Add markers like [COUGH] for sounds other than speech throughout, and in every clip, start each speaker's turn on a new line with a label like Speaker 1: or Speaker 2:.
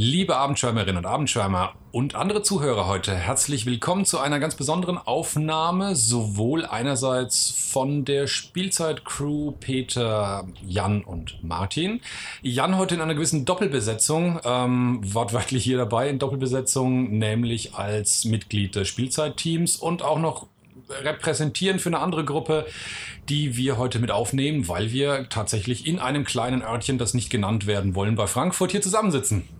Speaker 1: Liebe Abendschwärmerinnen und Abendschwärmer und andere Zuhörer heute, herzlich willkommen zu einer ganz besonderen Aufnahme, sowohl einerseits von der Spielzeit-Crew Peter, Jan und Martin. Jan heute in einer gewissen Doppelbesetzung, ähm, wortwörtlich hier dabei in Doppelbesetzung, nämlich als Mitglied des Spielzeitteams und auch noch repräsentieren für eine andere Gruppe, die wir heute mit aufnehmen, weil wir tatsächlich in einem kleinen Örtchen, das nicht genannt werden wollen, bei Frankfurt hier zusammensitzen.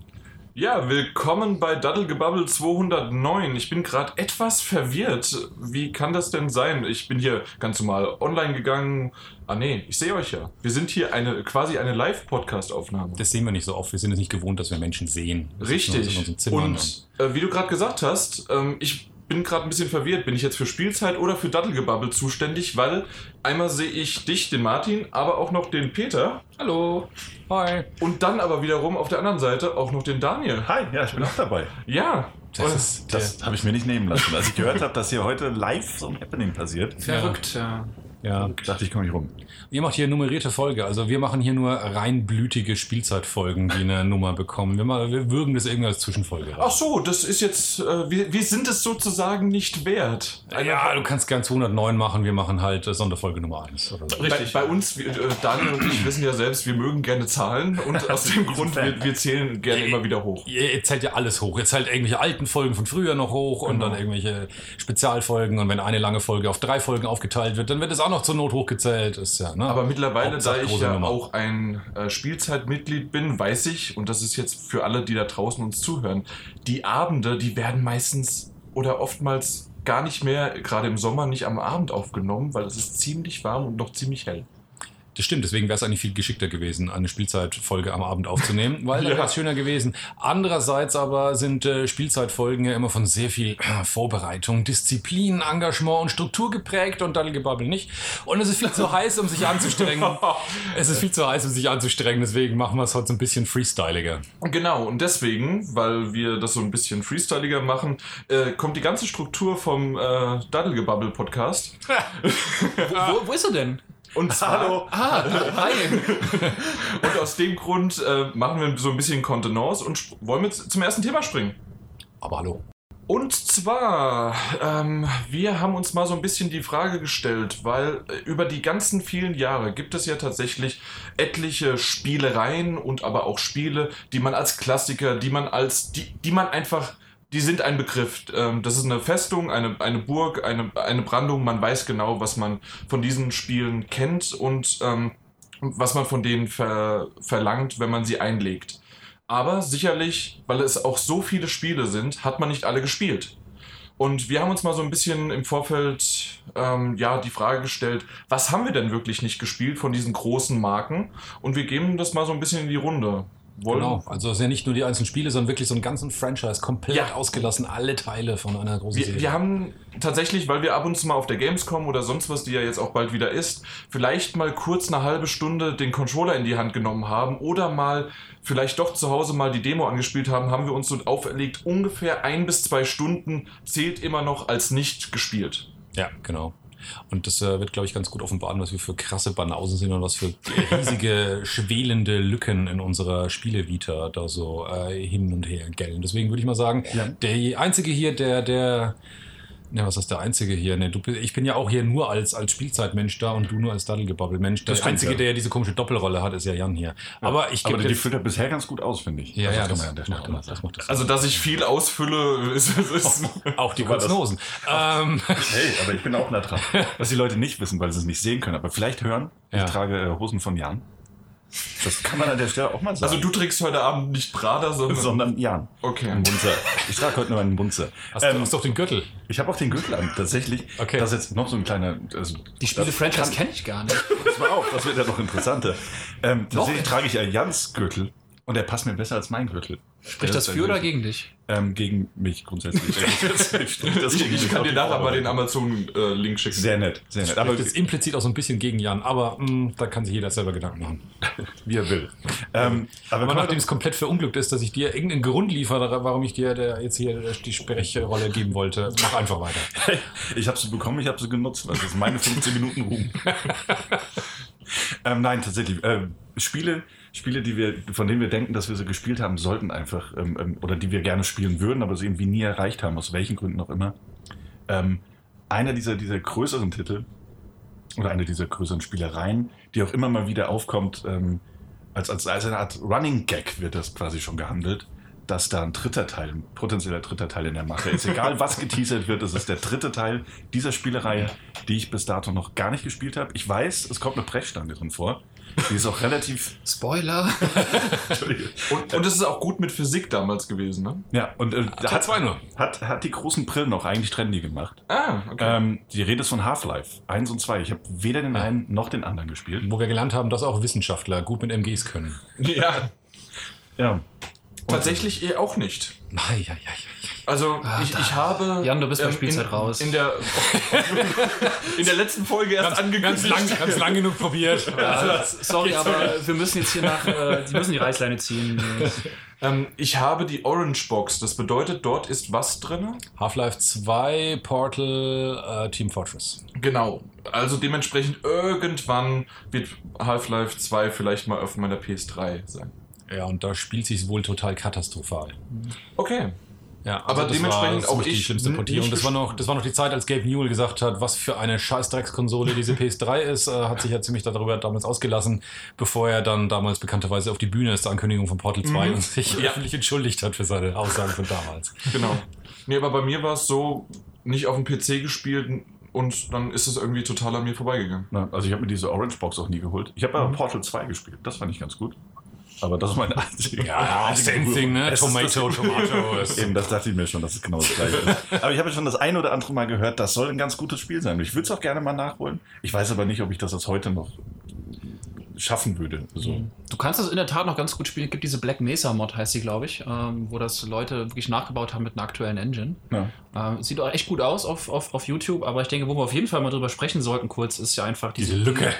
Speaker 2: Ja, willkommen bei Daddelgebabbel 209. Ich bin gerade etwas verwirrt. Wie kann das denn sein? Ich bin hier ganz normal online gegangen. Ah nee, ich sehe euch ja. Wir sind hier eine quasi eine Live-Podcast-Aufnahme.
Speaker 1: Das sehen wir nicht so oft. Wir sind es nicht gewohnt, dass wir Menschen sehen. Sitzen
Speaker 2: Richtig. Und äh, wie du gerade gesagt hast, ähm, ich bin gerade ein bisschen verwirrt. Bin ich jetzt für Spielzeit oder für Daddelgebabbel zuständig? Weil einmal sehe ich dich, den Martin, aber auch noch den Peter.
Speaker 1: Hallo. Hi.
Speaker 2: Und dann aber wiederum auf der anderen Seite auch noch den Daniel.
Speaker 3: Hi, ja, ich bin auch dabei.
Speaker 2: Ja.
Speaker 1: Das ist
Speaker 3: Das habe ich mir nicht nehmen lassen. Als ich gehört habe, dass hier heute live so ein Happening passiert,
Speaker 4: Verrückt, ja.
Speaker 1: ja.
Speaker 3: Dachte ich, komme ich rum.
Speaker 1: Ihr macht hier eine nummerierte Folge. Also wir machen hier nur reinblütige Spielzeitfolgen, die eine [LAUGHS] Nummer bekommen. Wir, mal, wir würgen das irgendwie als Zwischenfolge.
Speaker 2: Ach so, das ist jetzt, äh, wir, wir sind es sozusagen nicht wert. Eine-
Speaker 1: ja, du kannst gern 209 machen. Wir machen halt äh, Sonderfolge Nummer 1. Oder so.
Speaker 2: bei, bei uns, wir, äh, Daniel und ich wissen ja selbst, wir mögen gerne Zahlen und [LAUGHS] aus dem Grund, wir, wir zählen gerne immer wieder hoch.
Speaker 1: Ihr, ihr zählt ja alles hoch. Ihr zählt irgendwelche alten Folgen von früher noch hoch und
Speaker 2: Genau.
Speaker 1: dann irgendwelche Spezialfolgen. Und wenn eine lange Folge auf drei Folgen aufgeteilt wird, dann wird es auch noch zur Not hochgezählt. Ist ja, ne?
Speaker 2: Aber mittlerweile,
Speaker 1: Hauptsache
Speaker 2: da ich ja
Speaker 1: Nummer.
Speaker 2: auch ein äh, Spielzeitmitglied bin, weiß ich, und das ist jetzt für alle, die da draußen uns zuhören, die Abende, die werden meistens oder oftmals gar nicht mehr, gerade im Sommer, nicht am Abend aufgenommen, weil es ist ziemlich warm und noch ziemlich hell.
Speaker 1: Das stimmt, deswegen wäre es eigentlich viel geschickter gewesen, eine Spielzeitfolge am Abend aufzunehmen, weil dann
Speaker 2: Ja.
Speaker 1: wäre es schöner gewesen. Andererseits aber sind äh, Spielzeitfolgen ja immer von sehr viel äh, Vorbereitung, Disziplin, Engagement und Struktur geprägt und Daddelgebabbel nicht. Und es ist viel zu [LAUGHS] heiß, um sich anzustrengen. [LAUGHS] Es ist viel zu heiß, um sich anzustrengen, deswegen machen wir es heute so ein bisschen freestyliger.
Speaker 2: Genau, und deswegen, weil wir das so ein bisschen freestyliger machen, äh, kommt die ganze Struktur vom äh, Daddelgebabbel-Podcast. [LAUGHS]
Speaker 4: Wo, wo ist er denn?
Speaker 2: Und [LAUGHS] zwar,
Speaker 3: Hallo.
Speaker 4: Ah, hi. [LAUGHS]
Speaker 2: und aus dem Grund äh, machen wir so ein bisschen Kontenance und wollen wir zum ersten Thema springen.
Speaker 1: Aber hallo.
Speaker 2: Und zwar, ähm, wir haben uns mal so ein bisschen die Frage gestellt, weil äh, über die ganzen vielen Jahre gibt es ja tatsächlich etliche Spielereien und aber auch Spiele, die man als Klassiker, die man als, die, die man einfach, die sind ein Begriff. Ähm, das ist eine Festung, eine, eine Burg, eine, eine Brandung. Man weiß genau, was man von diesen Spielen kennt und ähm, was man von denen ver, verlangt, wenn man sie einlegt. Aber sicherlich, weil es auch so viele Spiele sind, hat man nicht alle gespielt. Und wir haben uns mal so ein bisschen im Vorfeld ähm, ja die Frage gestellt, was haben wir denn wirklich nicht gespielt von diesen großen Marken? Und wir geben das mal so ein bisschen in die Runde. Wollen,
Speaker 1: Genau. Also es sind ja nicht nur die einzelnen Spiele, sondern wirklich so einen ganzen Franchise komplett
Speaker 2: Ja.
Speaker 1: ausgelassen, alle Teile von einer großen
Speaker 2: Wir,
Speaker 1: Serie.
Speaker 2: wir haben tatsächlich, weil wir ab und zu mal auf der Gamescom oder sonst was, die ja jetzt auch bald wieder ist, vielleicht mal kurz eine halbe Stunde den Controller in die Hand genommen haben oder mal vielleicht doch zu Hause mal die Demo angespielt haben, haben wir uns so auferlegt, ungefähr ein bis zwei Stunden zählt immer noch als nicht gespielt.
Speaker 1: Ja, genau. Und das äh, wird, glaube ich, ganz gut offenbaren, was wir für krasse Banausen sind und was für riesige, [LAUGHS] schwelende Lücken in unserer Spielevita da so äh, hin und her gellen. Deswegen würde ich mal sagen,
Speaker 3: Ja.
Speaker 1: der einzige hier, der, der, ne, was ist der einzige hier? Ne, du, ich bin ja auch hier nur als, als Spielzeitmensch da und du nur als Daddelgebabbel-Mensch. Der
Speaker 3: Das stimmt,
Speaker 1: einzige,
Speaker 3: ja.
Speaker 1: der diese komische Doppelrolle hat, ist ja Jan hier. Aber ich
Speaker 3: Aber die füllt er bisher ganz gut aus, finde ich.
Speaker 1: ja,
Speaker 3: Also
Speaker 1: ja,
Speaker 3: das
Speaker 1: macht,
Speaker 3: auch
Speaker 1: macht das.
Speaker 2: Also, dass ich viel ausfülle, [LAUGHS] ist, ist,
Speaker 1: auch die
Speaker 3: So war
Speaker 1: kurzen. Hosen. Ähm,
Speaker 3: Hey, aber ich bin auch nah dran. [LAUGHS] Was die Leute nicht wissen, weil sie es nicht sehen können, aber vielleicht hören,
Speaker 1: Ja.
Speaker 3: ich trage äh, Hosen von Jan. Das kann man an der Stelle auch mal sagen.
Speaker 2: also du trägst heute Abend nicht Prada, sondern...
Speaker 3: sondern Jan.
Speaker 2: Okay.
Speaker 3: Ein Bunzer. Ich trage heute nur einen Bunzer.
Speaker 1: hast, du,
Speaker 3: Ähm,
Speaker 1: hast doch den Gürtel.
Speaker 3: ich habe auch den Gürtel an, tatsächlich.
Speaker 1: Okay.
Speaker 3: Das ist jetzt noch so ein kleiner. Also,
Speaker 4: Die Spiele-Franchise kenne ich gar nicht.
Speaker 3: Das war auch, das wird ja noch interessanter. Ähm, tatsächlich trage ich ja Jans Gürtel und der passt mir besser als mein Gürtel.
Speaker 4: Spricht das für oder gegen dich?
Speaker 3: Ähm, gegen mich grundsätzlich. [LAUGHS] das
Speaker 2: Ich,
Speaker 3: gegen
Speaker 2: ich kann dir nachher mal den Amazon-Link schicken.
Speaker 3: Sehr nett, sehr nett.
Speaker 1: Aber das implizit auch so ein bisschen gegen Jan, aber mh, da kann sich jeder selber Gedanken machen.
Speaker 3: wie er will. Ähm, aber
Speaker 1: Aber nachdem es komplett verunglückt ist, dass ich dir irgendeinen Grund liefere, warum ich dir der, jetzt hier die Sprechrolle geben wollte, mach einfach weiter. [LAUGHS]
Speaker 3: ich habe sie bekommen, ich habe sie genutzt. Das ist meine 15 Minuten Ruhm. [LAUGHS] Ähm, nein, tatsächlich. Ähm, Spiele, Spiele, die wir, von denen wir denken, dass wir sie gespielt haben, sollten einfach, ähm, ähm, oder die wir gerne spielen würden, aber sie irgendwie nie erreicht haben, aus welchen Gründen auch immer. Ähm, einer dieser, dieser größeren Titel, oder eine dieser größeren Spielereien, die auch immer mal wieder aufkommt, ähm, als, als, als eine Art Running Gag wird das quasi schon gehandelt, dass da ein dritter Teil, ein potenzieller dritter Teil in der Mache ist. Egal was geteasert wird, es ist der dritte Teil dieser Spielerei, die ich bis dato noch gar nicht gespielt habe. Ich weiß, es kommt eine Brechstange drin vor. Die ist auch relativ.
Speaker 4: Spoiler. [LAUGHS]
Speaker 2: Und, und es ist auch gut mit Physik damals gewesen, ne?
Speaker 3: Ja, und äh, hat,
Speaker 1: zwei nur.
Speaker 3: hat, hat die großen Brillen noch eigentlich trendy gemacht.
Speaker 2: Ah, okay.
Speaker 3: Ähm, die Rede ist von Half-Life 1 und 2. Ich habe weder den einen noch den anderen gespielt.
Speaker 1: Wo wir gelernt haben, dass auch Wissenschaftler gut mit MGs können.
Speaker 2: ja,
Speaker 3: Ja.
Speaker 2: Tatsächlich eh auch nicht.
Speaker 1: Ai, ai, ai.
Speaker 2: Also
Speaker 4: Ah,
Speaker 2: ich, ich habe.
Speaker 4: Jan, du bist bei
Speaker 2: ähm,
Speaker 4: Spielzeit
Speaker 2: in,
Speaker 4: raus.
Speaker 2: In der, [LAUGHS] in der letzten Folge erst
Speaker 1: Ganz,
Speaker 2: angekündigt.
Speaker 1: ganz, lang, ganz lang genug probiert. [LAUGHS]
Speaker 4: Ja, sorry, aber wir müssen jetzt hier nach, äh, die müssen die Reißleine ziehen. [LAUGHS]
Speaker 2: Ähm, ich habe die Orange Box. Das bedeutet, dort ist was drin?
Speaker 1: Half-Life 2, Portal, äh, Team Fortress.
Speaker 2: Genau. Also dementsprechend irgendwann wird Half-Life 2 vielleicht mal auf meiner PS3 sein.
Speaker 1: Ja, und da spielt sich wohl total katastrophal.
Speaker 2: Okay.
Speaker 1: Ja,
Speaker 2: Aber
Speaker 1: das
Speaker 2: dementsprechend
Speaker 1: war
Speaker 2: auch
Speaker 1: ziemlich die
Speaker 2: ich
Speaker 1: schlimmste Portierung. Das war, noch, das war noch die Zeit, als Gabe Newell gesagt hat, was für eine Scheißdreckskonsole diese PS3 ist. Äh, hat sich ja ziemlich darüber damals ausgelassen, bevor er dann damals bekannterweise auf die Bühne ist zur Ankündigung von Portal 2
Speaker 2: Mhm.
Speaker 1: und sich
Speaker 2: Ja.
Speaker 1: öffentlich entschuldigt hat für seine Aussagen von damals.
Speaker 2: Genau. Nee, aber bei mir war es so, nicht auf dem PC gespielt und dann ist es irgendwie total an mir vorbeigegangen.
Speaker 3: Na, also ich habe mir diese Orange Box auch nie geholt. Ich habe aber Portal 2 gespielt. Das fand ich ganz gut. Aber das ist meine einzige.
Speaker 1: Ja, [LAUGHS] same thing, ne?
Speaker 3: Es
Speaker 1: Tomato, Tomato.
Speaker 3: Eben, das dachte ich mir schon, dass es genau das gleiche ist. Aber ich habe schon das ein oder andere Mal gehört, das soll ein ganz gutes Spiel sein. Ich würde es auch gerne mal nachholen. Ich weiß aber nicht, ob ich das als heute noch schaffen würde. So.
Speaker 4: Du kannst das in der Tat noch ganz gut spielen. Es gibt diese Black Mesa Mod, heißt sie, glaube ich, ähm, wo das Leute wirklich nachgebaut haben mit einer aktuellen Engine.
Speaker 3: Ja.
Speaker 4: Ähm, sieht auch echt gut aus auf, auf, auf YouTube, aber ich denke, wo wir auf jeden Fall mal drüber sprechen sollten, kurz, ist ja einfach
Speaker 1: Diese Lücke.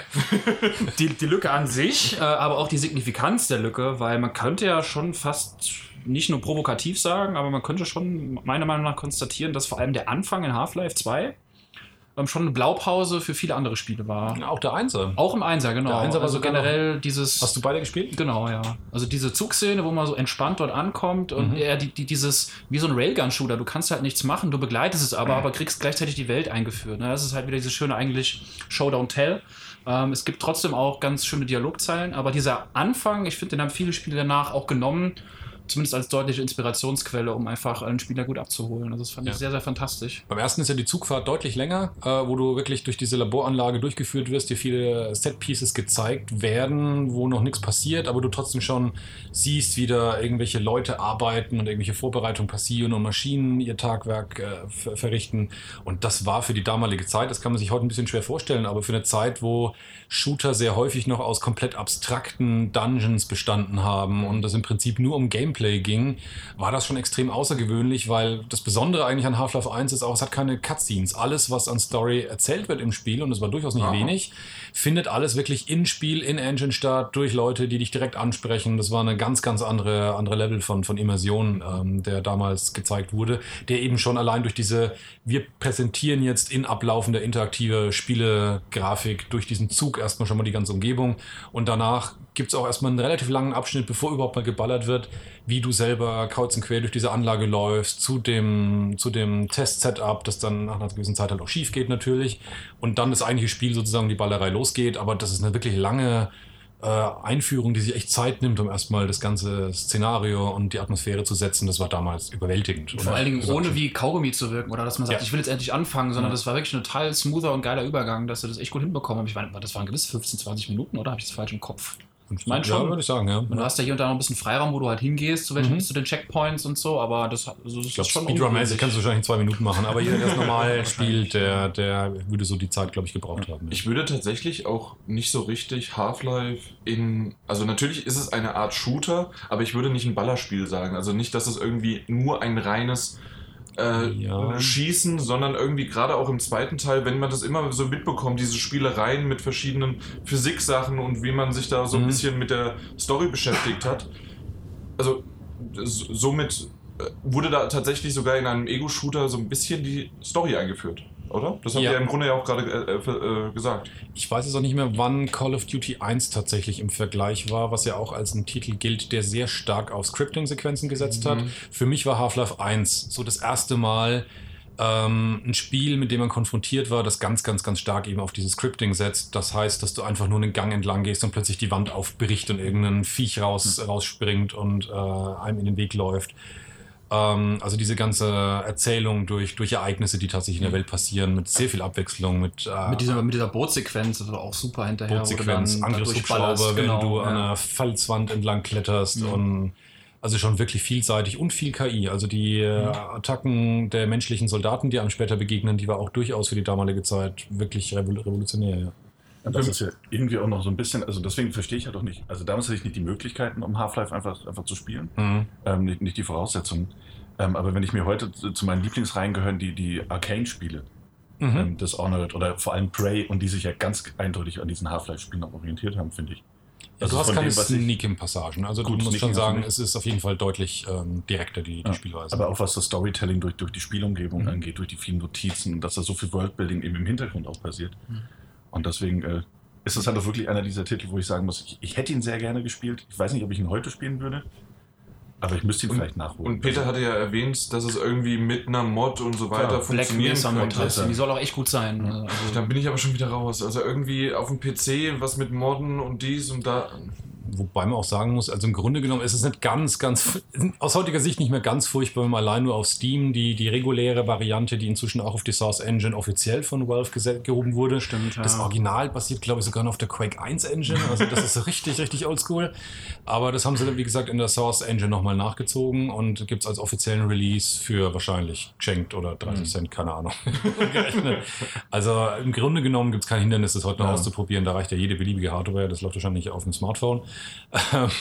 Speaker 1: [LAUGHS]
Speaker 4: die, die Lücke an sich, äh, aber auch die Signifikanz der Lücke, weil man könnte ja schon fast nicht nur provokativ sagen, aber man könnte schon meiner Meinung nach konstatieren, dass vor allem der Anfang in Half-Life 2 ähm, schon eine Blaupause für viele andere Spiele war.
Speaker 1: Auch der Einser.
Speaker 4: Auch im Einser, genau.
Speaker 1: Der Einser war
Speaker 4: also
Speaker 1: sogar
Speaker 4: generell dieses.
Speaker 1: Hast du beide gespielt?
Speaker 4: Genau, ja. Also diese Zugszene, wo man so entspannt dort ankommt und
Speaker 1: Mhm.
Speaker 4: eher die, die, dieses, wie so ein Railgun-Shooter, du kannst halt nichts machen, du begleitest es aber, aber kriegst gleichzeitig die Welt eingeführt. Ne? Das ist halt wieder dieses schöne eigentlich Showdown-Tell. Ähm, es gibt trotzdem auch ganz schöne Dialogzeilen, aber dieser Anfang, ich finde, den haben viele Spiele danach auch genommen, zumindest als deutliche Inspirationsquelle, um einfach einen Spieler gut abzuholen. Also das fand
Speaker 1: Ja.
Speaker 4: ich sehr, sehr fantastisch.
Speaker 1: Beim ersten ist ja die Zugfahrt deutlich länger, äh, wo du wirklich durch diese Laboranlage durchgeführt wirst, dir viele Set-Pieces gezeigt werden, wo noch nichts passiert, aber du trotzdem schon siehst, wie da irgendwelche Leute arbeiten und irgendwelche Vorbereitungen passieren und Maschinen ihr Tagwerk äh, ver verrichten. Und das war für die damalige Zeit, das kann man sich heute ein bisschen schwer vorstellen, aber für eine Zeit, wo Shooter sehr häufig noch aus komplett abstrakten Dungeons bestanden haben und das im Prinzip nur um Gameplay ging, war das schon extrem außergewöhnlich, weil das Besondere eigentlich an Half-Life 1 ist auch, es hat keine Cutscenes. Alles, was an Story erzählt wird im Spiel, und das war durchaus nicht
Speaker 2: Aha.
Speaker 1: wenig, findet alles wirklich in Spiel, in Engine statt, durch Leute, die dich direkt ansprechen. Das war eine ganz, ganz andere, andere Level von, von Immersion, ähm, der damals gezeigt wurde, der eben schon allein durch diese, wir präsentieren jetzt in ablaufender interaktive Spiele-Grafik durch diesen Zug erstmal schon mal die ganze Umgebung und danach gibt es auch erstmal einen relativ langen Abschnitt, bevor überhaupt mal geballert wird, wie du selber kreuz und quer durch diese Anlage läufst, zu dem, zu dem Test-Setup, das dann nach einer gewissen Zeit halt auch schief geht natürlich. Und dann das eigentliche Spiel sozusagen die Ballerei losgeht. Aber das ist eine wirklich lange äh, Einführung, die sich echt Zeit nimmt, um erstmal das ganze Szenario und die Atmosphäre zu setzen. Das war damals überwältigend.
Speaker 4: Vor allen Dingen ohne wie Kaugummi zu wirken oder dass man sagt,
Speaker 1: Ja.
Speaker 4: ich will jetzt endlich anfangen, sondern
Speaker 1: Ja.
Speaker 4: das war wirklich ein total smoother und geiler Übergang, dass sie das echt gut hinbekommen haben. Ich meine, das waren gewiss 15, 20 Minuten oder habe ich das falsch im Kopf? Ich meine
Speaker 1: Ja,
Speaker 4: schon.
Speaker 1: würde ich sagen, ja.
Speaker 4: Und du hast ja hier und da noch ein bisschen Freiraum, wo du halt hingehst, zu welchen
Speaker 1: Mhm.
Speaker 4: bis zu den Checkpoints und so, aber das, also das
Speaker 1: Ich glaube,
Speaker 4: ist schon
Speaker 1: Speedrun-mäßig kannst du wahrscheinlich in zwei Minuten machen, aber jeder, der es normal [LAUGHS] spielt, der, der würde so die Zeit, glaube ich, gebraucht haben.
Speaker 2: Ich würde tatsächlich auch nicht so richtig Half-Life in. Also, natürlich ist es eine Art Shooter, aber ich würde nicht ein Ballerspiel sagen. Also, nicht, dass es irgendwie nur ein reines äh,
Speaker 1: Ja.
Speaker 2: Schießen, sondern irgendwie gerade auch im zweiten Teil, wenn man das immer so mitbekommt, diese Spielereien mit verschiedenen Physiksachen und wie man sich da so ein
Speaker 1: Mhm.
Speaker 2: bisschen mit der Story beschäftigt hat. Also, somit äh, wurde da tatsächlich sogar in einem Ego-Shooter so ein bisschen die Story eingeführt. Oder? Das habt
Speaker 1: Ja.
Speaker 2: ihr im Grunde ja auch gerade äh, äh, gesagt.
Speaker 1: Ich weiß jetzt auch nicht mehr, wann Call of Duty 1 tatsächlich im Vergleich war, was ja auch als ein Titel gilt, der sehr stark auf Scripting-Sequenzen gesetzt hat. Für mich war Half-Life 1 so das erste Mal ähm, ein Spiel, mit dem man konfrontiert war, das ganz, ganz, ganz stark eben auf dieses Scripting setzt. Das heißt, dass du einfach nur einen Gang entlang gehst und plötzlich die Wand aufbricht und irgendein Viech raus, rausspringt und äh, einem in den Weg läuft. Ähm, also diese ganze Erzählung durch, durch Ereignisse, die tatsächlich in der Welt passieren, mit sehr viel Abwechslung, mit, äh,
Speaker 4: Mit dieser, mit dieser Bootsequenz, das war auch super hinterher.
Speaker 1: Bootsequenz, Angriffshubschrauber, wenn
Speaker 4: genau,
Speaker 1: du an
Speaker 4: ja.
Speaker 1: einer Felswand entlang kletterst
Speaker 2: Mhm.
Speaker 1: und also schon wirklich vielseitig und viel KI. Also die äh,
Speaker 2: Mhm.
Speaker 1: Attacken der menschlichen Soldaten, die einem später begegnen, die war auch durchaus für die damalige Zeit wirklich revol revolutionär. Ja.
Speaker 3: Und das ist ja irgendwie auch noch so ein bisschen, also deswegen verstehe ich halt auch nicht. Also damals hatte ich nicht die Möglichkeiten, um Half-Life einfach, einfach zu spielen.
Speaker 1: Mhm.
Speaker 3: Ähm, nicht, nicht die Voraussetzungen. Ähm, aber wenn ich mir heute zu meinen Lieblingsreihen gehören, die, die Arcane-Spiele,
Speaker 1: Mhm.
Speaker 3: ähm, Dishonored oder vor allem Prey und die sich ja ganz eindeutig an diesen Half-Life-Spielen orientiert haben, finde ich.
Speaker 1: Ja,
Speaker 3: Also
Speaker 1: du hast keine Sneaking-Passagen. Also
Speaker 3: Gut,
Speaker 1: du musst schon sagen, es ist auf jeden Fall deutlich ähm, direkter, die, die
Speaker 3: Ja,
Speaker 1: Spielweise.
Speaker 3: Aber auch was das Storytelling durch, durch die Spielumgebung
Speaker 1: Mhm.
Speaker 3: angeht, durch die vielen Notizen, dass da so viel Worldbuilding eben im Hintergrund auch passiert. Und deswegen äh, ist es halt auch wirklich einer dieser Titel, wo ich sagen muss, ich, ich hätte ihn sehr gerne gespielt. Ich weiß nicht, ob ich ihn heute spielen würde, aber ich müsste ihn
Speaker 2: Und-
Speaker 3: vielleicht nachholen.
Speaker 2: Und Peter hatte ja erwähnt, dass es irgendwie mit einer Mod und so weiter
Speaker 4: Black
Speaker 2: funktionieren
Speaker 4: Mesa Mod
Speaker 2: könnte.
Speaker 4: heißt die, die soll auch echt gut sein. Also,
Speaker 2: Dann bin ich aber schon wieder raus. Also irgendwie auf dem PC was mit Modden und dies und da.
Speaker 1: Wobei man auch sagen muss, also im Grunde genommen ist es nicht ganz, ganz, aus heutiger Sicht nicht mehr ganz furchtbar, wenn man allein nur auf Steam die, die reguläre Variante, die inzwischen auch auf die Source Engine offiziell von Valve gehoben wurde.
Speaker 4: Stimmt, ja.
Speaker 1: Das Original basiert, glaube ich, sogar noch auf der Quake 1 Engine. Also das ist richtig, richtig oldschool. Aber das haben sie, dann, wie gesagt, in der Source Engine nochmal nachgezogen und gibt es als offiziellen Release für wahrscheinlich geschenkt oder 30 Cent, keine Ahnung. [LAUGHS] Also im Grunde genommen gibt es kein Hindernis, das heute noch
Speaker 3: Ja.
Speaker 1: auszuprobieren. Da reicht ja jede beliebige Hardware. Das läuft wahrscheinlich auf dem Smartphone.
Speaker 2: Ja. [LAUGHS]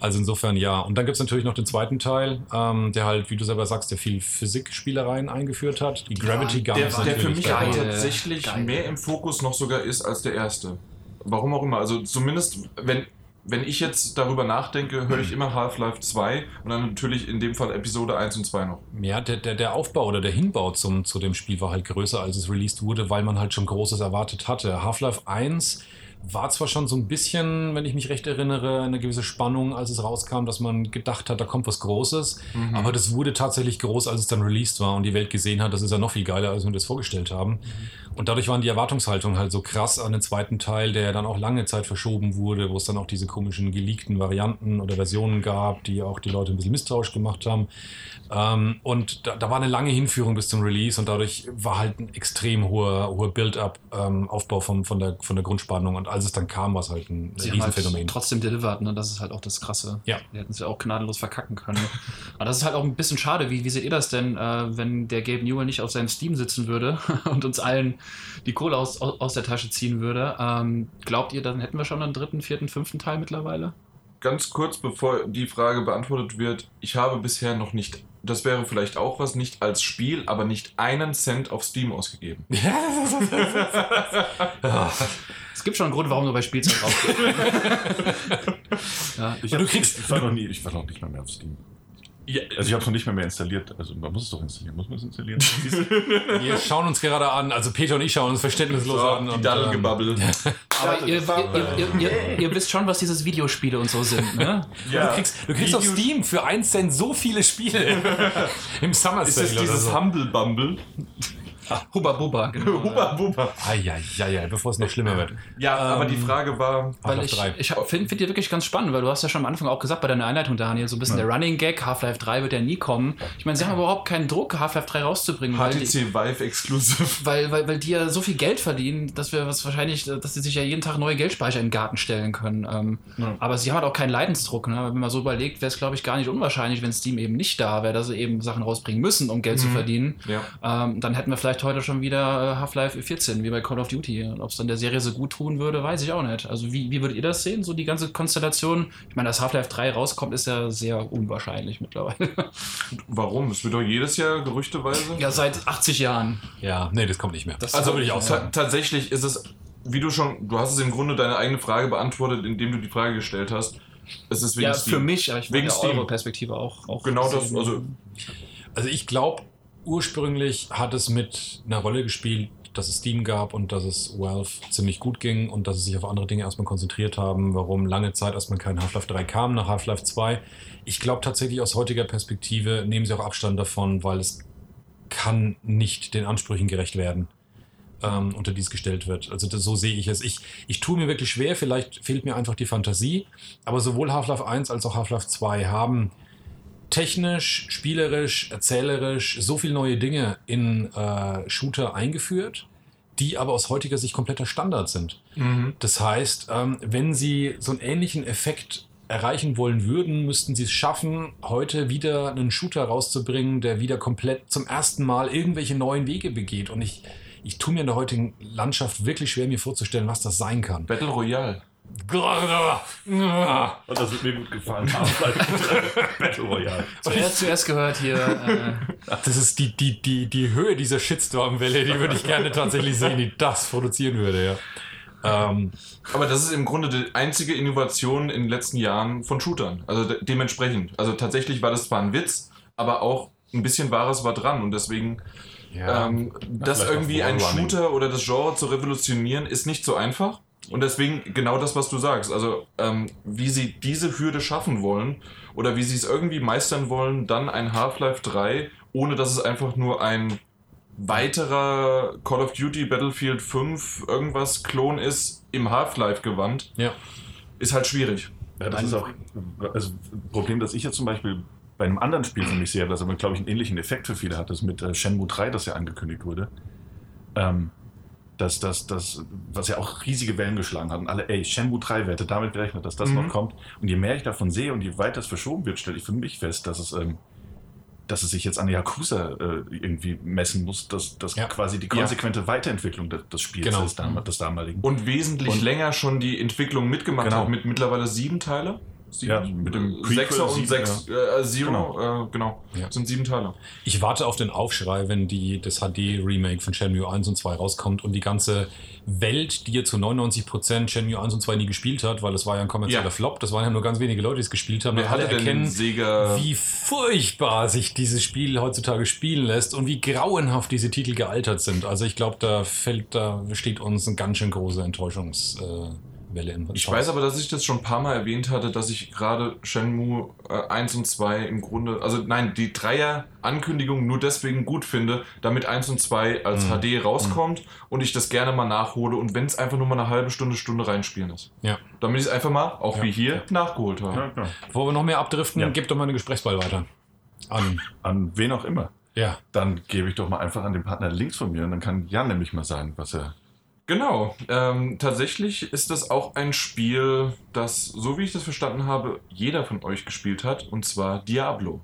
Speaker 1: Also insofern ja. Und dann gibt es natürlich noch den zweiten Teil, ähm, der halt, wie du selber sagst, der viel Physikspielereien eingeführt hat. Die Gravity
Speaker 4: der-
Speaker 1: Guns
Speaker 2: Der, der für mich
Speaker 4: geil.
Speaker 2: aber tatsächlich
Speaker 4: Geil.
Speaker 2: mehr im Fokus noch sogar ist als der erste. Warum auch immer. Also zumindest, wenn, wenn ich jetzt darüber nachdenke, höre ich immer Half-Life 2 und dann natürlich in dem Fall Episode 1 und 2 noch.
Speaker 1: Ja, der, der, der Aufbau oder der Hinbau zum, zu dem Spiel war halt größer, als es released wurde, weil man halt schon Großes erwartet hatte. Half-Life 1 war zwar schon so ein bisschen, wenn ich mich recht erinnere, eine gewisse Spannung, als es rauskam, dass man gedacht hat, da kommt was Großes.
Speaker 2: Mhm.
Speaker 1: Aber das wurde tatsächlich groß, als es dann released war und die Welt gesehen hat, das ist ja noch viel geiler, als wir das vorgestellt haben. Und dadurch waren die Erwartungshaltungen halt so krass an den zweiten Teil, der dann auch lange Zeit verschoben wurde, wo es dann auch diese komischen geleakten Varianten oder Versionen gab, die auch die Leute ein bisschen misstrauisch gemacht haben. Ähm, und da, da war eine lange Hinführung bis zum Release und dadurch war halt ein extrem hoher, hoher Build-up-Aufbau von, von, der, von der Grundspannung. Und als es dann kam, war es halt ein
Speaker 4: Sie haben halt
Speaker 1: Riesenphänomen.
Speaker 4: trotzdem delivered, ne? Das ist halt auch das Krasse.
Speaker 1: Ja.
Speaker 4: Die hätten es ja auch gnadenlos verkacken können. [LAUGHS] Aber das ist halt auch ein bisschen schade. Wie, wie seht ihr das denn, äh, wenn der Gabe Newell nicht auf seinem Steam sitzen würde [LAUGHS] und uns allen die Kohle aus, aus, der Tasche ziehen würde? Ähm, glaubt ihr, dann hätten wir schon einen dritten, vierten, fünften Teil mittlerweile?
Speaker 2: Ganz kurz, bevor die Frage beantwortet wird, ich habe bisher noch nicht, das wäre vielleicht auch was, nicht als Spiel, aber nicht einen Cent auf Steam ausgegeben. [LAUGHS]
Speaker 4: Es gibt schon einen Grund, warum du bei Spielzeug [LAUGHS] rausgehst. ja.
Speaker 3: Ich,
Speaker 1: du kriegst-
Speaker 3: ich war noch nie, ich war noch nicht mal mehr auf Steam.
Speaker 2: Ja,
Speaker 3: Also ich habe es noch nicht mehr, mehr installiert. Also man muss es doch installieren. Muss man es installieren? [LAUGHS]
Speaker 1: Wir schauen uns gerade an, also Peter und ich schauen uns verständnislos
Speaker 2: so,
Speaker 1: an.
Speaker 2: die
Speaker 1: und, ähm,
Speaker 2: Daddelgebabbel. [LAUGHS]
Speaker 4: Aber ihr, ihr, ihr, ihr, ihr, ihr wisst schon, was dieses Videospiele und so sind, ne?
Speaker 1: Du kriegst, du kriegst auf Steam für 1 Cent so viele Spiele. [LAUGHS] Im Summer
Speaker 2: Ist
Speaker 1: Sale
Speaker 2: es
Speaker 1: oder
Speaker 2: dieses
Speaker 1: so.
Speaker 2: Humble Bumble?
Speaker 4: Hubba Bubba, genau.
Speaker 2: Huba Buba. [LAUGHS]
Speaker 1: Eieiei, bevor es noch schlimmer wird.
Speaker 2: Ja, aber die Frage war,
Speaker 4: Weil
Speaker 1: Half-Life
Speaker 4: ich,
Speaker 1: 3.
Speaker 4: ich finde find die wirklich ganz spannend, weil du hast ja schon am Anfang auch gesagt bei deiner Einleitung, Daniel, so ein bisschen der Running Gag, Half-Life 3 wird ja nie kommen. Ich meine, sie haben überhaupt keinen Druck, Half-Life 3 rauszubringen,
Speaker 2: HTC Vive Exclusive. [LAUGHS]
Speaker 4: weil, weil, weil die ja so viel Geld verdienen, dass wir was wahrscheinlich, dass sie sich ja jeden Tag neue Geldspeicher in den Garten stellen können. Ähm,
Speaker 2: Ja.
Speaker 4: Aber sie haben halt auch keinen Leidensdruck. Ne? Wenn man so überlegt, wäre es, glaube ich, gar nicht unwahrscheinlich, wenn Steam eben nicht da wäre, dass sie eben Sachen rausbringen müssen, um Geld zu verdienen.
Speaker 2: Ja.
Speaker 4: Ähm, dann hätten wir vielleicht heute schon wieder äh, Half-Life 14, wie bei Call of Duty. Und ob es dann der Serie so gut tun würde, weiß ich auch nicht. Also wie, wie würdet ihr das sehen, so die ganze Konstellation? Ich meine, dass Half-Life 3 rauskommt, ist ja sehr unwahrscheinlich mittlerweile.
Speaker 2: Warum? Es wird doch jedes Jahr gerüchteweise.
Speaker 4: ja, seit 80 Jahren.
Speaker 1: Ja, nee, das kommt nicht mehr.
Speaker 4: Das
Speaker 2: Also
Speaker 1: würde ich auch sagen.
Speaker 2: tatsächlich ist es, wie du schon, du hast es im Grunde deine eigene Frage beantwortet, indem du die Frage gestellt hast. Es ist wegen
Speaker 4: Ja,
Speaker 2: Steam.
Speaker 4: für mich, aber ich
Speaker 2: Wegen
Speaker 4: ja
Speaker 2: Steam.
Speaker 4: eure Perspektive auch, auch
Speaker 2: Genau das, also
Speaker 1: Also ich glaube, ursprünglich hat es mit einer Rolle gespielt, dass es Steam gab und dass es Valve ziemlich gut ging und dass sie sich auf andere Dinge erstmal konzentriert haben, warum lange Zeit erstmal kein Half-Life 3 kam nach Half-Life 2. Ich glaube tatsächlich aus heutiger Perspektive nehmen sie auch Abstand davon, weil es kann nicht den Ansprüchen gerecht werden, ähm, unter die es gestellt wird. Also das, so sehe ich es. Ich, ich tue mir wirklich schwer, vielleicht fehlt mir einfach die Fantasie, aber sowohl Half-Life 1 als auch Half-Life 2 haben technisch, spielerisch, erzählerisch so viele neue Dinge in äh, Shooter eingeführt, die aber aus heutiger Sicht kompletter Standard sind. Das heißt, ähm, wenn sie so einen ähnlichen Effekt erreichen wollen würden, müssten sie es schaffen, heute wieder einen Shooter rauszubringen, der wieder komplett zum ersten Mal irgendwelche neuen Wege begeht. Und ich, ich tue mir in der heutigen Landschaft wirklich schwer, mir vorzustellen, was das sein kann.
Speaker 2: Battle Royale.
Speaker 3: Und das wird mir gut gefallen. [LAUGHS] Battle Royale.
Speaker 4: Zuerst, zuerst gehört hier. Äh,
Speaker 1: Das ist die, die, die, die Höhe dieser Shitstorm-Welle, die würde ich gerne tatsächlich sehen, die das produzieren würde, ja. Ähm,
Speaker 2: Aber das ist im Grunde die einzige Innovation in den letzten Jahren von Shootern. Also de dementsprechend. Also tatsächlich war das zwar ein Witz, aber auch ein bisschen Wahres war dran. Und deswegen,
Speaker 1: ja.
Speaker 2: ähm, das irgendwie ein. Shooter oder das Genre zu revolutionieren, ist nicht so einfach. Und deswegen genau das, was du sagst. Also, ähm, wie sie diese Hürde schaffen wollen oder wie sie es irgendwie meistern wollen, dann ein Half-Life 3, ohne dass es einfach nur ein weiterer Call of Duty Battlefield 5 irgendwas Klon ist im Half-Life-Gewand,
Speaker 1: ja.
Speaker 2: ist halt schwierig.
Speaker 3: Ja, das ist auch also ein Problem, das ich jetzt zum Beispiel bei einem anderen Spiel für mich sehe, das aber, glaube ich, einen ähnlichen Effekt für viele hat, das mit äh, Shenmue 3, das ja angekündigt wurde. Ähm, dass das, das, was ja auch riesige Wellen geschlagen hat und alle, ey, Shenmue 3, wer hätte damit gerechnet, dass das
Speaker 2: Mhm.
Speaker 3: noch kommt? Und je mehr ich davon sehe und je weiter es verschoben wird, stelle ich für mich fest, dass es, ähm, dass es sich jetzt an Yakuza äh, irgendwie messen muss, dass das
Speaker 1: Ja.
Speaker 3: quasi die
Speaker 2: Ja.
Speaker 3: konsequente Weiterentwicklung des, des Spiels
Speaker 1: Genau.
Speaker 3: ist, dam des damaligen.
Speaker 2: Und wesentlich
Speaker 3: Und-
Speaker 2: länger schon die Entwicklung mitgemacht
Speaker 3: Genau.
Speaker 2: hat, mit mittlerweile sieben Teile. Sieben,
Speaker 3: Ja, mit dem Prequel
Speaker 2: Sechser und sechs, äh, Zero, genau, äh, genau.
Speaker 1: Ja.
Speaker 2: sind sieben Teile.
Speaker 1: Ich warte auf den Aufschrei, wenn die, das HD-Remake von Shenmue 1 und 2 rauskommt und die ganze Welt, die ja zu 99% Shenmue 1 und 2 nie gespielt hat, weil es war ja ein kommerzieller
Speaker 2: Ja.
Speaker 1: Flop, das waren ja nur ganz wenige Leute, die es gespielt haben,
Speaker 2: Wer
Speaker 1: alle erkennen, wie furchtbar sich dieses Spiel heutzutage spielen lässt und wie grauenhaft diese Titel gealtert sind. Also ich glaube, da fällt, da steht uns eine ganz schön große Enttäuschungswelle äh, in
Speaker 2: Ich weiß aber, dass ich das schon ein paar Mal erwähnt hatte, dass ich gerade Shenmue äh, 1 und 2 im Grunde, also nein, die Dreier-Ankündigung nur deswegen gut finde, damit 1 und 2 als
Speaker 1: Mhm.
Speaker 2: HD rauskommt und ich das gerne mal nachhole und wenn es einfach nur mal eine halbe Stunde, Stunde reinspielen ist.
Speaker 1: Ja.
Speaker 2: Damit ich es einfach mal, auch
Speaker 1: Ja.
Speaker 2: wie hier, nachgeholt habe.
Speaker 3: Ja.
Speaker 1: Bevor wir noch mehr abdriften,
Speaker 3: Ja.
Speaker 1: gib doch mal eine Gesprächsball weiter. An.
Speaker 3: An wen auch immer.
Speaker 1: Ja.
Speaker 3: Dann gebe ich doch mal einfach an den Partner links von mir und dann kann Jan nämlich mal sagen, was er.
Speaker 2: Genau. Ähm, tatsächlich ist das auch ein Spiel, das, so wie ich das verstanden habe, jeder von euch gespielt hat, und zwar Diablo.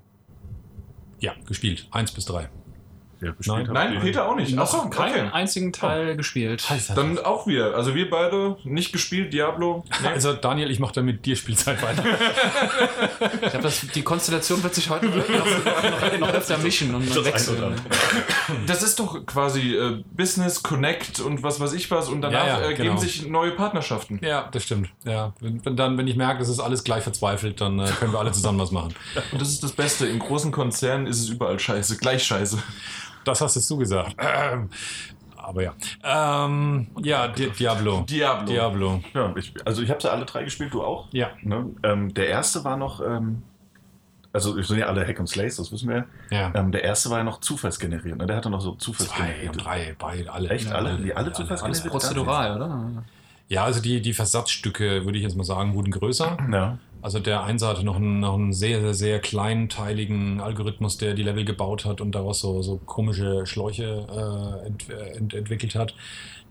Speaker 1: Ja, gespielt. Eins bis drei.
Speaker 3: hat.
Speaker 2: Nein,
Speaker 3: Den-
Speaker 2: Peter auch nicht. Achso,
Speaker 4: keinen
Speaker 2: okay.
Speaker 4: einzigen Teil gespielt.
Speaker 2: Dann auch wieder. Also wir beide nicht gespielt, Diablo. Nee.
Speaker 1: Also Daniel, ich mache da mit dir Spielzeit weiter. [LAUGHS]
Speaker 4: Ich glaube, die Konstellation wird sich heute noch, noch, noch öfter mischen und
Speaker 3: Das
Speaker 4: wechseln.
Speaker 2: Das ist doch quasi äh, Business, Connect und was weiß ich was und danach
Speaker 1: Ja, ja,
Speaker 2: äh,
Speaker 1: genau.
Speaker 2: geben sich neue Partnerschaften.
Speaker 1: ja, das stimmt. Ja, wenn, wenn dann, wenn ich merke, das ist alles gleich verzweifelt, dann äh, können wir alle zusammen was machen.
Speaker 2: Und das ist das Beste. In großen Konzernen ist es überall scheiße. Gleich scheiße.
Speaker 1: Das hast jetzt du gesagt. Ähm, aber ja. Ähm, ja, Di Diablo.
Speaker 2: Diablo.
Speaker 1: Diablo.
Speaker 3: Ja, ich, also ich habe sie alle drei gespielt, du auch?
Speaker 1: Ja.
Speaker 3: Ne? Ähm, der erste war noch, ähm, also wir sind ja alle Hack and Slays, das wissen wir.
Speaker 1: Ja.
Speaker 3: Ähm, der erste war ja noch zufallsgeneriert. Ne? Der hatte noch so
Speaker 1: Zwei
Speaker 3: zufallsgeneriert.
Speaker 1: und drei, beide, alle.
Speaker 3: Echt? Alle? Die alle
Speaker 1: Ja,
Speaker 3: zufallsgeneriert?
Speaker 1: alles.
Speaker 4: Prozedural, oder?
Speaker 1: Ja, also die, die Versatzstücke, würde ich jetzt mal sagen, wurden größer.
Speaker 3: Ja.
Speaker 1: Also der Einser hatte noch einen, noch einen sehr, sehr, sehr kleinteiligen Algorithmus, der die Level gebaut hat und daraus so, so komische Schläuche äh, ent, äh, ent, entwickelt hat.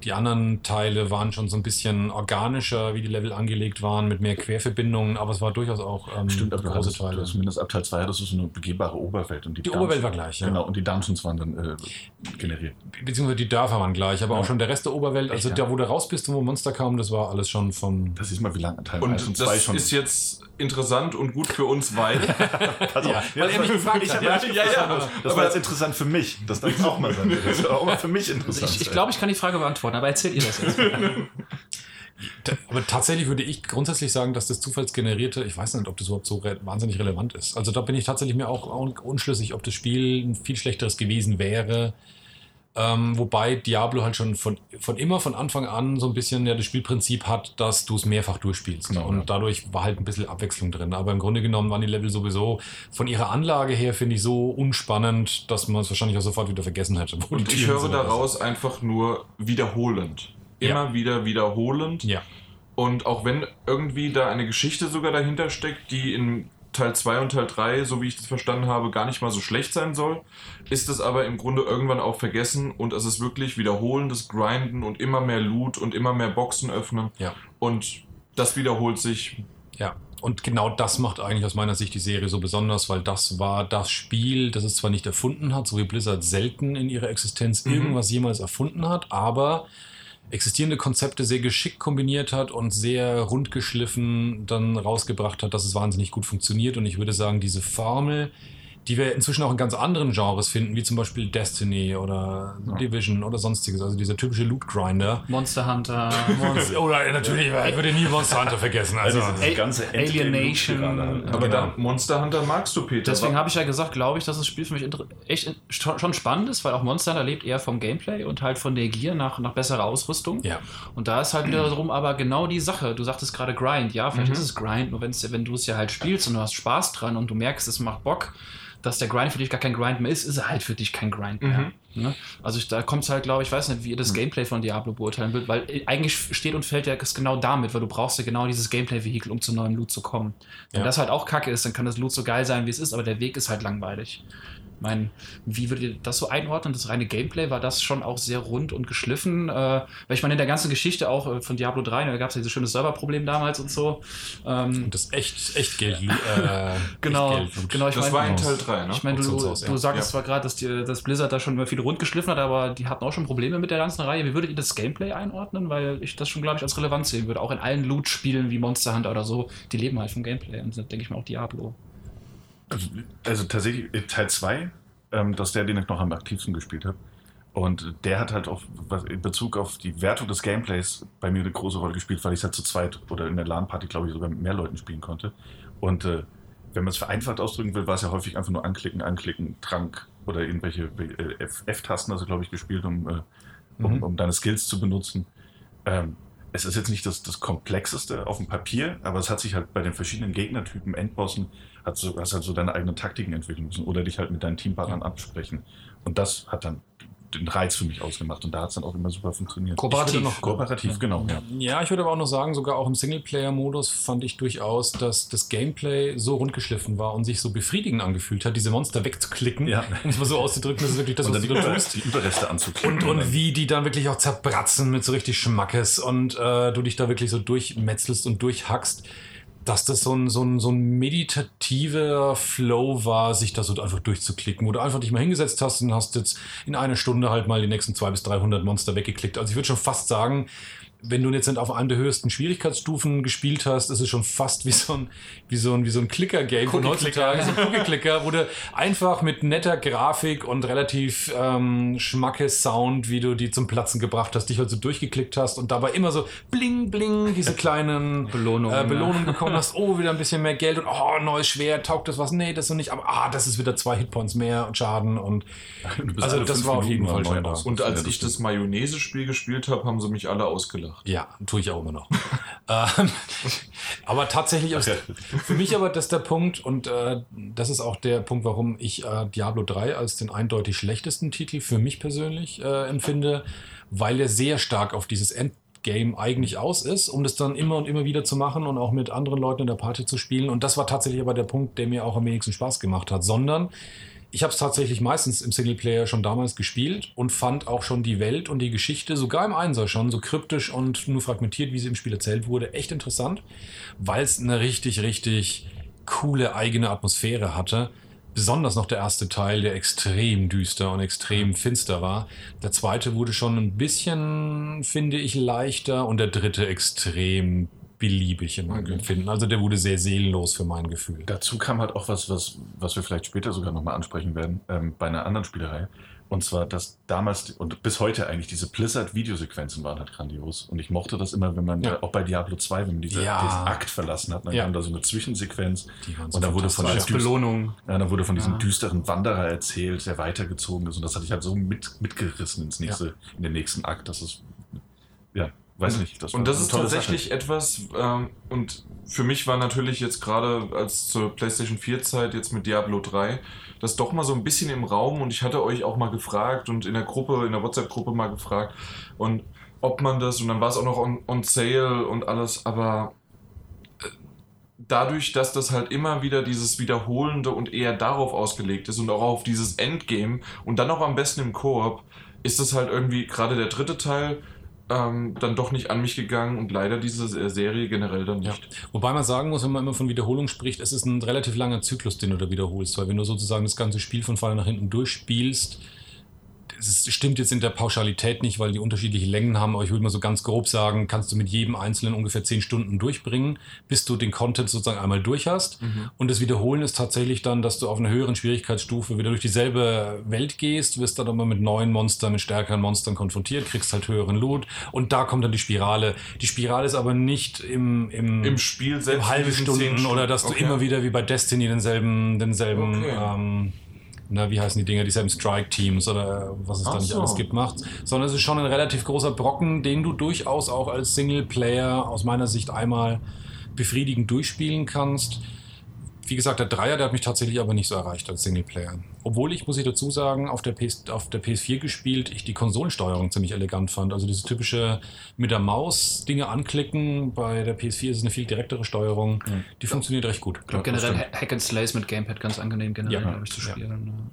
Speaker 1: Die anderen Teile waren schon so ein bisschen organischer, wie die Level angelegt waren, mit mehr Querverbindungen, aber es war durchaus auch ähm,
Speaker 3: Stimmt, aber du
Speaker 1: große
Speaker 3: du
Speaker 1: Teile.
Speaker 3: hast zumindest ab Teil 2 hattest du so eine begehbare Oberwelt. Und die,
Speaker 1: Die
Speaker 3: Dungeons-
Speaker 1: Oberwelt war gleich, ja.
Speaker 3: Genau, und die Dungeons waren dann äh, generiert.
Speaker 1: Beziehungsweise die Dörfer waren gleich, aber
Speaker 3: Ja.
Speaker 1: auch schon der Rest der Oberwelt, also
Speaker 3: Echt, ja?
Speaker 1: da, wo du raus bist und wo Monster kamen, das war alles schon vom.
Speaker 3: Das ist mal, wie lange Teil
Speaker 2: Und
Speaker 3: 1 und 2
Speaker 2: das
Speaker 3: schon
Speaker 2: ist jetzt interessant und gut für uns, weil [LAUGHS]
Speaker 3: Also,
Speaker 1: Ja, weil er mich gefragt
Speaker 3: ich
Speaker 1: hat.
Speaker 3: hab
Speaker 1: Ja,
Speaker 3: ja,
Speaker 2: ja.
Speaker 3: Das war jetzt interessant für mich. Das darf auch mal sein. Das war auch mal für mich [LAUGHS] interessant.
Speaker 4: Ich, ich glaube, ich kann die Frage beantworten, aber erzählt ihr das jetzt. [LAUGHS]
Speaker 1: Aber tatsächlich würde ich grundsätzlich sagen, dass das zufallsgenerierte, ich weiß nicht, ob das überhaupt so re wahnsinnig relevant ist. Also da bin ich tatsächlich mir auch un- unschlüssig, ob das Spiel ein viel schlechteres gewesen wäre. Ähm, wobei Diablo halt schon von, von immer von Anfang an so ein bisschen ja das Spielprinzip hat, dass du es mehrfach durchspielst.
Speaker 3: Genau,
Speaker 1: und
Speaker 3: ja.
Speaker 1: dadurch war halt ein bisschen Abwechslung drin. Aber im Grunde genommen waren die Level sowieso von ihrer Anlage her, finde ich, so unspannend, dass man es wahrscheinlich auch sofort wieder vergessen hätte.
Speaker 2: Und ich höre
Speaker 1: sind.
Speaker 2: daraus einfach nur wiederholend. Immer wieder wiederholend.
Speaker 1: Ja.
Speaker 2: Und auch wenn irgendwie da eine Geschichte sogar dahinter steckt, die in Teil 2 und Teil 3, so wie ich das verstanden habe, gar nicht mal so schlecht sein soll, ist es aber im Grunde irgendwann auch vergessen und es ist wirklich wiederholendes Grinden und immer mehr Loot und immer mehr Boxen öffnen.
Speaker 1: Ja.
Speaker 2: Und das wiederholt sich.
Speaker 1: Ja, und genau das macht eigentlich aus meiner Sicht die Serie so besonders, weil das war das Spiel, das es zwar nicht erfunden hat, so wie Blizzard selten in ihrer Existenz
Speaker 2: Mhm.
Speaker 1: irgendwas jemals erfunden hat, aber existierende Konzepte sehr geschickt kombiniert hat und sehr rund geschliffen dann rausgebracht hat, dass es wahnsinnig gut funktioniert. Und ich würde sagen, diese Formel, die wir inzwischen auch in ganz anderen Genres finden, wie zum Beispiel Destiny oder
Speaker 3: Ja.
Speaker 1: Division oder sonstiges, also dieser typische Loot-Grinder.
Speaker 4: Monster Hunter. [LAUGHS]
Speaker 1: Oder natürlich, ich würde nie Monster Hunter vergessen. Also,
Speaker 3: Also diese
Speaker 4: A-
Speaker 3: ganze
Speaker 4: Alienation.
Speaker 3: Endgame-Spirale.
Speaker 2: Aber
Speaker 1: Genau.
Speaker 2: dann Monster Hunter magst du, Peter.
Speaker 4: Deswegen habe ich ja gesagt, glaube ich, dass das Spiel für mich echt schon spannend ist, weil auch Monster Hunter lebt eher vom Gameplay und halt von der Gier nach, nach besserer Ausrüstung.
Speaker 1: ja.
Speaker 4: Und da ist halt wiederum aber genau die Sache. Du sagtest gerade Grind. Ja, vielleicht
Speaker 2: Mhm.
Speaker 4: ist es Grind, nur wenn du es ja halt spielst und du hast Spaß dran und du merkst, es macht Bock, dass der Grind für dich gar kein Grind mehr ist, ist er halt für dich kein Grind mehr. Ne? Also ich, da kommt es halt, glaube ich, weiß nicht, wie ihr das Gameplay von Diablo beurteilen würdet, weil äh, eigentlich steht und fällt ja es genau damit, weil du brauchst ja genau dieses Gameplay-Vehikel, um zu neuem Loot zu kommen. Wenn
Speaker 1: Ja.
Speaker 4: das halt auch kacke ist, dann kann das Loot so geil sein, wie es ist, aber der Weg ist halt langweilig. Ich meine, wie würdet ihr das so einordnen? Das reine Gameplay, war das schon auch sehr rund und geschliffen? Äh, weil ich meine, in der ganzen Geschichte auch äh, von Diablo 3, da gab es ja dieses schöne Serverproblem damals und so. Ähm,
Speaker 1: Und das echt, echt Geld. Äh, [LAUGHS]
Speaker 4: genau,
Speaker 1: echt Geld.
Speaker 4: genau. Ich
Speaker 2: das
Speaker 4: mein,
Speaker 2: war in Teil 3, ne?
Speaker 4: ich meine, du,
Speaker 1: Auktionshaus,
Speaker 4: du sagst
Speaker 2: Ja.
Speaker 4: zwar gerade, dass, die- dass Blizzard da schon immer viel rund geschliffen hat, aber die hatten auch schon Probleme mit der ganzen Reihe. Wie würdet ihr das Gameplay einordnen? Weil ich das schon, glaube ich, als relevant sehen würde. Auch in allen Loot-Spielen wie Monster Hunter oder so, die leben halt vom Gameplay. Und da denke ich mir auch Diablo.
Speaker 3: Also, also tatsächlich Teil 2, ähm, das ist der, den ich noch am aktivsten gespielt habe. Und der hat halt auch was in Bezug auf die Wertung des Gameplays bei mir eine große Rolle gespielt, weil ich es halt zu zweit oder in der LAN-Party, glaube ich, sogar mit mehr Leuten spielen konnte. Und äh, wenn man es vereinfacht ausdrücken will, war es ja häufig einfach nur anklicken, anklicken, Trank oder irgendwelche äh, F-Tasten, also glaube ich, gespielt, um, äh, um,
Speaker 1: Mhm.
Speaker 3: um deine Skills zu benutzen. Ähm, es ist jetzt nicht das, das Komplexeste auf dem Papier, aber es hat sich halt bei den verschiedenen Gegnertypen, Endbossen, hat so, hast halt so deine eigenen Taktiken entwickeln müssen oder dich halt mit deinen Teampartnern absprechen. Und das hat dann den Reiz für mich ausgemacht und da hat es dann auch immer super funktioniert.
Speaker 4: Kooperativ.
Speaker 1: Noch-
Speaker 3: Kooperativ, genau, ja.
Speaker 1: Ja, ich würde aber auch noch sagen, sogar auch im Singleplayer-Modus fand ich durchaus, dass das Gameplay so rundgeschliffen war und sich so befriedigend angefühlt hat, diese Monster wegzuklicken,
Speaker 3: Ja.
Speaker 1: um es mal so auszudrücken, das ist wirklich das,
Speaker 3: und
Speaker 1: was
Speaker 3: dann
Speaker 1: du tust.
Speaker 3: die Überreste anzuklicken.
Speaker 1: Und, und wie die dann wirklich auch zerbratzen mit so richtig Schmackes und äh, du dich da wirklich so durchmetzelst und durchhackst, dass das so ein, so, ein, so ein meditativer Flow war, sich da so einfach durchzuklicken, wo du einfach dich mal hingesetzt hast und hast jetzt in einer Stunde halt mal die nächsten 200 bis 300 Monster weggeklickt. Also ich würde schon fast sagen, wenn du jetzt nicht auf einer der höchsten Schwierigkeitsstufen gespielt hast, ist es schon fast wie so ein, wie so ein, wie so ein Clicker-Game von heutzutage, so ein Cookie-Clicker, wo du einfach mit netter Grafik und relativ ähm, schmackes Sound, wie du die zum Platzen gebracht hast, dich halt so durchgeklickt hast und dabei immer so bling, bling, diese kleinen
Speaker 4: Belohnungen,
Speaker 1: äh,
Speaker 4: ja.
Speaker 1: Belohnungen bekommen [LAUGHS] hast. Oh, wieder ein bisschen mehr Geld und oh, neues Schwert, taugt das was? Nee, das so nicht, aber ah, das ist wieder zwei Hitpoints mehr und Schaden und Also das war auf jeden Fall
Speaker 3: raus.
Speaker 2: Und als
Speaker 3: Ja,
Speaker 2: ich das Mayonnaise-Spiel gespielt habe, haben sie mich alle ausgelacht.
Speaker 1: Ja, tue ich auch immer noch. [LAUGHS] ähm, aber tatsächlich, ist, für mich aber das der Punkt und äh, das ist auch der Punkt, warum ich äh, Diablo 3 als den eindeutig schlechtesten Titel für mich persönlich äh, empfinde, weil er sehr stark auf dieses Endgame eigentlich aus ist, um das dann immer und immer wieder zu machen und auch mit anderen Leuten in der Party zu spielen. Und das war tatsächlich aber der Punkt, der mir auch am wenigsten Spaß gemacht hat, sondern ich habe es tatsächlich meistens im Singleplayer schon damals gespielt und fand auch schon die Welt und die Geschichte, sogar im Einser schon, so kryptisch und nur fragmentiert, wie sie im Spiel erzählt wurde, echt interessant, weil es eine richtig, richtig coole eigene Atmosphäre hatte. Besonders noch der erste Teil, der extrem düster und extrem finster war. Der zweite wurde schon ein bisschen, finde ich, leichter und der dritte extrem beliebig in meinem Empfinden. Also der wurde sehr seelenlos für mein Gefühl.
Speaker 3: Dazu kam halt auch was, was, was wir vielleicht später sogar nochmal ansprechen werden, ähm, bei einer anderen Spielerei. Und zwar, dass damals und bis heute eigentlich diese Blizzard-Videosequenzen waren halt grandios. Und ich mochte das immer, wenn man,
Speaker 1: Ja.
Speaker 3: auch bei Diablo 2, wenn man diese,
Speaker 1: Ja.
Speaker 3: diesen Akt verlassen hat, dann
Speaker 1: Ja.
Speaker 3: kam da so eine Zwischensequenz.
Speaker 1: Die waren so
Speaker 3: und da wurde von,
Speaker 4: Als Belohnung.
Speaker 3: ja, dann wurde von diesem düsteren Wanderer erzählt, der weitergezogen ist. Und das hatte ich halt so mit, mitgerissen ins nächste, in den nächsten Akt. Das ist, ja, weiß nicht. Das
Speaker 2: Und das ist tatsächlich etwas, ähm, und für mich war natürlich jetzt gerade als zur PlayStation 4 Zeit jetzt mit Diablo 3 das doch mal so ein bisschen im Raum und ich hatte euch auch mal gefragt und in der Gruppe, in der WhatsApp-Gruppe mal gefragt und ob man das, und dann war es auch noch on, on sale und alles, aber äh, dadurch, dass das halt immer wieder dieses Wiederholende und eher darauf ausgelegt ist und auch auf dieses Endgame und dann auch am besten im Koop, ist das halt irgendwie gerade der dritte Teil ähm, dann doch nicht an mich gegangen und leider diese Se- Serie generell dann
Speaker 1: Ja.
Speaker 2: nicht.
Speaker 1: Wobei man sagen muss, wenn man immer von Wiederholung spricht, es ist ein relativ langer Zyklus, den du da wiederholst, weil wenn du sozusagen das ganze Spiel von vorne nach hinten durchspielst, es stimmt jetzt in der Pauschalität nicht, weil die unterschiedliche Längen haben, aber ich würde mal so ganz grob sagen, kannst du mit jedem einzelnen ungefähr 10 Stunden durchbringen, bis du den Content sozusagen einmal durch hast. Und das Wiederholen ist tatsächlich dann, dass du auf einer höheren Schwierigkeitsstufe wieder durch dieselbe Welt gehst, wirst dann aber mit neuen Monstern, mit stärkeren Monstern konfrontiert, kriegst halt höheren Loot und da kommt dann die Spirale. Die Spirale ist aber nicht im, im,
Speaker 2: Im Spiel selbst.
Speaker 1: im halbe
Speaker 2: zehn
Speaker 1: Stunden oder dass du
Speaker 2: Okay.
Speaker 1: immer wieder wie bei Destiny denselben, denselben,
Speaker 2: Okay.
Speaker 1: ähm, na, wie heißen die Dinger, dieselben Strike-Teams oder was es da
Speaker 2: Ach
Speaker 1: nicht
Speaker 2: so.
Speaker 1: alles gibt, macht, sondern es ist schon ein relativ großer Brocken, den du durchaus auch als Singleplayer aus meiner Sicht einmal befriedigend durchspielen kannst. Wie gesagt, der Dreier, der hat mich tatsächlich aber nicht so erreicht als Singleplayer. Obwohl ich, muss ich dazu sagen, auf der, PS, auf der PS4 gespielt, ich die Konsolensteuerung ziemlich elegant fand. Also diese typische mit der Maus Dinge anklicken. Bei der PS4 ist es eine viel direktere Steuerung. Die funktioniert recht gut.
Speaker 4: Ich glaube
Speaker 3: Ja,
Speaker 4: generell. Hack and Slays mit Gamepad ganz angenehm generell,
Speaker 1: Ja.
Speaker 4: glaube ich, zu
Speaker 1: Ja.
Speaker 4: spielen.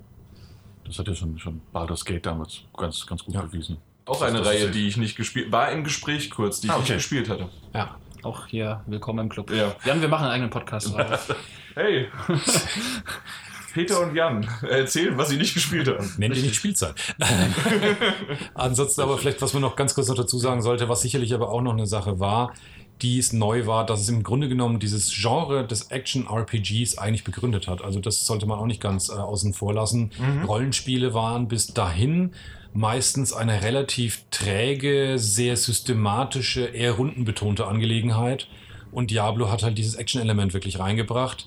Speaker 3: Das hat ja schon, schon Baldur's Gate damals ganz, ganz gut
Speaker 1: Ja.
Speaker 3: bewiesen.
Speaker 2: Auch eine
Speaker 3: das
Speaker 2: Reihe, die ich nicht gespielt war im Gespräch kurz, die ich
Speaker 3: Ah,
Speaker 2: nicht
Speaker 3: okay.
Speaker 2: gespielt hatte.
Speaker 1: Ja.
Speaker 4: Auch hier, willkommen im Club.
Speaker 2: Ja.
Speaker 4: Jan, wir machen einen eigenen Podcast. [LAUGHS]
Speaker 2: Hey! [LAUGHS] Peter und Jan erzählen, was sie nicht gespielt haben.
Speaker 1: Nennt ihr nicht Spielzeit. [LAUGHS] Ansonsten aber vielleicht, was man noch ganz kurz noch dazu sagen sollte, was sicherlich aber auch noch eine Sache war, die es neu war, dass es im Grunde genommen dieses Genre des Action-RPGs eigentlich begründet hat. Also das sollte man auch nicht ganz äh, außen vor lassen. Rollenspiele waren bis dahin meistens eine relativ träge, sehr systematische, eher rundenbetonte Angelegenheit. Und Diablo hat halt dieses Action-Element wirklich reingebracht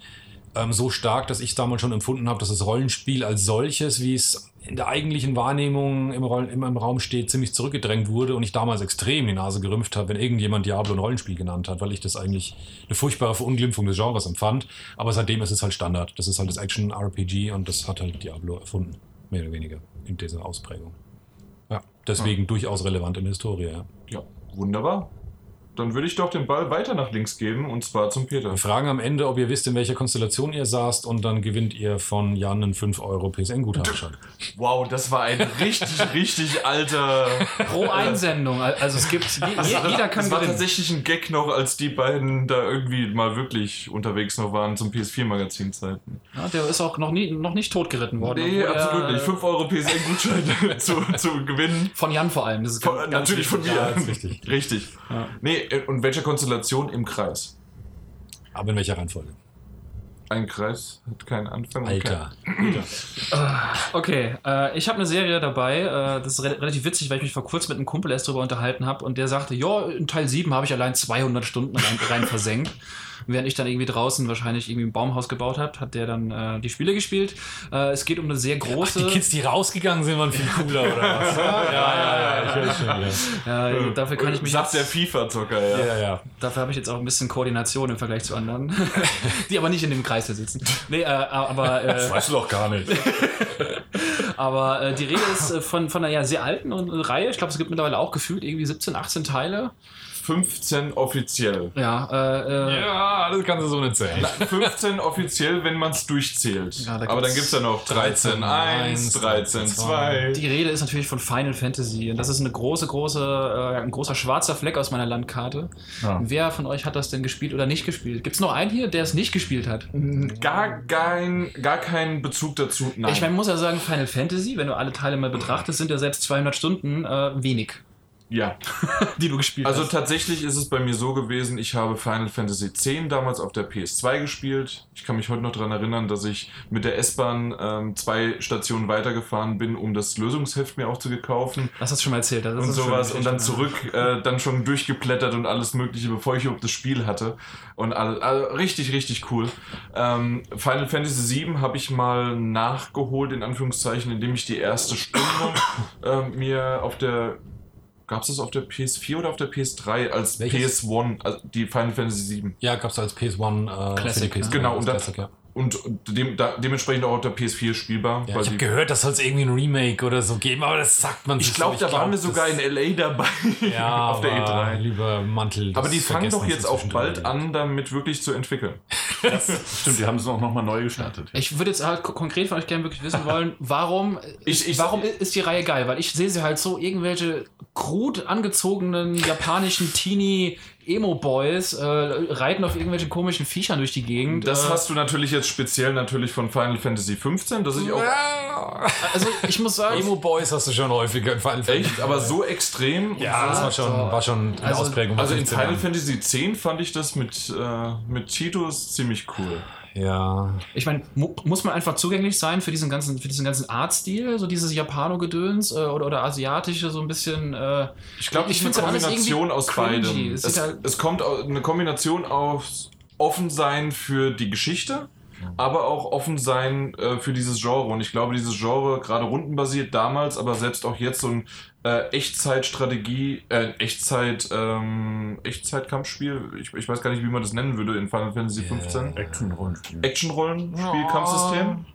Speaker 1: ähm, so stark, dass ich damals schon empfunden habe, dass das Rollenspiel als solches, wie es in der eigentlichen Wahrnehmung im, Roll im, im Raum steht, ziemlich zurückgedrängt wurde und ich damals extrem die Nase gerümpft habe, wenn irgendjemand Diablo ein Rollenspiel genannt hat, weil ich das eigentlich eine furchtbare Verunglimpfung des Genres empfand. Aber seitdem ist es halt Standard. Das ist halt das Action-RPG und das hat halt Diablo erfunden. Mehr oder weniger in dieser Ausprägung. Ja, deswegen durchaus relevant in der Historie. Ja.
Speaker 2: Ja, wunderbar. Dann würde ich doch den Ball weiter nach links geben und zwar zum Peter.
Speaker 1: Wir fragen am Ende, ob ihr wisst, in welcher Konstellation ihr saßt und dann gewinnt ihr von Jan einen 5 Euro PSN-Guthaben.
Speaker 2: Wow, das war ein richtig, [LAUGHS] richtig alter.
Speaker 4: Pro Einsendung. Also es gibt, je, je, jeder kann
Speaker 2: das war
Speaker 4: gewinnen.
Speaker 2: tatsächlich ein Gag noch, als die beiden da irgendwie mal wirklich unterwegs noch waren zum PS4-Magazin-Zeiten.
Speaker 4: Ja, der ist auch noch, nie, noch nicht totgeritten worden.
Speaker 2: Nee, absolut
Speaker 4: er,
Speaker 2: nicht. 5 Euro PSN-Gutschein [LAUGHS] zu, zu gewinnen.
Speaker 4: Von Jan vor allem. Das ist
Speaker 2: Von, natürlich von mir.
Speaker 1: Ja, ist richtig.
Speaker 2: Richtig.
Speaker 4: Ja.
Speaker 2: Nee, äh, und welche Konstellation im Kreis?
Speaker 1: Aber in welcher Reihenfolge?
Speaker 2: Ein Kreis hat keinen Anfang. und
Speaker 1: Alter.
Speaker 4: Okay, äh, ich habe eine Serie dabei. Äh, das ist re relativ witzig, weil ich mich vor kurzem mit einem Kumpel erst drüber unterhalten habe und der sagte, ja, in Teil 7 habe ich allein 200 Stunden rein, rein versenkt. Und während ich dann irgendwie draußen wahrscheinlich irgendwie ein Baumhaus gebaut habe, hat der dann äh, die Spiele gespielt. Äh, es geht um eine sehr große.
Speaker 1: Die Kids, die rausgegangen sind, waren viel [LAUGHS] cooler, oder was? ja, ja, ja, ich weiß schon, ja.
Speaker 4: ja, dafür kann ich mich
Speaker 2: Sagt der FIFA-Zocker, ja.
Speaker 1: Ja, ja.
Speaker 4: dafür habe ich jetzt auch ein bisschen Koordination im Vergleich zu anderen, [LAUGHS] die aber nicht in dem Kreis hier sitzen. Nee, äh, aber äh,
Speaker 3: Weißt du doch gar nicht. [LAUGHS]
Speaker 4: Aber äh, die Rede ist äh, von, von einer ja, sehr alten und, äh, Reihe. Ich glaube, es gibt mittlerweile auch gefühlt irgendwie 17, 18 Teile.
Speaker 2: 15 offiziell.
Speaker 4: Ja, äh, äh,
Speaker 1: Ja, das kannst du so nicht zählen.
Speaker 2: 15 offiziell, wenn man es durchzählt.
Speaker 4: Ja, da
Speaker 2: Aber dann
Speaker 4: gibt's
Speaker 2: gibt es ja noch 13.1, 13.2.
Speaker 4: die Rede ist natürlich von Final Fantasy. Und das ist eine große, große, äh, ein großer schwarzer Fleck aus meiner Landkarte.
Speaker 3: Ja.
Speaker 4: Wer von euch hat das denn gespielt oder nicht gespielt? Gibt es noch einen hier, der es nicht gespielt hat?
Speaker 2: Gar, kein, gar keinen Bezug dazu. Nein.
Speaker 4: Ich meine, muss ja sagen, Final Fantasy, wenn du alle Teile mal betrachtest, sind ja selbst 200 Stunden äh, wenig.
Speaker 2: Ja, [LAUGHS]
Speaker 4: die du gespielt
Speaker 2: also
Speaker 4: hast.
Speaker 2: tatsächlich ist es bei mir so gewesen, ich habe Final Fantasy X damals auf der PS2 gespielt. Ich kann mich heute noch daran erinnern, dass ich mit der S-Bahn ähm, zwei Stationen weitergefahren bin, um das Lösungsheft mir auch zu kaufen.
Speaker 4: Das hast du schon mal erzählt. Das
Speaker 2: und sowas und dann zurück, äh, dann schon durchgeblättert und alles Mögliche, bevor ich überhaupt das Spiel hatte. Und all, all, richtig, richtig cool. Ähm, Final Fantasy VII habe ich mal nachgeholt, in Anführungszeichen, indem ich die erste Stunde äh, mir auf der. Gab es das auf der PS4 oder auf der PS3 als
Speaker 1: Welches?
Speaker 2: PS1, also die Final Fantasy VII?
Speaker 1: Ja, gab es als PS1 äh,
Speaker 4: Classic, ne?
Speaker 1: PS3
Speaker 2: Genau, und da-
Speaker 1: Classic, ja.
Speaker 2: Und dem, da, dementsprechend auch auf der PS4 spielbar.
Speaker 1: Ja,
Speaker 2: weil
Speaker 1: ich habe gehört, das soll es irgendwie ein Remake oder so geben, aber das sagt man
Speaker 2: ich glaube,
Speaker 1: so.
Speaker 2: da waren wir
Speaker 1: glaub,
Speaker 2: sogar in LA dabei.
Speaker 1: ja, [LAUGHS]
Speaker 2: auf der
Speaker 1: aber
Speaker 2: E3.
Speaker 1: Lieber Mantel.
Speaker 2: Aber die fangen doch jetzt auch bald an, damit wirklich zu entwickeln. [LAUGHS]
Speaker 3: Stimmt, die haben es auch nochmal neu gestartet.
Speaker 4: Ich würde jetzt halt ko- konkret von euch gerne wirklich wissen wollen, warum,
Speaker 2: Ich- ich-
Speaker 4: warum ist die Reihe geil? Weil ich sehe sie halt so irgendwelche krut angezogenen japanischen Teenie Emo-Boys äh, reiten auf irgendwelchen komischen Viechern durch die Gegend.
Speaker 2: Das
Speaker 4: äh,
Speaker 2: hast du natürlich jetzt speziell natürlich von Final Fantasy 15, dass ich auch
Speaker 1: Ja.
Speaker 4: also ich muss sagen,
Speaker 1: Emo Boys hast du schon häufiger in Final Fantasy.
Speaker 2: echt, aber so extrem.
Speaker 1: Ja, das war schon, war schon eine
Speaker 4: Also-
Speaker 1: Ausprägung.
Speaker 2: Also in
Speaker 1: 15
Speaker 2: Final. Fantasy X fand ich das mit, äh, mit Titus ziemlich cool.
Speaker 1: Ja.
Speaker 4: ich meine, mu muss man einfach zugänglich sein für diesen ganzen, für diesen ganzen Artstil, so dieses Japano-Gedöns äh, oder, oder asiatische, so ein bisschen. Äh,
Speaker 2: Ich glaube,
Speaker 4: Ich
Speaker 2: ich eine Kombination aus
Speaker 4: cringy.
Speaker 2: beidem.
Speaker 4: Es
Speaker 2: Es,
Speaker 4: halt-
Speaker 2: es kommt eine Kombination aus offen sein für die Geschichte, aber auch offen sein äh, für dieses Genre. Und ich glaube, dieses Genre, gerade rundenbasiert damals, aber selbst auch jetzt so ein äh, Echtzeitstrategie, äh, Echtzeit, ähm, Echtzeitkampfspiel, ich, ich weiß gar nicht, wie man das nennen würde in Final Fantasy 15.
Speaker 3: Action-Rollenspiel.
Speaker 2: Actionrollenspiel, Kampfsystem.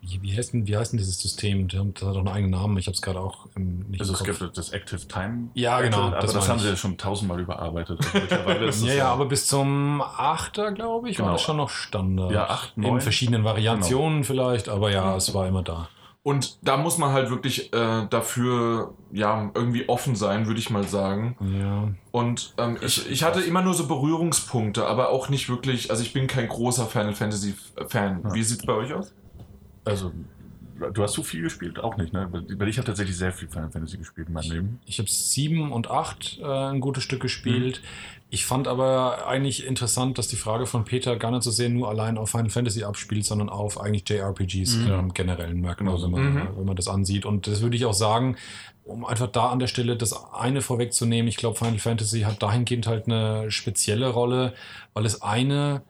Speaker 1: Wie, wie, heißt denn, wie heißt denn dieses System? Das hat doch einen eigenen Namen. Ich habe es gerade auch im, nicht
Speaker 3: Also es gibt das Active Time.
Speaker 1: Ja, genau,
Speaker 3: Aber
Speaker 1: das
Speaker 3: das, haben sie ja schon tausendmal überarbeitet. Also es [LAUGHS]
Speaker 1: Ja, ja, aber bis zum 8. glaube ich, war
Speaker 3: Genau.
Speaker 1: das schon noch Standard.
Speaker 3: Ja, 8,
Speaker 1: In
Speaker 3: 9.
Speaker 1: verschiedenen Variationen vielleicht, aber ja, es war immer da.
Speaker 2: Und da muss man halt wirklich äh, dafür ja irgendwie offen sein, würde ich mal sagen.
Speaker 1: Ja.
Speaker 2: Und ähm, ich, ich hatte immer nur so Berührungspunkte, aber auch nicht wirklich, also ich bin kein großer Final Fantasy Fan.
Speaker 3: Ja.
Speaker 2: Wie sieht's bei euch aus?
Speaker 3: Also, du hast so viel gespielt? Auch nicht, ne? Weil ich habe tatsächlich sehr viel Final Fantasy gespielt in meinem Leben.
Speaker 1: Ich habe 7 und 8 äh, ein gutes Stück gespielt.
Speaker 3: Mhm.
Speaker 1: Ich fand aber eigentlich interessant, dass die Frage von Peter gar nicht so sehr nur allein auf Final Fantasy abspielt, sondern auf eigentlich JRPGs
Speaker 3: Mhm.
Speaker 1: im generellen Merkmal,
Speaker 3: Genau so.
Speaker 1: wenn, man,
Speaker 2: Mhm.
Speaker 1: wenn man das ansieht. Und das würde ich auch sagen, um einfach da an der Stelle das eine vorwegzunehmen, ich glaube, Final Fantasy hat dahingehend halt eine spezielle Rolle, weil es eine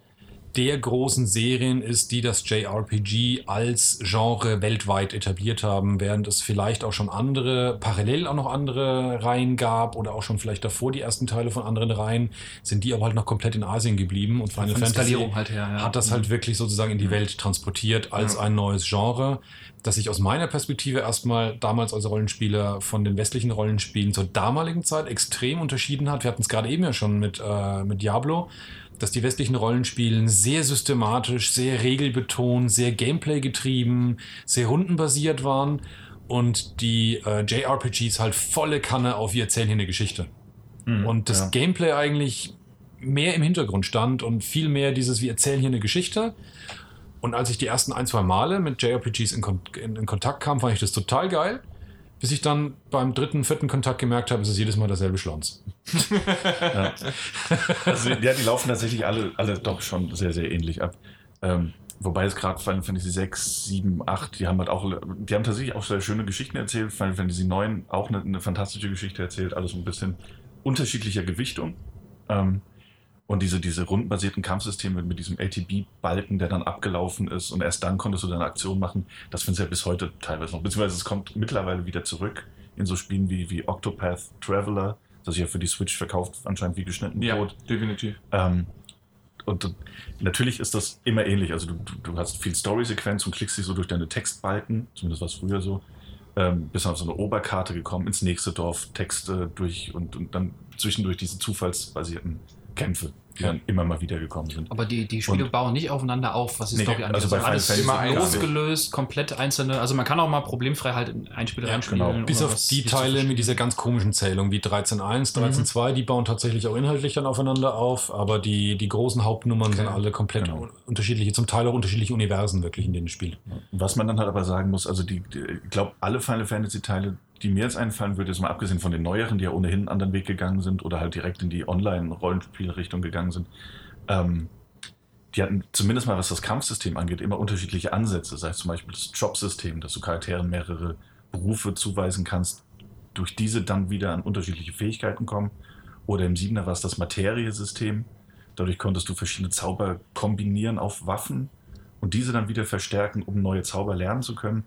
Speaker 1: der großen Serien ist, die das JRPG als Genre weltweit etabliert haben, während es vielleicht auch schon andere, parallel auch noch andere Reihen gab oder auch schon vielleicht davor die ersten Teile von anderen Reihen, sind die aber halt noch komplett in Asien geblieben und Final Fantasy
Speaker 4: halt her. Ja.
Speaker 1: hat das halt wirklich sozusagen in die Welt transportiert als
Speaker 2: Ja.
Speaker 1: ein neues Genre, das sich aus meiner Perspektive erstmal damals als Rollenspieler von den westlichen Rollenspielen zur damaligen Zeit extrem unterschieden hat. Wir hatten es gerade eben ja schon mit, äh, mit Diablo, dass die westlichen Rollenspielen sehr systematisch, sehr regelbetont, sehr Gameplay getrieben, sehr rundenbasiert waren und die äh, JRPGs halt volle Kanne auf wir erzählen hier eine Geschichte. Und das
Speaker 3: ja.
Speaker 1: Gameplay eigentlich mehr im Hintergrund stand und viel mehr dieses, wir erzählen hier eine Geschichte. Und als ich die ersten ein, zwei Male mit JRPGs in, Kon in, in Kontakt kam, fand ich das total geil. Bis ich dann beim dritten, vierten Kontakt gemerkt habe, es ist jedes Mal derselbe Schlons.
Speaker 3: Ja. [LAUGHS] Also, ja, die laufen tatsächlich alle, alle doch schon sehr, sehr ähnlich ab. Ähm, wobei es gerade Final Fantasy 6, 7, 8, die haben halt auch, die haben tatsächlich auch sehr schöne Geschichten erzählt. Final Fantasy 9 auch eine, eine fantastische Geschichte erzählt, alles ein bisschen unterschiedlicher Gewichtung. Ähm, und diese, diese rundenbasierten Kampfsysteme mit diesem ATB-Balken, der dann abgelaufen ist und erst dann konntest du deine Aktion machen, das findest du ja bis heute teilweise noch. Beziehungsweise es kommt mittlerweile wieder zurück in so Spielen wie, wie Octopath Traveler, das sich ja für die Switch verkauft, anscheinend wie geschnitten
Speaker 2: Ja,
Speaker 3: Brot.
Speaker 2: definitiv.
Speaker 3: Ähm, und natürlich ist das immer ähnlich. Also du, du, hast viel Story-Sequenz und klickst dich so durch deine Textbalken, zumindest war es früher so, ähm, bist auf so eine Oberkarte gekommen, ins nächste Dorf, Texte durch und, und dann zwischendurch diese zufallsbasierten Kämpfe, die
Speaker 1: Ja.
Speaker 3: dann immer mal wieder gekommen sind.
Speaker 4: Aber die, die Spiele
Speaker 3: Und-
Speaker 4: bauen nicht aufeinander auf, was die
Speaker 3: Nee,
Speaker 4: Story angeht.
Speaker 3: also bei
Speaker 4: alles
Speaker 3: Final
Speaker 2: Fantasy
Speaker 4: immer losgelöst, komplett einzelne. Also man kann auch mal problemfrei halt in ein Spiel
Speaker 1: Ja,
Speaker 4: reinspielen.
Speaker 3: genau.
Speaker 1: Bis auf die Teile mit dieser ganz komischen Zählung wie 13.1, 13.2, die bauen tatsächlich auch inhaltlich dann aufeinander auf, aber die, die großen Hauptnummern sind alle komplett
Speaker 3: Genau.
Speaker 1: unterschiedliche, zum Teil auch unterschiedliche Universen wirklich, in denen es spielt.
Speaker 3: Was man dann halt aber sagen muss, also die, die ich glaube, alle Final Fantasy Teile die mir jetzt einfallen würde, ist mal abgesehen von den neueren, die ja ohnehin einen anderen Weg gegangen sind oder halt direkt in die Online-Rollenspielrichtung gegangen sind, ähm, die hatten zumindest mal, was das Kampfsystem angeht, immer unterschiedliche Ansätze. Sei es zum Beispiel das Jobsystem, dass du Charakteren mehrere Berufe zuweisen kannst, durch diese dann wieder an unterschiedliche Fähigkeiten kommen. Oder im Siebener war es das Materiesystem. Dadurch konntest du verschiedene Zauber kombinieren auf Waffen und diese dann wieder verstärken, um neue Zauber lernen zu können.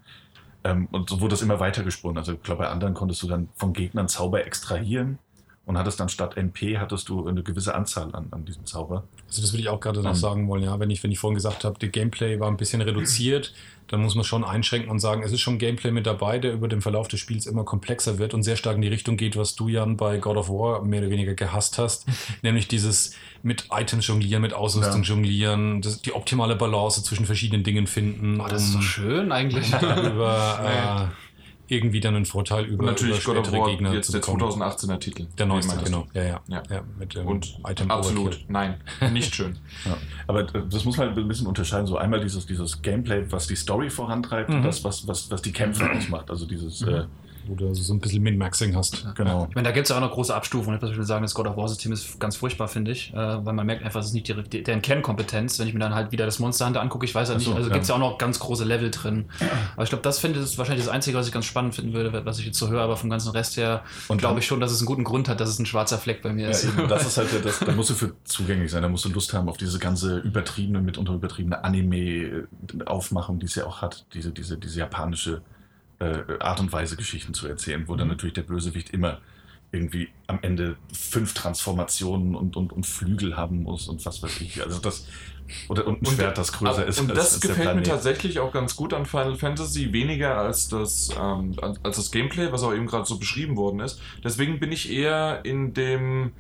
Speaker 3: Ähm, und so wurde das immer weiter gesponnen. Also ich glaube, bei anderen konntest du dann von Gegnern Zauber extrahieren und hattest dann statt NP hattest du eine gewisse Anzahl an, an diesem Zauber.
Speaker 1: Also das würde ich auch gerade noch
Speaker 3: Ähm.
Speaker 1: sagen wollen, ja. Wenn ich, wenn ich vorhin gesagt habe, der Gameplay war ein bisschen reduziert, dann muss man schon einschränken und sagen, es ist schon Gameplay mit dabei, der über den Verlauf des Spiels immer komplexer wird und sehr stark in die Richtung geht, was du, Jan, bei God of War mehr oder weniger gehasst hast. [LAUGHS] nämlich dieses mit Items jonglieren, mit Ausrüstung
Speaker 3: Ja.
Speaker 1: jonglieren, das, die optimale Balance zwischen verschiedenen Dingen finden.
Speaker 4: Oh, das ist doch
Speaker 1: um
Speaker 4: schön eigentlich.
Speaker 1: darüber [LAUGHS] äh, irgendwie dann einen Vorteil über,
Speaker 2: Und natürlich
Speaker 1: über
Speaker 2: God of
Speaker 1: spätere
Speaker 2: War,
Speaker 1: Gegner
Speaker 2: jetzt
Speaker 1: zu
Speaker 2: der
Speaker 1: bekommen.
Speaker 2: 2018er Titel.
Speaker 1: Der neueste, genau. Ja, ja.
Speaker 2: Ja.
Speaker 1: ja mit
Speaker 2: du. Und
Speaker 1: Item
Speaker 2: absolut,
Speaker 1: Overkill.
Speaker 2: nein, nicht schön. [LAUGHS]
Speaker 3: Ja. Aber äh, das muss man ein bisschen unterscheiden. So einmal dieses, dieses Gameplay, was die Story vorantreibt und
Speaker 1: Mhm.
Speaker 3: das, was, was, was die Kämpfe ausmacht. Also dieses, äh,
Speaker 1: Wo du so ein bisschen Min-Maxing hast.
Speaker 3: genau.
Speaker 4: Ich meine, da gibt es ja auch noch große Abstufungen. Ich würde sagen, das God of War-System ist ganz furchtbar, finde ich. Äh, weil man merkt einfach, es ist nicht direkt deren Kernkompetenz. Wenn ich mir dann halt wieder das Monster Hunter angucke, ich weiß ja nicht,
Speaker 3: so,
Speaker 4: also
Speaker 3: ja.
Speaker 4: gibt es ja auch noch ganz große Level drin. Aber ich glaube, das finde ich ist wahrscheinlich das Einzige, was ich ganz spannend finden würde, was ich jetzt so höre. Aber vom ganzen Rest her glaube ich schon, dass es einen guten Grund hat, dass es ein schwarzer Fleck bei mir
Speaker 3: Ja,
Speaker 4: ist.
Speaker 3: eben, das ist halt, das, da musst du für [LAUGHS] zugänglich sein, da musst du Lust haben auf diese ganze übertriebene, mitunter übertriebene Anime-Aufmachung, die es ja auch hat, diese, diese, diese japanische äh, Art und Weise, Geschichten zu erzählen, wo dann natürlich der Bösewicht immer irgendwie am Ende fünf Transformationen und, und, und Flügel haben muss und was weiß ich. Also das, oder und ein
Speaker 2: Und-
Speaker 3: Schwert, das größer
Speaker 2: Aber-
Speaker 3: ist
Speaker 2: Und
Speaker 3: als,
Speaker 2: das
Speaker 3: als
Speaker 2: gefällt mir tatsächlich auch ganz gut an Final Fantasy, weniger als das, ähm, als das Gameplay, was auch eben gerade so beschrieben worden ist. Deswegen bin ich eher in dem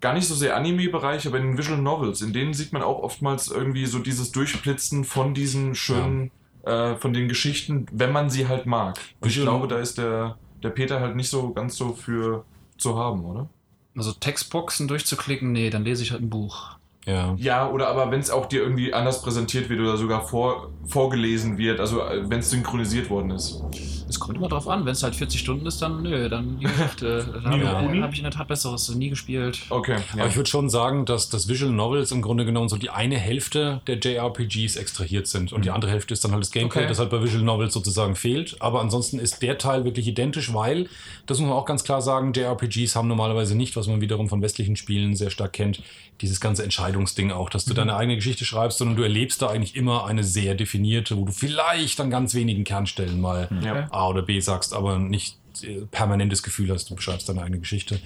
Speaker 2: gar nicht so sehr Anime-Bereich, aber in den Visual Novels. In denen sieht man auch oftmals irgendwie so dieses Durchblitzen von diesen schönen, äh, von den Geschichten, wenn man sie halt mag. Und ich glaube, da ist der, der Peter halt nicht so ganz so für zu haben, oder?
Speaker 4: Also Textboxen durchzuklicken, nee, dann lese ich halt ein Buch.
Speaker 1: Ja.
Speaker 2: Ja, oder aber wenn es auch dir irgendwie anders präsentiert wird oder sogar vor, vorgelesen wird, also wenn es synchronisiert worden ist.
Speaker 4: Es kommt immer drauf an, wenn es halt 40 Stunden ist, dann nö, dann äh, [LAUGHS] da habe
Speaker 1: Ja.
Speaker 4: ich, hab ich in der Tat Besseres nie gespielt.
Speaker 2: Okay,
Speaker 1: Aber ich würde schon sagen, dass das Visual Novels im Grunde genommen so die eine Hälfte der JRPGs extrahiert sind und die andere Hälfte ist dann halt das Gameplay,
Speaker 2: Okay.
Speaker 1: das halt bei Visual Novels sozusagen fehlt. Aber ansonsten ist der Teil wirklich identisch, weil, das muss man auch ganz klar sagen, JRPGs haben normalerweise nicht, was man wiederum von westlichen Spielen sehr stark kennt, dieses ganze Entscheidungsding auch, dass du deine eigene Geschichte schreibst, sondern du erlebst da eigentlich immer eine sehr definierte, wo du vielleicht an ganz wenigen Kernstellen mal
Speaker 2: Ja.
Speaker 1: A oder B sagst, aber nicht äh, permanentes Gefühl hast, du beschreibst deine eigene Geschichte.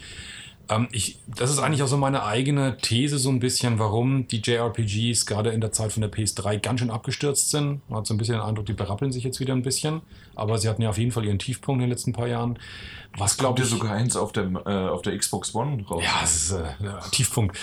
Speaker 1: Ähm, ich, das ist eigentlich auch so meine eigene These, so ein bisschen, warum die JRPGs gerade in der Zeit von der PS3 ganz schön abgestürzt sind. Man hat so ein bisschen den Eindruck, die berappeln sich jetzt wieder ein bisschen. Aber sie hatten ja auf jeden Fall ihren Tiefpunkt in den letzten paar Jahren. Was
Speaker 2: Glaubt ihr sogar eins auf, dem, äh, auf der Xbox One raus?
Speaker 1: Ja, es ist äh, Tiefpunkt.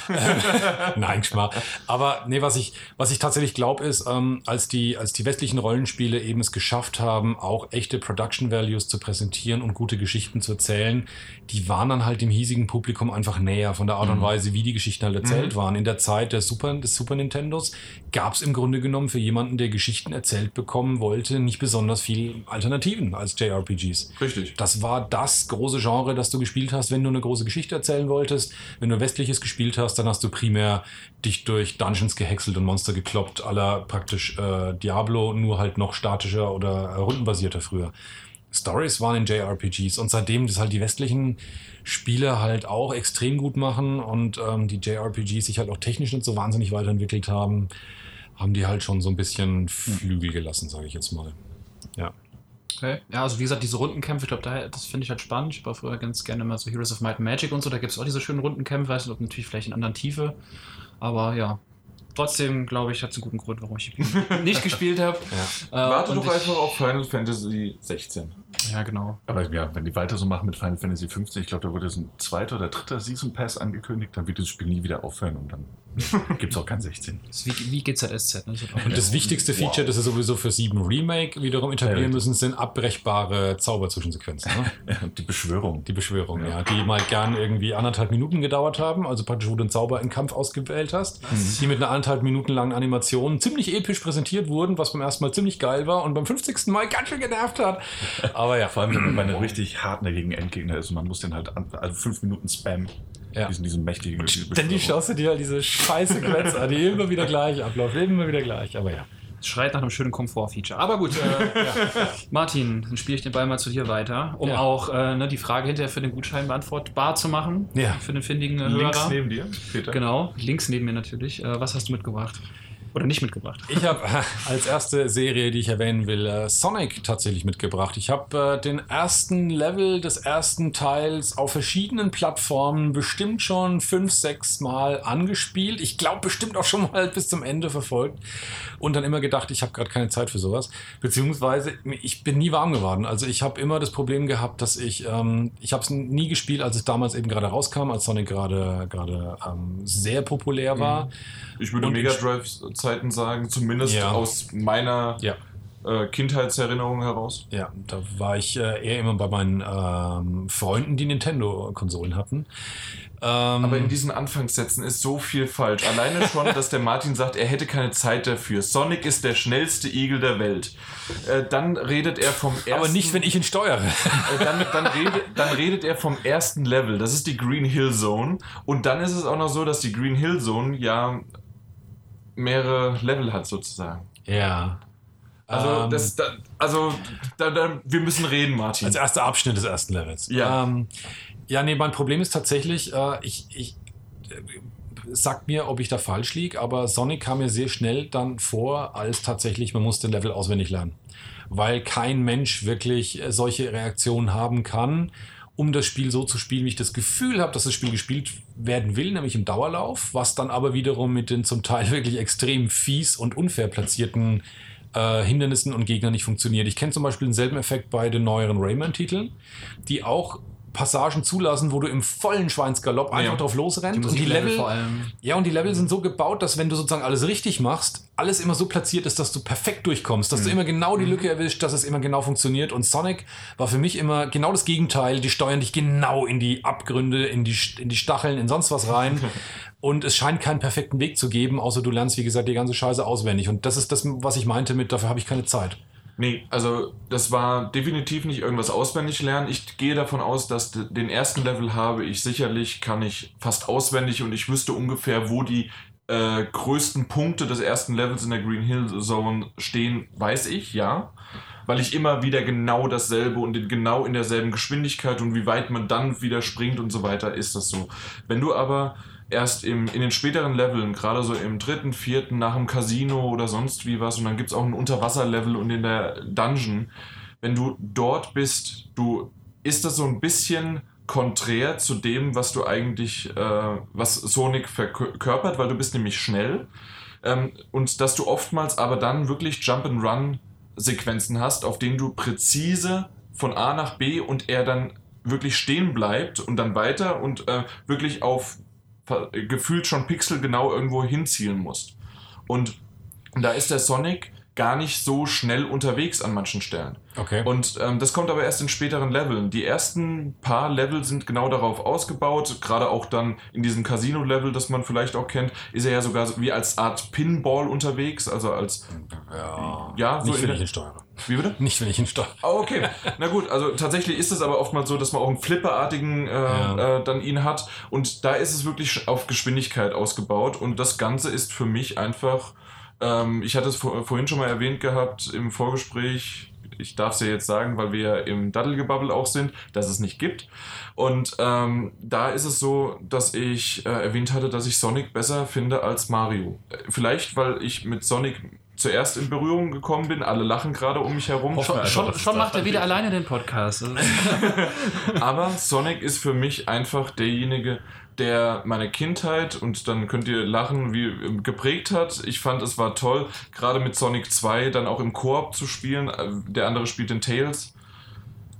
Speaker 1: [LAUGHS] Nein, Schmarr. Aber nee, was ich, was ich tatsächlich glaube, ist, ähm, als, die, als die westlichen Rollenspiele eben es geschafft haben, auch echte Production Values zu präsentieren und gute Geschichten zu erzählen, die waren dann halt dem hiesigen Publikum einfach näher von der Art und Weise, wie die Geschichten halt erzählt
Speaker 2: Mhm.
Speaker 1: waren. In der Zeit der Super, des Super Nintendos gab es im Grunde genommen für jemanden, der Geschichten erzählt bekommen wollte, nicht besonders viel Alternativen als JRPGs.
Speaker 2: Richtig.
Speaker 1: Das war das große Genre, das du gespielt hast, wenn du eine große Geschichte erzählen wolltest. Wenn du westliches gespielt hast, dann hast du primär dich durch Dungeons gehäckselt und Monster gekloppt, aller praktisch äh, Diablo, nur halt noch statischer oder äh, rundenbasierter früher. Stories waren in JRPGs und seitdem das halt die westlichen Spiele halt auch extrem gut machen und ähm, die JRPGs sich halt auch technisch nicht so wahnsinnig weiterentwickelt haben, haben die halt schon so ein bisschen Flügel gelassen, sage ich jetzt mal. Ja.
Speaker 4: Okay. Ja, also wie gesagt, diese Rundenkämpfe, ich glaube, da- das finde ich halt spannend. Ich war früher ganz gerne mal so Heroes of Might and Magic und so, da gibt es auch diese schönen Rundenkämpfe, weiß nicht, ob natürlich vielleicht in anderen Tiefe, aber ja. Trotzdem, glaube ich, hat es einen guten Grund, warum ich [LAUGHS] nicht gespielt habe. Äh,
Speaker 2: Warte doch
Speaker 4: ich-
Speaker 2: einfach auf Final Fantasy 16.
Speaker 4: Ja, genau.
Speaker 3: Aber ja, wenn die weiter so machen mit Final Fantasy 15, ich glaube, da wurde jetzt ein zweiter oder dritter Season Pass angekündigt, dann wird das Spiel nie wieder aufhören und dann [LAUGHS] gibt es auch kein 16.
Speaker 4: Das ist wie, wie GZSZ. Ne? Das
Speaker 1: Und das wichtigste Feature, das sie sowieso für 7 Remake wiederum etablieren
Speaker 3: Ja,
Speaker 1: müssen, sind abbrechbare Zauberzwischensequenzen. Ne? [LAUGHS]
Speaker 3: Die Beschwörung.
Speaker 1: Die Beschwörung, ja.
Speaker 3: Ja.
Speaker 1: Die mal gern irgendwie anderthalb Minuten gedauert haben, also praktisch, wo du einen Zauber in Kampf ausgewählt hast, die mit einer anderthalb Minuten langen Animation ziemlich episch präsentiert wurden, was beim ersten Mal ziemlich geil war und beim 50. Mal ganz schön genervt hat. Aber ja.
Speaker 3: Vor allem, wenn man bei einem [CLEARS THROAT] richtig hartnäckigen Endgegner ist und man muss den halt an, also fünf Minuten spammen.
Speaker 1: Ja.
Speaker 3: Diesen, diesen mächtigen.
Speaker 1: Ständig schaust du dir halt diese scheiße Quetz an, die immer wieder gleich abläuft, immer wieder gleich, aber ja.
Speaker 4: Es schreit nach einem schönen Komfort-Feature. Aber gut, äh, [LAUGHS] Martin, dann spiele ich den Ball mal zu dir weiter, um
Speaker 1: Ja.
Speaker 4: auch äh, ne, die Frage hinterher für den Gutschein beantwortbar zu machen.
Speaker 1: Ja.
Speaker 4: Für den findigen äh,
Speaker 2: Links
Speaker 4: Hörer.
Speaker 2: neben dir, Peter.
Speaker 4: Genau, links neben mir natürlich. Äh, was hast du mitgebracht? Oder nicht mitgebracht?
Speaker 1: Ich habe [LAUGHS] als erste Serie, die ich erwähnen will, äh, Sonic tatsächlich mitgebracht. Ich habe äh, den ersten Level des ersten Teils auf verschiedenen Plattformen bestimmt schon fünf, sechs Mal angespielt. Ich glaube bestimmt auch schon mal [LAUGHS] bis zum Ende verfolgt und dann immer gedacht, ich habe gerade keine Zeit für sowas. Beziehungsweise ich bin nie warm geworden. Also ich habe immer das Problem gehabt, dass ich, ähm, ich habe es nie gespielt, als es damals eben gerade rauskam, als Sonic gerade gerade ähm, sehr populär war.
Speaker 2: Ich würde Mega Drive-Zeiten sagen, zumindest
Speaker 1: Ja.
Speaker 2: aus meiner
Speaker 1: Ja.
Speaker 2: äh, Kindheitserinnerung heraus.
Speaker 1: Ja, da war ich äh, eher immer bei meinen ähm, Freunden, die Nintendo-Konsolen hatten. Ähm,
Speaker 2: Aber in diesen Anfangssätzen ist so viel falsch. Alleine schon, [LAUGHS] dass der Martin sagt, er hätte keine Zeit dafür. Sonic ist der schnellste Igel der Welt. Äh, dann redet er vom ersten.
Speaker 1: aber nicht, wenn ich ihn steuere.
Speaker 2: Äh, dann, dann, redet, dann redet er vom ersten Level. Das ist die Green Hill Zone. Und dann ist es auch noch so, dass die Green Hill Zone ja mehrere Level hat sozusagen.
Speaker 1: ja.
Speaker 2: Also,
Speaker 1: Ähm,
Speaker 2: das, da, also da, da, wir müssen reden, Martin.
Speaker 1: Als erster Abschnitt des ersten Levels.
Speaker 2: Ja.
Speaker 1: Ähm, ja, nee, mein Problem ist tatsächlich, äh, ich, ich äh, sagt mir, ob ich da falsch liege, aber Sonic kam mir sehr schnell dann vor, als tatsächlich, man muss den Level auswendig lernen. Weil kein Mensch wirklich äh, solche Reaktionen haben kann, um das Spiel so zu spielen, wie ich das Gefühl habe, dass das Spiel gespielt werden will, nämlich im Dauerlauf, was dann aber wiederum mit den zum Teil [LAUGHS] wirklich extrem fies und unfair platzierten äh, Hindernissen und Gegnern nicht funktioniert. Ich kenne zum Beispiel denselben Effekt bei den neueren Rayman-Titeln, die auch Passagen zulassen, wo du im vollen Schweinsgalopp einfach drauf losrennst. und die Level,
Speaker 4: vor allem.
Speaker 1: ja, und die Level sind so gebaut, dass wenn du sozusagen alles richtig machst, alles immer so platziert ist, dass du perfekt durchkommst, dass du immer genau die Lücke erwischt, dass es immer genau funktioniert. Und Sonic war für mich immer genau das Gegenteil. Die steuern dich genau in die Abgründe, in die, in die Stacheln, in sonst was rein. [LAUGHS] Und es scheint keinen perfekten Weg zu geben, außer du lernst, wie gesagt, die ganze Scheiße auswendig. Und das ist das, was ich meinte mit, dafür habe ich keine Zeit.
Speaker 2: Nee, also das war definitiv nicht irgendwas auswendig lernen. Ich gehe davon aus, dass den ersten Level habe ich sicherlich, kann ich fast auswendig und ich wüsste ungefähr, wo die äh, größten Punkte des ersten Levels in der Green Hill Zone stehen, weiß ich, ja. Weil ich immer wieder genau dasselbe und genau in derselben Geschwindigkeit und wie weit man dann wieder springt und so weiter, ist das so. Wenn du aber erst im, in den späteren Leveln, gerade so im dritten, vierten, nach dem Casino oder sonst wie was, und dann gibt es auch ein Unterwasserlevel und in der Dungeon, wenn du dort bist, du ist das so ein bisschen konträr zu dem, was du eigentlich, äh, was Sonic verkörpert, weil du bist nämlich schnell. Ähm, und dass du oftmals aber dann wirklich Jump-and-Run-Sequenzen hast, auf denen du präzise von A nach B und er dann wirklich stehen bleibt und dann weiter und äh, wirklich auf gefühlt schon pixelgenau irgendwo hinzielen musst. Und da ist der Sonic gar nicht so schnell unterwegs an manchen Stellen.
Speaker 1: Okay.
Speaker 2: Und ähm, das kommt aber erst in späteren Leveln. Die ersten paar Level sind genau darauf ausgebaut. Gerade auch dann in diesem Casino-Level, das man vielleicht auch kennt, ist er ja sogar so wie als Art Pinball unterwegs. Also als.
Speaker 1: ja,
Speaker 2: Ja, so
Speaker 1: nicht, ich ihn steuere.
Speaker 2: Wie bitte?
Speaker 1: Nicht, wenn ich ihn steuere.
Speaker 2: Oh, okay. Na gut, also tatsächlich ist es aber oftmals so, dass man auch einen flipperartigen äh,
Speaker 1: Ja.
Speaker 2: äh, dann ihn hat. Und da ist es wirklich auf Geschwindigkeit ausgebaut. Und das Ganze ist für mich einfach, ähm, ich hatte es vor, vorhin schon mal erwähnt gehabt im Vorgespräch. Ich darf es ja jetzt sagen, weil wir ja im Daddelgebabbel auch sind, dass es nicht gibt. Und ähm, da ist es so, dass ich äh, erwähnt hatte, dass ich Sonic besser finde als Mario. Äh, Vielleicht, weil ich mit Sonic zuerst in Berührung gekommen bin. Alle lachen gerade um mich herum.
Speaker 3: Hoffen wir einfach,
Speaker 4: Schon, schon macht er wieder
Speaker 3: liegt.
Speaker 4: alleine den Podcast. [LAUGHS]
Speaker 2: Aber Sonic ist für mich einfach derjenige, der meine Kindheit und dann könnt ihr lachen, wie ähm, geprägt hat. Ich fand, es war toll, gerade mit Sonic 2 dann auch im Koop zu spielen. Äh, Der andere spielt in Tails.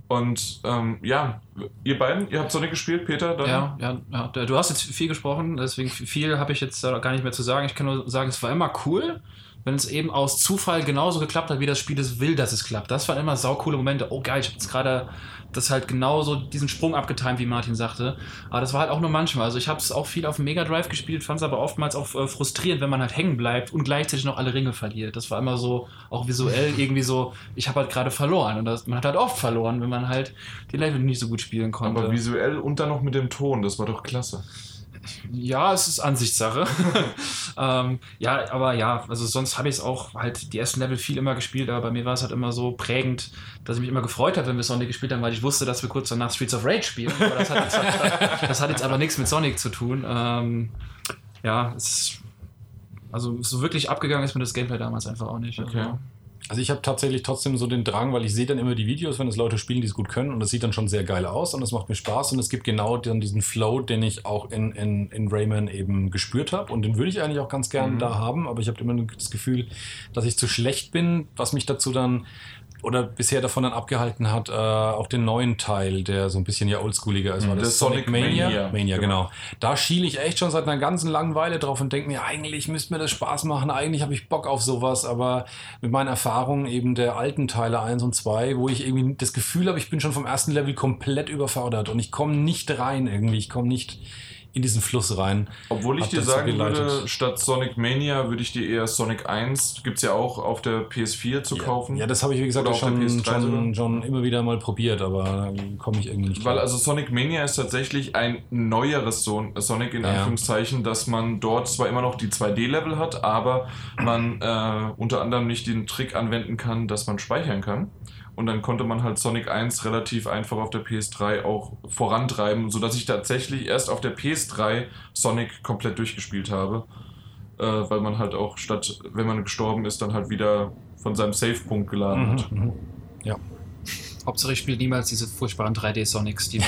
Speaker 2: Und ähm, ja, ihr beiden, ihr habt Sonic gespielt, Peter? Dann?
Speaker 4: ja, ja, ja, du hast jetzt viel gesprochen, deswegen viel habe ich jetzt gar nicht mehr zu sagen. Ich kann nur sagen, es war immer cool. Wenn es eben aus Zufall genauso geklappt hat, wie das Spiel es will, dass es klappt. Das waren immer saukoole Momente. Oh geil, ich habe jetzt gerade das halt genauso diesen Sprung abgetimt, wie Martin sagte. Aber das war halt auch nur manchmal. Also ich habe es auch viel auf dem Mega Drive gespielt, fand es aber oftmals auch äh, frustrierend, wenn man halt hängen bleibt und gleichzeitig noch alle Ringe verliert. Das war immer so, auch visuell irgendwie so, ich habe halt gerade verloren. Und das, man hat halt oft verloren, wenn man halt die Level nicht so gut spielen konnte.
Speaker 2: Aber visuell und dann noch mit dem Ton, das war doch klasse.
Speaker 4: Ja, es ist Ansichtssache. [LAUGHS] ähm, ja, aber ja, also sonst habe ich es auch halt die ersten Level viel immer gespielt, aber bei mir war es halt immer so prägend, dass ich mich immer gefreut habe, wenn wir Sonic gespielt haben, weil ich wusste, dass wir kurz danach Streets of Rage spielen. Aber das, hat jetzt, [LAUGHS] das hat jetzt aber nichts mit Sonic zu tun. Ähm, ja, es ist, also so wirklich abgegangen ist mir das Gameplay damals einfach auch nicht.
Speaker 2: Okay.
Speaker 4: Also,
Speaker 1: Also ich habe tatsächlich trotzdem so den Drang, weil ich sehe dann immer die Videos, wenn es Leute spielen, die es gut können und das sieht dann schon sehr geil aus und es macht mir Spaß und es gibt genau dann diesen Flow, den ich auch in, in, in Rayman eben gespürt habe und den würde ich eigentlich auch ganz gern
Speaker 2: Mhm.
Speaker 1: da haben, aber ich habe immer das Gefühl, dass ich zu schlecht bin, was mich dazu dann oder bisher davon dann abgehalten hat, äh, auch den neuen Teil, der so ein bisschen ja oldschooliger ist, war
Speaker 2: Mhm,
Speaker 1: das
Speaker 2: das Sonic Mania.
Speaker 1: Mania,
Speaker 2: Genau.
Speaker 1: genau. Da schiele ich echt schon seit einer ganzen langen Weile drauf und denke mir, eigentlich müsste mir das Spaß machen, eigentlich habe ich Bock auf sowas, aber mit meinen Erfahrungen eben der alten Teile 1 und 2, wo ich irgendwie das Gefühl habe, ich bin schon vom ersten Level komplett überfordert und ich komme nicht rein irgendwie, ich komme nicht in diesen Fluss rein.
Speaker 2: Obwohl ich dir sagen würde,
Speaker 1: geleitet.
Speaker 2: statt Sonic Mania würde ich dir eher Sonic 1, gibt es ja auch auf der PS4 zu kaufen.
Speaker 1: Ja, das habe ich, wie gesagt, auch schon,
Speaker 2: PS3
Speaker 1: schon, schon immer wieder mal probiert, aber da komme ich irgendwie nicht
Speaker 2: Weil
Speaker 1: klar.
Speaker 2: also Sonic Mania ist tatsächlich ein neueres Son Sonic in
Speaker 1: Ja.
Speaker 2: Anführungszeichen, dass man dort zwar immer noch die 2D-Level hat, aber man äh, unter anderem nicht den Trick anwenden kann, dass man speichern kann. Und dann konnte man halt Sonic 1 relativ einfach auf der PS3 auch vorantreiben, sodass ich tatsächlich erst auf der PS3 Sonic komplett durchgespielt habe. Äh, weil man halt auch statt, wenn man gestorben ist, dann halt wieder von seinem Save-Punkt geladen hat.
Speaker 1: Mhm, mhm. Ja.
Speaker 4: Hauptsache ich spiele niemals diese furchtbaren 3D-Sonics, die man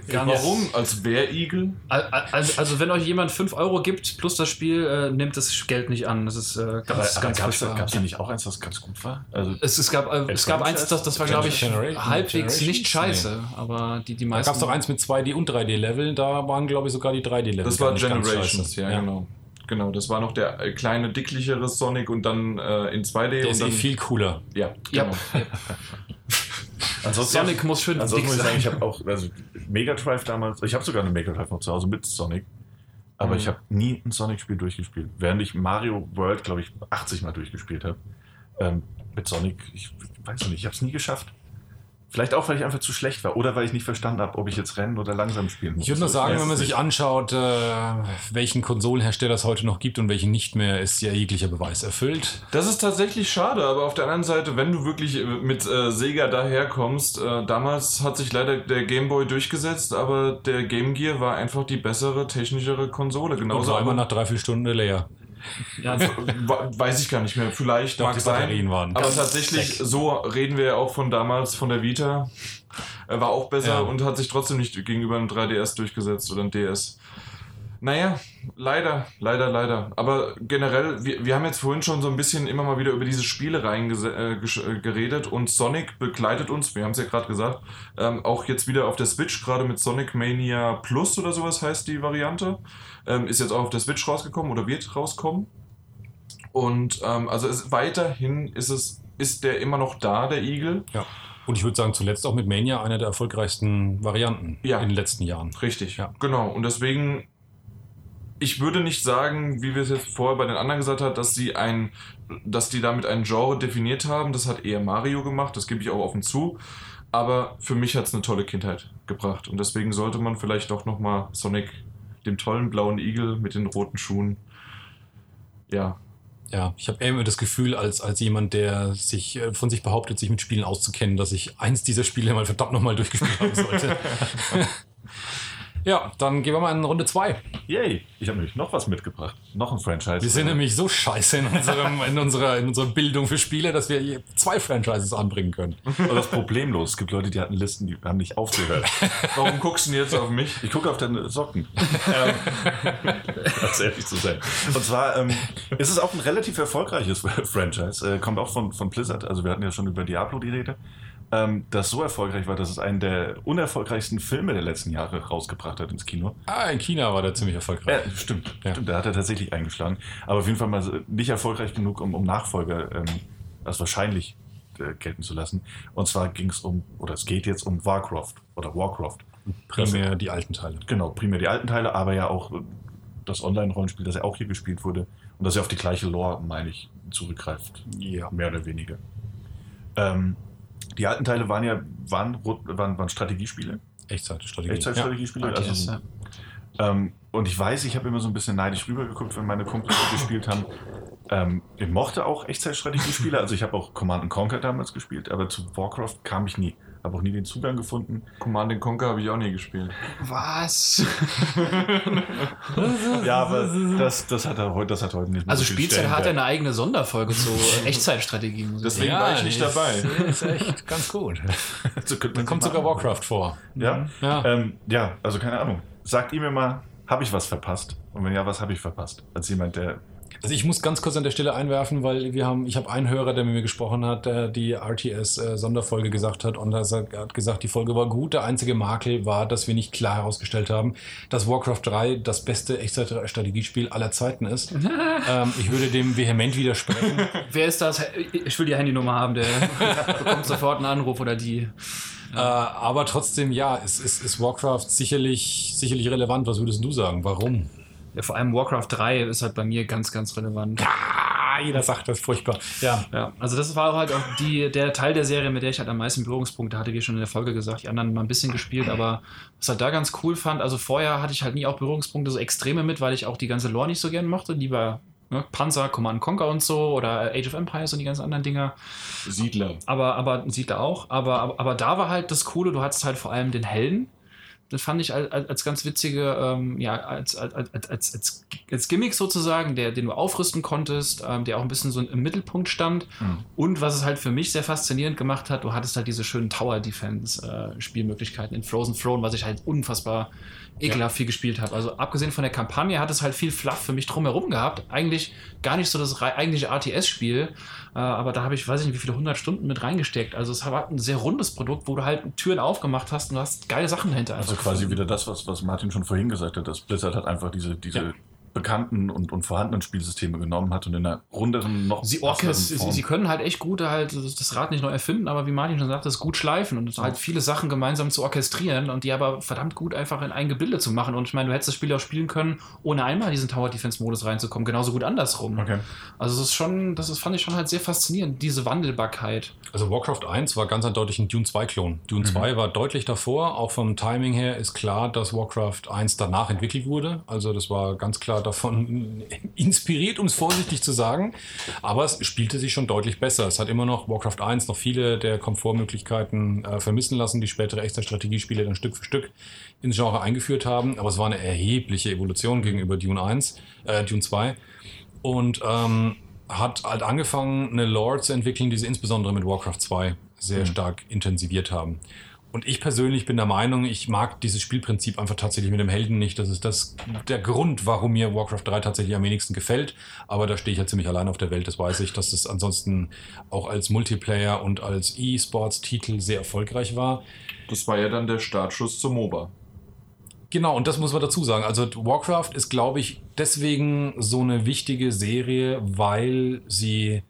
Speaker 4: [LAUGHS] ganz
Speaker 2: Warum? Als Wehrigel?
Speaker 4: Also, also wenn euch jemand 5 Euro gibt plus das Spiel, äh, nimmt das Geld nicht an. Das ist äh, ganz,
Speaker 3: Aber, aber
Speaker 4: ganz
Speaker 3: gab es da nicht auch eins, das ganz gut war? Also,
Speaker 4: Es, es gab, äh, es gab eins, das, das war, glaube ich, halbwegs
Speaker 1: Generations?
Speaker 4: nicht scheiße. Aber die, die
Speaker 1: Da
Speaker 4: meisten.
Speaker 1: gab es doch eins mit 2D und 3D-Level, da waren, glaube ich, sogar die 3D-Level.
Speaker 2: Das war Generations,
Speaker 1: scheiße.
Speaker 2: ja, genau. Genau, das war noch der äh, kleine, dicklichere Sonic und dann äh, in 2D.
Speaker 1: Der
Speaker 2: und
Speaker 1: ist
Speaker 2: dann,
Speaker 1: eh viel cooler.
Speaker 2: Ja,
Speaker 4: Ja,
Speaker 2: genau. [LAUGHS]
Speaker 3: ansonsten
Speaker 4: Sonic muss schön
Speaker 3: Ansonsten
Speaker 4: dick
Speaker 3: muss ich sagen, ich habe auch, also Mega Drive damals, ich habe sogar eine Mega Drive noch zu Hause mit Sonic, aber
Speaker 2: Mhm.
Speaker 3: ich habe nie ein Sonic-Spiel durchgespielt. Während ich Mario World, glaube ich, 80 Mal durchgespielt habe. Ähm, mit Sonic, ich weiß noch nicht, ich habe es nie geschafft. Vielleicht auch, weil ich einfach zu schlecht war oder weil ich nicht verstanden habe, ob ich jetzt rennen oder langsam spielen muss.
Speaker 1: Ich würde nur sagen, wenn man sich anschaut, äh, welchen Konsolenhersteller es heute noch gibt und welchen nicht mehr, ist ja jeglicher Beweis erfüllt.
Speaker 2: Das ist tatsächlich schade, aber auf der anderen Seite, wenn du wirklich äh, mit äh, Sega daherkommst, äh, damals hat sich leider der Game Boy durchgesetzt, aber der Game Gear war einfach die bessere, technischere Konsole.
Speaker 1: Und
Speaker 2: Genauso
Speaker 1: war immer nach drei, vier Stunden leer.
Speaker 4: Ja,
Speaker 2: Weiß ich gar nicht mehr. Vielleicht
Speaker 1: Doch,
Speaker 2: mag
Speaker 1: die
Speaker 2: sein.
Speaker 1: Batterien waren
Speaker 2: aber tatsächlich,
Speaker 1: weg.
Speaker 2: so reden wir ja auch von damals, von der Vita. War auch besser
Speaker 1: Ja.
Speaker 2: und hat sich trotzdem nicht gegenüber einem 3DS durchgesetzt oder einem DS. Naja, leider, leider, leider. Aber generell, wir, wir haben jetzt vorhin schon so ein bisschen immer mal wieder über diese Spielereien gese- äh, äh, geredet und Sonic begleitet uns, wir haben es ja gerade gesagt, ähm, auch jetzt wieder auf der Switch, gerade mit Sonic Mania Plus oder sowas heißt die Variante. Ähm, ist jetzt auch auf der Switch rausgekommen oder wird rauskommen. Und ähm, also es, weiterhin ist es, ist der immer noch da, der Igel.
Speaker 1: Ja. Und ich würde sagen, zuletzt auch mit Mania eine der erfolgreichsten Varianten
Speaker 2: Ja.
Speaker 1: in den letzten Jahren.
Speaker 2: Richtig,
Speaker 1: Ja.
Speaker 2: genau. Und deswegen, ich würde nicht sagen, wie wir es jetzt vorher bei den anderen gesagt haben, dass sie ein, dass die damit ein Genre definiert haben. Das hat eher Mario gemacht, das gebe ich auch offen zu. Aber für mich hat es eine tolle Kindheit gebracht. Und deswegen sollte man vielleicht doch nochmal Sonic, dem tollen blauen Igel mit den roten Schuhen, ja,
Speaker 1: Ja, ich habe immer das Gefühl, als, als jemand, der sich äh, von sich behauptet, sich mit Spielen auszukennen, dass ich eins dieser Spiele mal verdammt nochmal durchgespielt haben sollte. [LAUGHS] ja, dann gehen wir mal in Runde zwei.
Speaker 3: Yay, ich habe nämlich noch was mitgebracht. Noch ein Franchise.
Speaker 1: Wir sind nämlich so scheiße in, unserem, [LAUGHS] in, unserer, in unserer Bildung für Spiele, dass wir zwei Franchises anbringen können.
Speaker 3: Und das ist problemlos. Es gibt Leute, die hatten Listen, die haben nicht aufgehört. [LAUGHS]
Speaker 2: Warum guckst du denn jetzt auf mich?
Speaker 3: Ich gucke auf deine Socken. [LAUGHS] ähm, ganz ehrlich zu sein. Und zwar ähm, ist es auch ein relativ erfolgreiches Franchise. Äh, kommt auch von, von Blizzard. Also wir hatten ja schon über Diablo die Rede. Ähm, das so erfolgreich war, dass es einen der unerfolgreichsten Filme der letzten Jahre rausgebracht hat ins Kino.
Speaker 1: Ah, in China war der ziemlich erfolgreich.
Speaker 3: Ja, stimmt.
Speaker 1: Ja.
Speaker 3: stimmt. Da hat er tatsächlich eingeschlagen. Aber auf jeden Fall mal nicht erfolgreich genug, um, um Nachfolger ähm, als wahrscheinlich äh, gelten zu lassen. Und zwar ging es um, oder es geht jetzt um Warcraft oder Warcraft.
Speaker 1: Primär die alten Teile.
Speaker 3: Genau, primär die alten Teile, aber ja auch äh, das Online-Rollenspiel, das ja auch hier gespielt wurde und das ja auf die gleiche Lore, meine ich, zurückgreift.
Speaker 1: Ja.
Speaker 3: Mehr oder weniger. Ähm, die alten Teile waren ja waren, waren, waren Strategiespiele.
Speaker 1: Echtzeitstrategie.
Speaker 3: Echtzeitstrategiespiele.
Speaker 4: RTS,
Speaker 3: also,
Speaker 4: ja.
Speaker 3: ähm, und ich weiß, ich habe immer so ein bisschen neidisch rübergeguckt, wenn meine Kumpels gespielt haben. Ähm, ich mochte auch Echtzeitstrategiespiele, also ich habe auch Command Conquer damals gespielt, aber zu Warcraft kam ich nie. Habe auch nie den Zugang gefunden.
Speaker 2: Command Conquer habe ich auch nie gespielt.
Speaker 4: Was? [LAUGHS]
Speaker 3: Ja, aber das, das, hat, er heute, das hat heute nicht mehr
Speaker 4: Also
Speaker 3: so viel
Speaker 4: Spielzeit hat ja eine eigene Sonderfolge zu [LAUGHS] Echtzeitstrategie. muss ich
Speaker 2: Deswegen
Speaker 4: sagen.
Speaker 2: war ich nicht dabei.
Speaker 1: Ist, ist echt ganz gut. [LAUGHS]
Speaker 3: So
Speaker 1: Da kommt sogar Warcraft vor.
Speaker 3: Ja?
Speaker 1: Ja.
Speaker 3: Ähm, ja, also keine Ahnung. Sagt ihr mir mal, habe ich was verpasst? Und wenn ja, was habe ich verpasst? Als jemand, der.
Speaker 1: Also ich muss ganz kurz an der Stelle einwerfen, weil wir haben, ich habe einen Hörer, der mit mir gesprochen hat, der die RTS-Sonderfolge gesagt hat und er hat gesagt, die Folge war gut. Der einzige Makel war, dass wir nicht klar herausgestellt haben, dass Warcraft 3 das beste Echtzeit-Strategiespiel aller Zeiten ist. [LAUGHS] ähm, ich würde dem vehement widersprechen. [LAUGHS]
Speaker 4: Wer ist das? Ich will die Handynummer haben, der [LAUGHS] bekommt sofort einen Anruf oder die.
Speaker 1: äh, aber trotzdem, ja, es ist, ist Warcraft sicherlich, sicherlich relevant. Was würdest du sagen? Warum?
Speaker 4: Ja, vor allem Warcraft 3 ist halt bei mir ganz, ganz relevant.
Speaker 1: Ah, jeder sagt das furchtbar. Ja.
Speaker 4: Ja, also das war halt auch die, der Teil der Serie, mit der ich halt am meisten Berührungspunkte hatte, wie schon in der Folge gesagt. Die anderen mal ein bisschen gespielt, aber was halt da ganz cool fand, also vorher hatte ich halt nie auch Berührungspunkte so extreme mit, weil ich auch die ganze Lore nicht so gern mochte. Lieber ne, Panzer, Command Conquer und so oder Age of Empires und die ganzen anderen Dinger.
Speaker 2: Siedler.
Speaker 4: Aber, aber sieht er auch. Aber, aber, aber da war halt das Coole, du hattest halt vor allem den Helden. Das fand ich als, als ganz witzige, ähm, ja, als, als, als, als, als, Gimmick sozusagen, der, den du aufrüsten konntest, ähm, der auch ein bisschen so im Mittelpunkt stand.
Speaker 3: Mhm.
Speaker 4: Und was es halt für mich sehr faszinierend gemacht hat, du hattest halt diese schönen Tower-Defense-Spielmöglichkeiten in Frozen Throne, was ich halt unfassbar ekelhaft viel gespielt habe. Also abgesehen von der Kampagne hat es halt viel Fluff für mich drumherum gehabt. Eigentlich gar nicht so das eigentliche RTS-Spiel, äh, aber da habe ich, weiß ich nicht, wie viele hundert Stunden mit reingesteckt. Also es war ein sehr rundes Produkt, wo du halt Türen aufgemacht hast und du hast geile Sachen dahinter.
Speaker 3: Also
Speaker 4: einfach
Speaker 3: quasi
Speaker 4: gefunden.
Speaker 3: wieder das, was, was Martin schon vorhin gesagt hat, dass Blizzard hat einfach diese, diese
Speaker 1: Ja.
Speaker 3: Bekannten und, und vorhandenen Spielsysteme genommen hat und in einer runderen, noch
Speaker 4: Sie, Orkes, sie,
Speaker 3: Form.
Speaker 4: sie können halt echt gut halt das Rad nicht neu erfinden, aber wie Martin schon sagte, es gut schleifen und halt viele Sachen gemeinsam zu orchestrieren und die aber verdammt gut einfach in ein Gebilde zu machen. Und ich meine, du hättest das Spiel auch spielen können, ohne einmal in diesen Tower Defense Modus reinzukommen, genauso gut andersrum.
Speaker 3: Okay.
Speaker 4: Also das ist schon, das ist, fand ich schon halt sehr faszinierend, diese Wandelbarkeit.
Speaker 1: Also Warcraft 1 war ganz eindeutig ein Dune 2-Klon. Dune 2 war deutlich davor. Auch vom Timing her ist klar, dass Warcraft 1 danach entwickelt wurde. Also das war ganz klar davon inspiriert, um es vorsichtig zu sagen. Aber es spielte sich schon deutlich besser. Es hat immer noch Warcraft 1 noch viele der Komfortmöglichkeiten äh, vermissen lassen, die spätere echte Strategiespiele dann Stück für Stück ins Genre eingeführt haben. Aber es war eine erhebliche Evolution gegenüber Dune 1, äh, Dune 2. Und ähm, hat halt angefangen, eine Lore zu entwickeln, die sie insbesondere mit Warcraft 2 sehr stark intensiviert haben. Und ich persönlich bin der Meinung, ich mag dieses Spielprinzip einfach tatsächlich mit dem Helden nicht. Das ist das, der Grund, warum mir Warcraft 3 tatsächlich am wenigsten gefällt. Aber da stehe ich ja ziemlich allein auf der Welt. Das weiß ich, dass es ansonsten auch als Multiplayer und als E-Sports-Titel sehr erfolgreich war.
Speaker 2: Das war ja dann der Startschuss zum MOBA.
Speaker 1: Genau, und das muss man dazu sagen. Also Warcraft ist, glaube ich, deswegen so eine wichtige Serie, weil sie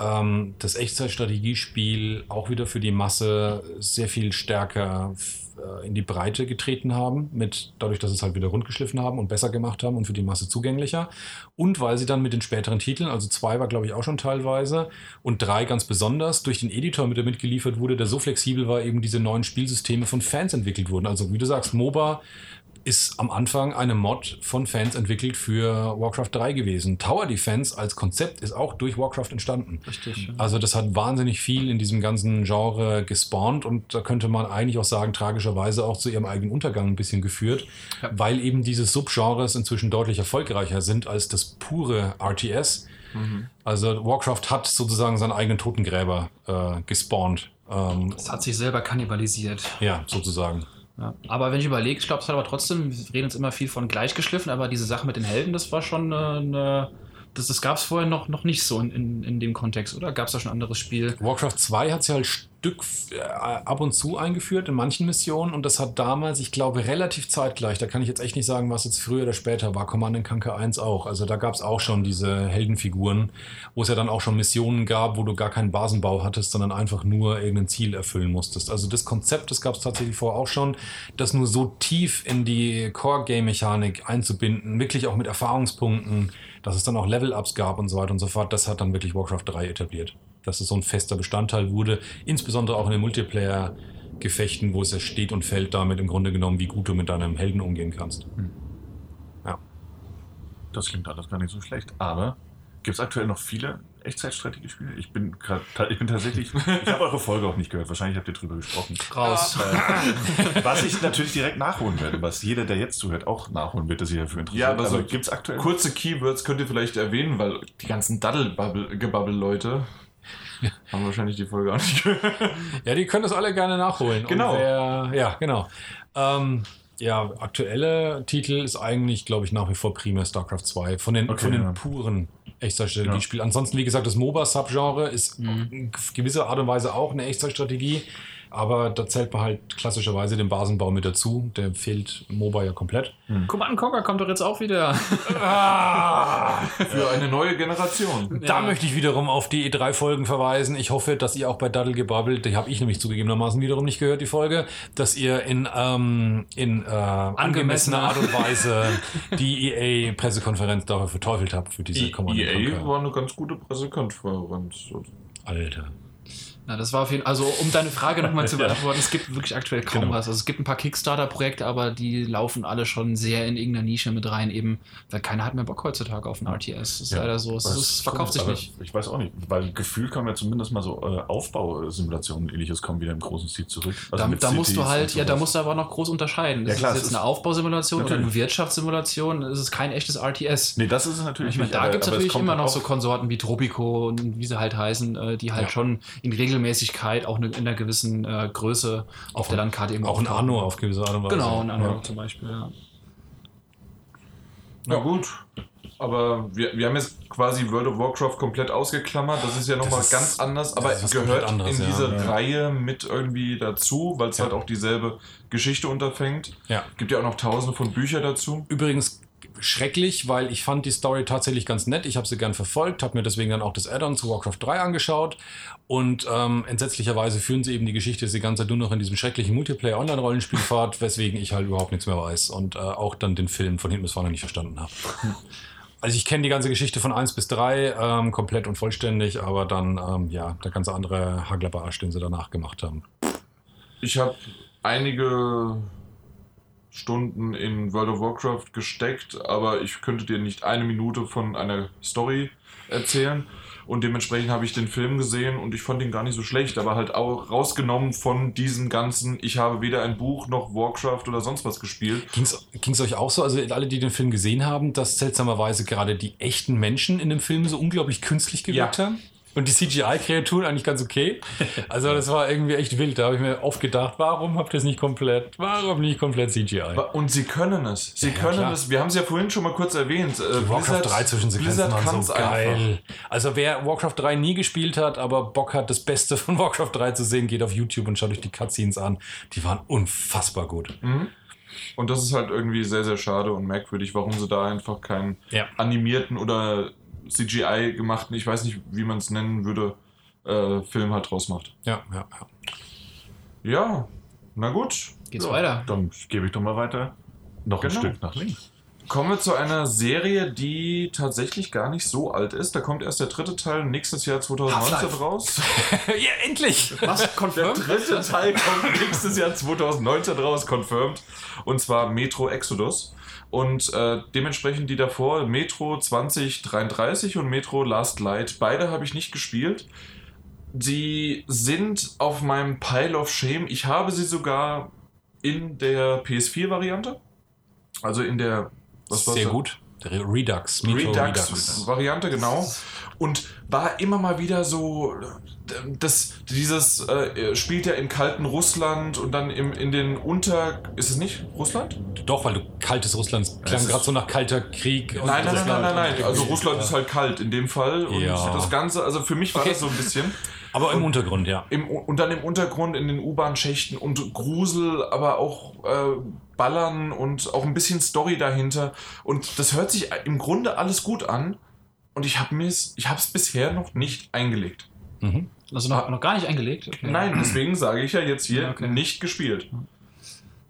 Speaker 1: ähm, das Echtzeitstrategiespiel auch wieder für die Masse sehr viel stärker äh, in die Breite getreten haben, mit dadurch, dass es halt wieder rundgeschliffen haben und besser gemacht haben und für die Masse zugänglicher. Und weil sie dann mit den späteren Titeln, also zwei war, glaube ich, auch schon teilweise, und drei ganz besonders, durch den Editor, mit der mitgeliefert wurde, der so flexibel war, eben diese neuen Spielsysteme von Fans entwickelt wurden. Also wie du sagst, MOBA ist am Anfang eine Mod von Fans entwickelt für Warcraft 3 gewesen. Tower Defense als Konzept ist auch durch Warcraft entstanden.
Speaker 4: Richtig.
Speaker 1: Also das hat wahnsinnig viel in diesem ganzen Genre gespawnt und da könnte man eigentlich auch sagen, tragischerweise auch zu ihrem eigenen Untergang ein bisschen geführt,
Speaker 4: Ja.
Speaker 1: weil eben diese Subgenres inzwischen deutlich erfolgreicher sind als das pure RTS. Also Warcraft hat sozusagen seinen eigenen Totengräber äh, gespawnt. Ähm,
Speaker 4: Es hat sich selber kannibalisiert.
Speaker 1: ja, sozusagen.
Speaker 4: Ja. Aber wenn ich überlege, ich glaube, es hat aber trotzdem, wir reden jetzt immer viel von gleichgeschliffen, aber diese Sache mit den Helden, das war schon eine. eine das das gab es vorher noch, noch nicht so in, in, in dem Kontext, oder? Gab es da schon ein anderes Spiel?
Speaker 1: Warcraft 2 hat es ja halt Stück äh, ab und zu eingeführt in manchen Missionen und das hat damals, ich glaube, relativ zeitgleich, da kann ich jetzt echt nicht sagen, was jetzt früher oder später war, Command Conquer 1 auch. Also da gab es auch schon diese Heldenfiguren, wo es ja dann auch schon Missionen gab, wo du gar keinen Basenbau hattest, sondern einfach nur irgendein Ziel erfüllen musstest. Also das Konzept, das gab es tatsächlich vorher auch schon, das nur so tief in die Core-Game-Mechanik einzubinden, wirklich auch mit Erfahrungspunkten, dass es dann auch Level-Ups gab und so weiter und so fort, das hat dann wirklich Warcraft 3 etabliert. Dass es so ein fester Bestandteil wurde, insbesondere auch in den Multiplayer-Gefechten, wo es ja steht und fällt damit im Grunde genommen, wie gut du mit deinem Helden umgehen kannst. Ja.
Speaker 3: Das klingt alles gar nicht so schlecht. Aber gibt es aktuell noch viele Echtzeitstrategiespiele? Ich bin gerade, ich bin tatsächlich, ich habe eure Folge auch nicht gehört. Wahrscheinlich habt ihr drüber gesprochen.
Speaker 4: Raus.
Speaker 3: Äh, was ich natürlich direkt nachholen werde, was jeder, der jetzt zuhört, auch nachholen wird, der sich dafür interessiert.
Speaker 2: Ja, aber so
Speaker 3: gibt es aktuell?
Speaker 2: Kurze Keywords könnt ihr vielleicht erwähnen, weil die ganzen Daddel-Gebabbel-Leute [LAUGHS] haben wahrscheinlich die Folge auch nicht gehört.
Speaker 1: Ja, die können das alle gerne nachholen.
Speaker 2: Genau.
Speaker 1: Wer, ja, genau. Ähm, ja, aktuelle Titel ist eigentlich, glaube ich, nach wie vor primär StarCraft 2. Von den,
Speaker 3: Okay,
Speaker 1: von den
Speaker 3: ja.
Speaker 1: puren Echtzeitstrategiespielen. Ansonsten, wie gesagt, das MOBA-Subgenre ist in gewisser Art und Weise auch eine Echtzeitstrategie. Aber da zählt man halt klassischerweise den Basenbau mit dazu. Der fehlt MOBA ja komplett.
Speaker 4: Command Conquer kommt doch jetzt auch wieder. [LAUGHS]
Speaker 2: Für eine neue Generation.
Speaker 1: Da möchte ich wiederum auf die E3-Folgen verweisen. Ich hoffe, dass ihr auch bei Daddle gebabbelt, die habe ich nämlich zugegebenermaßen wiederum nicht gehört, die Folge, dass ihr in, ähm, in äh, angemessener Art und Weise [LAUGHS] die EA-Pressekonferenz dafür verteufelt habt, für diese
Speaker 2: Die
Speaker 1: Command
Speaker 2: EA
Speaker 1: Conquer.
Speaker 2: E war eine ganz gute Pressekonferenz.
Speaker 1: Alter.
Speaker 4: Na, das war auf jeden Fall, also um deine Frage nochmal zu [LAUGHS] beantworten, es gibt wirklich aktuell kaum
Speaker 3: Genau.
Speaker 4: was. Also es gibt ein paar Kickstarter-Projekte, aber die laufen alle schon sehr in irgendeiner Nische mit rein, eben, weil keiner hat mehr Bock heutzutage auf ein RTS. Das ist
Speaker 3: Ja.
Speaker 4: leider so. Es, es verkauft sich nicht.
Speaker 3: Ich weiß auch nicht, weil gefühlt kommen ja zumindest mal so äh, Aufbausimulationen und ähnliches kommen wieder im großen Stil zurück. Also
Speaker 4: Da, da musst du halt, ja, da musst du aber noch groß unterscheiden.
Speaker 3: Ja,
Speaker 4: Ist
Speaker 3: klar,
Speaker 4: es
Speaker 3: es
Speaker 4: jetzt
Speaker 3: ist-
Speaker 4: eine Aufbausimulation oder eine
Speaker 3: Natürlich.
Speaker 4: Wirtschaftssimulation? Es ist kein echtes RTS.
Speaker 3: Nee, das ist es natürlich
Speaker 4: Ich meine, da gibt es natürlich immer noch so Konsorten wie Tropico und wie sie halt heißen, äh, die halt
Speaker 1: Ja.
Speaker 4: schon in Regelmäßigkeit auch in einer gewissen äh, Größe auf der Landkarte eben
Speaker 1: Auch ein. Anno auf gewisse Art und Weise.
Speaker 4: Genau, ein Anno
Speaker 1: Ja.
Speaker 4: zum Beispiel, ja.
Speaker 2: Na gut. Aber wir, wir haben jetzt quasi World of Warcraft komplett ausgeklammert. Das ist ja nochmal ganz anders, aber
Speaker 1: was
Speaker 2: gehört
Speaker 1: anderes,
Speaker 2: in
Speaker 1: ja.
Speaker 2: diese
Speaker 1: Ja.
Speaker 2: Reihe mit irgendwie dazu, weil es
Speaker 1: Ja.
Speaker 2: halt auch dieselbe Geschichte unterfängt.
Speaker 1: Ja.
Speaker 2: Gibt ja auch noch tausende von Büchern dazu.
Speaker 1: Übrigens schrecklich, weil ich fand die Story tatsächlich ganz nett. Ich habe sie gern verfolgt, habe mir deswegen dann auch das Add-on zu Warcraft 3 angeschaut. Und ähm, entsetzlicherweise führen sie eben die Geschichte die ganze Zeit nur noch in diesem schrecklichen Multiplayer-Online-Rollenspiel fort, weswegen ich halt überhaupt nichts mehr weiß und äh, auch dann den Film von hinten bis vorne nicht verstanden habe. [LAUGHS] Also ich kenne die ganze Geschichte von 1 bis 3 ähm, komplett und vollständig, aber dann, ähm, ja, der ganze andere Haglerbarsch, den sie danach gemacht haben.
Speaker 2: Ich habe einige Stunden in World of Warcraft gesteckt, aber ich könnte dir nicht eine Minute von einer Story erzählen. Und dementsprechend habe ich den Film gesehen und ich fand ihn gar nicht so schlecht, aber halt auch rausgenommen von diesem ganzen, ich habe weder ein Buch noch Warcraft oder sonst was gespielt.
Speaker 1: Ging es euch auch so, also alle, die den Film gesehen haben, dass seltsamerweise gerade die echten Menschen in dem Film so unglaublich künstlich gewirkt
Speaker 2: Ja.
Speaker 1: haben? Und die CGI-Kreaturen eigentlich ganz okay. Also das war irgendwie echt wild. Da habe ich mir oft gedacht, warum habt ihr es nicht komplett, warum nicht komplett CGI?
Speaker 2: Und sie können es. Sie
Speaker 1: Ja, ja,
Speaker 2: können
Speaker 1: klar.
Speaker 2: es. Wir haben es ja vorhin schon mal kurz erwähnt. Äh,
Speaker 1: Die Warcraft 3 Zwischensequenzen
Speaker 2: Blizzard
Speaker 1: waren so geil. Also wer Warcraft 3 nie gespielt hat, aber Bock hat, das Beste von [LAUGHS] Warcraft 3 zu sehen, geht auf YouTube und schaut euch die Cutscenes an. Die waren unfassbar gut.
Speaker 2: Mhm. Und das ist halt irgendwie sehr, sehr schade und merkwürdig, warum sie da einfach keinen
Speaker 1: Ja.
Speaker 2: animierten oder CGI gemachten, ich weiß nicht, wie man es nennen würde, äh, Film halt draus macht.
Speaker 1: Ja, ja, ja.
Speaker 2: Ja, na gut.
Speaker 4: Geht's
Speaker 3: Ja,
Speaker 4: weiter?
Speaker 3: Dann gebe ich doch mal weiter. Noch
Speaker 2: Genau.
Speaker 3: ein Stück nach links.
Speaker 2: Kommen wir zu einer Serie, die tatsächlich gar nicht so alt ist. Da kommt erst der dritte Teil nächstes Jahr 2019
Speaker 1: Half-Life.
Speaker 2: raus. [LAUGHS]
Speaker 1: ja, endlich!
Speaker 4: Was?
Speaker 2: Der
Speaker 4: Confirmed?
Speaker 2: dritte Teil kommt nächstes Jahr 2019 raus, confirmed. Und zwar Metro Exodus. Und äh, dementsprechend die davor, Metro 2033 und Metro Last Light. Beide habe ich nicht gespielt. Die sind auf meinem Pile of Shame. Ich habe sie sogar in der PS4-Variante. Also in der. Was war's
Speaker 1: Sehr
Speaker 2: da?
Speaker 1: gut. Der Redux. Metro
Speaker 2: Redux-Variante, genau. Und war immer mal wieder so, das, dieses äh, spielt ja im kalten Russland und dann im, in den Unter... Ist es nicht Russland?
Speaker 1: Doch, weil du kaltes Russland klang gerade so nach kalter Krieg. und
Speaker 2: Nein, nein, nein, nein, nein,
Speaker 1: und
Speaker 2: nein. Also Russland ist halt kalt in dem Fall. Und
Speaker 1: Ja.
Speaker 2: das Ganze, also für mich war
Speaker 1: Okay.
Speaker 2: das so ein bisschen.
Speaker 1: Aber im Untergrund, ja.
Speaker 2: Im, und dann im Untergrund in den U-Bahn-Schächten und Grusel, aber auch äh, Ballern und auch ein bisschen Story dahinter. Und das hört sich im Grunde alles gut an. Und ich habe es ich hab's bisher noch nicht eingelegt.
Speaker 1: Mhm.
Speaker 4: Also noch, noch gar nicht eingelegt? Okay.
Speaker 2: Nein, deswegen sage ich ja jetzt hier
Speaker 4: Ja, okay.
Speaker 2: nicht gespielt.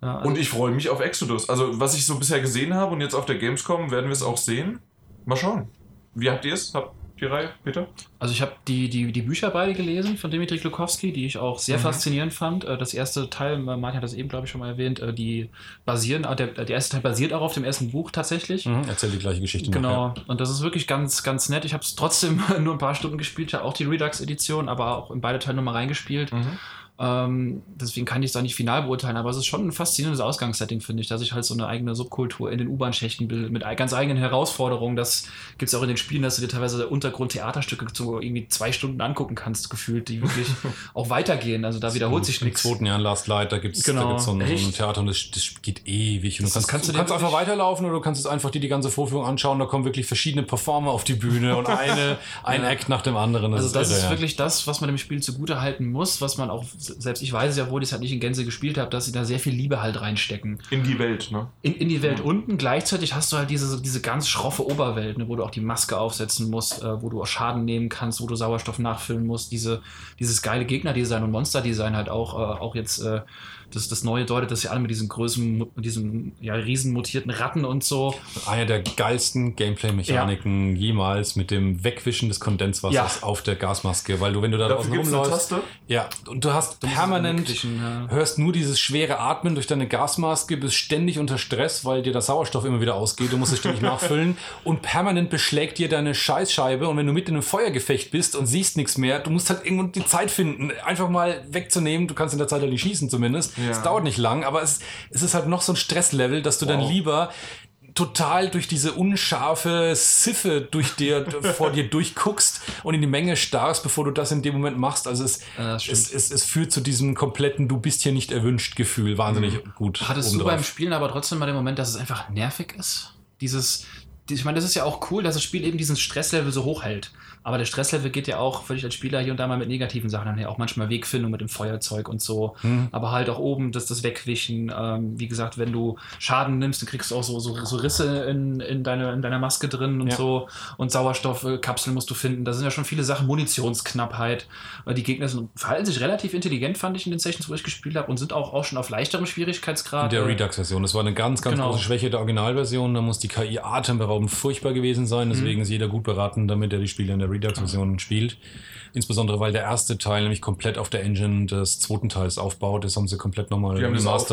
Speaker 4: Ja, also
Speaker 2: Und ich freue mich auf Exodus. Also, was ich so bisher gesehen habe und jetzt auf der Gamescom werden wir es auch sehen. Mal schauen. Wie habt ihr es? Habt die Reihe, Peter?
Speaker 4: Also ich habe die, die, die Bücher beide gelesen von Dimitri Glukowski, die ich auch sehr
Speaker 2: Mhm.
Speaker 4: faszinierend fand. Äh, Das erste Teil, Martin hat das eben, glaube ich, schon mal erwähnt, äh, die basieren, äh, der, der erste Teil basiert auch auf dem ersten Buch tatsächlich.
Speaker 1: Mhm. Erzähl die gleiche Geschichte noch,
Speaker 4: Genau,
Speaker 1: ja.
Speaker 4: und das ist wirklich ganz, ganz nett. Ich habe es trotzdem [LAUGHS] nur ein paar Stunden gespielt, ja auch die Redux-Edition, aber auch in beide Teile nochmal reingespielt.
Speaker 2: Mhm.
Speaker 4: Ähm, deswegen kann ich es da nicht final beurteilen, aber es ist schon ein faszinierendes Ausgangssetting, finde ich, dass sich halt so eine eigene Subkultur in den U-Bahn-Schächten bildet, mit ganz eigenen Herausforderungen. Das gibt es auch in den Spielen, dass du dir teilweise Untergrund-Theaterstücke zu irgendwie zwei Stunden angucken kannst, gefühlt, die wirklich [LAUGHS] auch weitergehen. Also da wiederholt sich
Speaker 1: Im
Speaker 4: nichts.
Speaker 1: zweiten Jahr in Last Light, da gibt es
Speaker 4: Genau.
Speaker 1: so, ein- so ein? Theater und das, das geht ewig. Und du
Speaker 4: Das
Speaker 1: kannst,
Speaker 4: kannst
Speaker 1: du
Speaker 4: du
Speaker 1: kannst einfach weiterlaufen oder du kannst es einfach dir die ganze Vorführung anschauen. Da kommen wirklich verschiedene Performer auf die Bühne und eine, [LAUGHS] ein
Speaker 4: Ja.
Speaker 1: Act nach dem anderen.
Speaker 4: Also das
Speaker 1: irre,
Speaker 4: ist
Speaker 1: ja.
Speaker 4: wirklich das, was man dem Spiel zugute halten muss, was man auch, selbst ich weiß es ja, obwohl ich es halt nicht in Gänze gespielt habe, dass sie da sehr viel Liebe halt reinstecken.
Speaker 2: In die Welt, ne?
Speaker 4: In, in die Welt unten. Gleichzeitig hast du halt diese, diese ganz schroffe Oberwelt, ne, wo du auch die Maske aufsetzen musst, äh, wo du auch Schaden nehmen kannst, wo du Sauerstoff nachfüllen musst. Diese, dieses geile Gegnerdesign und Monsterdesign halt auch, äh, auch jetzt äh, das, das Neue deutet das ja an mit diesen Größen, mit diesen ja, riesen mutierten Ratten und so.
Speaker 1: Eine der geilsten Gameplay-Mechaniken jemals mit dem Wegwischen des Kondenswassers
Speaker 4: Ja.
Speaker 1: auf der Gasmaske, weil du, wenn du da draußen rumläufst, ja, und du hast permanent,
Speaker 4: Wegwischen, ja.
Speaker 1: hörst nur dieses schwere Atmen durch deine Gasmaske, bist ständig unter Stress, weil dir der Sauerstoff immer wieder ausgeht, du musst es ständig [LAUGHS] nachfüllen und permanent beschlägt dir deine Scheißscheibe und wenn du mitten in einem Feuergefecht bist und siehst nichts mehr, du musst halt irgendwo die Zeit finden, einfach mal wegzunehmen, du kannst in der Zeit halt nicht schießen zumindest,
Speaker 2: Ja.
Speaker 1: es dauert nicht lang, aber es, es ist halt noch so ein Stresslevel, dass du dann
Speaker 2: Wow.
Speaker 1: lieber total durch diese unscharfe Siffe durch dir, [LAUGHS] vor dir durchguckst und in die Menge starrst, bevor du das in dem Moment machst. Also es,
Speaker 4: Ja,
Speaker 1: es, es, es führt zu diesem kompletten Du bist hier nicht erwünscht Gefühl wahnsinnig gut.
Speaker 4: Hattest du beim Spielen aber trotzdem mal den Moment, dass es einfach nervig ist? Dieses, die- ich meine, das ist ja auch cool, dass das Spiel eben diesen Stresslevel so hoch hält. Aber der Stresslevel geht ja auch, würde ich als Spieler hier und da mal mit negativen Sachen einher, auch manchmal Wegfindung mit dem Feuerzeug und so.
Speaker 1: Hm.
Speaker 4: Aber halt auch oben das, das Wegwischen. Ähm, wie gesagt, wenn du Schaden nimmst, dann kriegst du auch so, so, so Risse in, in, deine, in deiner Maske drin und
Speaker 1: Ja.
Speaker 4: so. Und Sauerstoffkapseln musst du finden. Da sind ja schon viele Sachen. Munitionsknappheit. Die Gegner sind, verhalten sich relativ intelligent, fand ich in den Sessions, wo ich gespielt habe. Und sind auch, auch schon auf leichterem Schwierigkeitsgrad.
Speaker 1: In der
Speaker 4: Äh,
Speaker 1: Redux-Version. Das war eine ganz, ganz
Speaker 4: Genau.
Speaker 1: große Schwäche der Originalversion. Da muss die KI atemberaubend furchtbar gewesen sein. Deswegen
Speaker 4: Mhm.
Speaker 1: ist jeder gut beraten, damit er die Spiele in der Redux-Version spielt. Insbesondere, weil der erste Teil nämlich komplett auf der Engine des zweiten Teils aufbaut. Das haben sie komplett nochmal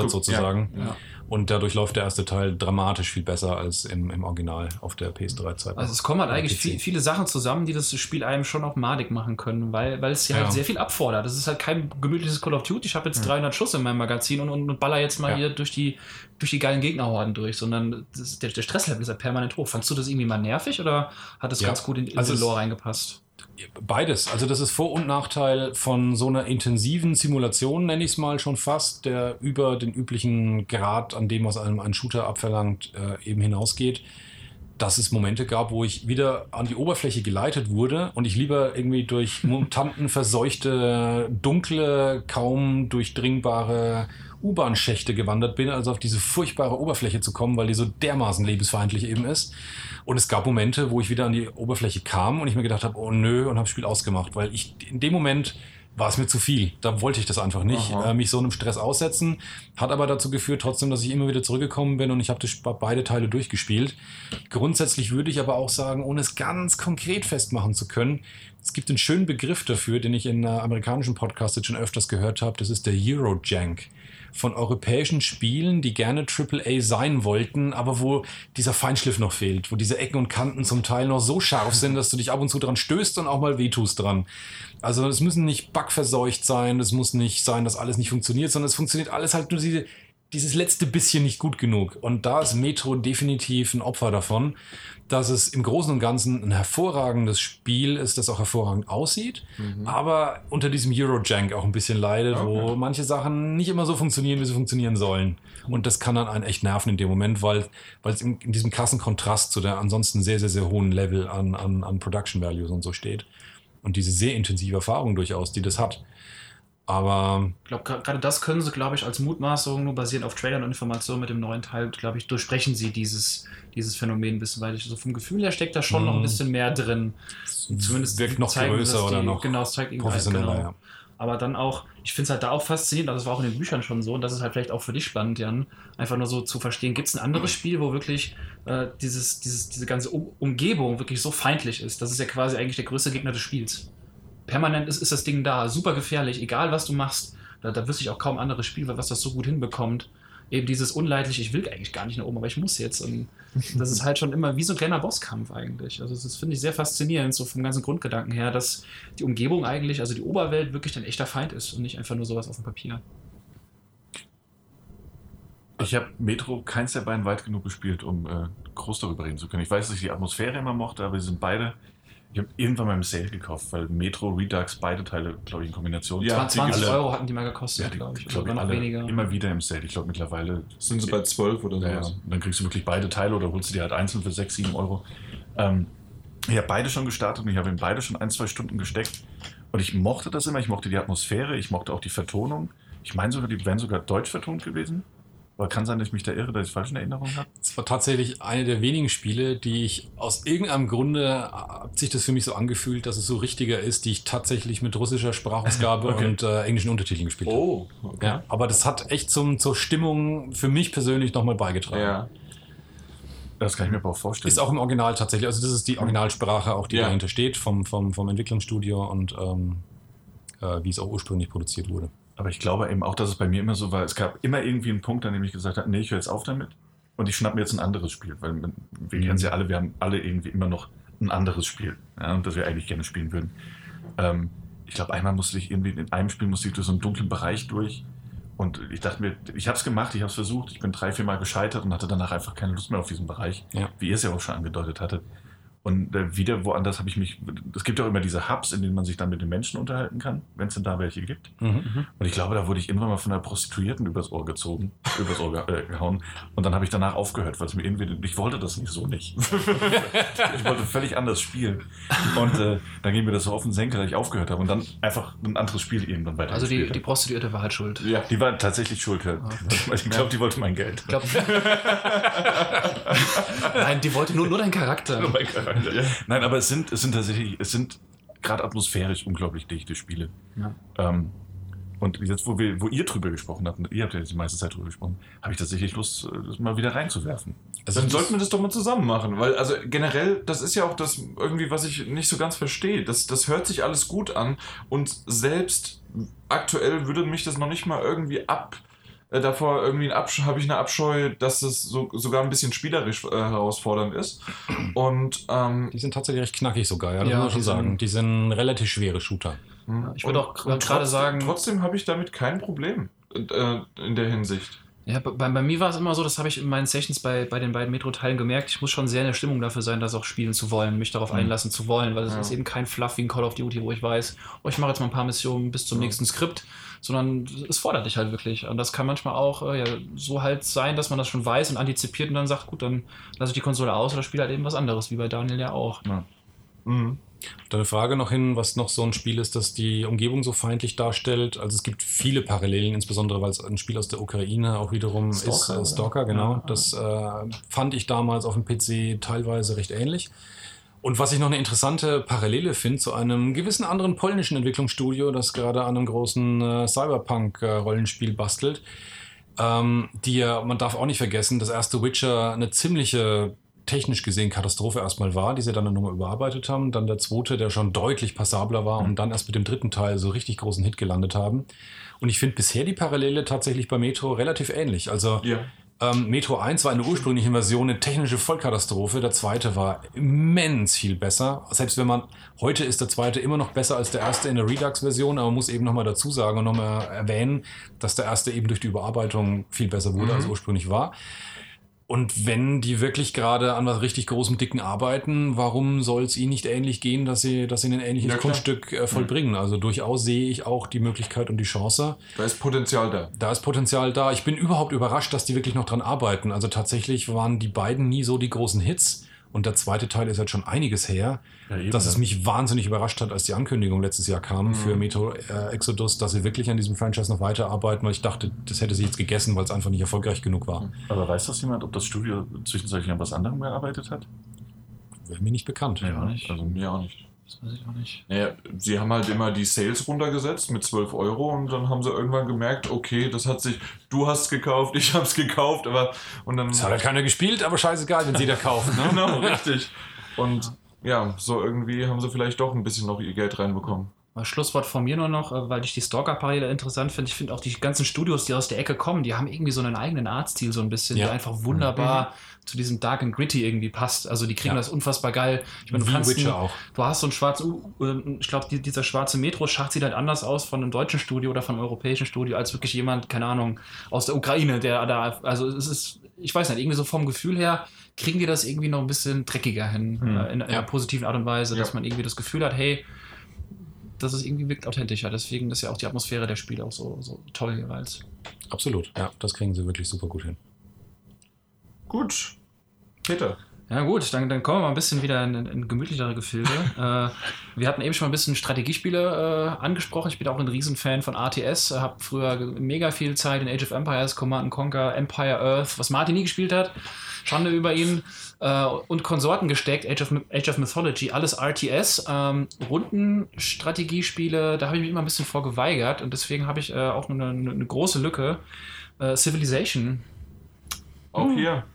Speaker 2: aufge-
Speaker 1: sozusagen.
Speaker 4: Ja. Ja.
Speaker 1: Und dadurch läuft der erste Teil dramatisch viel besser als im, im Original auf der PS3-Zeit.
Speaker 4: Also es kommen halt eigentlich viel, viele Sachen zusammen, die das Spiel einem schon auch madig machen können, weil, weil es ja
Speaker 1: Ja.
Speaker 4: halt sehr viel abfordert. Das ist halt kein gemütliches Call of Duty. Ich habe jetzt 300 Schuss in meinem Magazin und, und, und baller jetzt mal
Speaker 1: Ja.
Speaker 4: hier durch die, durch die geilen Gegnerhorden durch, sondern das, der, der Stresslevel ist halt permanent hoch. Fandst du das irgendwie mal nervig oder hat das
Speaker 1: Ja.
Speaker 4: ganz gut in, in
Speaker 1: Also
Speaker 4: den
Speaker 1: es-
Speaker 4: Lore reingepasst?
Speaker 1: Beides. Also das ist Vor- und Nachteil von so einer intensiven Simulation, nenne ich es mal schon fast, der über den üblichen Grad, an dem was einem ein Shooter abverlangt, äh, eben hinausgeht. Dass es Momente gab, wo ich wieder an die Oberfläche geleitet wurde und ich lieber irgendwie durch [LAUGHS] Mutanten verseuchte, dunkle, kaum durchdringbare U-Bahn-Schächte gewandert bin, also auf diese furchtbare Oberfläche zu kommen, weil die so dermaßen lebensfeindlich eben ist. Und es gab Momente, wo ich wieder an die Oberfläche kam und ich mir gedacht habe, oh nö, und habe das Spiel ausgemacht, weil ich in dem Moment war es mir zu viel. Da wollte ich das einfach nicht, äh, mich so einem Stress aussetzen. Hat aber dazu geführt trotzdem, dass ich immer wieder zurückgekommen bin und ich habe beide Teile durchgespielt. Grundsätzlich würde ich aber auch sagen, ohne es ganz konkret festmachen zu können, es gibt einen schönen Begriff dafür, den ich in einer amerikanischen Podcast jetzt schon öfters gehört habe. Das ist der Eurojank von europäischen Spielen, die gerne AAA sein wollten, aber wo dieser Feinschliff noch fehlt, wo diese Ecken und Kanten zum Teil noch so scharf sind, dass du dich ab und zu dran stößt und auch mal wehtust dran. Also es müssen nicht bugverseucht sein, es muss nicht sein, dass alles nicht funktioniert, sondern es funktioniert alles halt nur diese, dieses letzte bisschen nicht gut genug. Und da ist Metro definitiv ein Opfer davon, dass es im Großen und Ganzen ein hervorragendes Spiel ist, das auch hervorragend aussieht, aber unter diesem Eurojank auch ein bisschen leidet, wo
Speaker 2: Okay.
Speaker 1: manche Sachen nicht immer so funktionieren, wie sie funktionieren sollen. Und das kann dann einen echt nerven in dem Moment, weil, weil es in, in diesem krassen Kontrast zu der ansonsten sehr, sehr, sehr hohen Level an, an, an Production Values und so steht. und diese sehr intensive Erfahrung durchaus, die das hat. Aber
Speaker 4: Ich glaube, gerade das können sie, glaube ich, als Mutmaßung, nur basierend auf Trailern und Informationen mit dem neuen Teil, glaube ich, durchsprechen sie dieses, dieses Phänomen ein bisschen, weil ich so vom Gefühl her steckt da schon
Speaker 1: Mhm.
Speaker 4: noch ein bisschen mehr drin. Zumindest
Speaker 1: wirkt noch
Speaker 4: zeigen,
Speaker 1: größer
Speaker 4: dass
Speaker 1: oder
Speaker 4: die-
Speaker 1: noch
Speaker 4: genau, es zeigt irgendwie halt, genau.
Speaker 1: Ja.
Speaker 4: Aber dann auch, ich finde es halt da auch faszinierend, also das war auch in den Büchern schon so, und das ist halt vielleicht auch für dich spannend, Jan, einfach nur so zu verstehen, gibt es ein anderes Spiel, wo wirklich äh, dieses, dieses, diese ganze um Umgebung wirklich so feindlich ist? Das ist ja quasi eigentlich der größte Gegner des Spiels. Permanent ist, ist das Ding da, super gefährlich, egal was du machst. Da, da wüsste ich auch kaum anderes Spiel, was das so gut hinbekommt. Eben dieses unleidliche, ich will eigentlich gar nicht nach oben, aber ich muss jetzt. Und [LAUGHS] das ist halt schon immer wie so ein kleiner Bosskampf eigentlich. Also das finde ich sehr faszinierend, so vom ganzen Grundgedanken her, dass die Umgebung eigentlich, also die Oberwelt, wirklich ein echter Feind ist und nicht einfach nur sowas auf dem Papier.
Speaker 3: Ich habe Metro keins der beiden weit genug gespielt, um äh, groß darüber reden zu können. Ich weiß, dass ich die Atmosphäre immer mochte, aber sie sind beide. Ich habe irgendwann mal im Sale gekauft, weil Metro, Redux, beide Teile, glaube ich, in Kombination.
Speaker 2: Ja,
Speaker 4: 20
Speaker 3: alle-
Speaker 4: Euro hatten die mal gekostet,
Speaker 3: Ja, die,
Speaker 4: glaube ich.
Speaker 3: glaub ich,
Speaker 4: noch
Speaker 3: alle
Speaker 4: weniger.
Speaker 3: immer wieder im Sale. Ich glaube mittlerweile
Speaker 2: Sind sie bei 12 oder
Speaker 3: Ja, ja. Und dann kriegst du wirklich beide Teile oder holst du dir halt einzeln für 6, 7 Euro. Ähm, ich habe beide schon gestartet und ich habe in beide schon ein, zwei Stunden gesteckt. Und ich mochte das immer. Ich mochte die Atmosphäre, ich mochte auch die Vertonung. Ich meine sogar, die wären sogar deutsch vertont gewesen. Aber kann sein, dass ich mich da irre, dass ich falsch in Erinnerung habe.
Speaker 1: Es war tatsächlich eine der wenigen Spiele, die ich aus irgendeinem Grunde hat sich das für mich so angefühlt, dass es so richtiger ist, die ich tatsächlich mit russischer Sprachausgabe [LAUGHS]
Speaker 3: Okay.
Speaker 1: und äh, englischen Untertiteln gespielt habe.
Speaker 2: Oh, okay.
Speaker 1: Ja, aber das hat echt zum, zur Stimmung für mich persönlich nochmal beigetragen.
Speaker 2: Ja.
Speaker 3: Das kann ich mir aber auch vorstellen.
Speaker 1: Ist auch im Original tatsächlich, also das ist die Originalsprache, auch die
Speaker 2: Ja.
Speaker 1: dahinter steht, vom, vom, vom Entwicklungsstudio und ähm, äh, wie es auch ursprünglich produziert wurde.
Speaker 3: Aber ich glaube eben auch, dass es bei mir immer so war. Es gab immer irgendwie einen Punkt, an dem ich gesagt habe, nee, ich höre jetzt auf damit. Und ich schnapp mir jetzt ein anderes Spiel. Weil wir
Speaker 1: Mhm.
Speaker 3: kennen es ja alle, wir haben alle irgendwie immer noch ein anderes Spiel. Ja, das wir eigentlich gerne spielen würden. Ähm, ich glaube, einmal musste ich irgendwie, in einem Spiel musste ich durch so einen dunklen Bereich durch. Und ich dachte mir, ich habe es gemacht, ich habe es versucht, ich bin drei, vier Mal gescheitert und hatte danach einfach keine Lust mehr auf diesen Bereich,
Speaker 1: Ja.
Speaker 3: wie ihr es ja auch schon angedeutet hattet. Und äh, wieder woanders habe ich mich, es gibt ja auch immer diese Hubs, in denen man sich dann mit den Menschen unterhalten kann, wenn es denn da welche gibt.
Speaker 1: Mhm.
Speaker 3: Und ich glaube, da wurde ich irgendwann mal von einer Prostituierten übers Ohr gezogen, übers Ohr ge äh, gehauen. Und dann habe ich danach aufgehört, weil es mir irgendwie, ich wollte das nicht so nicht. [LAUGHS] ich wollte völlig anders spielen. Und äh, dann ging mir das so auf den Senkel, dass ich aufgehört habe und dann einfach ein anderes Spiel irgendwann weiter
Speaker 4: Also die, die. Prostituierte war halt schuld.
Speaker 2: Ja.
Speaker 3: Die war tatsächlich schuld. Ja. Ich glaube, die wollte mein Geld.
Speaker 4: Glaub, [LAUGHS] Nein, die wollte nur, nur deinen Charakter.
Speaker 3: Mein Charakter. Nein, aber es sind, es sind tatsächlich, es sind gerade atmosphärisch unglaublich dichte Spiele.
Speaker 4: Ja.
Speaker 3: Ähm, und jetzt, wo, wir, wo ihr drüber gesprochen habt, ihr habt ja jetzt die meiste Zeit drüber gesprochen, habe ich tatsächlich Lust, das mal wieder reinzuwerfen.
Speaker 1: Also
Speaker 2: Dann sollten wir das doch mal zusammen machen, weil also generell, das ist ja auch das irgendwie, was ich nicht so ganz verstehe. Das, das hört sich alles gut an und selbst aktuell würde mich das noch nicht mal irgendwie ab. Äh, davor irgendwie habe ich eine Abscheu, dass es so, sogar ein bisschen spielerisch äh, herausfordernd ist. Und ähm,
Speaker 1: Die sind tatsächlich recht knackig sogar, ja, das
Speaker 4: Ja,
Speaker 1: muss man schon
Speaker 4: die sind-
Speaker 1: sagen. Die sind relativ schwere Shooter.
Speaker 4: ich würde auch gerade sagen-
Speaker 2: Trotzdem habe ich damit kein Problem äh, in der Hinsicht.
Speaker 4: Ja, bei, bei mir war es immer so, das habe ich in meinen Sessions bei, bei den beiden Metro-Teilen gemerkt, ich muss schon sehr in der Stimmung dafür sein, das auch spielen zu wollen, mich darauf einlassen zu wollen, weil es
Speaker 2: Ja.
Speaker 4: ist eben kein Fluff wie ein Call of Duty, wo ich weiß, oh, ich mache jetzt mal ein paar Missionen bis zum
Speaker 2: Ja.
Speaker 4: nächsten Skript, sondern es fordert dich halt wirklich. Und das kann manchmal auch äh, ja, so halt sein, dass man das schon weiß und antizipiert und dann sagt, gut, dann lasse ich die Konsole aus oder spiele halt eben was anderes, wie bei Daniel ja auch.
Speaker 2: Mhm.
Speaker 1: Deine Frage noch hin, was noch so ein Spiel ist, das die Umgebung so feindlich darstellt. Also es gibt viele Parallelen, insbesondere weil es ein Spiel aus der Ukraine auch wiederum
Speaker 4: Stalker,
Speaker 1: ist. Äh? Stalker, genau.
Speaker 4: Ja.
Speaker 1: Das äh, fand ich damals auf dem PC teilweise recht ähnlich. Und was ich noch eine interessante Parallele finde zu einem gewissen anderen polnischen Entwicklungsstudio, das gerade an einem großen äh, Cyberpunk-Rollenspiel bastelt, ähm, die ja, man darf auch nicht vergessen, das erste Witcher eine ziemliche technisch gesehen Katastrophe erstmal war, die sie dann nochmal überarbeitet haben. Dann der zweite, der schon deutlich passabler war und dann erst mit dem dritten Teil so richtig großen Hit gelandet haben. Und ich finde bisher die Parallele tatsächlich bei Metro relativ ähnlich. Also
Speaker 2: Ja.
Speaker 1: Ähm, Metro 1 war eine ursprüngliche Version, eine technische Vollkatastrophe. Der zweite war immens viel besser. Selbst wenn man, heute ist der zweite immer noch besser als der erste in der Redux-Version, aber man muss eben nochmal dazu sagen und nochmal erwähnen, dass der erste eben durch die Überarbeitung viel besser wurde,
Speaker 2: Mhm.
Speaker 1: als ursprünglich war. Und wenn die wirklich gerade an was richtig großem, dicken arbeiten, warum soll es ihnen nicht ähnlich gehen, dass sie, dass sie ein ähnliches
Speaker 2: Ja.
Speaker 1: Kunststück äh, vollbringen? Also durchaus sehe ich auch die Möglichkeit und die Chance.
Speaker 2: Da ist Potenzial da.
Speaker 1: Da ist Potenzial da. Ich bin überhaupt überrascht, dass die wirklich noch dran arbeiten. Also tatsächlich waren die beiden nie so die großen Hits. Und der zweite Teil ist halt schon einiges her,
Speaker 3: Ja, eben,
Speaker 1: dass es
Speaker 3: ja.
Speaker 1: mich wahnsinnig überrascht hat, als die Ankündigung letztes Jahr kam
Speaker 2: Mhm.
Speaker 1: für Metro äh, Exodus, dass sie wirklich an diesem Franchise noch weiterarbeiten, weil ich dachte, das hätte sich jetzt gegessen, weil es einfach nicht erfolgreich genug war.
Speaker 3: Aber weiß das jemand, ob das Studio zwischenzeitlich an was anderem gearbeitet hat?
Speaker 1: Wäre mir nicht bekannt.
Speaker 3: Ja,
Speaker 4: nicht.
Speaker 3: Also,
Speaker 2: Mir auch nicht.
Speaker 4: Das weiß ich auch nicht.
Speaker 2: Naja, sie haben halt immer die Sales runtergesetzt mit 12 Euro und dann haben sie irgendwann gemerkt, okay, das hat sich, du hast gekauft, ich hab's gekauft, aber und dann.
Speaker 1: Das hat ja keiner gespielt, aber scheißegal, wenn sie da kauft. Ne? [LAUGHS]
Speaker 2: genau, richtig. Und ja, so irgendwie haben sie vielleicht doch ein bisschen noch ihr Geld reinbekommen.
Speaker 4: Mal Schlusswort von mir nur noch, äh, weil ich die Stalker-Parallele interessant finde. Ich finde auch die ganzen Studios, die aus der Ecke kommen, die haben irgendwie so einen eigenen Artstil, so ein bisschen,
Speaker 1: Ja.
Speaker 4: der einfach wunderbar zu diesem Dark and Gritty irgendwie passt. Also die kriegen
Speaker 1: Ja.
Speaker 4: das unfassbar geil. Ich meine, du kannst
Speaker 1: Witcher
Speaker 4: einen-
Speaker 1: auch.
Speaker 4: Du hast so einen schwarzen, uh, ich glaube, die, dieser schwarze Metro-Schacht sieht halt anders aus von einem deutschen Studio oder von einem europäischen Studio als wirklich jemand, keine Ahnung, aus der Ukraine, der da, also es ist, ich weiß nicht, irgendwie so vom Gefühl her kriegen die das irgendwie noch ein bisschen dreckiger hin,
Speaker 3: Hm.
Speaker 4: äh, in einer
Speaker 1: Ja.
Speaker 4: positiven Art und Weise, dass
Speaker 2: Ja.
Speaker 4: man irgendwie das Gefühl hat, hey, das ist irgendwie wirkt authentischer. Deswegen ist ja auch die Atmosphäre der Spiele auch so, so toll jeweils.
Speaker 1: Absolut. Ja, das kriegen sie wirklich super gut hin.
Speaker 2: Gut. Peter.
Speaker 4: Ja gut, dann, dann kommen wir mal ein bisschen wieder in, in gemütlichere Gefilde. [LAUGHS] äh, wir hatten eben schon mal ein bisschen Strategiespiele äh, angesprochen. Ich bin auch ein Riesenfan von RTS. Habe früher mega viel Zeit in Age of Empires, Command and Conquer, Empire Earth, was Martin nie gespielt hat. Schande über ihn. Äh, und Konsorten gesteckt, Age of, Age of Mythology, alles RTS. Ähm, Rundenstrategiespiele, da habe ich mich immer ein bisschen vor geweigert. Und deswegen habe ich äh, auch eine, eine, große Lücke. Äh, Civilization.
Speaker 2: Auch hier.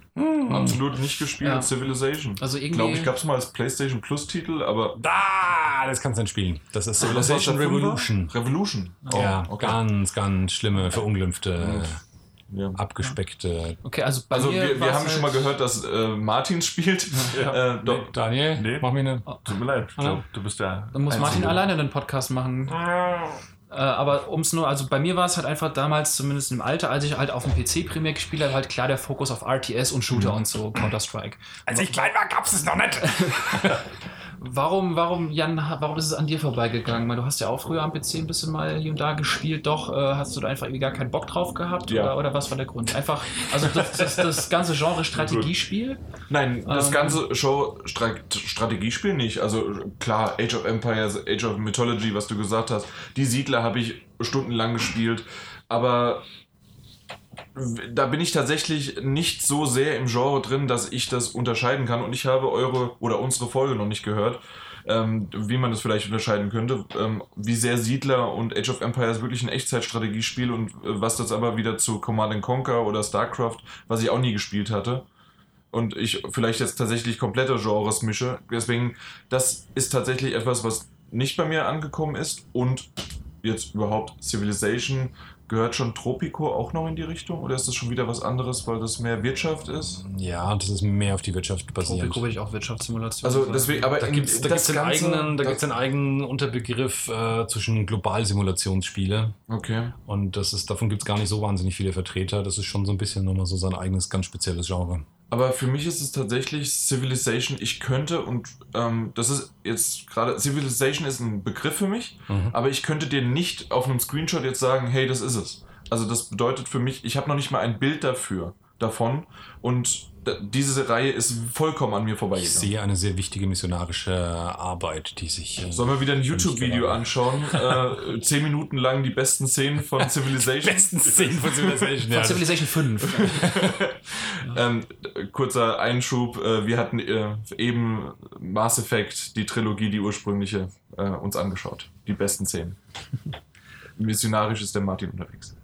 Speaker 2: Absolut nicht gespielt.
Speaker 4: Ja.
Speaker 2: Civilization.
Speaker 4: Also irgendwie-
Speaker 2: Glaube ich, gab es mal als PlayStation Plus Titel, aber.
Speaker 1: Da, das kannst du dann spielen. Das ist Civilization? Revolution.
Speaker 2: Revolution. Oh,
Speaker 1: ja,
Speaker 2: okay.
Speaker 1: ganz, ganz schlimme, verunglimpfte,
Speaker 2: Ja.
Speaker 1: abgespeckte.
Speaker 4: Okay, also bei
Speaker 2: Also
Speaker 4: mir
Speaker 2: wir, wir haben schon mal
Speaker 4: halt-
Speaker 2: gehört, dass äh, Martin spielt.
Speaker 3: Ja. [LAUGHS]
Speaker 2: Äh, doch,
Speaker 1: Daniel,
Speaker 3: Nee.
Speaker 1: mach mir eine.
Speaker 3: Tut mir leid,
Speaker 1: Hallo.
Speaker 3: du bist der.
Speaker 4: Dann muss Martin
Speaker 3: Einzige.
Speaker 4: alleine den Podcast machen. Äh, aber ums nur, also bei mir war es halt einfach damals, zumindest im Alter, als ich halt auf dem PC primär gespielt habe, halt klar der Fokus auf RTS und Shooter und so, Counter-Strike.
Speaker 1: Als ich klein war, gab's es noch nicht. [LAUGHS]
Speaker 4: Warum, warum, Jan, warum ist es an dir vorbeigegangen? Weil du hast ja auch früher am PC ein bisschen mal hier und da gespielt, doch, äh, hast du da einfach irgendwie gar keinen Bock drauf gehabt?
Speaker 2: Ja.
Speaker 4: Oder, oder was war der Grund? Einfach, also das, das, das ganze Genre [LAUGHS] Strategiespiel.
Speaker 2: Nein, das
Speaker 4: Ähm.
Speaker 2: ganze Show Stra Strategiespiel nicht. Also klar, Age of Empires, Age of Mythology, was du gesagt hast. Die Siedler habe ich stundenlang gespielt, aber da bin ich tatsächlich nicht so sehr im Genre drin, dass ich das unterscheiden kann. Und ich habe eure oder unsere Folge noch nicht gehört, ähm, wie man das vielleicht unterscheiden könnte, ähm, wie sehr Siedler und Age of Empires wirklich ein Echtzeitstrategiespiel und äh, was das aber wieder zu Command and Conquer oder StarCraft, was ich auch nie gespielt hatte und ich vielleicht jetzt tatsächlich komplette Genres mische. Deswegen, das ist tatsächlich etwas, was nicht bei mir angekommen ist und jetzt überhaupt Civilization. Gehört schon Tropico auch noch in die Richtung oder ist das schon wieder was anderes, weil das mehr Wirtschaft ist?
Speaker 1: Ja, das ist mehr auf die Wirtschaft basierend.
Speaker 4: Tropico würde ich auch Wirtschaftssimulation
Speaker 2: Also deswegen, aber
Speaker 1: Da gibt es
Speaker 2: Ganze-
Speaker 1: eigenen, da gibt's einen eigenen Unterbegriff äh, zwischen Globalsimulationsspiele.
Speaker 2: Okay.
Speaker 1: Und das ist, davon gibt es gar nicht so wahnsinnig viele Vertreter. Das ist schon so ein bisschen nochmal so sein eigenes, ganz spezielles Genre.
Speaker 2: Aber für mich ist es tatsächlich Civilization. Ich könnte und ähm, das ist jetzt gerade Civilization ist ein Begriff für mich,
Speaker 1: Mhm.
Speaker 2: aber ich könnte dir nicht auf einem Screenshot jetzt sagen, hey, das ist es. Also das bedeutet für mich, ich habe noch nicht mal ein Bild dafür davon und diese Reihe ist vollkommen an mir
Speaker 1: Ich
Speaker 2: vorbeigegangen.
Speaker 1: sehe eine sehr wichtige missionarische Arbeit, die sich. äh,
Speaker 2: Sollen wir wieder ein YouTube-Video
Speaker 1: gerade.
Speaker 2: anschauen? [LAUGHS] äh, zehn Minuten lang die besten Szenen von Civilization.
Speaker 1: besten Szenen von Civilization. [LAUGHS]
Speaker 4: Von Civilization 5. [LAUGHS]
Speaker 2: Ähm, kurzer Einschub, äh, wir hatten äh, eben Mass Effect, die Trilogie, die ursprüngliche, uns angeschaut. Die besten Szenen. Missionarisch ist der Martin unterwegs.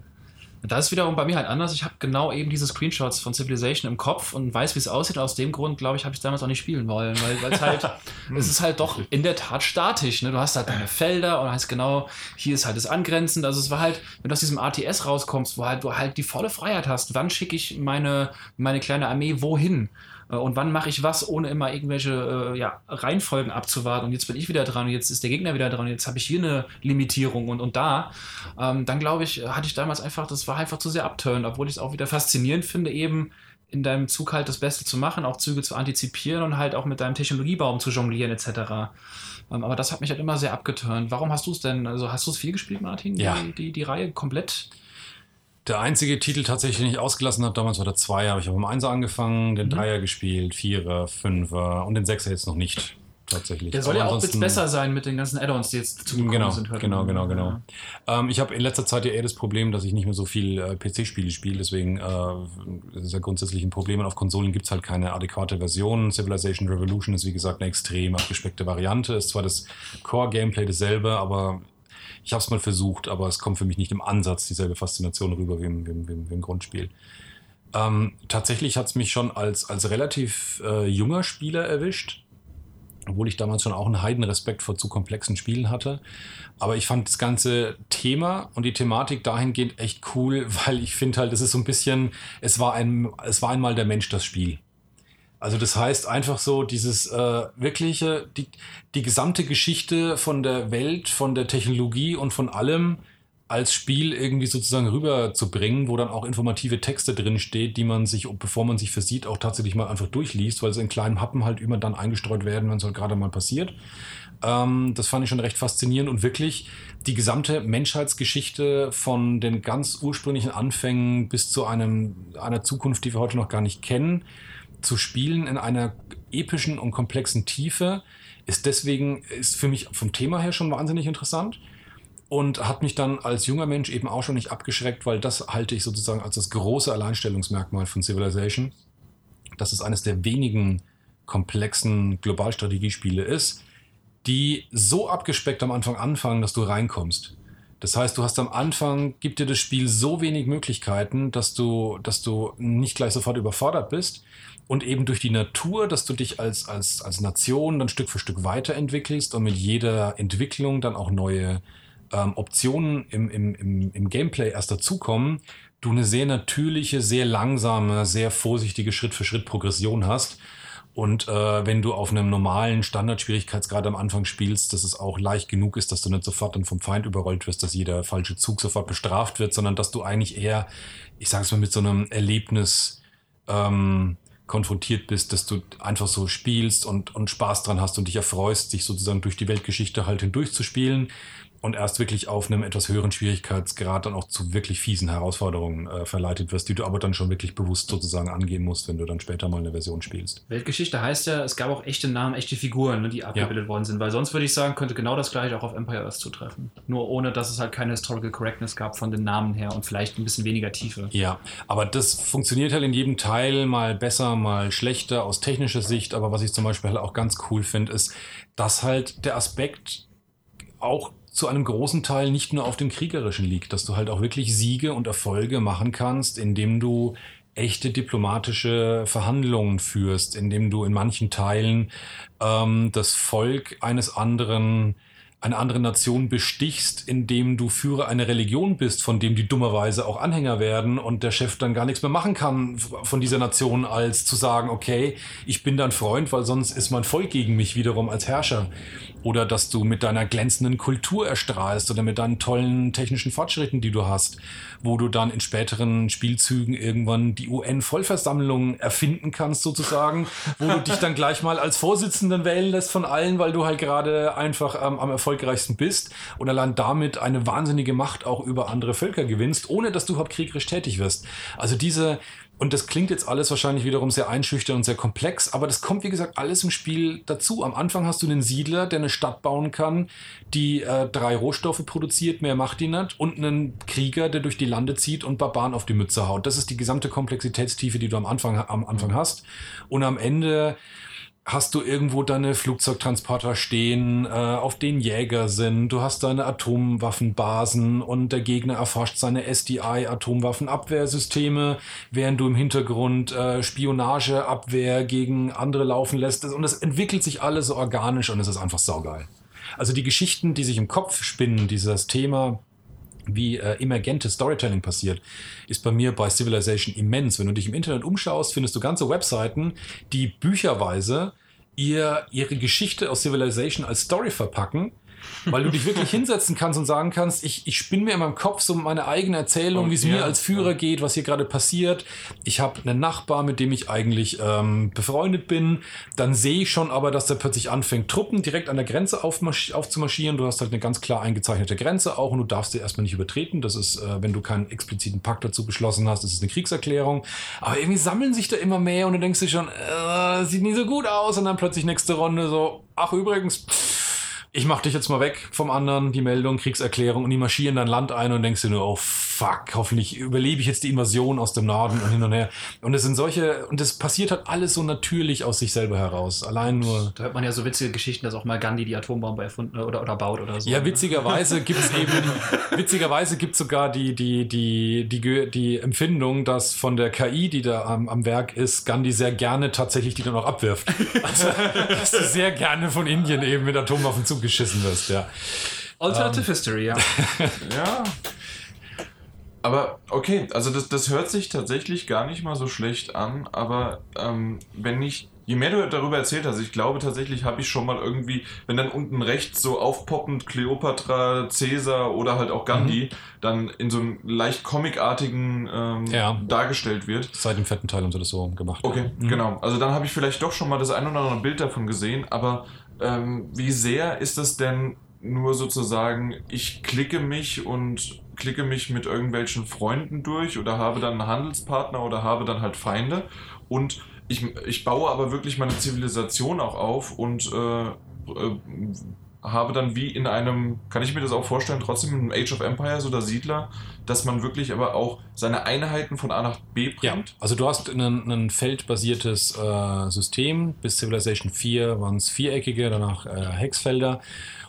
Speaker 4: Da ist wiederum bei mir halt anders. Ich habe genau eben diese Screenshots von Civilization im Kopf und weiß, wie es aussieht. Aus dem Grund, glaube ich, habe ich es damals auch nicht spielen wollen, weil es halt, [LAUGHS] es ist halt doch in der Tat statisch. Ne? Du hast halt deine Felder und heißt genau, hier ist halt das angrenzend. Also es war halt, wenn du aus diesem RTS rauskommst, wo halt du halt die volle Freiheit hast, wann schicke ich meine, meine kleine Armee wohin? Äh, Und wann mache ich was, ohne immer irgendwelche äh, ja, Reihenfolgen abzuwarten? Und jetzt bin ich wieder dran und jetzt ist der Gegner wieder dran und jetzt habe ich hier eine Limitierung und, und da. Ähm, dann glaube ich, hatte ich damals einfach, das war einfach zu sehr abturnt, obwohl ich es auch wieder faszinierend finde, eben in deinem Zug halt das Beste zu machen, auch Züge zu antizipieren und halt auch mit deinem Technologiebaum zu jonglieren etc. Ähm, aber das hat mich halt immer sehr abgeturnt. Warum hast du es denn, also hast du es viel gespielt, Martin?
Speaker 1: Ja.
Speaker 4: Die, die, die Reihe komplett?
Speaker 1: Der einzige Titel tatsächlich, den ich ausgelassen habe, damals war der Zweier, aber ich habe im Einser angefangen, den Dreier gespielt, Vierer, Fünfer und den Sechser jetzt noch nicht. Tatsächlich.
Speaker 4: Der soll
Speaker 1: Aber
Speaker 4: ja auch jetzt besser sein mit den ganzen Add-ons, die jetzt zugekommen
Speaker 1: Genau,
Speaker 4: sind. hört
Speaker 1: genau, genau, genau.
Speaker 4: Ja.
Speaker 1: Ähm, ich habe in letzter Zeit ja eher das Problem, dass ich nicht mehr so viel äh, PC-Spiele spiele, deswegen äh, ist ja grundsätzlich ein Problem. Und auf Konsolen gibt es halt keine adäquate Version. Civilization Revolution ist wie gesagt eine extrem abgespeckte Variante. Ist zwar das Core-Gameplay dasselbe, aber ich habe es mal versucht, aber es kommt für mich nicht im Ansatz dieselbe Faszination rüber wie im, wie im, wie im, Grundspiel. Ähm, tatsächlich hat es mich schon als, als relativ äh, junger Spieler erwischt obwohl ich damals schon auch einen Heidenrespekt vor zu komplexen Spielen hatte. Aber ich fand das ganze Thema und die Thematik dahingehend echt cool, [LAUGHS] weil ich finde halt, es ist so ein bisschen, es war, ein, es war einmal der Mensch das Spiel. Also das heißt einfach so dieses äh, wirkliche, die, die gesamte Geschichte von der Welt, von der Technologie und von allem als Spiel irgendwie sozusagen rüberzubringen, wo dann auch informative Texte drin die man sich, bevor man sich versieht, auch tatsächlich mal einfach durchliest, weil sie in kleinen Happen halt immer dann eingestreut werden, wenn es halt gerade mal passiert. Ähm, das fand ich schon recht faszinierend und wirklich die gesamte Menschheitsgeschichte von den ganz ursprünglichen Anfängen bis zu einem, einer Zukunft, die wir heute noch gar nicht kennen, zu spielen in einer epischen und komplexen Tiefe, ist deswegen, ist für mich vom Thema her schon wahnsinnig interessant und hat mich dann als junger Mensch eben auch schon nicht abgeschreckt, weil das halte ich sozusagen als das große Alleinstellungsmerkmal von Civilization, dass es eines der wenigen komplexen Globalstrategiespiele ist, die so abgespeckt am Anfang anfangen, dass du reinkommst. Das heißt, du hast am Anfang, gibt dir das Spiel so wenig Möglichkeiten, dass du, dass du nicht gleich sofort überfordert bist und eben durch die Natur, dass du dich als, als, als Nation dann Stück für Stück weiterentwickelst und mit jeder Entwicklung dann auch neue ähm, Optionen im, im, im, im Gameplay erst dazukommen, du eine sehr natürliche, sehr langsame, sehr vorsichtige Schritt-für-Schritt-Progression hast. Und äh, wenn du auf einem normalen Standardschwierigkeitsgrad am Anfang spielst, dass es auch leicht genug ist, dass du nicht sofort dann vom Feind überrollt wirst, dass jeder falsche Zug sofort bestraft wird, sondern dass du eigentlich eher, ich sage es mal, mit so einem Erlebnis ähm, konfrontiert bist, dass du einfach so spielst und, und Spaß dran hast und dich erfreust, dich sozusagen durch die Weltgeschichte halt hindurchzuspielen und erst wirklich auf einem etwas höheren Schwierigkeitsgrad dann auch zu wirklich fiesen Herausforderungen äh, verleitet wirst, die du aber dann schon wirklich bewusst sozusagen angehen musst, wenn du dann später mal eine Version spielst.
Speaker 4: Weltgeschichte heißt ja, es gab auch echte Namen, echte Figuren, ne, die abgebildet worden sind, weil sonst würde ich sagen, könnte genau das gleiche auch auf Empire Earth zutreffen. Nur ohne, dass es halt keine Historical Correctness gab von den Namen her und vielleicht ein bisschen weniger Tiefe.
Speaker 1: Ja, aber das funktioniert halt in jedem Teil mal besser, mal schlechter aus technischer Sicht. Aber was ich zum Beispiel halt auch ganz cool finde, ist, dass halt der Aspekt auch zu einem großen Teil nicht nur auf dem Kriegerischen liegt, dass du halt auch wirklich Siege und Erfolge machen kannst, indem du echte diplomatische Verhandlungen führst, indem du in manchen Teilen ähm, das Volk eines anderen eine andere Nation bestichst, indem du Führer einer Religion bist, von dem die dummerweise auch Anhänger werden und der Chef dann gar nichts mehr machen kann von dieser Nation, als zu sagen, okay, ich bin dein Freund, weil sonst ist mein Volk gegen mich wiederum als Herrscher. Oder dass du mit deiner glänzenden Kultur erstrahlst oder mit deinen tollen technischen Fortschritten, die du hast, wo du dann in späteren Spielzügen irgendwann die UN-Vollversammlung erfinden kannst, sozusagen, wo du dich dann gleich mal als Vorsitzenden wählen lässt von allen, weil du halt gerade einfach ähm, am erfolgreichsten bist und allein damit eine wahnsinnige Macht auch über andere Völker gewinnst, ohne dass du überhaupt kriegerisch tätig wirst. Also diese, und das klingt jetzt alles wahrscheinlich wiederum sehr einschüchternd und sehr komplex, aber das kommt, wie gesagt, alles im Spiel dazu. Am Anfang hast du einen Siedler, der eine Stadt bauen kann, die äh, drei Rohstoffe produziert, mehr macht die nicht, und einen Krieger, der durch die Lande zieht und Barbaren auf die Mütze haut. Das ist die gesamte Komplexitätstiefe, die du am Anfang, am Anfang hast. Und am Ende hast du irgendwo deine Flugzeugtransporter stehen, äh, auf denen Jäger sind, du hast deine Atomwaffenbasen und der Gegner erforscht seine SDI-Atomwaffenabwehrsysteme, während du im Hintergrund äh, Spionageabwehr gegen andere laufen lässt. Und es entwickelt sich alles so organisch und es ist einfach saugeil. Also die Geschichten, die sich im Kopf spinnen, dieses Thema, wie äh, emergentes Storytelling passiert, ist bei mir bei Civilization immens. Wenn du dich im Internet umschaust, findest du ganze Webseiten, die bücherweise ihr, ihre Geschichte aus Civilization als Story verpacken, Weil du dich wirklich [LAUGHS] hinsetzen kannst und sagen kannst, ich, ich spinne mir in meinem Kopf so meine eigene Erzählung, wie es mir als Führer geht, was hier gerade passiert. Ich habe einen Nachbar, mit dem ich eigentlich ähm, befreundet bin. Dann sehe ich schon aber, dass der plötzlich anfängt, Truppen direkt an der Grenze aufzumarschieren. Du hast halt eine ganz klar eingezeichnete Grenze auch und du darfst sie erstmal nicht übertreten. Das ist, äh, wenn du keinen expliziten Pakt dazu beschlossen hast, das ist eine Kriegserklärung. Aber irgendwie sammeln sich da immer mehr und du denkst dir schon, äh, sieht nie so gut aus. Und dann plötzlich nächste Runde so, ach übrigens, ich mach dich jetzt mal weg vom anderen, die Meldung, Kriegserklärung und die marschieren dein Land ein und denkst dir nur, oh fuck, hoffentlich überlebe ich jetzt die Invasion aus dem Norden und hin und her. Und es sind solche, und das passiert halt alles so natürlich aus sich selber heraus. Allein nur.
Speaker 4: Da hört man ja so witzige Geschichten, dass auch mal Gandhi die Atombombe erfunden oder, oder baut oder so.
Speaker 1: Ja, witzigerweise gibt es [LAUGHS] eben, witzigerweise gibt es sogar die, die, die, die, Ge- die Empfindung, dass von der KI, die da am, am Werk ist, Gandhi sehr gerne tatsächlich die dann auch abwirft. Also, [LAUGHS] dass du sehr gerne von Indien eben mit Atomwaffen zugeschissen wirst, ja.
Speaker 4: Alternative History, ja. [LAUGHS]
Speaker 2: Ja. Aber okay, also das, das hört sich tatsächlich gar nicht mal so schlecht an, aber ähm, wenn ich, je mehr du darüber erzählt hast, ich glaube tatsächlich habe ich schon mal irgendwie, wenn dann unten rechts so aufpoppend Cleopatra, Caesar oder halt auch Gandhi dann in so einem leicht comicartigen ähm,
Speaker 1: Ja.
Speaker 2: dargestellt wird.
Speaker 1: Seit dem vierten Teil haben sie das so gemacht.
Speaker 2: Okay,
Speaker 1: Mhm.
Speaker 2: genau. Also dann habe ich vielleicht doch schon mal das ein oder andere Bild davon gesehen, aber ähm, wie sehr ist das denn nur sozusagen, ich klicke mich und klicke mich mit irgendwelchen Freunden durch oder habe dann einen Handelspartner oder habe dann halt Feinde? Und ich, ich baue aber wirklich meine Zivilisation auch auf und äh, äh, habe dann wie in einem, kann ich mir das auch vorstellen, trotzdem in einem Age of Empires oder Siedler, dass man wirklich aber auch seine Einheiten von A nach B bringt.
Speaker 1: Ja, also du hast ein, feldbasiertes äh, System. Bis Civilization 4 waren es viereckige, danach äh, Hexfelder.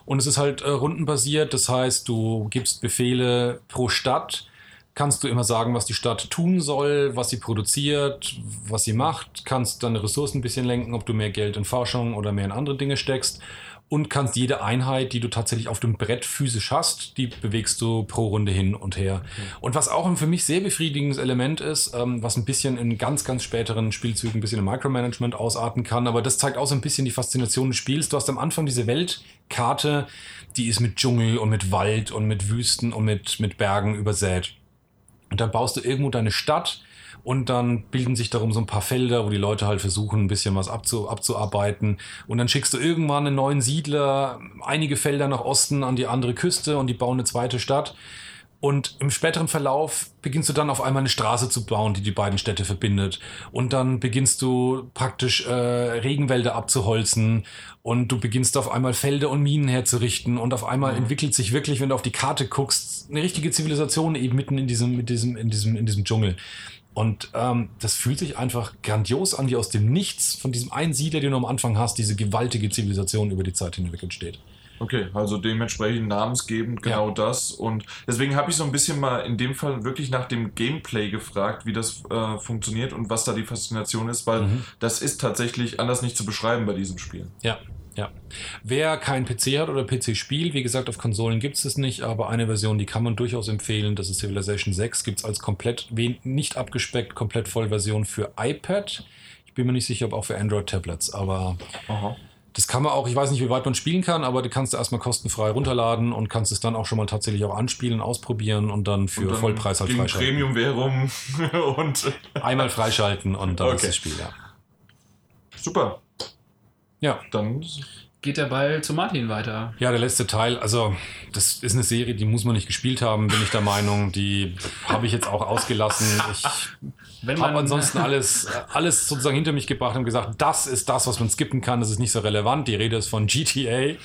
Speaker 1: Und es ist halt äh, rundenbasiert, das heißt, du gibst Befehle pro Stadt. Kannst du immer sagen, was die Stadt tun soll, was sie produziert, was sie macht, kannst deine Ressourcen ein bisschen lenken, ob du mehr Geld in Forschung oder mehr in andere Dinge steckst und kannst jede Einheit, die du tatsächlich auf dem Brett physisch hast, die bewegst du pro Runde hin und her. Und was auch ein für mich sehr befriedigendes Element ist, ähm, was ein bisschen in ganz, ganz späteren Spielzügen ein bisschen im Micromanagement ausarten kann, aber das zeigt auch so ein bisschen die Faszination des Spiels. Du hast am Anfang diese Weltkarte, die ist mit Dschungel und mit Wald und mit Wüsten und mit, mit Bergen übersät. Und dann baust du irgendwo deine Stadt und dann bilden sich darum so ein paar Felder, wo die Leute halt versuchen, ein bisschen was abzu, abzuarbeiten. Und dann schickst du irgendwann einen neuen Siedler, einige Felder nach Osten an die andere Küste und die bauen eine zweite Stadt. Und im späteren Verlauf beginnst du dann auf einmal eine Straße zu bauen, die die beiden Städte verbindet. Und dann beginnst du praktisch äh, Regenwälder abzuholzen und du beginnst auf einmal Felder und Minen herzurichten. Und auf einmal entwickelt sich wirklich, wenn du auf die Karte guckst, eine richtige Zivilisation eben mitten in diesem, in diesem, in diesem, in diesem Dschungel. Und ähm, das fühlt sich einfach grandios an, wie aus dem Nichts von diesem einen Siedler, den du am Anfang hast, diese gewaltige Zivilisation über die Zeit hinweg entsteht.
Speaker 2: Okay, also dementsprechend namensgebend genau das. Und deswegen habe ich so ein bisschen mal in dem Fall wirklich nach dem Gameplay gefragt, wie das äh, funktioniert und was da die Faszination ist, weil
Speaker 1: Mhm.
Speaker 2: das ist tatsächlich anders nicht zu beschreiben bei diesem Spiel.
Speaker 1: Ja, ja. Wer keinen PC hat oder PC spielt, wie gesagt, auf Konsolen gibt es es nicht, aber eine Version, die kann man durchaus empfehlen, das ist Civilization 6, gibt es als komplett, nicht abgespeckt, komplett Vollversion für iPad. Ich bin mir nicht sicher, ob auch für Android-Tablets, aber
Speaker 2: Aha.
Speaker 1: das kann man auch, ich weiß nicht, wie weit man spielen kann, aber die kannst du erstmal kostenfrei runterladen und kannst es dann auch schon mal tatsächlich auch anspielen, ausprobieren und dann für
Speaker 2: Und dann
Speaker 1: Vollpreis halt
Speaker 2: gegen
Speaker 1: freischalten.
Speaker 2: Premium-Währung [LAUGHS] und
Speaker 1: Einmal freischalten und dann ist
Speaker 2: Okay.
Speaker 1: das Spiel, ja.
Speaker 2: super.
Speaker 1: Ja,
Speaker 2: Dann
Speaker 4: Geht der Ball zu Martin weiter.
Speaker 1: Ja, der letzte Teil, also das ist eine Serie, die muss man nicht gespielt haben, bin ich der Meinung. Die habe ich jetzt auch ausgelassen. Ich habe ansonsten alles, alles sozusagen hinter mich gebracht und gesagt, das ist das, was man skippen kann, das ist nicht so relevant. Die Rede ist von GTA.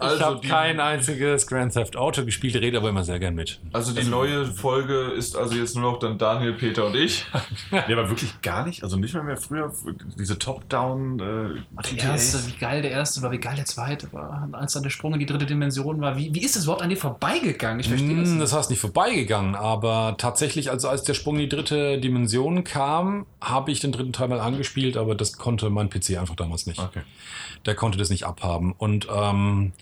Speaker 1: Ich
Speaker 2: Also
Speaker 1: habe
Speaker 2: die-
Speaker 1: kein einziges Grand Theft Auto gespielt, rede aber immer sehr gern mit.
Speaker 2: Also die neue Folge ist also jetzt nur noch dann Daniel, Peter und ich. [LAUGHS]
Speaker 3: Nee, aber wirklich gar nicht. Also nicht mal mehr früher diese Top-Down. Äh,
Speaker 4: Der erste, wie geil der erste war, wie geil der zweite war. Als dann der Sprung in die dritte Dimension war. Wie, wie ist das überhaupt an dir vorbeigegangen? Ich verstehe das
Speaker 1: Mm,
Speaker 4: nicht.
Speaker 1: Das heißt nicht vorbeigegangen, aber tatsächlich, also als der Sprung in die dritte Dimension kam, habe ich den dritten Teil mal angespielt, aber das konnte mein PC einfach damals nicht.
Speaker 3: Okay.
Speaker 1: Der konnte das nicht abhaben. Und ähm,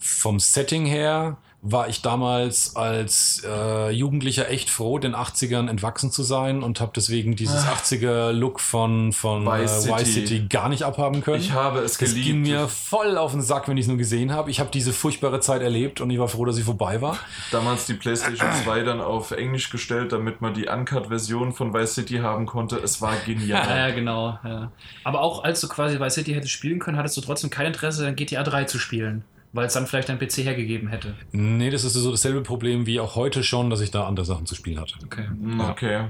Speaker 1: vom Setting her, war ich damals als äh, Jugendlicher echt froh, den 80ern entwachsen zu sein und habe deswegen dieses 80er-Look von, von
Speaker 2: Vice
Speaker 1: äh, Vice
Speaker 2: City.
Speaker 1: City gar nicht abhaben können.
Speaker 2: Ich habe es geliebt.
Speaker 1: ging mir voll auf den Sack, wenn ich es nur gesehen habe. Ich habe diese furchtbare Zeit erlebt und ich war froh, dass sie vorbei war.
Speaker 2: Damals die PlayStation 2 dann auf Englisch gestellt, damit man die Uncut-Version von Vice City haben konnte. Es war genial. [LAUGHS]
Speaker 4: ja, genau. Ja. Aber auch als du quasi bei City hättest spielen können, hattest du trotzdem kein Interesse, dann GTA 3 zu spielen. Weil es dann vielleicht dein PC hergegeben hätte.
Speaker 1: Nee, das ist so dasselbe Problem wie auch heute schon, dass ich da andere Sachen zu spielen hatte.
Speaker 4: Okay.
Speaker 2: Hm, okay.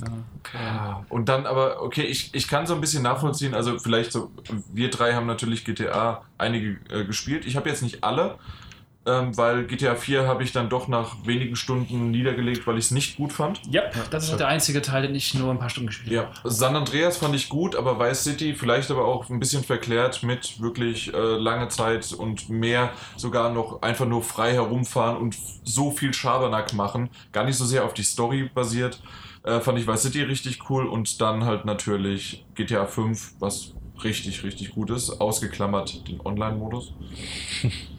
Speaker 4: okay.
Speaker 2: Ja, Und dann aber, okay, ich, ich kann so ein bisschen nachvollziehen, also vielleicht so, wir drei haben natürlich GTA einige äh, gespielt. Ich habe jetzt nicht alle, ähm, weil GTA 4 habe ich dann doch nach wenigen Stunden niedergelegt, weil ich es nicht gut fand.
Speaker 4: Ja, das ist halt der einzige Teil, den ich nur ein paar Stunden gespielt
Speaker 2: Ja, San Andreas fand ich gut, aber Vice City vielleicht aber auch ein bisschen verklärt mit wirklich äh, lange Zeit und mehr sogar noch einfach nur frei herumfahren und so viel Schabernack machen. Gar nicht so sehr auf die Story basiert. Äh, fand ich Vice City richtig cool und dann halt natürlich GTA 5, was richtig, richtig gut ist. Ausgeklammert den Online-Modus. [LAUGHS]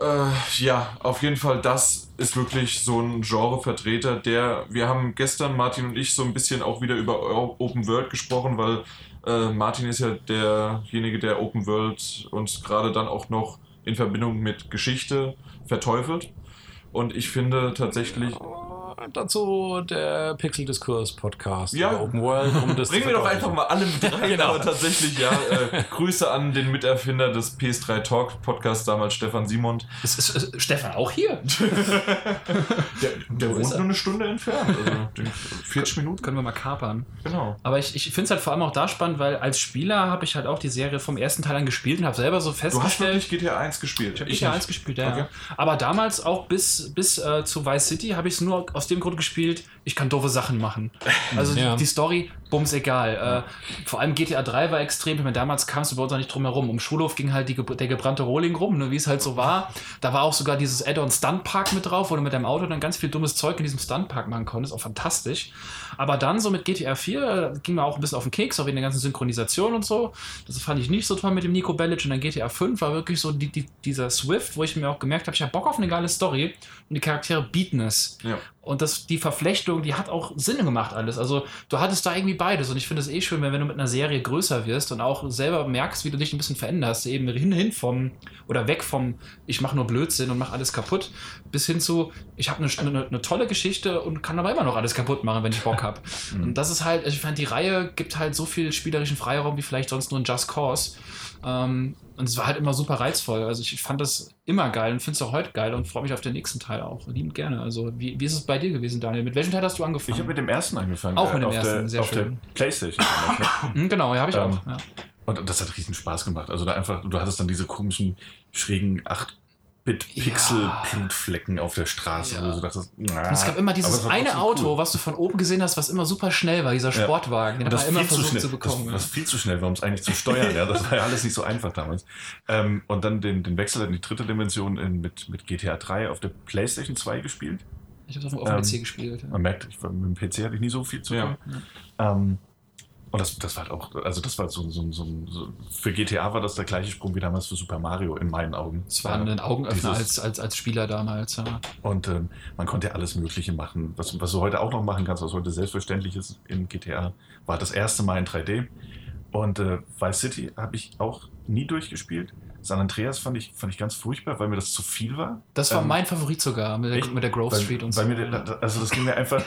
Speaker 2: Äh, ja, auf jeden Fall, das ist wirklich so ein Genrevertreter, der, wir haben gestern, Martin und ich, so ein bisschen auch wieder über Open World gesprochen, weil äh, Martin ist ja derjenige, der Open World uns gerade dann auch noch in Verbindung mit Geschichte verteufelt. Und ich finde tatsächlich,
Speaker 1: Dazu der Pixel-Diskurs-Podcast
Speaker 2: Ja.
Speaker 1: Open World. Um das
Speaker 2: Bringen wir doch einfach mal alle mit rein, [LAUGHS]
Speaker 1: Genau.
Speaker 2: aber tatsächlich, ja. Äh, Grüße an den Miterfinder des PS3 Talk Podcasts, damals Stefan Simond.
Speaker 4: Ist, ist, ist Stefan auch hier? [LAUGHS]
Speaker 2: Der, der wohnt nur eine Stunde entfernt, also den- 40 Minuten.
Speaker 4: Können wir mal kapern.
Speaker 2: Genau.
Speaker 4: Aber ich, ich finde es halt vor allem auch da spannend, weil als Spieler habe ich halt auch die Serie vom ersten Teil an gespielt und habe selber so
Speaker 2: Du hast
Speaker 4: festgestellt.
Speaker 2: wirklich GTA 1 gespielt.
Speaker 4: Ich habe GTA 1
Speaker 2: nicht.
Speaker 4: gespielt, ja.
Speaker 2: Okay.
Speaker 4: Aber damals auch bis, bis äh, zu Vice City habe ich es nur aus dem Grund gespielt, ich kann doofe Sachen machen. Also
Speaker 1: Ja.
Speaker 4: die, die Story, bums egal. Äh, vor allem GTA 3 war extrem, ich meine, damals kamst du bei uns auch nicht drum herum. Um Schulhof ging halt die, der gebrannte Rohling rum, ne, wie es halt so war. Da war auch sogar dieses Add-on Stuntpark mit drauf, wo du mit deinem Auto dann ganz viel dummes Zeug in diesem Stuntpark machen konntest. Auch fantastisch. Aber dann so mit GTA 4 äh, ging mir auch ein bisschen auf den Keks, auch wegen der ganzen Synchronisation und so. Das fand ich nicht so toll mit dem Nico Bellic. Und dann GTA 5 war wirklich so die, die, dieser Swift, wo ich mir auch gemerkt habe, ich habe Bock auf eine geile Story und die Charaktere bieten es.
Speaker 2: Ja.
Speaker 4: Und das, die Verflechtung, die hat auch Sinn gemacht alles. Also du hattest da irgendwie beides. Und ich finde es eh schön, wenn, wenn du mit einer Serie größer wirst und auch selber merkst, wie du dich ein bisschen veränderst. Eben hin, hin vom, oder weg vom, ich mache nur Blödsinn und mache alles kaputt, bis hin zu, ich habe eine, eine, eine tolle Geschichte und kann aber immer noch alles kaputt machen, wenn ich Bock habe. [LAUGHS] und das ist halt, ich fand, die Reihe gibt halt so viel spielerischen Freiraum wie vielleicht sonst nur ein Just Cause. Ähm, und es war halt immer super reizvoll. Also ich fand das immer geil und finde es auch heute geil und freue mich auf den nächsten Teil auch. Liebend gerne. Also wie, wie ist es bei dir gewesen, Daniel? Mit welchem Teil hast du angefangen?
Speaker 3: Ich habe mit dem ersten angefangen.
Speaker 4: Auch mit dem
Speaker 3: auf
Speaker 4: ersten,
Speaker 3: der,
Speaker 4: sehr
Speaker 3: auf der
Speaker 4: schön.
Speaker 3: Playstation. damals, [LAUGHS] ne?
Speaker 4: Hm, genau, ja, habe ich
Speaker 3: Ähm,
Speaker 4: auch. Ja.
Speaker 3: Und das hat riesen Spaß gemacht. Also da einfach, du hattest dann diese komischen, schrägen 8-Bit-Pixel-Blutflecken auf der Straße,
Speaker 4: Ja.
Speaker 3: wo du dachtest, na,
Speaker 4: es gab immer dieses eine Auto,
Speaker 3: cool.
Speaker 4: was du von oben gesehen hast, was immer super schnell war, dieser
Speaker 3: Ja.
Speaker 4: Sportwagen. Den
Speaker 3: Und
Speaker 4: hat
Speaker 3: das
Speaker 4: man immer versucht
Speaker 3: schnell,
Speaker 4: zu bekommen.
Speaker 3: Das, das viel zu schnell war, um es eigentlich zu steuern. ja, das war ja alles nicht so einfach damals. Ähm, und dann den, den Wechsel in die dritte Dimension in, mit, mit GTA 3 auf der PlayStation 2 gespielt.
Speaker 4: ich habe es auf dem
Speaker 3: ähm,
Speaker 4: PC gespielt. Ja.
Speaker 3: Man merkt, ich, mit dem PC hatte ich nie so viel zu tun.
Speaker 2: Ja.
Speaker 3: Ähm, und das, das war halt auch, also das war so, so, so, so, für GTA war das der gleiche Sprung wie damals für Super Mario in meinen Augen.
Speaker 4: Es war ein Augenöffner
Speaker 3: Dieses-
Speaker 4: als, als, als Spieler damals. Ja.
Speaker 3: Und ähm, man konnte ja alles Mögliche machen. Was, was du heute auch noch machen kannst, was heute selbstverständlich ist in GTA, war das erste Mal in 3D. Und äh, Vice City habe ich auch nie durchgespielt. San Andreas fand ich, fand ich ganz furchtbar, weil mir das zu viel war.
Speaker 4: Das war
Speaker 3: Ähm,
Speaker 4: mein Favorit sogar, mit der,
Speaker 3: echt?
Speaker 4: mit der Grove Street und
Speaker 3: weil
Speaker 4: so.
Speaker 3: Mir, also das ging mir einfach,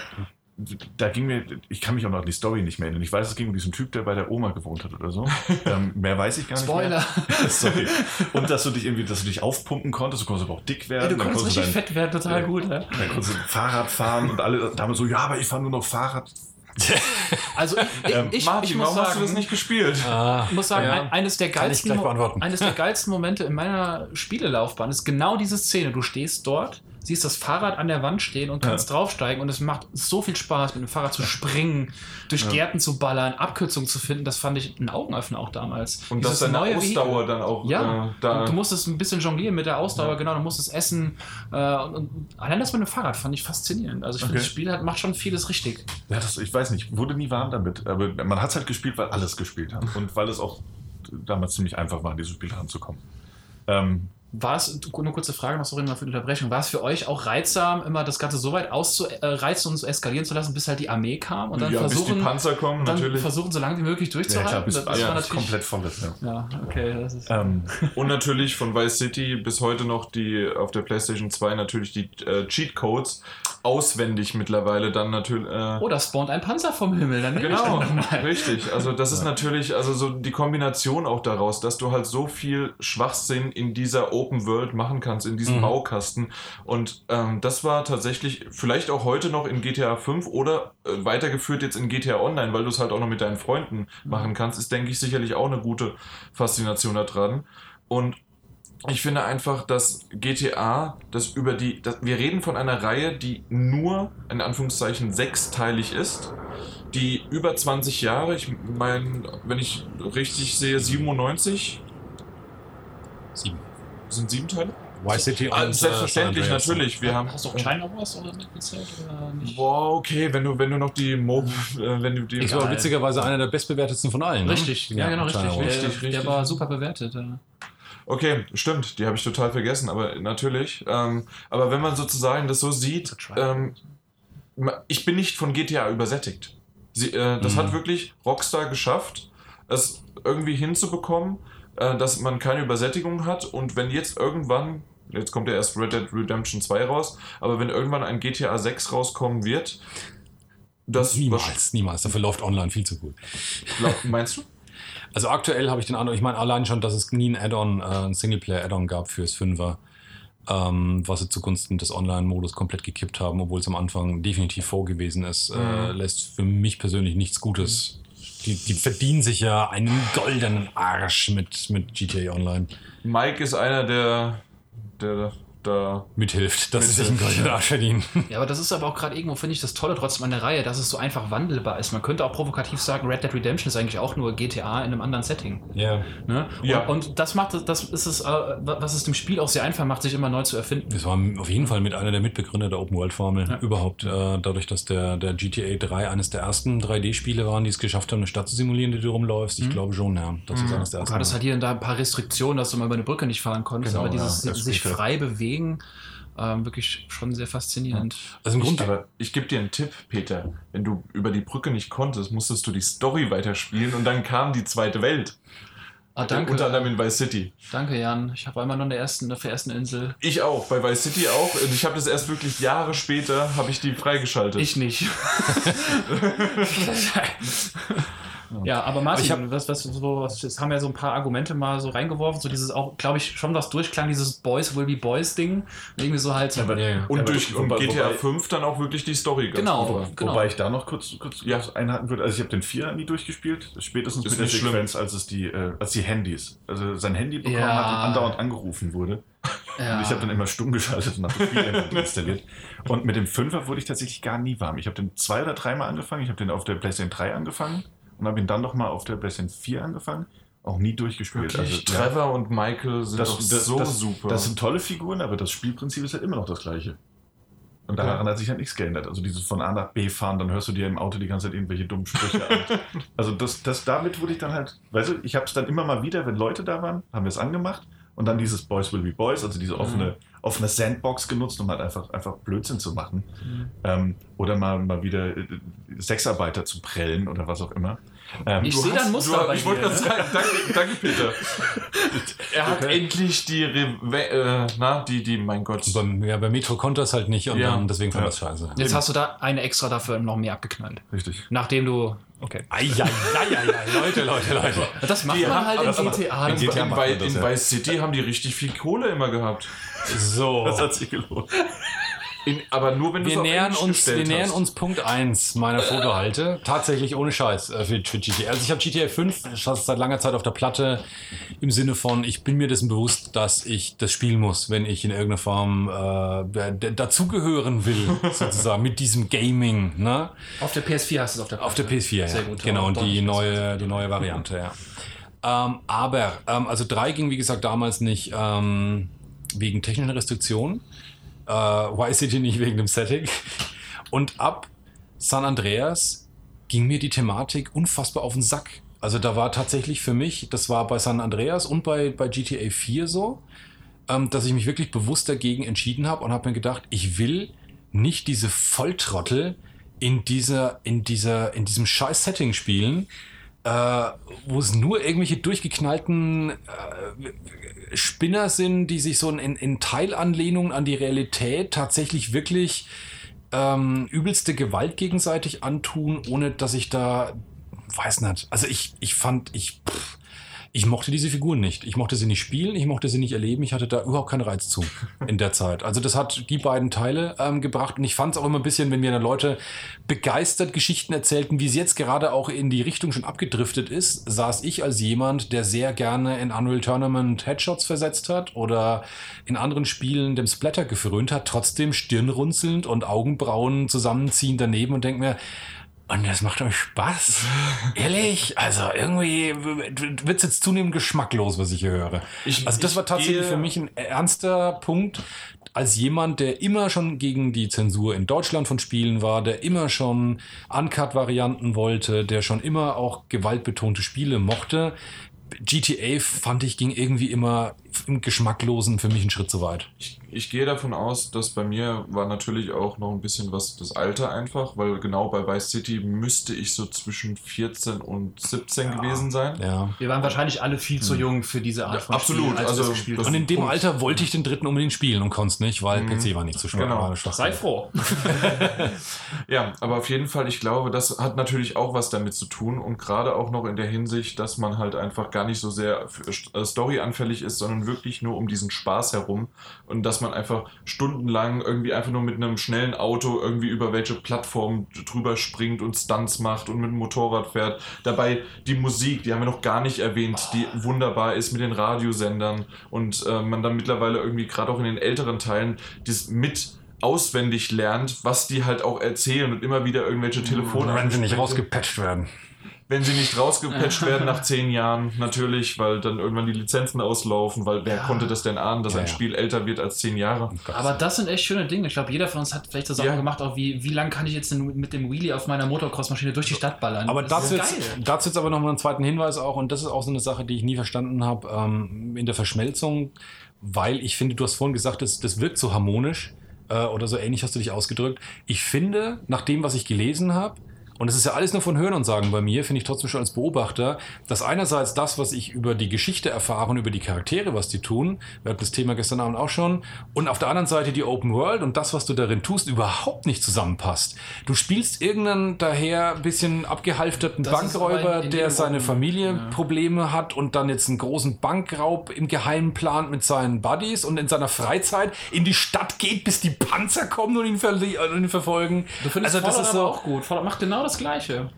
Speaker 3: da ging mir, ich kann mich auch noch an die Story nicht mehr erinnern. Ich weiß, es ging um diesen Typ, der bei der Oma gewohnt hat oder so. [LAUGHS] ähm, mehr weiß ich gar nicht
Speaker 4: Spoiler!
Speaker 3: mehr. [LAUGHS] Sorry. [LAUGHS] Und dass du dich irgendwie, dass du dich aufpumpen konntest, du konntest aber auch dick werden.
Speaker 4: Ey, du konntest
Speaker 3: konntest
Speaker 4: richtig
Speaker 3: dein-
Speaker 4: fett werden, total
Speaker 3: Ja.
Speaker 4: gut. Ja.
Speaker 3: dann konntest du Fahrrad fahren und alle damals so, ja, aber ich fahre nur noch Fahrrad.
Speaker 4: Also ich,
Speaker 3: Ähm,
Speaker 4: ich,
Speaker 2: Martin,
Speaker 4: ich muss
Speaker 2: warum
Speaker 4: sagen,
Speaker 2: hast du das nicht gespielt?
Speaker 1: Ah,
Speaker 4: Ich muss sagen,
Speaker 1: ja.
Speaker 4: ein, eines, der geilsten, eines der geilsten Momente in meiner Spielelaufbahn ist genau diese Szene. Du stehst dort, siehst das Fahrrad an der Wand stehen und kannst draufsteigen und es macht so viel Spaß, mit dem Fahrrad zu springen, durch Gärten zu ballern, Abkürzungen zu finden. Das fand ich ein Augenöffner auch damals.
Speaker 2: Und
Speaker 4: Dieses
Speaker 2: dass deine
Speaker 4: neue
Speaker 2: Ausdauer
Speaker 4: Vehikel.
Speaker 2: dann auch
Speaker 4: Ja,
Speaker 2: äh, da.
Speaker 4: und du musstest ein bisschen jonglieren mit der Ausdauer, genau, du musstest essen. Äh, und, und allein das mit dem Fahrrad fand ich faszinierend. Also ich finde,
Speaker 3: Okay.
Speaker 4: das Spiel hat, macht schon vieles richtig.
Speaker 3: Ja, das, ich weiß nicht, wurde nie warm damit. Aber man hat es halt gespielt, weil alles gespielt hat. Und weil es auch damals ziemlich einfach war, an dieses Spiel ranzukommen. Ähm,
Speaker 4: War es, eine kurze Frage noch, sorry mal für die Unterbrechung, war es für euch auch reizsam, immer das Ganze so weit auszureizen und so eskalieren zu lassen, bis halt die Armee kam und dann
Speaker 2: ja, bis die
Speaker 4: versuchen,
Speaker 2: Panzer kommen,
Speaker 4: dann
Speaker 2: natürlich.
Speaker 4: versuchen, so lange wie möglich
Speaker 3: Ja,
Speaker 4: durchzuhalten?
Speaker 3: klar, bis
Speaker 4: das war natürlich.
Speaker 3: komplett voll ist. Ja.
Speaker 4: Ja, okay, das ist.
Speaker 3: Ähm, [LAUGHS]
Speaker 2: Und natürlich von Vice City bis heute noch die auf der PlayStation 2 natürlich die äh, Cheat Codes auswendig mittlerweile dann natürlich. Äh,
Speaker 4: Oh, da spawnt ein Panzer vom Himmel, dann nehme ich
Speaker 2: Genau, richtig. Also das ist natürlich, also so die Kombination auch daraus, dass du halt so viel Schwachsinn in dieser Open World machen kannst, in diesem
Speaker 1: Mhm.
Speaker 2: Baukasten. Und ähm, das war tatsächlich vielleicht auch heute noch in GTA 5 oder äh, weitergeführt jetzt in GTA Online, weil du es halt auch noch mit deinen Freunden machen kannst, ist, denke ich, sicherlich auch eine gute Faszination da dran. Und ich finde einfach, dass GTA, das über die, das, wir reden von einer Reihe, die nur, in Anführungszeichen, sechsteilig ist, die über 20 Jahre, ich meine, wenn ich richtig sehe, 97,
Speaker 1: Sieben.
Speaker 2: sind sieben Teile?
Speaker 1: Vice City und
Speaker 2: Ah,
Speaker 1: äh,
Speaker 2: Selbstverständlich,
Speaker 1: Andreas.
Speaker 2: natürlich. Wir haben,
Speaker 4: Hast du auch China Wars oder mitgezählt oder nicht?
Speaker 2: Boah, okay, wenn du, wenn du noch die Mob, äh, wenn du die,
Speaker 1: Das war witzigerweise einer der bestbewertetsten von allen. ne?
Speaker 4: Richtig, ja, genau, richtig.
Speaker 2: Richtig,
Speaker 4: der,
Speaker 2: richtig.
Speaker 4: der war super bewertet. Ja.
Speaker 2: Okay, stimmt, die habe ich total vergessen, aber natürlich. Ähm, aber wenn man sozusagen das so sieht, ähm, ich bin nicht von GTA übersättigt. Sie, äh, das
Speaker 1: Mhm.
Speaker 2: hat wirklich Rockstar geschafft, es irgendwie hinzubekommen, äh, dass man keine Übersättigung hat und wenn jetzt irgendwann, jetzt kommt ja erst Red Dead Redemption 2 raus, aber wenn irgendwann ein GTA 6 rauskommen wird, das
Speaker 1: Niemals, niemals. Dafür läuft online viel zu gut.
Speaker 2: Glaub, meinst du?
Speaker 1: Also aktuell habe ich den Eindruck, ich meine allein schon, dass es nie ein Add-on, äh, ein Singleplayer-Add-on gab fürs Fünfer, ähm, was sie zugunsten des Online-Modus komplett gekippt haben, obwohl es am Anfang definitiv vorgewesen ist, äh,
Speaker 2: Mhm.
Speaker 1: lässt für mich persönlich nichts Gutes. Die, die verdienen sich ja einen goldenen Arsch mit, mit GTA Online.
Speaker 2: Mike ist einer, der, der da
Speaker 1: Mithilft, dass sie sich goldenen
Speaker 2: ja.
Speaker 1: Arsch verdienen.
Speaker 4: Ja, aber das ist aber auch gerade irgendwo, finde ich, das Tolle trotzdem an der Reihe, dass es so einfach wandelbar ist. Man könnte auch provokativ sagen, Red Dead Redemption ist eigentlich auch nur GTA in einem anderen Setting.
Speaker 1: Ja.
Speaker 4: Ne?
Speaker 2: Ja.
Speaker 4: Und, und das macht das ist es, äh, was es dem Spiel auch sehr einfach macht, sich immer neu zu erfinden.
Speaker 1: Das war auf jeden Fall mit einer der Mitbegründer der Open-World-Formel.
Speaker 4: Ja.
Speaker 1: Überhaupt, äh, dadurch, dass der, der GTA 3 eines der ersten 3D-Spiele waren, die es geschafft haben, eine Stadt zu simulieren, die du rumläufst. Ich
Speaker 4: Mhm.
Speaker 1: glaube schon, ja. Das ist
Speaker 2: Mhm.
Speaker 1: eines der
Speaker 4: Du
Speaker 1: ersten.
Speaker 4: hattest halt hier und da ein paar Restriktionen, dass du mal über eine Brücke nicht fahren konntest,
Speaker 3: Genau,
Speaker 4: aber dieses
Speaker 3: ja, das
Speaker 4: sich
Speaker 3: spielt-
Speaker 4: frei bewegen, ähm, wirklich schon sehr faszinierend.
Speaker 1: also im Grunde,
Speaker 2: Aber ich gebe dir einen Tipp, Peter. Wenn du über die Brücke nicht konntest, musstest du die Story weiterspielen und dann kam die zweite Welt.
Speaker 4: Ah, danke,
Speaker 2: Unter anderem in Vice City.
Speaker 4: danke Jan. Ich habe einmal noch in der ersten, auf der ersten Insel.
Speaker 2: Ich auch, bei Vice City auch. Ich habe das erst wirklich Jahre später, habe ich die freigeschaltet.
Speaker 4: Ich nicht. [LAUGHS] [LAUGHS] ja, aber Martin,
Speaker 1: Ich hab-
Speaker 4: was, was, so, was, es haben ja so ein paar Argumente mal so reingeworfen, so dieses auch, glaube ich, schon was durchklang, dieses Boys will be Boys Ding. Irgendwie so halt.
Speaker 1: Ja, ja.
Speaker 2: und
Speaker 3: Aber
Speaker 2: durch
Speaker 3: wobei-
Speaker 2: und GTA
Speaker 3: wobei-
Speaker 2: 5 dann auch wirklich die Story ganz
Speaker 4: Genau.
Speaker 2: gut war.
Speaker 4: Genau.
Speaker 3: Wobei ich da noch kurz, kurz
Speaker 2: Ja.
Speaker 3: einhaken würde. Also ich habe den Vierer nie durchgespielt, spätestens
Speaker 2: Ist
Speaker 3: mit der. Sequenz, als es die, äh, als die Handys, also sein Handy bekommen
Speaker 4: Ja.
Speaker 3: hat und andauernd angerufen wurde.
Speaker 4: ja.
Speaker 3: Und ich habe dann immer stumm geschaltet und habe Spiel [LAUGHS] installiert. Und mit dem Fünfer wurde ich tatsächlich gar nie warm. Ich habe den zwei oder dreimal angefangen. Ich habe den auf der PlayStation 3 angefangen und habe ihn dann nochmal auf der PlayStation 4 angefangen. Auch nie durchgespielt.
Speaker 2: Wirklich,
Speaker 3: Also, ja,
Speaker 2: Trevor und Michael sind
Speaker 3: das,
Speaker 2: doch
Speaker 3: das,
Speaker 2: so
Speaker 3: das,
Speaker 2: super.
Speaker 3: Das sind tolle Figuren, aber das Spielprinzip ist halt immer noch das gleiche. Und
Speaker 2: Okay.
Speaker 3: daran hat sich halt nichts geändert. Also dieses von A nach B fahren, dann hörst du dir im Auto die ganze Zeit irgendwelche dummen Sprüche an. [LAUGHS] Also das, das damit wurde ich dann halt, weißt du, ich habe es dann immer mal wieder, wenn Leute da waren, haben wir es angemacht und dann dieses Boys will be Boys, also diese offene, offene Sandbox genutzt, um halt einfach, einfach Blödsinn zu machen. Ähm, oder mal, mal wieder äh, Sexarbeiter zu prellen oder was auch immer. Ähm,
Speaker 4: Ich sehe da ein
Speaker 2: hast-
Speaker 4: Muster
Speaker 2: du,
Speaker 4: bei
Speaker 2: Ich wollte gerade
Speaker 4: ne?
Speaker 2: sagen, danke, danke Peter. [LAUGHS] er hat
Speaker 3: Okay.
Speaker 2: endlich die, Re äh, na, die, die, mein Gott.
Speaker 1: bei, ja, bei Metro konnte es halt nicht und
Speaker 2: Ja.
Speaker 1: dann deswegen fand
Speaker 3: Ja.
Speaker 1: das scheiße.
Speaker 4: Jetzt hast du da eine extra dafür noch mehr abgeknallt.
Speaker 3: richtig.
Speaker 4: Nachdem du. Okay.
Speaker 1: Eieieiei, Leute, Leute, Leute. [LAUGHS]
Speaker 4: Das macht
Speaker 2: Die
Speaker 4: man
Speaker 2: haben-
Speaker 4: halt in GTA.
Speaker 2: In,
Speaker 3: GTA
Speaker 2: in,
Speaker 3: macht man
Speaker 2: in,
Speaker 3: das,
Speaker 2: in
Speaker 3: ja.
Speaker 2: Vice City haben die richtig viel Kohle immer gehabt.
Speaker 1: So.
Speaker 3: Das hat sich gelohnt.
Speaker 2: In, aber nur wenn du
Speaker 1: Wir
Speaker 2: auf
Speaker 1: nähern, uns, wir
Speaker 2: gestellt
Speaker 1: nähern
Speaker 2: hast.
Speaker 1: uns Punkt 1 meiner Fotohalte. Tatsächlich ohne Scheiß äh, für, für GTA. Also ich habe GTA 5 schon seit langer Zeit auf der Platte im Sinne von, ich bin mir dessen bewusst, dass ich das spielen muss, wenn ich in irgendeiner Form äh, dazugehören will, [LAUGHS] sozusagen, mit diesem Gaming. Ne?
Speaker 4: Auf der PS4 hast du es auf der
Speaker 1: Auf der PS4, ja.
Speaker 4: Sehr gut.
Speaker 1: Genau, und die neue, die neue Variante, ja. Ähm, aber, ähm, also 3 ging, wie gesagt, damals nicht ähm, wegen technischen Restriktionen. Äh, Vice City nicht wegen dem Setting. Und ab San Andreas ging mir die Thematik unfassbar auf den Sack. Also da war tatsächlich für mich, das war bei San Andreas und bei, bei GTA 4 so, ähm, dass ich mich wirklich bewusst dagegen entschieden habe und habe mir gedacht, ich will nicht diese Volltrottel in dieser, in dieser, in diesem scheiß Setting spielen, äh, wo es nur irgendwelche durchgeknallten äh, Spinner sind, die sich so in, in Teilanlehnung an die Realität tatsächlich wirklich ähm, übelste Gewalt gegenseitig antun, ohne dass ich da weiß nicht. Also ich, ich fand, ich, pff, ich mochte diese Figuren nicht. Ich mochte sie nicht spielen, ich mochte sie nicht erleben. Ich hatte da überhaupt keinen Reiz zu in der Zeit. Also das hat die beiden Teile ähm, gebracht. Und ich fand es auch immer ein bisschen, wenn mir dann Leute begeistert Geschichten erzählten, wie es jetzt gerade auch in die Richtung schon abgedriftet ist, saß ich als jemand, der sehr gerne in Unreal Tournament Headshots versetzt hat oder in anderen Spielen dem Splatter gefrönt hat, trotzdem stirnrunzelnd und Augenbrauen zusammenziehen daneben und denke mir, und das macht euch Spaß? Ehrlich? Also irgendwie wird es jetzt zunehmend geschmacklos, was ich hier höre.
Speaker 2: Ich-
Speaker 1: also das war tatsächlich für mich ein ernster Punkt, als jemand, der immer schon gegen die Zensur in Deutschland von Spielen war, der immer schon Uncut-Varianten wollte, der schon immer auch gewaltbetonte Spiele mochte. GTA fand ich ging irgendwie immer im Geschmacklosen für mich einen Schritt zu weit.
Speaker 2: Ich, ich gehe davon aus, dass bei mir war natürlich auch noch ein bisschen was das Alter einfach, weil genau bei Vice City müsste ich so zwischen 14 und 17 gewesen sein.
Speaker 1: Ja.
Speaker 4: Wir waren wahrscheinlich alle viel zu jung für diese Art
Speaker 2: Ja,
Speaker 4: von
Speaker 2: absolut.
Speaker 4: Spielen, als
Speaker 2: Also,
Speaker 4: das gespielt
Speaker 2: das-
Speaker 1: Und in dem
Speaker 2: Punkt.
Speaker 1: Alter wollte ich den dritten unbedingt spielen und konnte es nicht, weil PC war nicht so schwer.
Speaker 2: Genau.
Speaker 4: Sei froh. [LAUGHS]
Speaker 2: Ja, aber auf jeden Fall, ich glaube, das hat natürlich auch was damit zu tun und gerade auch noch in der Hinsicht, dass man halt einfach gar nicht so sehr für äh, Story anfällig ist, sondern wirklich nur um diesen Spaß herum und dass man einfach stundenlang irgendwie einfach nur mit einem schnellen Auto irgendwie über welche Plattform drüber springt und Stunts macht und mit dem Motorrad fährt. Dabei die Musik, die haben wir noch gar nicht erwähnt, die wunderbar ist mit den Radiosendern und äh, man dann mittlerweile irgendwie gerade auch in den älteren Teilen das mit auswendig lernt, was die halt auch erzählen und immer wieder irgendwelche Telefone
Speaker 1: Wenn sie nicht rausgepatcht werden.
Speaker 2: Wenn sie nicht rausgepatcht [LAUGHS] werden nach zehn Jahren, natürlich, weil dann irgendwann die Lizenzen auslaufen, weil wer konnte das denn ahnen, dass
Speaker 1: Ja,
Speaker 2: ein
Speaker 1: ja.
Speaker 2: Spiel älter wird als zehn Jahre?
Speaker 4: Aber das sind echt schöne Dinge. Ich glaube, jeder von uns hat vielleicht das auch
Speaker 2: Ja.
Speaker 4: gemacht, auch wie, wie lange kann ich jetzt denn mit dem Wheelie auf meiner Motocross-Maschine durch die Stadt ballern?
Speaker 1: Aber
Speaker 4: das
Speaker 1: dazu
Speaker 4: ist
Speaker 1: jetzt,
Speaker 4: geil.
Speaker 1: dazu jetzt aber noch mal einen zweiten Hinweis auch, und das ist auch so eine Sache, die ich nie verstanden habe, ähm, in der Verschmelzung, weil ich finde, du hast vorhin gesagt, das, das wirkt so harmonisch äh, oder so ähnlich hast du dich ausgedrückt. Ich finde, nach dem, was ich gelesen habe, und es ist ja alles nur von Hören und Sagen bei mir, finde ich trotzdem schon als Beobachter, dass einerseits das, was ich über die Geschichte erfahre und über die Charaktere, was die tun, wir hatten das Thema gestern Abend auch schon, und auf der anderen Seite die Open World und das, was du darin tust, überhaupt nicht zusammenpasst. Du spielst irgendeinen daher ein bisschen abgehalfterten
Speaker 4: Das
Speaker 1: Bankräuber, der seine
Speaker 4: Open-
Speaker 1: Familie
Speaker 4: ja.
Speaker 1: Probleme hat und dann jetzt einen großen Bankraub im Geheimen plant mit seinen Buddies und in seiner Freizeit in die Stadt geht, bis die Panzer kommen und ihn, verli- und ihn verfolgen.
Speaker 4: Du findest
Speaker 1: also das
Speaker 4: Fallout
Speaker 1: ist so.
Speaker 4: auch gut. Fallout macht genau das Gleiche.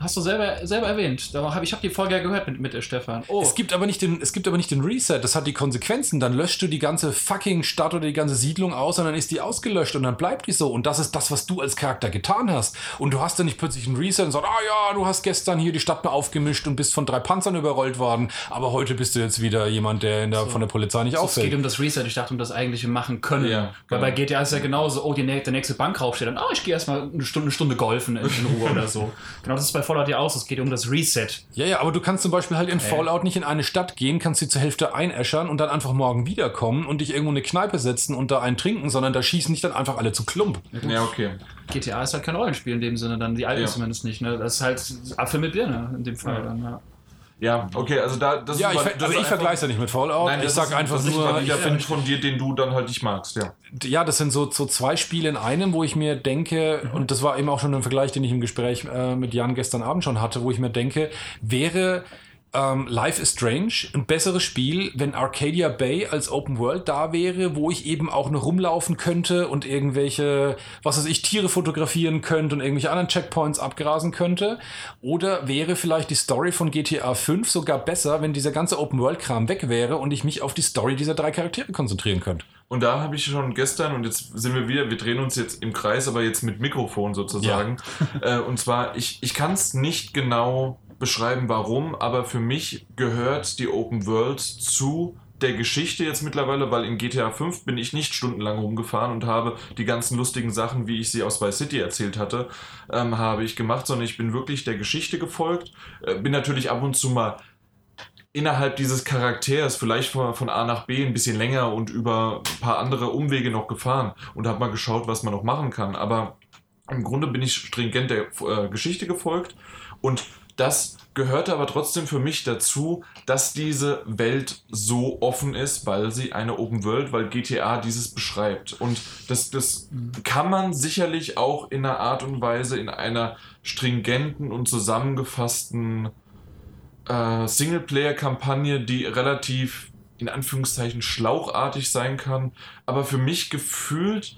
Speaker 4: Hast du selber, selber erwähnt. Da hab, ich habe die Folge ja gehört mit, mit der Stefan. Oh,
Speaker 1: Es gibt, aber nicht den, es gibt aber nicht den Reset, das hat die Konsequenzen. Dann löscht du die ganze fucking Stadt oder die ganze Siedlung aus und dann ist die ausgelöscht und dann bleibt die so. Und das ist das, was du als Charakter getan hast. Und du hast dann nicht plötzlich einen Reset und sagst, ah ja, du hast gestern hier die Stadt mal aufgemischt und bist von drei Panzern überrollt worden, aber heute bist du jetzt wieder jemand, der in der, von der Polizei nicht
Speaker 4: so, es geht
Speaker 1: auffällt.
Speaker 4: um das Reset. Ich dachte um das eigentliche machen können.
Speaker 2: Ja,
Speaker 4: Weil
Speaker 2: genau.
Speaker 4: bei GTA ist ja genauso, oh, die, der nächste Bankraub steht dann, oh, ich gehe erstmal eine Stunde, eine Stunde golfen in, in Ruhe oder so. [LAUGHS] Genau das ist bei Fallout ja auch so. Es geht um das Reset.
Speaker 1: Ja, ja, aber du kannst zum Beispiel halt in Fallout nicht in eine Stadt gehen, kannst sie zur Hälfte einäschern und dann einfach morgen wiederkommen und dich irgendwo in eine Kneipe setzen und da einen trinken, sondern da schießen dich dann einfach alle zu Klump.
Speaker 2: Ja, okay.
Speaker 4: GTA ist halt kein Rollenspiel in dem Sinne, dann die alten
Speaker 2: Ja.
Speaker 4: zumindest nicht. Ne? Das ist halt Apfel mit Birne in dem Fall.
Speaker 2: Ja.
Speaker 4: Dann, ja.
Speaker 2: Ja, okay, also da. Das
Speaker 1: Ja,
Speaker 2: ist
Speaker 1: ich,
Speaker 2: aber-
Speaker 1: ver- ich vergleiche es ja nicht mit Fallout.
Speaker 2: Nein,
Speaker 1: ich sag
Speaker 2: ist,
Speaker 1: einfach
Speaker 2: das
Speaker 1: nur, ich,
Speaker 2: Punkt von dir, den du dann halt nicht magst, ja.
Speaker 1: ja, das sind so, so zwei Spiele in einem, wo ich mir denke, und das war eben auch schon ein Vergleich, den ich im Gespräch äh, mit Jan gestern Abend schon hatte, wo ich mir denke, wäre ähm, Life is Strange ein besseres Spiel, wenn Arcadia Bay als Open World da wäre, wo ich eben auch noch rumlaufen könnte und irgendwelche, was weiß ich, Tiere fotografieren könnte und irgendwelche anderen Checkpoints abgrasen könnte. Oder wäre vielleicht die Story von GTA 5 sogar besser, wenn dieser ganze Open World Kram weg wäre und ich mich auf die Story dieser drei Charaktere konzentrieren könnte.
Speaker 2: Und da habe ich schon gestern, und jetzt sind wir wieder, wir drehen uns jetzt im Kreis, aber jetzt mit Mikrofon sozusagen. [LAUGHS] äh, und zwar, ich, ich kann es nicht genau beschreiben, warum, aber für mich gehört die Open World zu der Geschichte jetzt mittlerweile, weil in GTA 5 bin ich nicht stundenlang rumgefahren und habe die ganzen lustigen Sachen, wie ich sie aus Vice City erzählt hatte, ähm, habe ich gemacht, sondern ich bin wirklich der Geschichte gefolgt. Äh, bin natürlich ab und zu mal innerhalb dieses Charakters vielleicht von, von A nach B ein bisschen länger und über ein paar andere Umwege noch gefahren und habe mal geschaut, was man noch machen kann. Aber im Grunde bin ich stringent der äh, Geschichte gefolgt und das gehörte aber trotzdem für mich dazu, dass diese Welt so offen ist, weil sie eine Open World, weil GTA dieses beschreibt. Und das, das kann man sicherlich auch in einer Art und Weise, in einer stringenten und zusammengefassten äh, Singleplayer-Kampagne, die relativ in Anführungszeichen schlauchartig sein kann, aber für mich gefühlt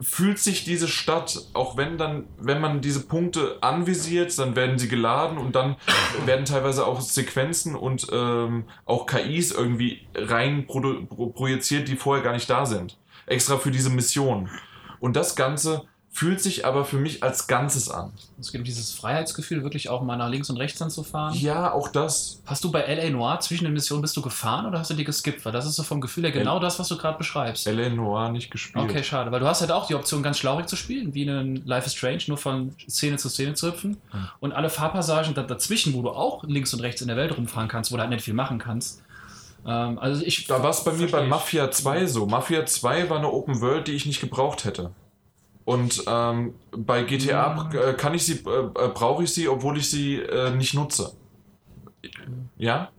Speaker 2: fühlt sich diese Stadt, auch wenn dann, wenn man diese Punkte anvisiert, dann werden sie geladen und dann werden teilweise auch Sequenzen und ähm, auch KIs irgendwie rein projiziert, die vorher gar nicht da sind. Extra für diese Mission. Und das Ganze fühlt sich aber für mich als Ganzes an.
Speaker 4: Es gibt dieses Freiheitsgefühl, wirklich auch mal nach links und rechts dann zu fahren.
Speaker 2: Ja, auch das.
Speaker 4: Hast du bei L.A. Noir zwischen den Missionen bist du gefahren oder hast du die geskippt? Weil das ist so vom Gefühl her genau das, was du gerade beschreibst.
Speaker 2: L.A. Noir nicht gespielt.
Speaker 4: Okay, schade, weil du hast halt auch die Option, ganz schlaurig zu spielen, wie in Life is Strange, nur von Szene zu Szene zu hüpfen. Und alle Fahrpassagen da- dazwischen, wo du auch links und rechts in der Welt rumfahren kannst, wo du halt nicht viel machen kannst. Ähm, also ich.
Speaker 2: Da war es bei mir bei. Mafia 2 so. Mafia 2 war eine Open World, die ich nicht gebraucht hätte. Und ähm, bei GTA
Speaker 4: Mhm.
Speaker 2: äh, kann ich sie, äh, äh, brauche ich sie, obwohl ich sie äh, nicht nutze. Ja?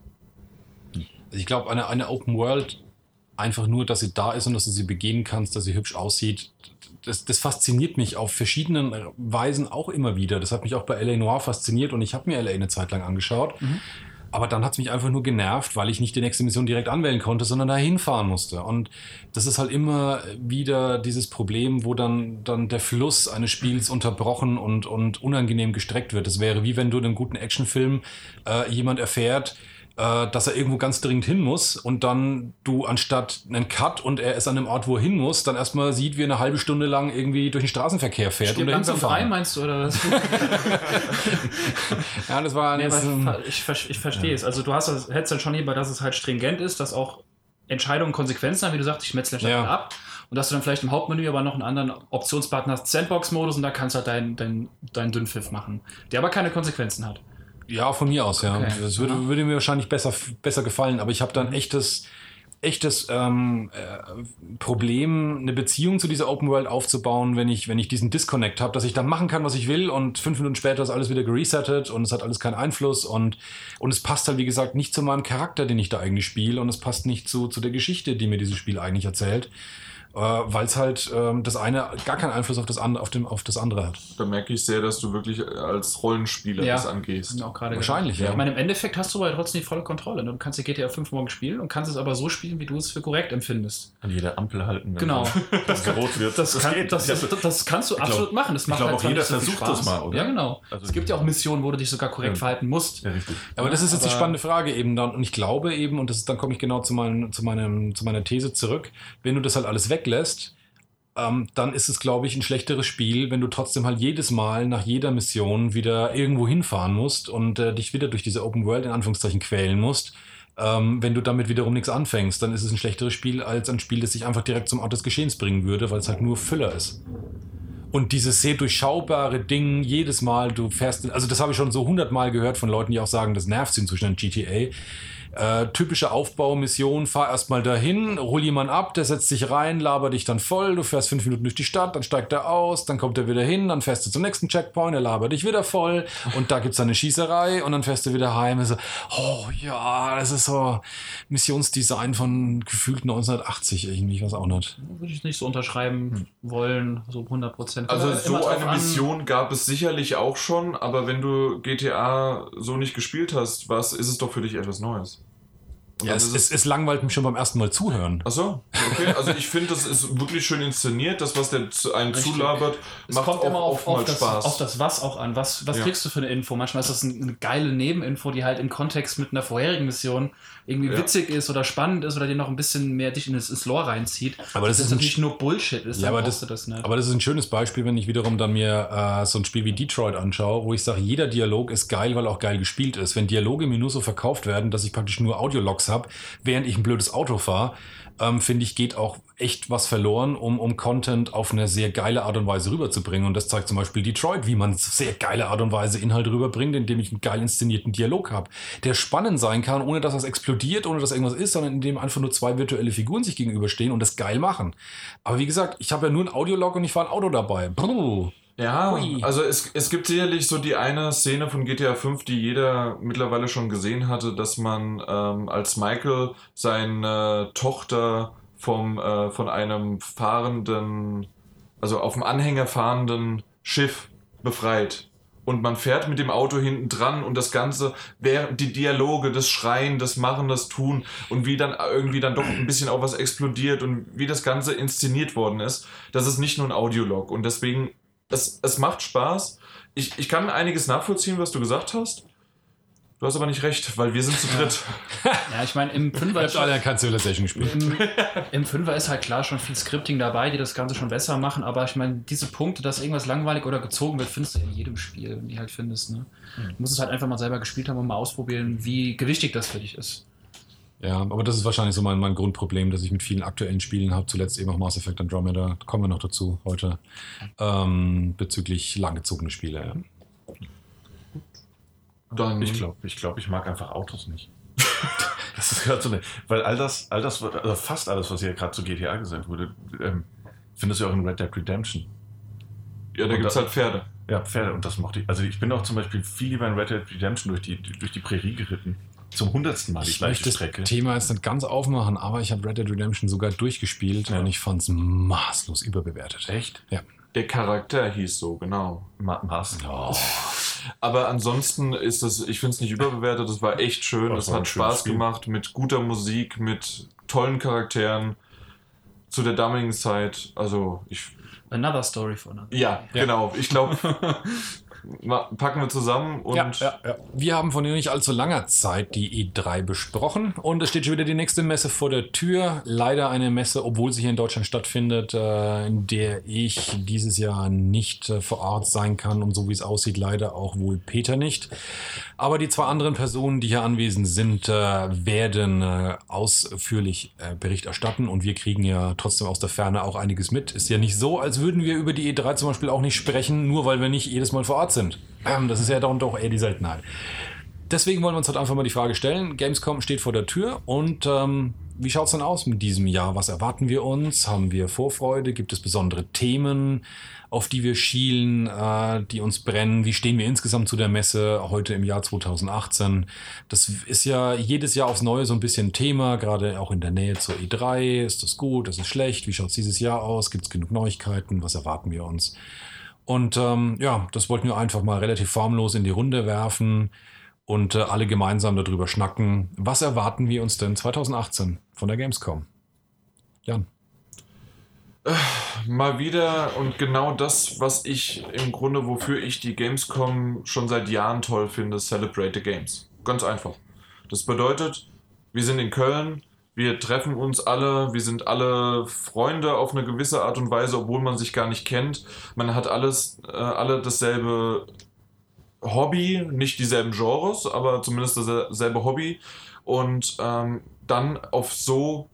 Speaker 1: Also ich glaube, eine, eine Open World, einfach nur, dass sie da ist und dass du sie begehen kannst, dass sie hübsch aussieht, das, das fasziniert mich auf verschiedenen Weisen auch immer wieder. Das hat mich auch bei LA Noir fasziniert und ich habe mir LA eine Zeit lang angeschaut. Aber dann hat es mich einfach nur genervt, weil ich nicht die nächste Mission direkt anwählen konnte, sondern da hinfahren musste. Und das ist halt immer wieder dieses Problem, wo dann, dann der Fluss eines Spiels unterbrochen und, und unangenehm gestreckt wird. Das wäre wie wenn du in einem guten Actionfilm äh, jemand erfährt, äh, dass er irgendwo ganz dringend hin muss und dann du anstatt einen Cut und er ist an dem Ort, wo er hin muss, dann erstmal sieht, wie er eine halbe Stunde lang irgendwie durch den Straßenverkehr fährt. Dahin
Speaker 4: langsam frei, meinst du, oder was? [LAUGHS]
Speaker 1: Ja, das war
Speaker 4: Nee,
Speaker 1: das, ähm,
Speaker 4: ich, ver- ich verstehe es. Also du hast hättest dann schon hierbei, dass es halt stringent ist, dass auch Entscheidungen Konsequenzen haben, wie du sagst, ich metzle
Speaker 1: Ja.
Speaker 4: ja. ab. Und dass du dann vielleicht im Hauptmenü aber noch einen anderen Optionsbutton hast, Sandbox-Modus, und da kannst du halt deinen dein, dein Dünnpfiff machen, der aber keine Konsequenzen hat.
Speaker 1: Ja, von mir aus, ja.
Speaker 4: Okay.
Speaker 1: Das würde, würde mir wahrscheinlich besser, besser gefallen, aber ich habe dann echtes, echtes ähm, äh, Problem, eine Beziehung zu dieser Open World aufzubauen, wenn ich, wenn ich diesen Disconnect habe, dass ich dann machen kann, was ich will und fünf Minuten später ist alles wieder geresettet und es hat alles keinen Einfluss und, und es passt halt, wie gesagt, nicht zu meinem Charakter, den ich da eigentlich spiele und es passt nicht zu, zu der Geschichte, die mir dieses Spiel eigentlich erzählt. Äh, Weil es halt ähm, das eine gar keinen Einfluss auf das, andere, auf, dem, auf das andere hat.
Speaker 2: Da merke ich sehr, dass du wirklich als Rollenspieler
Speaker 4: Ja.
Speaker 2: das angehst.
Speaker 4: Auch gerade
Speaker 1: Wahrscheinlich,
Speaker 4: gedacht.
Speaker 1: ja.
Speaker 4: Ich meine, im Endeffekt hast du aber trotzdem die volle Kontrolle. ne? Du kannst die GTA 5 morgen spielen und kannst es aber so spielen, wie du es für korrekt empfindest.
Speaker 3: An jeder Ampel halten, [LAUGHS] wenn
Speaker 4: Genau.
Speaker 3: das rot wird.
Speaker 4: Das, kann,
Speaker 3: geht.
Speaker 4: das,
Speaker 3: Ja,
Speaker 4: das, das kannst du
Speaker 3: glaub-
Speaker 4: absolut machen. Das
Speaker 3: ich
Speaker 4: macht
Speaker 3: glaub,
Speaker 4: halt
Speaker 3: auch jeder
Speaker 4: so
Speaker 3: versucht das mal, oder?
Speaker 4: Ja, genau.
Speaker 3: Also-
Speaker 4: es gibt ja auch Missionen, wo du dich sogar korrekt
Speaker 3: Ja.
Speaker 4: verhalten musst.
Speaker 3: ja, richtig.
Speaker 1: Aber das ist jetzt die spannende Frage eben dann. Und ich glaube eben, und das ist, dann komme ich genau zu, meinem, zu, meinem, zu meiner These zurück, wenn du das halt alles weglässt, ähm, dann ist es, glaube ich, ein schlechteres Spiel, wenn du trotzdem halt jedes Mal nach jeder Mission wieder irgendwo hinfahren musst und äh, dich wieder durch diese Open World in Anführungszeichen quälen musst. Ähm, wenn du damit wiederum nichts anfängst, dann ist es ein schlechteres Spiel als ein Spiel, das dich einfach direkt zum Ort des Geschehens bringen würde, weil es halt nur Füller ist. Und dieses sehr durchschaubare Ding, jedes Mal, du fährst, also das habe ich schon so hundertmal gehört von Leuten, die auch sagen, das nervt sie inzwischen an GTA. Äh, typische Aufbaumission, fahr erstmal dahin, hol jemanden ab, der setzt sich rein, laber dich dann voll, du fährst fünf Minuten durch die Stadt, dann steigt er aus, dann kommt er wieder hin, dann fährst du zum nächsten Checkpoint, er labert dich wieder voll und da gibt's dann eine Schießerei und dann fährst du wieder heim. Und so, oh ja, das ist so Missionsdesign von gefühlt 1980 irgendwie, ich weiß auch nicht.
Speaker 4: Würde ich nicht so unterschreiben wollen, so 100 Prozent.
Speaker 2: Also so eine Mission gab es sicherlich auch schon, aber wenn du GTA so nicht gespielt hast, was ist es doch für dich etwas Neues?
Speaker 1: Ja, es,
Speaker 2: ist
Speaker 1: es, es langweilt mich schon beim ersten Mal zuhören.
Speaker 2: Ach so, okay. Also ich finde, das ist wirklich schön inszeniert. Das, was der zu- einen
Speaker 4: Richtig.
Speaker 2: zulabert,
Speaker 4: Es
Speaker 2: macht
Speaker 4: kommt
Speaker 2: auch
Speaker 4: immer auf, auf, das,
Speaker 2: Spaß.
Speaker 4: auf das Was auch an. Was, was
Speaker 2: Ja.
Speaker 4: kriegst du für eine Info? Manchmal ist das ein- eine geile Nebeninfo, die halt im Kontext mit einer vorherigen Mission irgendwie
Speaker 2: Ja.
Speaker 4: witzig ist oder spannend ist oder dir noch ein bisschen mehr dich in das, ins Lore reinzieht.
Speaker 1: Aber das
Speaker 4: Wenn
Speaker 1: ist
Speaker 4: natürlich nur Bullshit ist,
Speaker 1: Ja,
Speaker 4: dann
Speaker 1: aber das,
Speaker 4: du das nicht.
Speaker 1: aber das ist ein schönes Beispiel, wenn ich wiederum dann mir äh, so ein Spiel wie Detroit anschaue, wo ich sage, jeder Dialog ist geil, weil auch geil gespielt ist. Wenn Dialoge mir nur so verkauft werden, dass ich praktisch nur Audiologs habe, während ich ein blödes Auto fahre, ähm, finde ich, geht auch echt was verloren, um, um Content auf eine sehr geile Art und Weise rüberzubringen. Und das zeigt zum Beispiel Detroit, wie man sehr geile Art und Weise Inhalt rüberbringt, indem ich einen geil inszenierten Dialog habe, der spannend sein kann, ohne dass das explodiert, ohne dass irgendwas ist, sondern indem einfach nur zwei virtuelle Figuren sich gegenüberstehen und das geil machen. Aber wie gesagt, ich habe ja nur ein Audiolog und ich war ein Auto dabei. Brrr.
Speaker 2: Ja,
Speaker 1: Hui.
Speaker 2: also es, es gibt sicherlich so die eine Szene von GTA 5, die jeder mittlerweile schon gesehen hatte, dass man ähm, als Michael seine Tochter vom, äh, von einem fahrenden, also auf dem Anhänger fahrenden Schiff befreit. Und man fährt mit dem Auto hinten dran und das Ganze, während die Dialoge, das Schreien, das Machen, das Tun und wie dann irgendwie dann doch ein bisschen auch was explodiert und wie das Ganze inszeniert worden ist, das ist nicht nur ein Audiolog. Und deswegen, es, es macht Spaß. Ich, ich kann einiges nachvollziehen, was du gesagt hast. Du hast aber nicht recht, weil wir sind zu dritt.
Speaker 4: Ja, ich meine, im Fünfer,
Speaker 1: Habt alle kein Civilization gespielt.
Speaker 4: im, im Fünfer ist halt klar schon viel Scripting dabei, die das Ganze schon besser machen, aber ich meine, diese Punkte, dass irgendwas langweilig oder gezogen wird, findest du in jedem Spiel, wenn die halt findest. Ne? Du musst es halt einfach mal selber gespielt haben und mal ausprobieren, wie gewichtig das für dich ist.
Speaker 1: Ja, aber das ist wahrscheinlich so mein, mein Grundproblem, dass ich mit vielen aktuellen Spielen habe, zuletzt eben auch Mass Effect Andromeda, da kommen wir noch dazu heute, ähm, bezüglich langgezogene Spiele. Ja.
Speaker 2: Dann,
Speaker 3: Ich glaube, ich, glaub, ich mag einfach Autos nicht. [LAUGHS] das ist gerade so eine. Weil all das, all das, also fast alles, was hier gerade zu GTA gesagt wurde, ähm, findest du auch in Red Dead Redemption.
Speaker 2: ja, da gibt es halt Pferde.
Speaker 3: Ja, Pferde und das mochte ich. Also ich bin auch zum Beispiel viel lieber in Red Dead Redemption durch die, durch die Prärie geritten. Zum hundertsten Mal die
Speaker 1: Ich
Speaker 3: gleiche
Speaker 1: möchte das
Speaker 3: Strecke.
Speaker 1: Thema jetzt nicht ganz aufmachen, aber ich habe Red Dead Redemption sogar durchgespielt
Speaker 3: Ja.
Speaker 1: und ich fand es maßlos überbewertet.
Speaker 3: Echt?
Speaker 1: Ja.
Speaker 2: Der Charakter hieß so, genau.
Speaker 3: Ma Mars.
Speaker 1: Oh.
Speaker 2: Aber ansonsten ist es, ich finde es nicht überbewertet, es war echt schön,
Speaker 3: Das
Speaker 2: es hat Spaß
Speaker 3: Spiel.
Speaker 2: gemacht mit guter Musik, mit tollen Charakteren zu der damaligen Zeit. Also ich,
Speaker 4: Another Story von another.
Speaker 2: ja,
Speaker 1: Ja.
Speaker 2: genau. Ich glaube, [LAUGHS] packen wir zusammen und
Speaker 1: Ja, ja, ja. Wir haben von nicht allzu langer Zeit die E3 besprochen und es steht schon wieder die nächste Messe vor der Tür. Leider eine Messe, obwohl sie hier in Deutschland stattfindet, äh, in der ich dieses Jahr nicht äh, vor Ort sein kann und so wie es aussieht, leider auch wohl Peter nicht. Aber die zwei anderen Personen, die hier anwesend sind, äh, werden ausführlich Bericht erstatten und wir kriegen ja trotzdem aus der Ferne auch einiges mit. Ist ja nicht so, als würden wir über die E3 zum Beispiel auch nicht sprechen, nur weil wir nicht jedes Mal vor Ort sind. Ähm, das ist ja dann doch eher die Seltenheit. Deswegen wollen wir uns heute einfach mal die Frage stellen. Gamescom steht vor der Tür und ähm, wie schaut es denn aus mit diesem Jahr? Was erwarten wir uns? Haben wir Vorfreude? Gibt es besondere Themen, auf die wir schielen, äh, die uns brennen? Wie stehen wir insgesamt zu der Messe heute im Jahr 2018? Das ist ja jedes Jahr aufs Neue so ein bisschen Thema, gerade auch in der Nähe zur E3. Ist das gut? Ist es schlecht? Wie schaut es dieses Jahr aus? Gibt es genug Neuigkeiten? Was erwarten wir uns? Und ähm, ja, das wollten wir einfach mal relativ formlos in die Runde werfen und äh, alle gemeinsam darüber schnacken. Was erwarten wir uns denn 2018 von der Gamescom? Jan.
Speaker 2: mal wieder und genau das, was ich im Grunde, wofür ich die Gamescom schon seit Jahren toll finde, Celebrate the Games. Ganz einfach. Das bedeutet, wir sind in Köln, wir treffen uns alle, wir sind alle Freunde auf eine gewisse Art und Weise, obwohl man sich gar nicht kennt. Man hat alles, äh, alle dasselbe Hobby, nicht dieselben Genres, aber zumindest dasselbe Hobby. Und ähm, dann auf so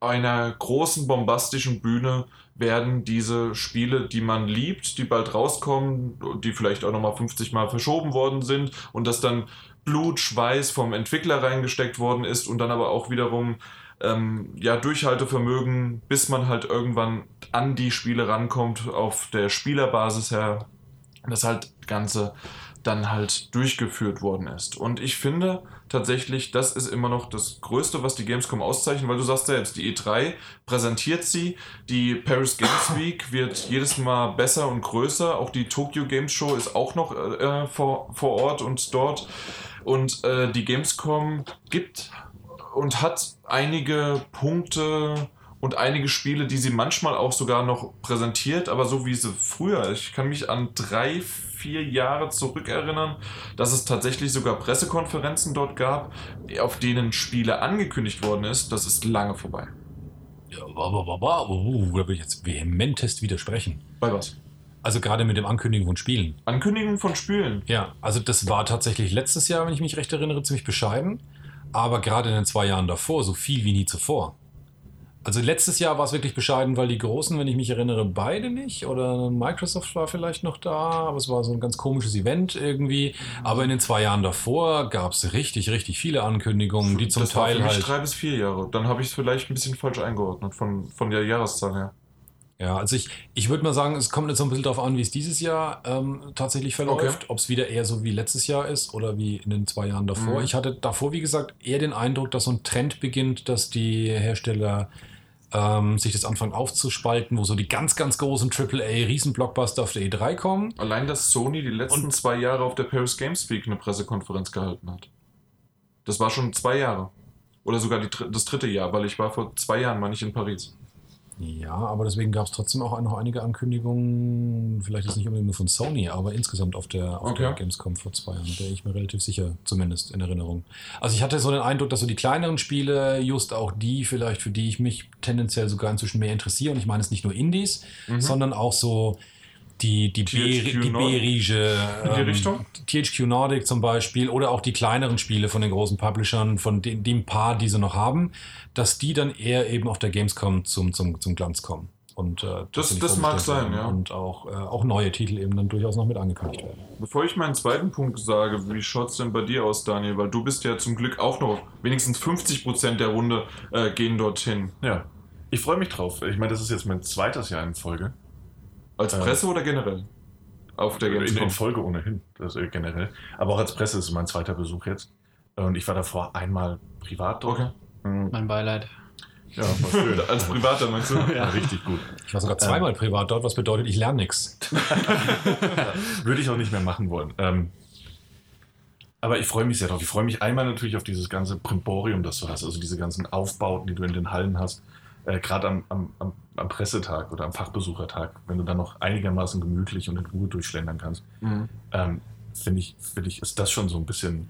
Speaker 2: einer großen bombastischen Bühne werden diese Spiele, die man liebt, die bald rauskommen, die vielleicht auch nochmal 50 Mal verschoben worden sind und das dann Blut, Schweiß vom Entwickler reingesteckt worden ist und dann aber auch wiederum ähm, ja, Durchhaltevermögen, bis man halt irgendwann an die Spiele rankommt, auf der Spielerbasis her, das halt Ganze dann halt durchgeführt worden ist. Und ich finde tatsächlich, das ist immer noch das Größte, was die Gamescom auszeichnet, weil du sagst selbst, die E3 präsentiert sie, die Paris Games Week wird jedes Mal besser und größer, auch die Tokyo Games Show ist auch noch äh, vor, vor Ort und dort. Und äh, die Gamescom gibt und hat einige Punkte und einige Spiele, die sie manchmal auch sogar noch präsentiert, aber so wie sie früher, ich kann mich an drei, vier Jahre zurückerinnern, dass es tatsächlich sogar Pressekonferenzen dort gab, auf denen Spiele angekündigt worden ist, das ist lange vorbei.
Speaker 1: Ja, uh, da will ich jetzt vehementest widersprechen.
Speaker 2: Bei was?
Speaker 1: Also gerade mit dem Ankündigen von Spielen.
Speaker 2: Ankündigung von Spielen.
Speaker 1: Ja, also das war tatsächlich letztes Jahr, wenn ich mich recht erinnere, ziemlich bescheiden. Aber gerade in den zwei Jahren davor, so viel wie nie zuvor. Also letztes Jahr war es wirklich bescheiden, weil die Großen, wenn ich mich erinnere, beide nicht. Oder Microsoft war vielleicht noch da, aber es war so ein ganz komisches Event irgendwie. Aber in den zwei Jahren davor gab es richtig, richtig viele Ankündigungen, die zum
Speaker 2: das war
Speaker 1: Teil
Speaker 2: für mich
Speaker 1: halt.
Speaker 2: drei bis vier Jahre. Dann habe ich es vielleicht ein bisschen falsch eingeordnet von, von der Jahreszahl her.
Speaker 1: Ja, also ich, ich würde mal sagen, es kommt jetzt so ein bisschen darauf an, wie es dieses Jahr ähm, tatsächlich verläuft. Ob es wieder eher so wie letztes Jahr ist oder wie in den zwei Jahren davor.
Speaker 2: Mhm.
Speaker 1: Ich hatte davor, wie gesagt, eher den Eindruck, dass so ein Trend beginnt, dass die Hersteller ähm, sich das anfangen aufzuspalten, wo so die ganz, ganz großen AAA-Riesenblockbuster auf der E3 kommen.
Speaker 2: Allein, dass Sony die letzten zwei Jahre auf der Paris Games Week eine Pressekonferenz gehalten hat. Das war schon zwei Jahre. Oder sogar die, das dritte Jahr, weil ich war vor zwei Jahren mal nicht in Paris.
Speaker 1: Ja, aber deswegen gab es trotzdem auch noch einige Ankündigungen, vielleicht ist nicht unbedingt nur von Sony, aber insgesamt auf der, auf der
Speaker 2: Okay.
Speaker 1: Gamescom vor zwei Jahren, wäre ich mir relativ sicher, zumindest in Erinnerung. Also ich hatte so den Eindruck, dass so die kleineren Spiele, just auch die vielleicht, für die ich mich tendenziell sogar inzwischen mehr interessiere, und ich meine es nicht nur Indies, sondern auch so die, die? B-Riege,
Speaker 2: die Richtung?
Speaker 1: THQ Nordic zum Beispiel oder auch die kleineren Spiele von den großen Publishern, von den, dem paar, die sie noch haben, dass die dann eher eben auf der Gamescom zum, zum, zum Glanz kommen. Und, äh,
Speaker 2: Das- das mag sein, ja.
Speaker 1: Und auch, äh, auch neue Titel eben dann durchaus noch mit angekündigt werden.
Speaker 2: Bevor ich meinen zweiten Punkt sage, wie schaut es denn bei dir aus, Daniel? Weil du bist ja zum Glück auch noch, wenigstens 50% der Runde äh, gehen dorthin.
Speaker 3: Ja. Ich freue mich drauf. Ich meine, das ist jetzt mein zweites Jahr in Folge.
Speaker 2: Als
Speaker 3: Äh,
Speaker 2: Presse oder generell? Auf der
Speaker 3: In,
Speaker 2: Gamescom.
Speaker 3: in Folge ohnehin, das äh, generell. Aber auch als Presse ist es mein zweiter Besuch jetzt. Und ich war davor einmal privat dort.
Speaker 2: Okay.
Speaker 3: Mhm.
Speaker 4: Mein Beileid.
Speaker 3: Ja, war schön. [LAUGHS]
Speaker 2: Als Privater meinst du?
Speaker 3: ja, richtig gut.
Speaker 1: Ich war sogar zweimal privat dort, was bedeutet, ich lerne nichts. [LAUGHS]
Speaker 3: Würde ich auch nicht mehr machen wollen. Ähm, aber ich freue mich sehr drauf. Ich freue mich einmal natürlich auf dieses ganze Primborium, das du hast, also diese ganzen Aufbauten, die du in den Hallen hast. Äh, Gerade am, am, am, Pressetag oder am Fachbesuchertag, wenn du dann noch einigermaßen gemütlich und in Ruhe durchschlendern kannst,
Speaker 2: Mhm.
Speaker 3: ähm, finde ich, finde ich, ist das schon so ein bisschen.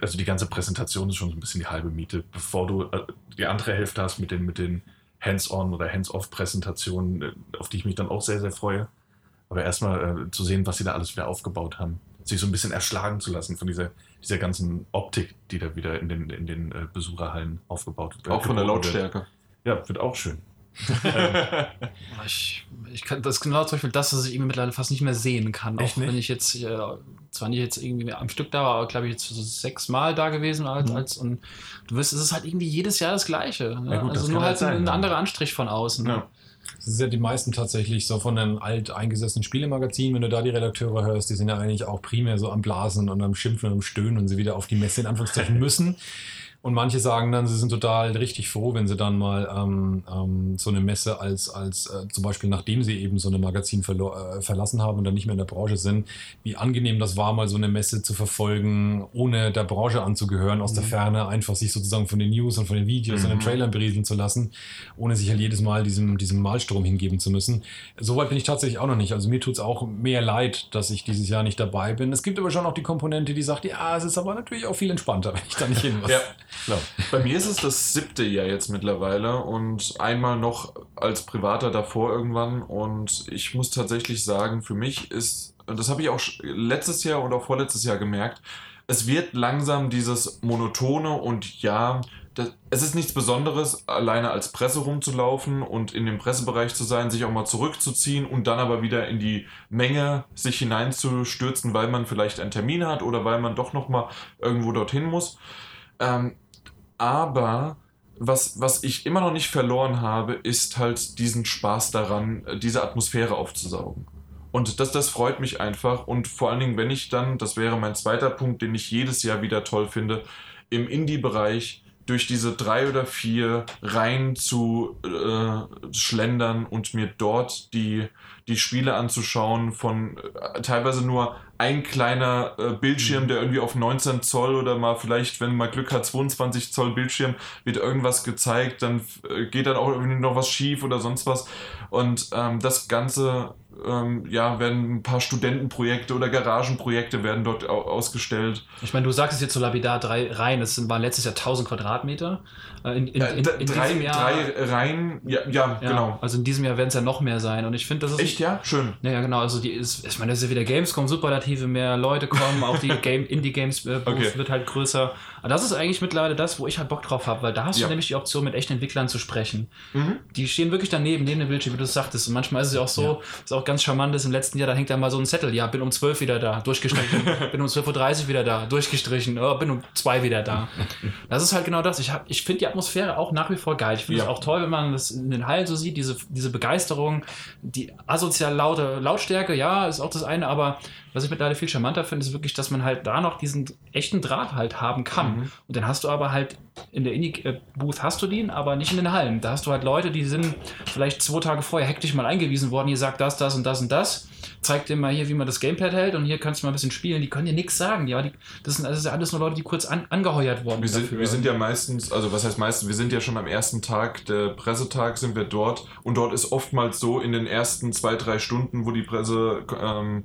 Speaker 3: Also die ganze Präsentation ist schon so ein bisschen die halbe Miete, bevor du äh, die andere Hälfte hast mit den, mit den Hands-on oder Hands-off-Präsentationen, äh, auf die ich mich dann auch sehr, sehr freue. Aber erstmal äh, zu sehen, was sie da alles wieder aufgebaut haben. Sich so ein bisschen erschlagen zu lassen von dieser, dieser ganzen Optik, die da wieder in den, in den äh, Besucherhallen aufgebaut wird.
Speaker 2: Auch von der
Speaker 3: geboten wird. Ja, wird auch schön. [LAUGHS]
Speaker 4: Ich, ich kann, das ist genau zum Beispiel das, was ich irgendwie mittlerweile fast nicht mehr sehen kann.
Speaker 3: Echt
Speaker 4: auch
Speaker 3: nicht?
Speaker 4: wenn ich jetzt, äh, zwar nicht jetzt irgendwie am Stück da war, aber glaube ich jetzt so sechs Mal da gewesen als,
Speaker 3: Mhm.
Speaker 4: als und du wirst, es ist halt irgendwie jedes Jahr das Gleiche. Ne?
Speaker 3: Ja gut, das
Speaker 4: also
Speaker 3: kann
Speaker 4: nur
Speaker 3: halt
Speaker 4: halt
Speaker 3: sein,
Speaker 4: ein
Speaker 3: ja.
Speaker 4: anderer Anstrich von außen.
Speaker 3: Ja.
Speaker 1: Das ist ja die meisten tatsächlich so von den alt eingesessenen Spielemagazinen, wenn du da die Redakteure hörst, die sind ja eigentlich auch primär so am Blasen und am Schimpfen und am Stöhnen und sie wieder auf die Messe in Anführungszeichen [LAUGHS] müssen. Und manche sagen dann, sie sind total richtig froh, wenn sie dann mal ähm, ähm, so eine Messe als, als äh, zum Beispiel nachdem sie eben so eine Magazin äh, verlassen haben und dann nicht mehr in der Branche sind, wie angenehm das war, mal so eine Messe zu verfolgen, ohne der Branche anzugehören, aus der Ferne einfach sich sozusagen von den News und von den Videos und den
Speaker 2: Mhm.
Speaker 1: Trailern berieseln zu lassen, ohne sich halt jedes Mal diesem, diesem Malstrom hingeben zu müssen. Soweit bin ich tatsächlich auch noch nicht. Also mir tut es auch mehr leid, dass ich dieses Jahr nicht dabei bin. Es gibt aber schon auch die Komponente, die sagt, ja, es ist aber natürlich auch viel entspannter, wenn ich da nicht hin muss.
Speaker 2: Ja.
Speaker 3: Klar.
Speaker 2: Bei mir ist es das siebte Jahr jetzt mittlerweile und einmal noch als Privater davor irgendwann. Und ich muss tatsächlich sagen, für mich ist, und das habe ich auch letztes Jahr und auch vorletztes Jahr gemerkt, es wird langsam dieses monotone und ja, das, es ist nichts Besonderes, alleine als Presse rumzulaufen und in dem Pressebereich zu sein, sich auch mal zurückzuziehen und dann aber wieder in die Menge sich hineinzustürzen, weil man vielleicht einen Termin hat oder weil man doch noch mal irgendwo dorthin muss. Ähm, aber was, was ich immer noch nicht verloren habe, ist halt diesen Spaß daran, äh, diese Atmosphäre aufzusaugen. Und das, das freut mich einfach. Und vor allen Dingen, wenn ich dann, das wäre mein zweiter Punkt, den ich jedes Jahr wieder toll finde, im Indie-Bereich durch diese drei oder vier Reihen zu äh, schlendern und mir dort die, die Spiele anzuschauen von äh, teilweise nur ein kleiner äh, Bildschirm, der irgendwie auf 19 Zoll oder mal vielleicht, wenn man Glück hat, 22 Zoll Bildschirm, wird irgendwas gezeigt, dann äh, geht dann auch irgendwie noch was schief oder sonst was. Und ähm, das Ganze, ähm, ja, werden ein paar Studentenprojekte oder Garagenprojekte werden dort au ausgestellt.
Speaker 4: Ich meine, du sagst es jetzt so lapidar, drei Reihen, das sind- waren letztes Jahr 1000 Quadratmeter. Äh, In, in,
Speaker 2: Ja,
Speaker 4: in, in
Speaker 2: drei,
Speaker 4: diesem Jahr,
Speaker 2: drei Reihen, ja, ja,
Speaker 4: ja,
Speaker 2: genau.
Speaker 4: Also in diesem Jahr werden es ja noch mehr sein. Und ich finde, das ist
Speaker 2: Echt? Echt, ja? Schön.
Speaker 4: Ja, ja, genau. Also die ist, ich meine, das ist ja wieder Gamescom, Superlative, mehr Leute kommen, auch die [LAUGHS] Game, Indie-Games äh,
Speaker 2: Okay.
Speaker 4: wird halt größer. Aber das ist eigentlich mittlerweile das, wo ich halt Bock drauf habe, weil da hast
Speaker 2: Ja.
Speaker 4: du nämlich die Option, mit echten Entwicklern zu sprechen. Die stehen wirklich daneben, neben dem Bildschirm, wie du es sagtest. Und manchmal ist es ja auch so, ist auch ganz charmant, ist im letzten Jahr, da hängt da mal so ein Zettel, ja, bin um 12 wieder da, durchgestrichen, [LAUGHS] bin um 12.30 Uhr wieder da, durchgestrichen, oh, bin um 2 wieder da. [LAUGHS] Das ist halt genau das. Ich, hab- ich finde die Atmosphäre auch nach wie vor geil. Ich finde es
Speaker 2: Ja.
Speaker 4: auch toll, wenn man das in den Hallen so sieht, diese, diese Begeisterung, die asozial laute Lautstärke, ja, ist auch das eine, aber was ich mittlerweile viel charmanter finde, ist wirklich, dass man halt da noch diesen echten Draht halt haben kann. Und dann hast du aber halt in der Indie-Booth hast du den, aber nicht in den Hallen. Da hast du halt Leute, die sind vielleicht zwei Tage vorher hektisch mal eingewiesen worden, hier sagt das, das und das und das. Zeigt dir mal hier, wie man das Gamepad hält und hier kannst du mal ein bisschen spielen. Die können dir nichts sagen. Ja, die, das, sind, das ist ja alles nur Leute, die kurz an, angeheuert worden
Speaker 2: Wir sind,
Speaker 4: dafür.
Speaker 2: wir sind ja meistens, also was heißt meistens, wir sind ja schon am ersten Tag, der Pressetag sind wir dort und dort ist oftmals so in den ersten zwei, drei Stunden, wo die Pressetermine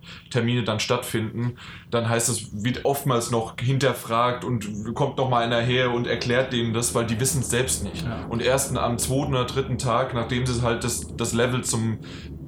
Speaker 2: ähm, dann stattfinden, dann heißt es, wird oftmals noch hinterfragt und kommt noch mal einer her und erklärt denen das, weil die wissen es selbst nicht.
Speaker 4: Ja.
Speaker 2: Und erst am zweiten oder dritten Tag, nachdem sie halt das, das Level zum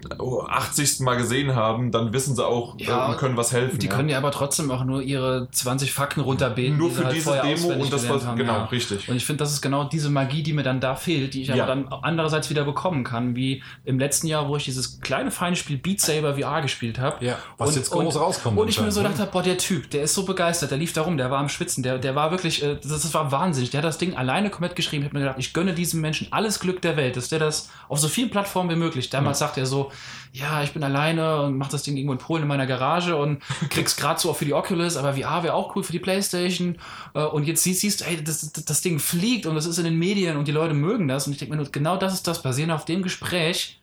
Speaker 2: 80. Mal gesehen haben, dann wissen sie auch
Speaker 4: Ja,
Speaker 2: und können was helfen.
Speaker 4: Die
Speaker 2: ja.
Speaker 4: können ja aber trotzdem auch nur ihre 20 Fakten runterbeten.
Speaker 2: Nur
Speaker 4: die
Speaker 2: für
Speaker 4: halt
Speaker 2: diese Demo und das, was,
Speaker 4: haben,
Speaker 2: genau,
Speaker 4: ja.
Speaker 2: richtig.
Speaker 4: Und ich finde, das ist genau diese Magie, die mir dann da fehlt, die ich
Speaker 2: Ja.
Speaker 4: aber dann andererseits wieder bekommen kann, wie im letzten Jahr, wo ich dieses kleine feine Spiel Beat Saber VR gespielt habe.
Speaker 1: Ja, was jetzt groß rauskommt
Speaker 4: Und ich mir so gedacht habe, boah, der Typ, der ist so begeistert, der lief da rum, der war am Schwitzen, der, der war wirklich, äh, das, das war wahnsinnig. Der hat das Ding alleine komplett geschrieben. Ich habe mir gedacht, ich gönne diesem Menschen alles Glück der Welt, dass der das auf so vielen Plattformen wie möglich. Damals sagt er so, ja, ich bin alleine und mach das Ding irgendwo in Polen in meiner Garage und [LAUGHS] krieg's gerade so auch für die Oculus, aber VR wäre auch cool für die Playstation. Äh, Und jetzt siehst, siehst du, ey, das, das, Ding fliegt und das ist in den Medien und die Leute mögen das. Und ich denke mir nur, genau das ist das, basierend auf dem Gespräch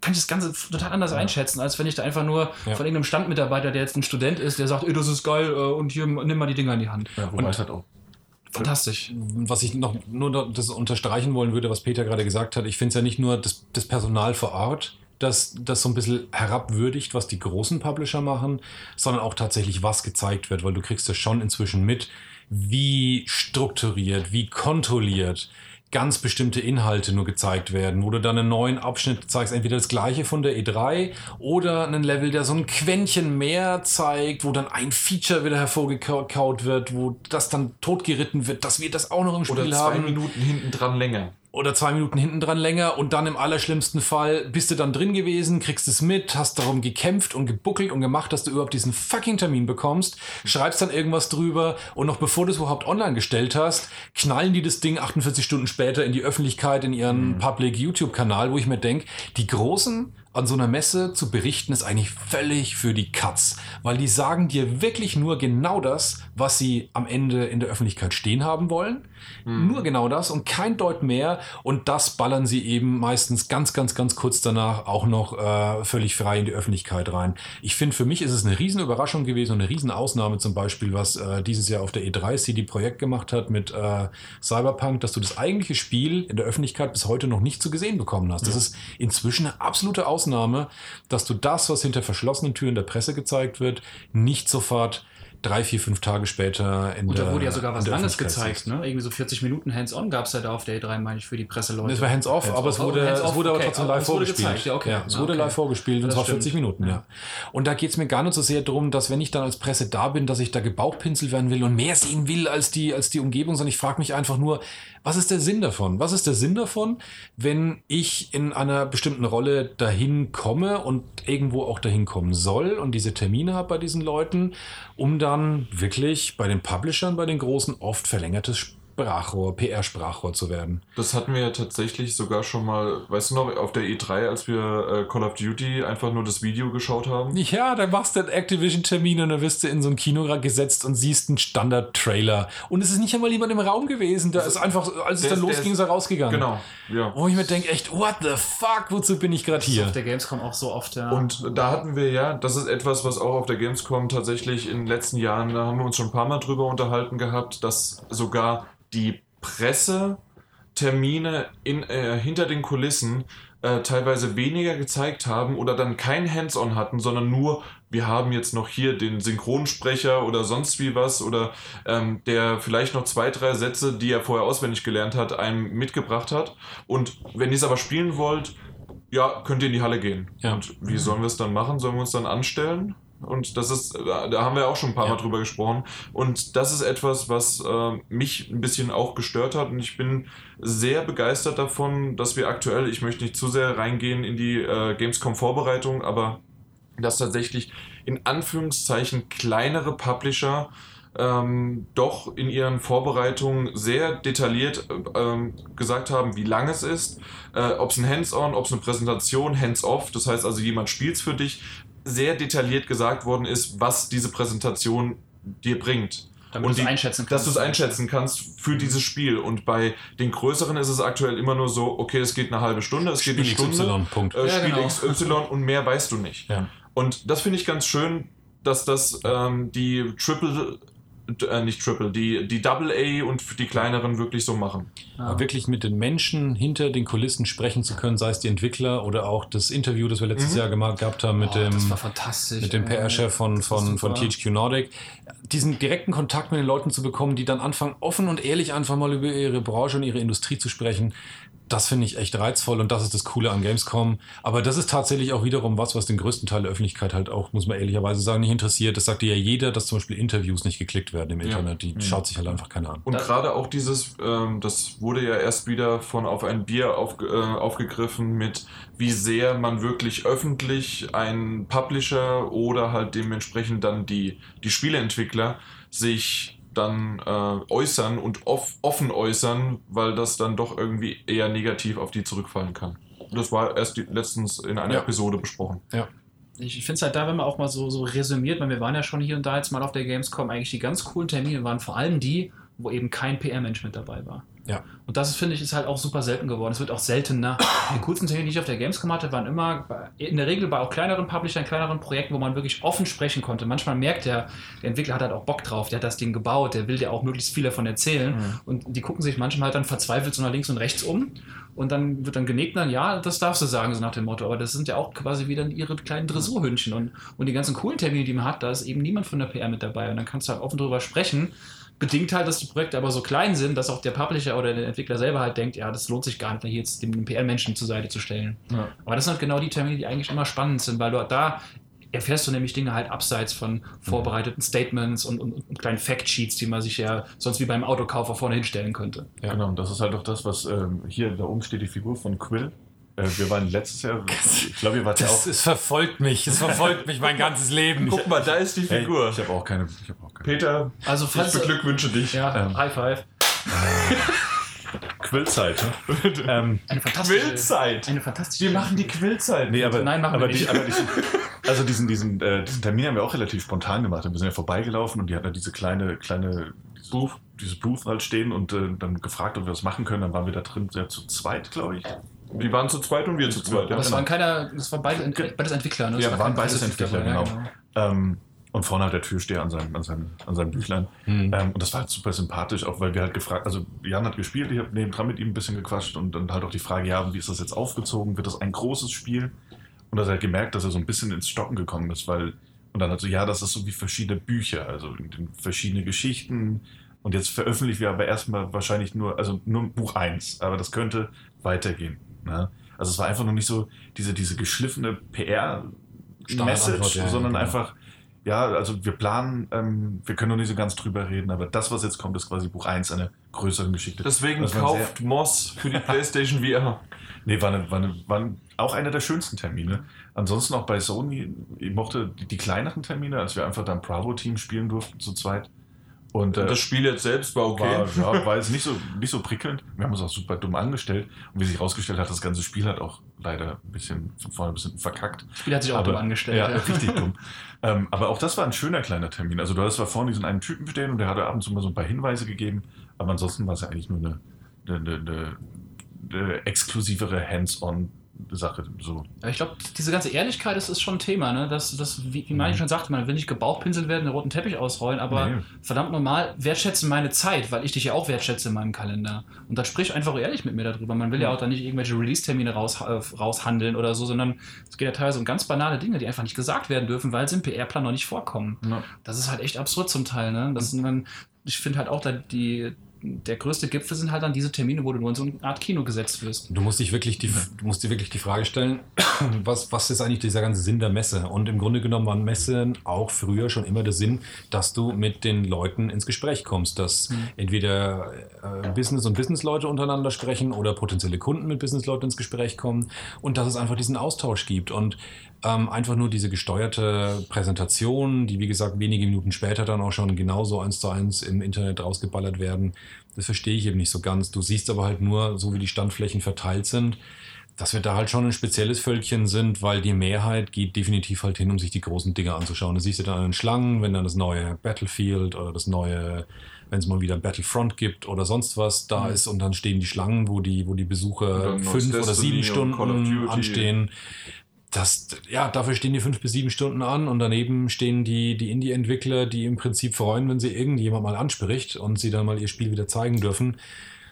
Speaker 4: kann ich das Ganze total anders einschätzen, als wenn ich da einfach nur
Speaker 1: Ja.
Speaker 4: von irgendeinem Standmitarbeiter, der jetzt ein Student ist, der sagt, ey, das ist geil äh, und hier nimm mal die Dinger in die Hand.
Speaker 3: Ja, wobei es halt auch.
Speaker 4: Fantastisch.
Speaker 1: was ich noch nur das unterstreichen wollen würde, was Peter gerade gesagt hat, ich finde es ja nicht nur das, das Personal vor Ort, das, das so ein bisschen herabwürdigt, was die großen Publisher machen, sondern auch tatsächlich, was gezeigt wird, weil du kriegst ja schon inzwischen mit, wie strukturiert, wie kontrolliert ganz bestimmte Inhalte nur gezeigt werden, wo du dann einen neuen Abschnitt zeigst, entweder das gleiche von der E3 oder einen Level, der so ein Quäntchen mehr zeigt, wo dann ein Feature wieder hervorgekaut wird, wo das dann totgeritten wird, dass wir das auch noch im Spiel
Speaker 2: Oder zwei
Speaker 1: haben
Speaker 2: Minuten hinten dran länger.
Speaker 1: Oder zwei Minuten hinten dran länger und dann im allerschlimmsten Fall bist du dann drin gewesen, kriegst es mit, hast darum gekämpft und gebuckelt und gemacht, dass du überhaupt diesen fucking Termin bekommst, schreibst dann irgendwas drüber und noch bevor du es überhaupt online gestellt hast, knallen die das Ding 48 Stunden später in die Öffentlichkeit, in ihren Public YouTube-Kanal, wo ich mir denke, die Großen an so einer Messe zu berichten, ist eigentlich völlig für die Katz, weil die sagen dir wirklich nur genau das, was sie am Ende in der Öffentlichkeit stehen haben wollen. Nur genau das und kein Deut mehr. Und das ballern sie eben meistens ganz, ganz, ganz kurz danach auch noch äh, völlig frei in die Öffentlichkeit rein. Ich finde, für mich ist es eine riesen Überraschung gewesen und eine riesen Ausnahme zum Beispiel, was äh, dieses Jahr auf der E3 CD Projekt gemacht hat mit äh, Cyberpunk, dass du das eigentliche Spiel in der Öffentlichkeit bis heute noch nicht zu gesehen bekommen hast. Das ist inzwischen eine absolute Ausnahme, dass du das, was hinter verschlossenen Türen der Presse gezeigt wird, nicht sofort drei, vier, fünf Tage später in
Speaker 4: Und da wurde ja sogar was Langes gezeigt, ne? Irgendwie so 40 Minuten Hands-on gab es ja da auf der E3, meine ich, für die Presseleute.
Speaker 1: Das war hands-off, aber es
Speaker 4: Oh,
Speaker 1: wurde,
Speaker 4: hands-off,
Speaker 1: es wurde aber
Speaker 4: okay.
Speaker 1: trotzdem
Speaker 4: Aber
Speaker 1: live
Speaker 4: es wurde
Speaker 1: vorgespielt.
Speaker 4: gezeigt, ja, okay.
Speaker 1: es
Speaker 4: Ja,
Speaker 1: wurde
Speaker 4: okay.
Speaker 1: live vorgespielt und zwar
Speaker 4: stimmt.
Speaker 1: 40 Minuten, ja. Und da geht es mir gar nicht so sehr darum, dass wenn ich dann als Presse da bin, dass ich da gebauchpinselt werden will und mehr sehen will als die, als die Umgebung, sondern ich frage mich einfach nur, was ist der Sinn davon? Was ist der Sinn davon, wenn ich in einer bestimmten Rolle dahin komme und irgendwo auch dahin kommen soll und diese Termine habe bei diesen Leuten, um dann wirklich bei den Publishern, bei den großen oft verlängertes Sprachrohr, PR-Sprachrohr zu werden.
Speaker 2: Das hatten wir ja tatsächlich sogar schon mal, weißt du noch, auf der E3, als wir äh, Call of Duty einfach nur das Video geschaut haben.
Speaker 1: Ja, dann machst du einen Activision-Termin und dann wirst du in so ein Kino gesetzt und siehst einen Standard-Trailer. Und es ist nicht einmal jemand im Raum gewesen. Da ist einfach, als es dann losging, ist- er rausgegangen.
Speaker 2: Genau, ja.
Speaker 1: Wo ich mir denke, echt, what the fuck, wozu bin ich gerade
Speaker 4: Das ist
Speaker 1: hier?
Speaker 4: auf der Gamescom auch so oft, ja.
Speaker 2: Und da hatten wir ja, das ist etwas, was auch auf der Gamescom tatsächlich in den letzten Jahren, da haben wir uns schon ein paar Mal drüber unterhalten gehabt, dass sogar die Pressetermine in, äh, hinter den Kulissen äh, teilweise weniger gezeigt haben oder dann kein Hands-on hatten, sondern nur, wir haben jetzt noch hier den Synchronsprecher oder sonst wie was oder ähm, der vielleicht noch zwei, drei Sätze, die er vorher auswendig gelernt hat, einem mitgebracht hat. Und wenn ihr es aber spielen wollt, ja, könnt ihr in die Halle gehen.
Speaker 1: Ja.
Speaker 2: Und wie sollen wir es dann machen? Sollen wir uns dann anstellen? Und das ist, da da haben wir auch schon ein paar
Speaker 1: Ja.
Speaker 2: Mal drüber gesprochen. Und das ist etwas, was äh, mich ein bisschen auch gestört hat. Und ich bin sehr begeistert davon, dass wir aktuell, ich möchte nicht zu sehr reingehen in die äh, Gamescom-Vorbereitung, aber dass tatsächlich in Anführungszeichen kleinere Publisher ähm, doch in ihren Vorbereitungen sehr detailliert äh, ähm, gesagt haben, wie lang es ist, äh, ob es ein Hands-on, ob es eine Präsentation, Hands-off, das heißt also jemand spielt es für dich, sehr detailliert gesagt worden ist, was diese Präsentation dir bringt.
Speaker 4: Damit
Speaker 2: Und
Speaker 4: du es
Speaker 2: die-
Speaker 4: einschätzen kannst.
Speaker 2: Dass du es einschätzen kannst für dieses Spiel. Und bei den größeren ist es aktuell immer nur so, okay, es geht eine halbe Stunde, es geht eine
Speaker 1: Spiel
Speaker 2: Stunde
Speaker 1: XY, Punkt.
Speaker 2: äh,
Speaker 4: Ja,
Speaker 2: Spiel
Speaker 4: genau.
Speaker 2: XY und mehr weißt du nicht.
Speaker 1: Ja.
Speaker 2: Und das finde ich ganz schön, dass das ähm, die Triple, äh, nicht Triple, die, die Double A und für die kleineren wirklich so machen.
Speaker 1: Aber wirklich mit den Menschen hinter den Kulissen sprechen zu können, sei es die Entwickler oder auch das Interview, das wir letztes
Speaker 2: Mhm.
Speaker 1: Jahr gemacht gehabt haben mit
Speaker 4: oh,
Speaker 1: dem
Speaker 4: das war fantastisch.
Speaker 1: mit dem. PR-Chef von, von, von. THQ Nordic, diesen direkten Kontakt mit den Leuten zu bekommen, die dann anfangen, offen und ehrlich einfach mal über ihre Branche und ihre Industrie zu sprechen, das finde ich echt reizvoll und das ist das Coole an Gamescom. Aber das ist tatsächlich auch wiederum was, was den größten Teil der Öffentlichkeit halt auch, muss man ehrlicherweise sagen, nicht interessiert. Das sagte ja jeder, dass zum Beispiel Interviews nicht geklickt werden im
Speaker 2: Ja.
Speaker 1: Internet. Die schaut sich halt einfach keiner an.
Speaker 2: Und gerade auch dieses, ähm, das wurde ja erst wieder von auf ein Bier auf, äh, aufgegriffen mit, wie sehr man wirklich öffentlich ein Publisher oder halt dementsprechend dann die, die Spieleentwickler sich dann äh, äußern und off, offen äußern, weil das dann doch irgendwie eher negativ auf die zurückfallen kann. Das war erst die, letztens in einer
Speaker 1: Ja.
Speaker 2: Episode besprochen.
Speaker 4: Ich finde es halt da, wenn man auch mal so, so resümiert, weil wir waren ja schon hier und da jetzt mal auf der Gamescom, eigentlich die ganz coolen Termine waren vor allem die, wo eben kein PR-Mensch mit dabei war.
Speaker 1: Ja.
Speaker 4: Und das, finde ich, ist halt auch super selten geworden. Es wird auch seltener. [COUGHS] Die coolsten Termine, die ich auf der Gamescom hatte, waren immer in der Regel bei auch kleineren Publishern, kleineren Projekten, wo man wirklich offen sprechen konnte. Manchmal merkt der, der Entwickler hat halt auch Bock drauf, der hat das Ding gebaut, der will dir auch möglichst viel davon erzählen.
Speaker 2: Mhm.
Speaker 4: Und die gucken sich manchmal halt dann verzweifelt so nach links und rechts um. Und dann wird dann genickt, dann, ja, das darfst du sagen, so nach dem Motto. Aber das sind ja auch quasi wieder ihre kleinen Dressurhündchen. Und, und die ganzen coolen Termine, die man hat, da ist eben niemand von der PR mit dabei. Und dann kannst du halt offen drüber sprechen. Bedingt halt, dass die Projekte aber so klein sind, dass auch der Publisher oder der Entwickler selber halt denkt, ja, das lohnt sich gar nicht, hier jetzt den PR-Menschen zur Seite zu stellen.
Speaker 2: Ja.
Speaker 4: Aber das sind halt genau die Termine, die eigentlich immer spannend sind, weil du da erfährst du nämlich Dinge halt abseits von vorbereiteten Statements und, und, und kleinen Factsheets, die man sich ja sonst wie beim Autokauf auch vorne hinstellen könnte.
Speaker 1: Ja.
Speaker 3: Genau, und das ist halt auch das, was ähm, hier da oben steht, die Figur von Quill. Äh, wir waren letztes Jahr, ich glaube, ihr wart ja auch.
Speaker 1: Das, es verfolgt mich. Es verfolgt mich mein ganzes Leben.
Speaker 2: Guck mal, da ist die
Speaker 3: Hey,
Speaker 2: Figur.
Speaker 3: ich habe auch keine. Ich hab auch keine.
Speaker 2: Peter,
Speaker 4: Also
Speaker 2: ich
Speaker 4: falls
Speaker 2: beglückwünsche dich.
Speaker 4: ja,
Speaker 3: Ähm.
Speaker 4: High Five.
Speaker 3: Quillzeit. Ne? [LAUGHS] ähm,
Speaker 4: Eine fantastische
Speaker 2: Quillzeit.
Speaker 4: Eine fantastische.
Speaker 2: Wir machen die Quillzeit.
Speaker 3: nee, aber,
Speaker 4: Nein, machen
Speaker 3: aber
Speaker 4: wir nicht.
Speaker 3: Die, aber diesen, also diesen, diesen, äh, diesen Termin haben wir auch relativ spontan gemacht. Wir sind ja vorbeigelaufen und die hatten ja diese kleine, kleine dieses Booth, dieses Booth halt stehen und äh, dann gefragt, ob wir was machen können. Dann waren wir da drin sehr zu zweit, glaube ich.
Speaker 2: Die waren zu zweit und wir zu zweit.
Speaker 4: Aber das
Speaker 3: genau.
Speaker 4: waren keiner, das waren beide, beides Entwickler, ne? Das
Speaker 3: Ja,
Speaker 4: war
Speaker 3: waren beides
Speaker 4: Entwickler,
Speaker 3: Entwickler,
Speaker 4: ja,
Speaker 3: genau. Ähm, und vorne hat der Türsteher an seinem, an seinem, an seinem Büchlein.
Speaker 1: Hm.
Speaker 3: Ähm, und das war halt super sympathisch, auch weil wir halt gefragt, also Jan hat gespielt, ich habe nebendran mit ihm ein bisschen gequatscht und dann halt auch die Frage, ja, wie ist das jetzt aufgezogen? Wird das ein großes Spiel? Und da hat er halt gemerkt, dass er so ein bisschen ins Stocken gekommen ist, weil, und dann hat so, ja, das ist so wie verschiedene Bücher, also verschiedene Geschichten. Und jetzt veröffentlichen wir aber erstmal wahrscheinlich nur, also nur Buch 1, aber das könnte weitergehen. Ne? Also es war einfach noch nicht so diese, diese geschliffene PR-Message,
Speaker 1: ja,
Speaker 3: sondern
Speaker 1: genau.
Speaker 3: einfach, ja, also wir planen, ähm, wir können noch nicht so ganz drüber reden, aber das, was jetzt kommt, ist quasi Buch 1 einer größeren Geschichte.
Speaker 2: Deswegen
Speaker 3: war
Speaker 2: kauft Moss für die [LAUGHS] PlayStation VR.
Speaker 3: Nee, war, eine, war, eine, war auch einer der schönsten Termine. Ansonsten auch bei Sony, ich mochte die, die kleineren Termine, als wir einfach da im Bravo-Team spielen durften zu zweit. Und äh,
Speaker 2: Das Spiel jetzt selbst war okay.
Speaker 3: war, ja, war jetzt nicht so, nicht so prickelnd. Wir haben uns auch super dumm angestellt. Und wie sich herausgestellt hat, das ganze Spiel hat auch leider ein bisschen von vorne ein bisschen verkackt.
Speaker 4: Das Spiel hat sich auch
Speaker 3: Aber-
Speaker 4: dumm angestellt.
Speaker 3: Ja,
Speaker 4: ja.
Speaker 3: richtig dumm. [LAUGHS] Ähm, aber auch das war ein schöner kleiner Termin. Also du hast zwar vorne diesen einen Typen stehen und der hatte ab und zu mal so ein paar Hinweise gegeben, aber ansonsten war es ja eigentlich nur eine, eine, eine, eine, exklusivere Hands-on-Sache. So.
Speaker 4: Ich glaube, diese ganze Ehrlichkeit ist, ist schon ein Thema, ne? Das, das, wie, wie Mike schon sagte, man will nicht gebauchpinselt werden, den roten Teppich ausrollen, aber
Speaker 3: Nee.
Speaker 4: verdammt normal, wertschätze meine Zeit, weil ich dich ja auch wertschätze in meinem Kalender. Und dann sprich einfach ehrlich mit mir darüber. Man will ja auch da nicht irgendwelche Release-Termine raus, äh, raushandeln oder so, sondern es geht ja teilweise um ganz banale Dinge, die einfach nicht gesagt werden dürfen, weil sie im PR-Plan noch nicht vorkommen.
Speaker 3: Ja.
Speaker 4: Das ist halt echt absurd zum Teil, ne? Das sind dann, ich finde halt auch da die, der größte Gipfel sind halt dann diese Termine, wo du nur in so eine Art Kino gesetzt wirst.
Speaker 1: Du musst dich wirklich die, du musst dir wirklich die Frage stellen, [CLEARS THROAT] was, was ist eigentlich dieser ganze Sinn der Messe? Und im Grunde genommen waren Messen auch früher schon immer der Sinn, dass du mit den Leuten ins Gespräch kommst, dass entweder äh, Business- und Businessleute untereinander sprechen oder potenzielle Kunden mit Businessleuten ins Gespräch kommen und dass es einfach diesen Austausch gibt. Und ähm, einfach nur diese gesteuerte Präsentation, die wie gesagt wenige Minuten später dann auch schon genauso eins zu eins im Internet rausgeballert werden, das verstehe ich eben nicht so ganz. Du siehst aber halt nur, so wie die Standflächen verteilt sind, dass wir da halt schon ein spezielles Völkchen sind, weil die Mehrheit geht definitiv halt hin, um sich die großen Dinge anzuschauen. Da siehst du dann an den Schlangen, wenn dann das neue Battlefield oder das neue, wenn es mal wieder Battlefront gibt oder sonst was da ist und dann stehen die Schlangen, wo die, wo die Besucher fünf oder sieben. Stunden anstehen. Das, ja, dafür stehen die fünf bis sieben Stunden an und daneben stehen die, die Indie-Entwickler, die im Prinzip freuen, wenn sie irgendjemand mal anspricht und sie dann mal ihr Spiel wieder zeigen dürfen.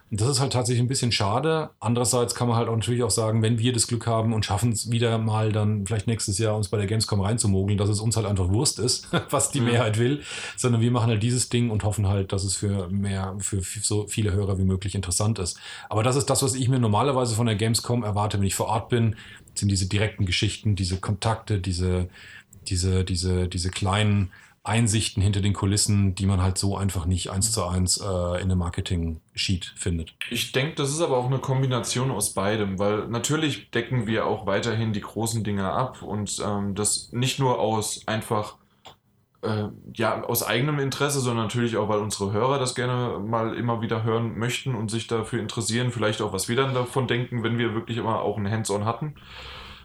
Speaker 1: Und das ist halt tatsächlich ein bisschen schade. Andererseits kann man halt auch natürlich auch sagen, wenn wir das Glück haben und schaffen es wieder mal dann vielleicht nächstes Jahr uns bei der Gamescom reinzumogeln, dass es uns halt einfach Wurst ist, [LAUGHS] was die
Speaker 2: Ja.
Speaker 1: Mehrheit will, sondern wir machen halt dieses Ding und hoffen halt, dass es für mehr, für so viele Hörer wie möglich interessant ist. Aber das ist das, was ich mir normalerweise von der Gamescom erwarte, wenn ich vor Ort bin, sind diese direkten Geschichten, diese Kontakte, diese, diese, diese, diese kleinen Einsichten hinter den Kulissen, die man halt so einfach nicht eins zu eins äh, in einem Marketing-Sheet findet.
Speaker 2: Ich denke, das ist aber auch eine Kombination aus beidem, weil natürlich decken wir auch weiterhin die großen Dinge ab und ähm, das nicht nur aus einfach äh, ja aus eigenem Interesse, sondern natürlich auch, weil unsere Hörer das gerne mal immer wieder hören möchten und sich dafür interessieren, vielleicht auch, was wir dann davon denken, wenn wir wirklich immer auch ein Hands-on hatten.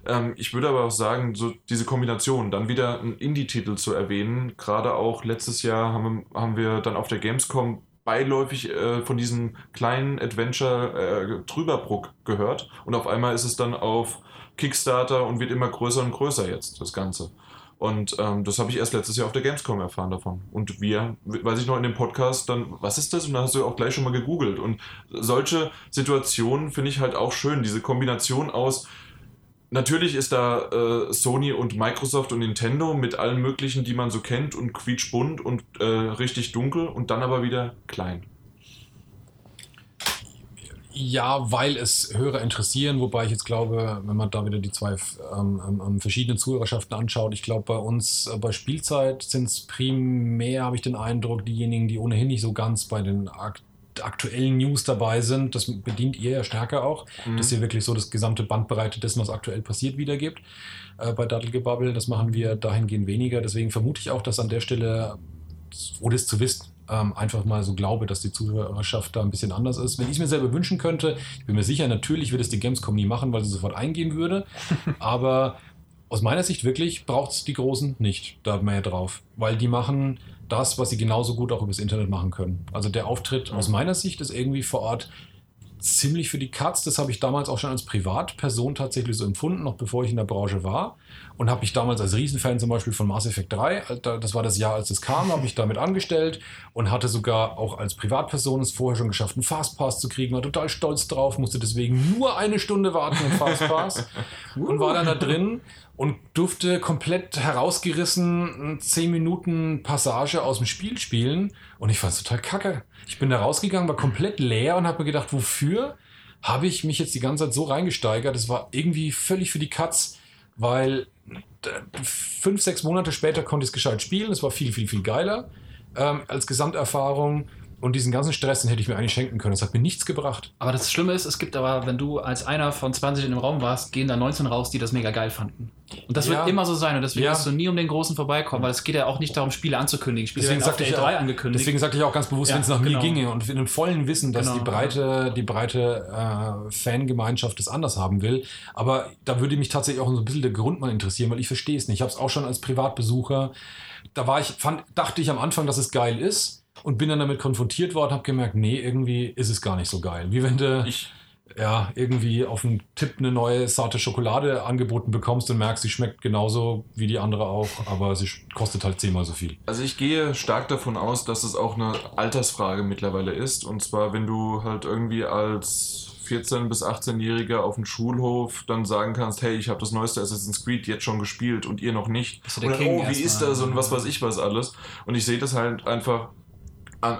Speaker 2: Ähm, ich würde aber auch sagen, so diese Kombination, dann wieder einen Indie-Titel zu erwähnen, gerade auch letztes Jahr haben wir, haben wir dann auf der Gamescom beiläufig äh, von diesem kleinen Adventure äh, Trüberbruck gehört und auf einmal ist es dann auf Kickstarter und wird immer größer und größer jetzt, das Ganze. Und ähm, das habe ich erst letztes Jahr auf der Gamescom erfahren davon. Und wir, weiß ich noch in dem Podcast, dann, was ist das? Und dann hast du auch gleich schon mal gegoogelt. Und solche Situationen finde ich halt auch schön. Diese Kombination aus, natürlich ist da äh, Sony und Microsoft und Nintendo mit allen möglichen, die man so kennt und quietschbunt und äh, richtig dunkel und dann aber wieder klein.
Speaker 1: Ja, weil es Hörer interessieren, wobei ich jetzt glaube, wenn man da wieder die zwei ähm, ähm, verschiedenen Zuhörerschaften anschaut, ich glaube, bei uns äh, bei Spielzeit sind es primär, habe ich den Eindruck, diejenigen, die ohnehin nicht so ganz bei den akt aktuellen News dabei sind. Das bedient ihr ja stärker auch,
Speaker 2: Mhm.
Speaker 1: dass ihr wirklich so das gesamte Bandbreite dessen, was aktuell passiert, wiedergibt. Äh, bei Dattelgebabbel, das machen wir dahingehend weniger. Deswegen vermute ich auch, dass an der Stelle, ohne es zu wissen, ähm, einfach mal so glaube, dass die Zuhörerschaft da ein bisschen anders ist. Wenn ich es mir selber wünschen könnte, ich bin mir sicher, natürlich würde es die Gamescom nie machen, weil sie sofort eingehen würde. [LAUGHS] Aber aus meiner Sicht wirklich braucht es die Großen nicht da mehr drauf, weil die machen das, was sie genauso gut auch übers Internet machen können. Also der Auftritt aus meiner Sicht ist irgendwie vor Ort ziemlich für die Katz. Das habe ich damals auch schon als Privatperson tatsächlich so empfunden, noch bevor ich in der Branche war. Und habe mich damals als Riesenfan zum Beispiel von Mass Effect 3, Alter, das war das Jahr, als es kam, habe ich damit angestellt und hatte sogar auch als Privatperson es vorher schon geschafft, einen Fastpass zu kriegen, war total stolz drauf, musste deswegen nur eine Stunde warten im Fastpass [LAUGHS] und war dann da drin und durfte komplett herausgerissen eine 10 Minuten Passage aus dem Spiel spielen und ich fand es total kacke. Ich bin da rausgegangen, war komplett leer und habe mir gedacht, wofür habe ich mich jetzt die ganze Zeit so reingesteigert? Das war irgendwie völlig für die Katz, weil d- fünf, sechs Monate später konnte ich es gescheit spielen. Es war viel, viel, viel geiler ähm, als Gesamterfahrung. Und diesen ganzen Stress, den hätte ich mir eigentlich schenken können. Das hat mir nichts gebracht.
Speaker 4: Aber das Schlimme ist, es gibt aber, wenn du als einer von 20 in dem Raum warst, gehen da 19 raus, die das mega geil fanden. Und das
Speaker 1: Ja.
Speaker 4: wird immer so sein und deswegen
Speaker 1: Ja.
Speaker 4: wirst du nie um den Großen vorbeikommen, weil es geht ja auch nicht darum, Spiele anzukündigen. Spiele
Speaker 1: Deswegen sagte ich
Speaker 4: E3
Speaker 1: auch-
Speaker 4: angekündigt.
Speaker 1: Deswegen sagte ich auch ganz bewusst,
Speaker 4: Ja,
Speaker 1: wenn es nach
Speaker 4: genau.
Speaker 1: mir ginge und in dem vollen Wissen, dass
Speaker 4: Genau,
Speaker 1: die breite, die breite äh, Fangemeinschaft es anders haben will. Aber da würde mich tatsächlich auch so ein bisschen der Grund mal interessieren, weil ich verstehe es nicht. Ich habe es auch schon als Privatbesucher. Da war ich, fand, dachte ich am Anfang, dass es geil ist und bin dann damit konfrontiert worden, habe gemerkt, nee, irgendwie ist es gar nicht so geil. Wie wenn du
Speaker 2: Ich,
Speaker 1: ja, irgendwie auf einen Tipp eine neue zarte Schokolade angeboten bekommst und merkst, sie schmeckt genauso wie die andere auch, aber sie kostet halt zehnmal so viel.
Speaker 2: Also ich gehe stark davon aus, dass es auch eine Altersfrage mittlerweile ist. Und zwar, wenn du halt irgendwie als 14- bis 18-Jähriger auf dem Schulhof dann sagen kannst, hey, ich habe das neueste Assassin's Creed jetzt schon gespielt und ihr noch nicht.
Speaker 4: Bist du
Speaker 2: Und
Speaker 4: der
Speaker 2: dann,
Speaker 4: King
Speaker 2: oh, wie ist das und was weiß ich was alles. Und ich sehe das halt einfach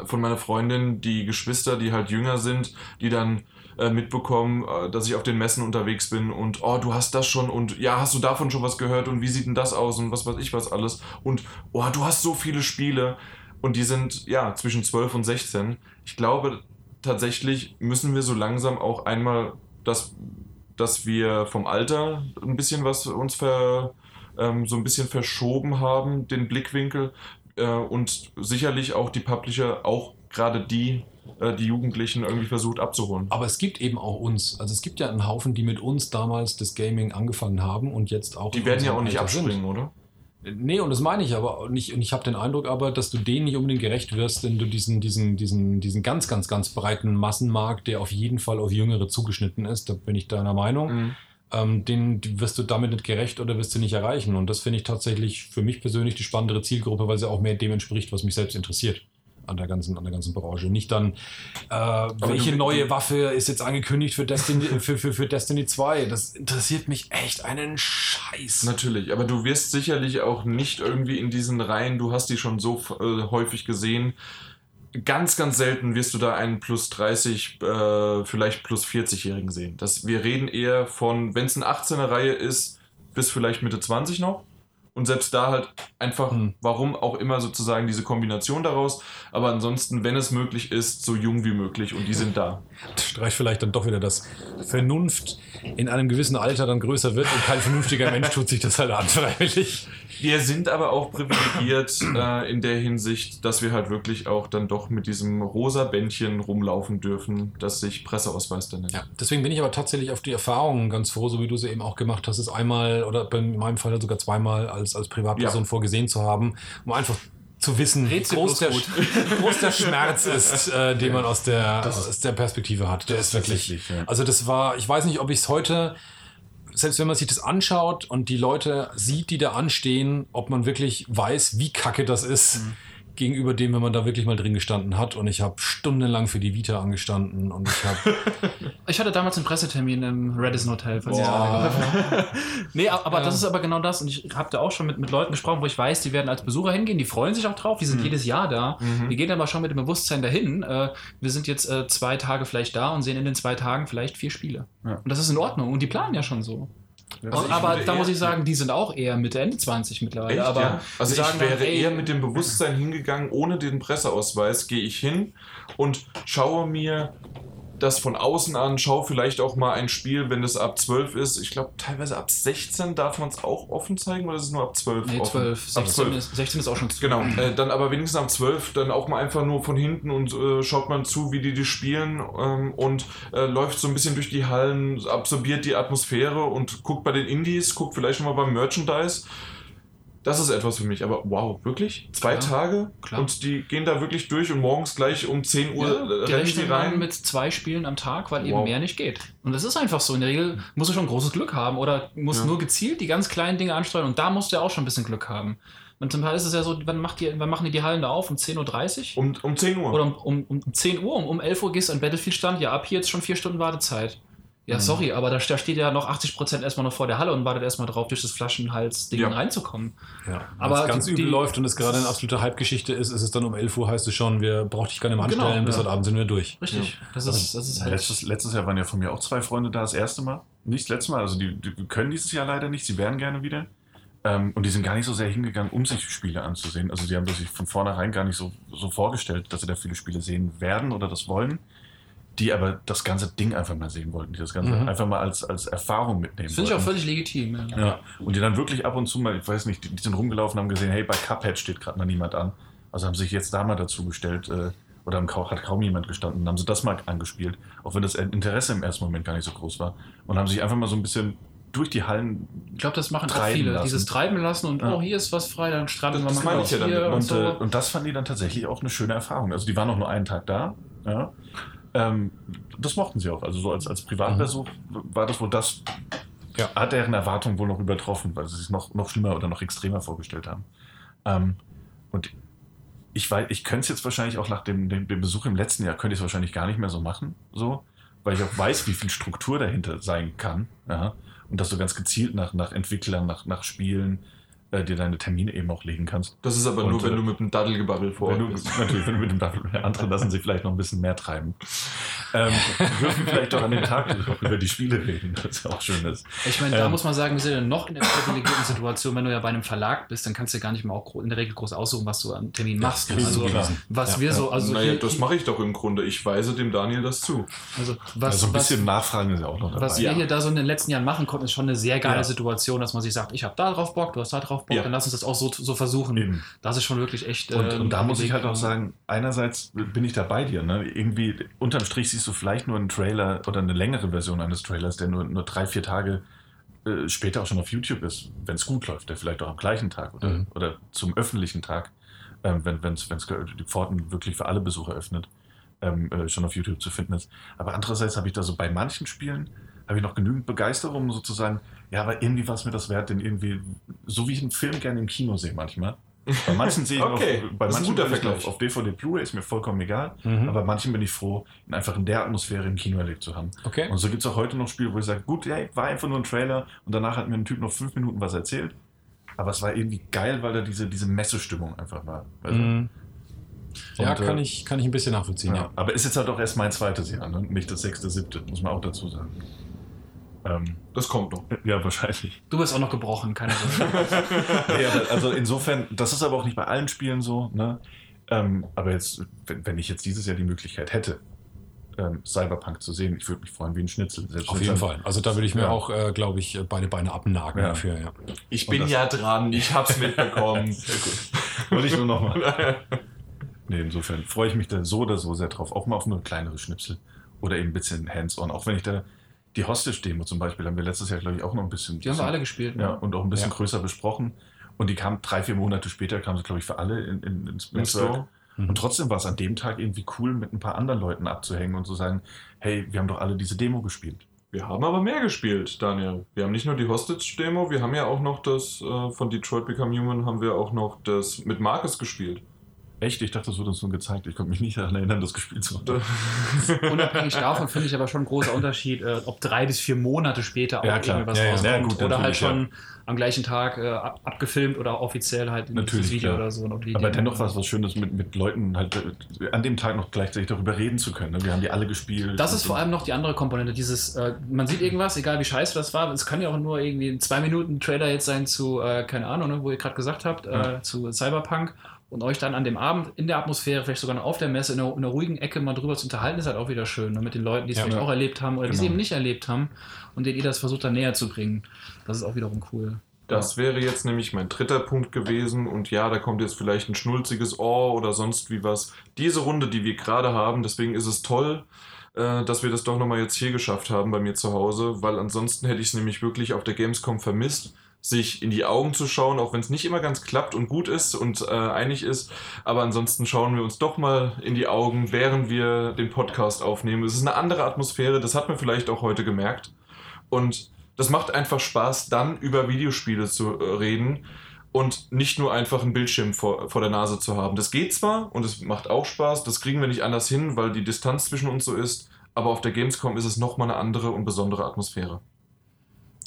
Speaker 2: von meiner Freundin die Geschwister, die halt jünger sind, die dann äh, mitbekommen, äh, dass ich auf den Messen unterwegs bin und oh, du hast das schon und ja, hast du davon schon was gehört und wie sieht denn das aus und was weiß ich was alles und oh, du hast so viele Spiele und die sind ja zwischen 12 und 16. Ich glaube, tatsächlich müssen wir so langsam auch einmal das, dass wir vom Alter ein bisschen was uns ver, ähm, so ein bisschen verschoben haben, den Blickwinkel äh, und sicherlich auch die Publisher, auch gerade die, äh, die Jugendlichen irgendwie versucht abzuholen.
Speaker 1: Aber es gibt eben auch uns. Also es gibt ja einen Haufen, die mit uns damals das Gaming angefangen haben und jetzt auch.
Speaker 2: Die werden ja auch nicht
Speaker 1: Alter sind.
Speaker 2: abspringen, oder?
Speaker 1: Nee, und das meine ich aber nicht. Und ich habe den Eindruck aber, dass du denen nicht unbedingt gerecht wirst, wenn du diesen, diesen, diesen, diesen ganz, ganz, ganz breiten Massenmarkt, der auf jeden Fall auf Jüngere zugeschnitten ist, da bin ich deiner Meinung,
Speaker 2: Mhm.
Speaker 1: Ähm, den wirst du damit nicht gerecht oder wirst du nicht erreichen. Und das finde ich tatsächlich für mich persönlich die spannendere Zielgruppe, weil sie auch mehr dem entspricht, was mich selbst interessiert. An der ganzen, an der ganzen Branche. Nicht dann, äh, welche neue Waffe ist jetzt angekündigt für Destiny, für, für, für Destiny 2. Das interessiert mich echt einen Scheiß.
Speaker 2: Natürlich, aber du wirst sicherlich auch nicht irgendwie in diesen Reihen, du hast die schon so äh, häufig gesehen. Ganz, ganz selten wirst du da einen plus 30, äh, vielleicht plus 40-Jährigen sehen. Das, wir reden eher von, wenn es eine 18er-Reihe ist, bis vielleicht Mitte 20 noch. Und selbst da halt einfach,
Speaker 1: Hm.
Speaker 2: warum auch immer sozusagen diese Kombination daraus. Aber ansonsten, wenn es möglich ist, so jung wie möglich und die sind da.
Speaker 1: Streicht vielleicht dann doch wieder, dass Vernunft in einem gewissen Alter dann größer wird und kein vernünftiger Mensch tut sich das halt an, [LAUGHS] freiwillig.
Speaker 2: Wir sind aber auch privilegiert äh, in der Hinsicht, dass wir halt wirklich auch dann doch mit diesem rosa Bändchen rumlaufen dürfen, das sich Presseausweis dann nennt.
Speaker 1: Ja, deswegen bin ich aber tatsächlich auf die Erfahrung ganz froh, so wie du sie eben auch gemacht hast, es einmal oder in meinem Fall sogar zweimal als, als Privatperson
Speaker 2: Ja.
Speaker 1: vorgesehen zu haben, um einfach zu wissen, wie groß, der, groß der Schmerz [LAUGHS] ist, äh, den man aus der, aus der Perspektive hat. Der ist wirklich.
Speaker 3: ja.
Speaker 1: Also das war, ich weiß nicht, ob ich es heute, selbst wenn man sich das anschaut und die Leute sieht, die da anstehen, ob man wirklich weiß, wie kacke das ist. Gegenüber dem, wenn man da wirklich mal drin gestanden hat. Und ich habe stundenlang für die Vita angestanden und ich habe [LAUGHS]
Speaker 4: Ich hatte damals einen Pressetermin im Radisson Hotel. falls ihr Nee, aber
Speaker 1: Ja.
Speaker 4: das ist aber genau das. Und ich habe da auch schon mit, mit Leuten gesprochen, wo ich weiß, die werden als Besucher hingehen, die freuen sich auch drauf, die sind jedes Jahr da.
Speaker 2: Mhm.
Speaker 4: Die gehen aber schon mit dem Bewusstsein dahin. Äh, wir sind jetzt äh, zwei Tage vielleicht da und sehen in den zwei Tagen vielleicht vier Spiele.
Speaker 3: Ja.
Speaker 4: Und das ist in Ordnung. Und die planen ja schon so.
Speaker 2: Also
Speaker 4: Und,
Speaker 2: ich
Speaker 4: aber da muss ich sagen, die sind auch eher Mitte, Ende 20 mittlerweile.
Speaker 2: Echt,
Speaker 4: aber
Speaker 2: ja? Also ich wäre
Speaker 4: dann, ey,
Speaker 2: eher mit dem Bewusstsein hingegangen, ohne den Presseausweis gehe ich hin und schaue mir das von außen an, schaue vielleicht auch mal ein Spiel, wenn es ab 12 ist. Ich glaube, teilweise ab 16 darf man es auch offen zeigen oder ist es nur ab 12
Speaker 4: Nee,
Speaker 2: offen?
Speaker 4: 12.
Speaker 2: Ab
Speaker 4: 16
Speaker 2: 12.
Speaker 4: ist, 16 ist auch schon zu.
Speaker 2: Genau, [CLEARS THROAT] äh, dann aber wenigstens am 12 dann auch mal einfach nur von hinten und äh, schaut man zu, wie die die spielen ähm, und äh, läuft so ein bisschen durch die Hallen, absorbiert die Atmosphäre und guckt bei den Indies, guckt vielleicht schon mal beim Merchandise. Das ist etwas für mich, aber wow, wirklich? Zwei
Speaker 4: Klar,
Speaker 2: Tage?
Speaker 4: klar.
Speaker 2: Und die gehen da wirklich durch und morgens gleich um 10 Uhr
Speaker 4: Ja, die rechnen dann
Speaker 2: rein.
Speaker 4: mit zwei Spielen am Tag, weil eben
Speaker 2: Wow.
Speaker 4: mehr nicht geht. Und das ist einfach so. In der Regel musst du schon großes Glück haben oder musst
Speaker 2: Ja.
Speaker 4: nur gezielt die ganz kleinen Dinge ansteuern und da musst du ja auch schon ein bisschen Glück haben. Und zum Teil ist es ja so, wann, macht die, wann machen die die Hallen da auf? Um 10.30 Uhr?
Speaker 2: Um, um 10 Uhr.
Speaker 4: Oder um, um, um 10 Uhr? Um, um 11 Uhr gehst du an Battlefield-Stand? Ja, ab hier jetzt schon vier Stunden Wartezeit. Ja,
Speaker 2: Mhm.
Speaker 4: sorry, aber da, da steht ja noch 80% erstmal noch vor der Halle und wartet erstmal drauf, durch das Flaschenhals-Ding
Speaker 2: Ja.
Speaker 4: reinzukommen.
Speaker 1: Ja,
Speaker 4: Aber
Speaker 1: aber ganz
Speaker 4: die-
Speaker 1: übel
Speaker 4: die-
Speaker 1: läuft und es gerade eine absolute Hype-Geschichte ist, ist es dann um 11 Uhr heißt es schon, wir brauchen dich gar nicht mehr
Speaker 4: Genau,
Speaker 1: anstellen, bis
Speaker 4: ja.
Speaker 1: heute Abend sind wir durch.
Speaker 4: Richtig. Das ist, das ist halt.
Speaker 3: Letztes, letztes Jahr waren ja von mir auch zwei Freunde da, das erste Mal. Nicht das letzte Mal, also die, die können dieses Jahr leider nicht, sie wären gerne wieder. Ähm, und die sind gar nicht so sehr hingegangen, um sich Spiele anzusehen. Also die haben das sich von vornherein gar nicht so, so vorgestellt, dass sie da viele Spiele sehen werden oder das wollen. Die aber das ganze Ding einfach mal sehen wollten, die das Ganze
Speaker 1: Mhm.
Speaker 3: einfach mal als, als Erfahrung mitnehmen
Speaker 4: finde ich auch völlig legitim. Ja.
Speaker 3: Ja, und die dann wirklich ab und zu mal, ich weiß nicht, die, die sind rumgelaufen, haben gesehen, hey, bei Cuphead steht gerade mal niemand an. Also haben sich jetzt da mal dazu gestellt, äh, oder haben hat kaum jemand gestanden, haben sie das mal angespielt, auch wenn das Interesse im ersten Moment gar nicht so groß war. Und haben sich einfach mal so ein bisschen durch die Hallen
Speaker 4: Ich glaube, das machen auch viele.
Speaker 3: lassen.
Speaker 4: Dieses Treiben lassen und
Speaker 3: Ja.
Speaker 4: oh, hier ist was frei, dann stranden wir
Speaker 2: das
Speaker 4: mal
Speaker 2: meine ich ja
Speaker 4: hier
Speaker 2: damit.
Speaker 4: und,
Speaker 3: Und,
Speaker 4: so.
Speaker 3: äh, und das fanden die dann tatsächlich auch eine schöne Erfahrung. Also die waren auch nur einen Tag da. Ja. Ähm, das mochten sie auch. Also so als, als Privatbesuch war das wohl das,
Speaker 1: Ja.
Speaker 3: hat deren Erwartung wohl noch übertroffen, weil sie sich noch, noch schlimmer oder noch extremer vorgestellt haben. Ähm, und ich weiß, ich könnte es jetzt wahrscheinlich auch nach dem, dem, dem Besuch im letzten Jahr, könnte ich es wahrscheinlich gar nicht mehr so machen, so, weil ich auch weiß, wie viel Struktur dahinter sein kann. Ja. Und das so ganz gezielt nach, nach Entwicklern, nach, nach Spielen äh, dir deine Termine eben auch legen kannst.
Speaker 2: Das ist aber
Speaker 3: Und,
Speaker 2: nur, wenn
Speaker 3: äh,
Speaker 2: du mit dem Daddelgebabbel vor
Speaker 3: Wenn du,
Speaker 2: bist. [LAUGHS]
Speaker 3: natürlich, wenn du mit dem Duffel, andere lassen sich vielleicht noch ein bisschen mehr treiben. Ähm, wir [LAUGHS] dürfen vielleicht auch an dem Tag über die Spiele reden, was auch schön ist.
Speaker 4: Ich meine, da
Speaker 3: Ähm.
Speaker 4: muss man sagen, wir sind ja noch in der privilegierten Situation, wenn du ja bei einem Verlag bist, dann kannst du ja gar nicht mal auch in der Regel groß aussuchen, was du an Termin machst. also, was
Speaker 1: Ja,
Speaker 4: wir
Speaker 1: ja.
Speaker 4: so, also,
Speaker 2: naja, das mache ich doch im Grunde. Ich weise dem Daniel das zu.
Speaker 4: also was,
Speaker 3: Also ein
Speaker 4: was,
Speaker 3: bisschen Nachfragen ist ja auch noch dabei.
Speaker 4: was wir
Speaker 2: Ja.
Speaker 4: hier da so in den letzten Jahren machen konnten, ist schon eine sehr geile
Speaker 3: Ja.
Speaker 4: Situation, dass man sich sagt, ich habe da drauf Bock, du hast da drauf Bock,
Speaker 2: Ja.
Speaker 4: dann lass uns das auch so, so versuchen.
Speaker 3: Eben.
Speaker 4: Das ist schon wirklich echt.
Speaker 3: Und,
Speaker 4: äh,
Speaker 3: und da muss ich halt auch sagen, einerseits bin ich da bei dir. Ne? Irgendwie, unterm Strich siehst du vielleicht nur einen Trailer oder eine längere Version eines Trailers, der nur, nur drei, vier Tage äh, später auch schon auf YouTube ist, wenn es gut läuft, der vielleicht auch am gleichen Tag oder,
Speaker 1: Mhm.
Speaker 3: oder zum öffentlichen Tag, ähm, wenn wenn's die Pforten wirklich für alle Besucher öffnet, ähm, äh, schon auf YouTube zu finden ist. Aber andererseits habe ich da so bei manchen Spielen, habe ich noch genügend Begeisterung, sozusagen, ja, aber irgendwie war es mir das wert, den irgendwie, so wie ich einen Film gerne im Kino sehe manchmal. Bei manchen sehe ich
Speaker 2: Okay,
Speaker 3: noch, bei
Speaker 2: das ist ein
Speaker 3: manchen
Speaker 2: guter
Speaker 3: bin ich
Speaker 2: Vergleich.
Speaker 3: auf DVD Blu-ray, ist mir vollkommen egal.
Speaker 1: Mhm.
Speaker 3: Aber manchen bin ich froh, ihn einfach in der Atmosphäre im Kino erlebt zu haben.
Speaker 1: Okay.
Speaker 3: Und so gibt es auch heute noch Spiele, wo ich sage, gut, ja, war einfach nur ein Trailer und danach hat mir ein Typ noch fünf Minuten was erzählt. Aber es war irgendwie geil, weil da diese, diese Messestimmung einfach war. Also,
Speaker 1: Mhm. Ja,
Speaker 3: Und,
Speaker 1: kann,
Speaker 3: äh,
Speaker 1: ich, kann ich ein bisschen nachvollziehen,
Speaker 3: ja.
Speaker 1: ja.
Speaker 3: Aber ist jetzt halt auch erst mein zweites Jahr, ne? nicht das sechste, siebte, muss man auch dazu sagen. Ähm,
Speaker 2: Das kommt noch.
Speaker 3: ja, wahrscheinlich.
Speaker 4: Du bist auch noch gebrochen, keine Sorge. [LAUGHS]
Speaker 3: aber also insofern, das ist aber auch nicht bei allen Spielen so. Ne? Ähm, aber jetzt, wenn, wenn ich jetzt dieses Jahr die Möglichkeit hätte, ähm, Cyberpunk zu sehen, ich würde mich freuen wie ein Schnitzel. Selbst
Speaker 1: Auf jeden Fall. Also da würde ich mir
Speaker 3: Ja.
Speaker 1: auch, äh, glaube ich, beide Beine abnagen
Speaker 3: Ja.
Speaker 1: dafür, ja.
Speaker 2: Ich bin ja dran, ich hab's mitbekommen. [LAUGHS]
Speaker 3: Wollte ich nur nochmal. [LAUGHS] Nee, insofern freue ich mich da so oder so sehr drauf. Auch mal auf nur kleinere Schnipsel. Oder eben ein bisschen hands-on. Auch wenn ich da die Hostage-Demo zum Beispiel haben wir letztes Jahr, glaube ich, auch noch ein bisschen.
Speaker 4: Die haben wir alle gespielt. ne?
Speaker 3: Ja, und auch ein bisschen
Speaker 1: Ja.
Speaker 3: größer besprochen. Und die kam drei, vier Monate später, kam sie, glaube ich, für alle in, in, ins Netzwerk.
Speaker 2: Store.
Speaker 1: Mhm.
Speaker 3: Und trotzdem war es an dem Tag irgendwie cool, mit ein paar anderen Leuten abzuhängen und zu sagen, hey, wir haben doch alle diese Demo gespielt.
Speaker 2: Wir haben aber mehr gespielt, Daniel. Wir haben nicht nur die Hostage-Demo, wir haben ja auch noch das äh, von Detroit Become Human, haben wir auch noch das mit Marcus gespielt.
Speaker 3: Echt? Ich dachte, das wurde uns nur gezeigt. Ich konnte mich nicht daran erinnern, das gespielt zu haben. [LAUGHS]
Speaker 4: Unabhängig davon finde ich aber schon ein großer Unterschied, äh, ob drei bis vier Monate später auch
Speaker 3: Ja, klar.
Speaker 4: irgendwie was
Speaker 1: Ja, ja.
Speaker 4: rauskommt.
Speaker 3: Ja, gut,
Speaker 4: oder halt schon am gleichen Tag äh, ab, abgefilmt oder offiziell halt in dieses Video oder so. Die
Speaker 3: Aber dennoch war es was Schönes, mit, mit Leuten halt äh, an dem Tag noch gleichzeitig darüber reden zu können. Ne? Wir haben die alle gespielt.
Speaker 4: Das ist vor allem noch die andere Komponente. Dieses, äh, man sieht irgendwas, egal wie scheiße das war. Es kann ja auch nur irgendwie ein zwei Minuten Trailer jetzt sein zu, äh, keine Ahnung, ne, wo ihr gerade gesagt habt, äh, zu Cyberpunk. Und euch dann an dem Abend in der Atmosphäre, vielleicht sogar noch auf der Messe, in einer, in einer ruhigen Ecke mal drüber zu unterhalten, ist halt auch wieder schön. Ne? Mit den Leuten, die es
Speaker 1: Ja.
Speaker 4: vielleicht
Speaker 3: Ja.
Speaker 4: auch erlebt haben oder die es
Speaker 3: Genau.
Speaker 4: eben nicht erlebt haben und denen ihr das versucht dann näher zu bringen. Das ist auch wiederum cool.
Speaker 2: Das wäre jetzt nämlich mein dritter Punkt gewesen. Und ja, da kommt jetzt vielleicht ein schnulziges Ohr oder sonst wie was. Diese Runde, die wir gerade haben, deswegen ist es toll, äh, dass wir das doch nochmal jetzt hier geschafft haben bei mir zu Hause, weil ansonsten hätte ich es nämlich wirklich auf der Gamescom vermisst, sich in die Augen zu schauen, auch wenn es nicht immer ganz klappt und gut ist und äh, einig ist. Aber ansonsten schauen wir uns doch mal in die Augen, während wir den Podcast aufnehmen. Es ist eine andere Atmosphäre, das hat man vielleicht auch heute gemerkt. Und das macht einfach Spaß, dann über Videospiele zu äh, reden und nicht nur einfach einen Bildschirm vor, vor der Nase zu haben. Das geht zwar und es macht auch Spaß, das kriegen wir nicht anders hin, weil die Distanz zwischen uns so ist, aber auf der Gamescom ist es nochmal eine andere und besondere Atmosphäre.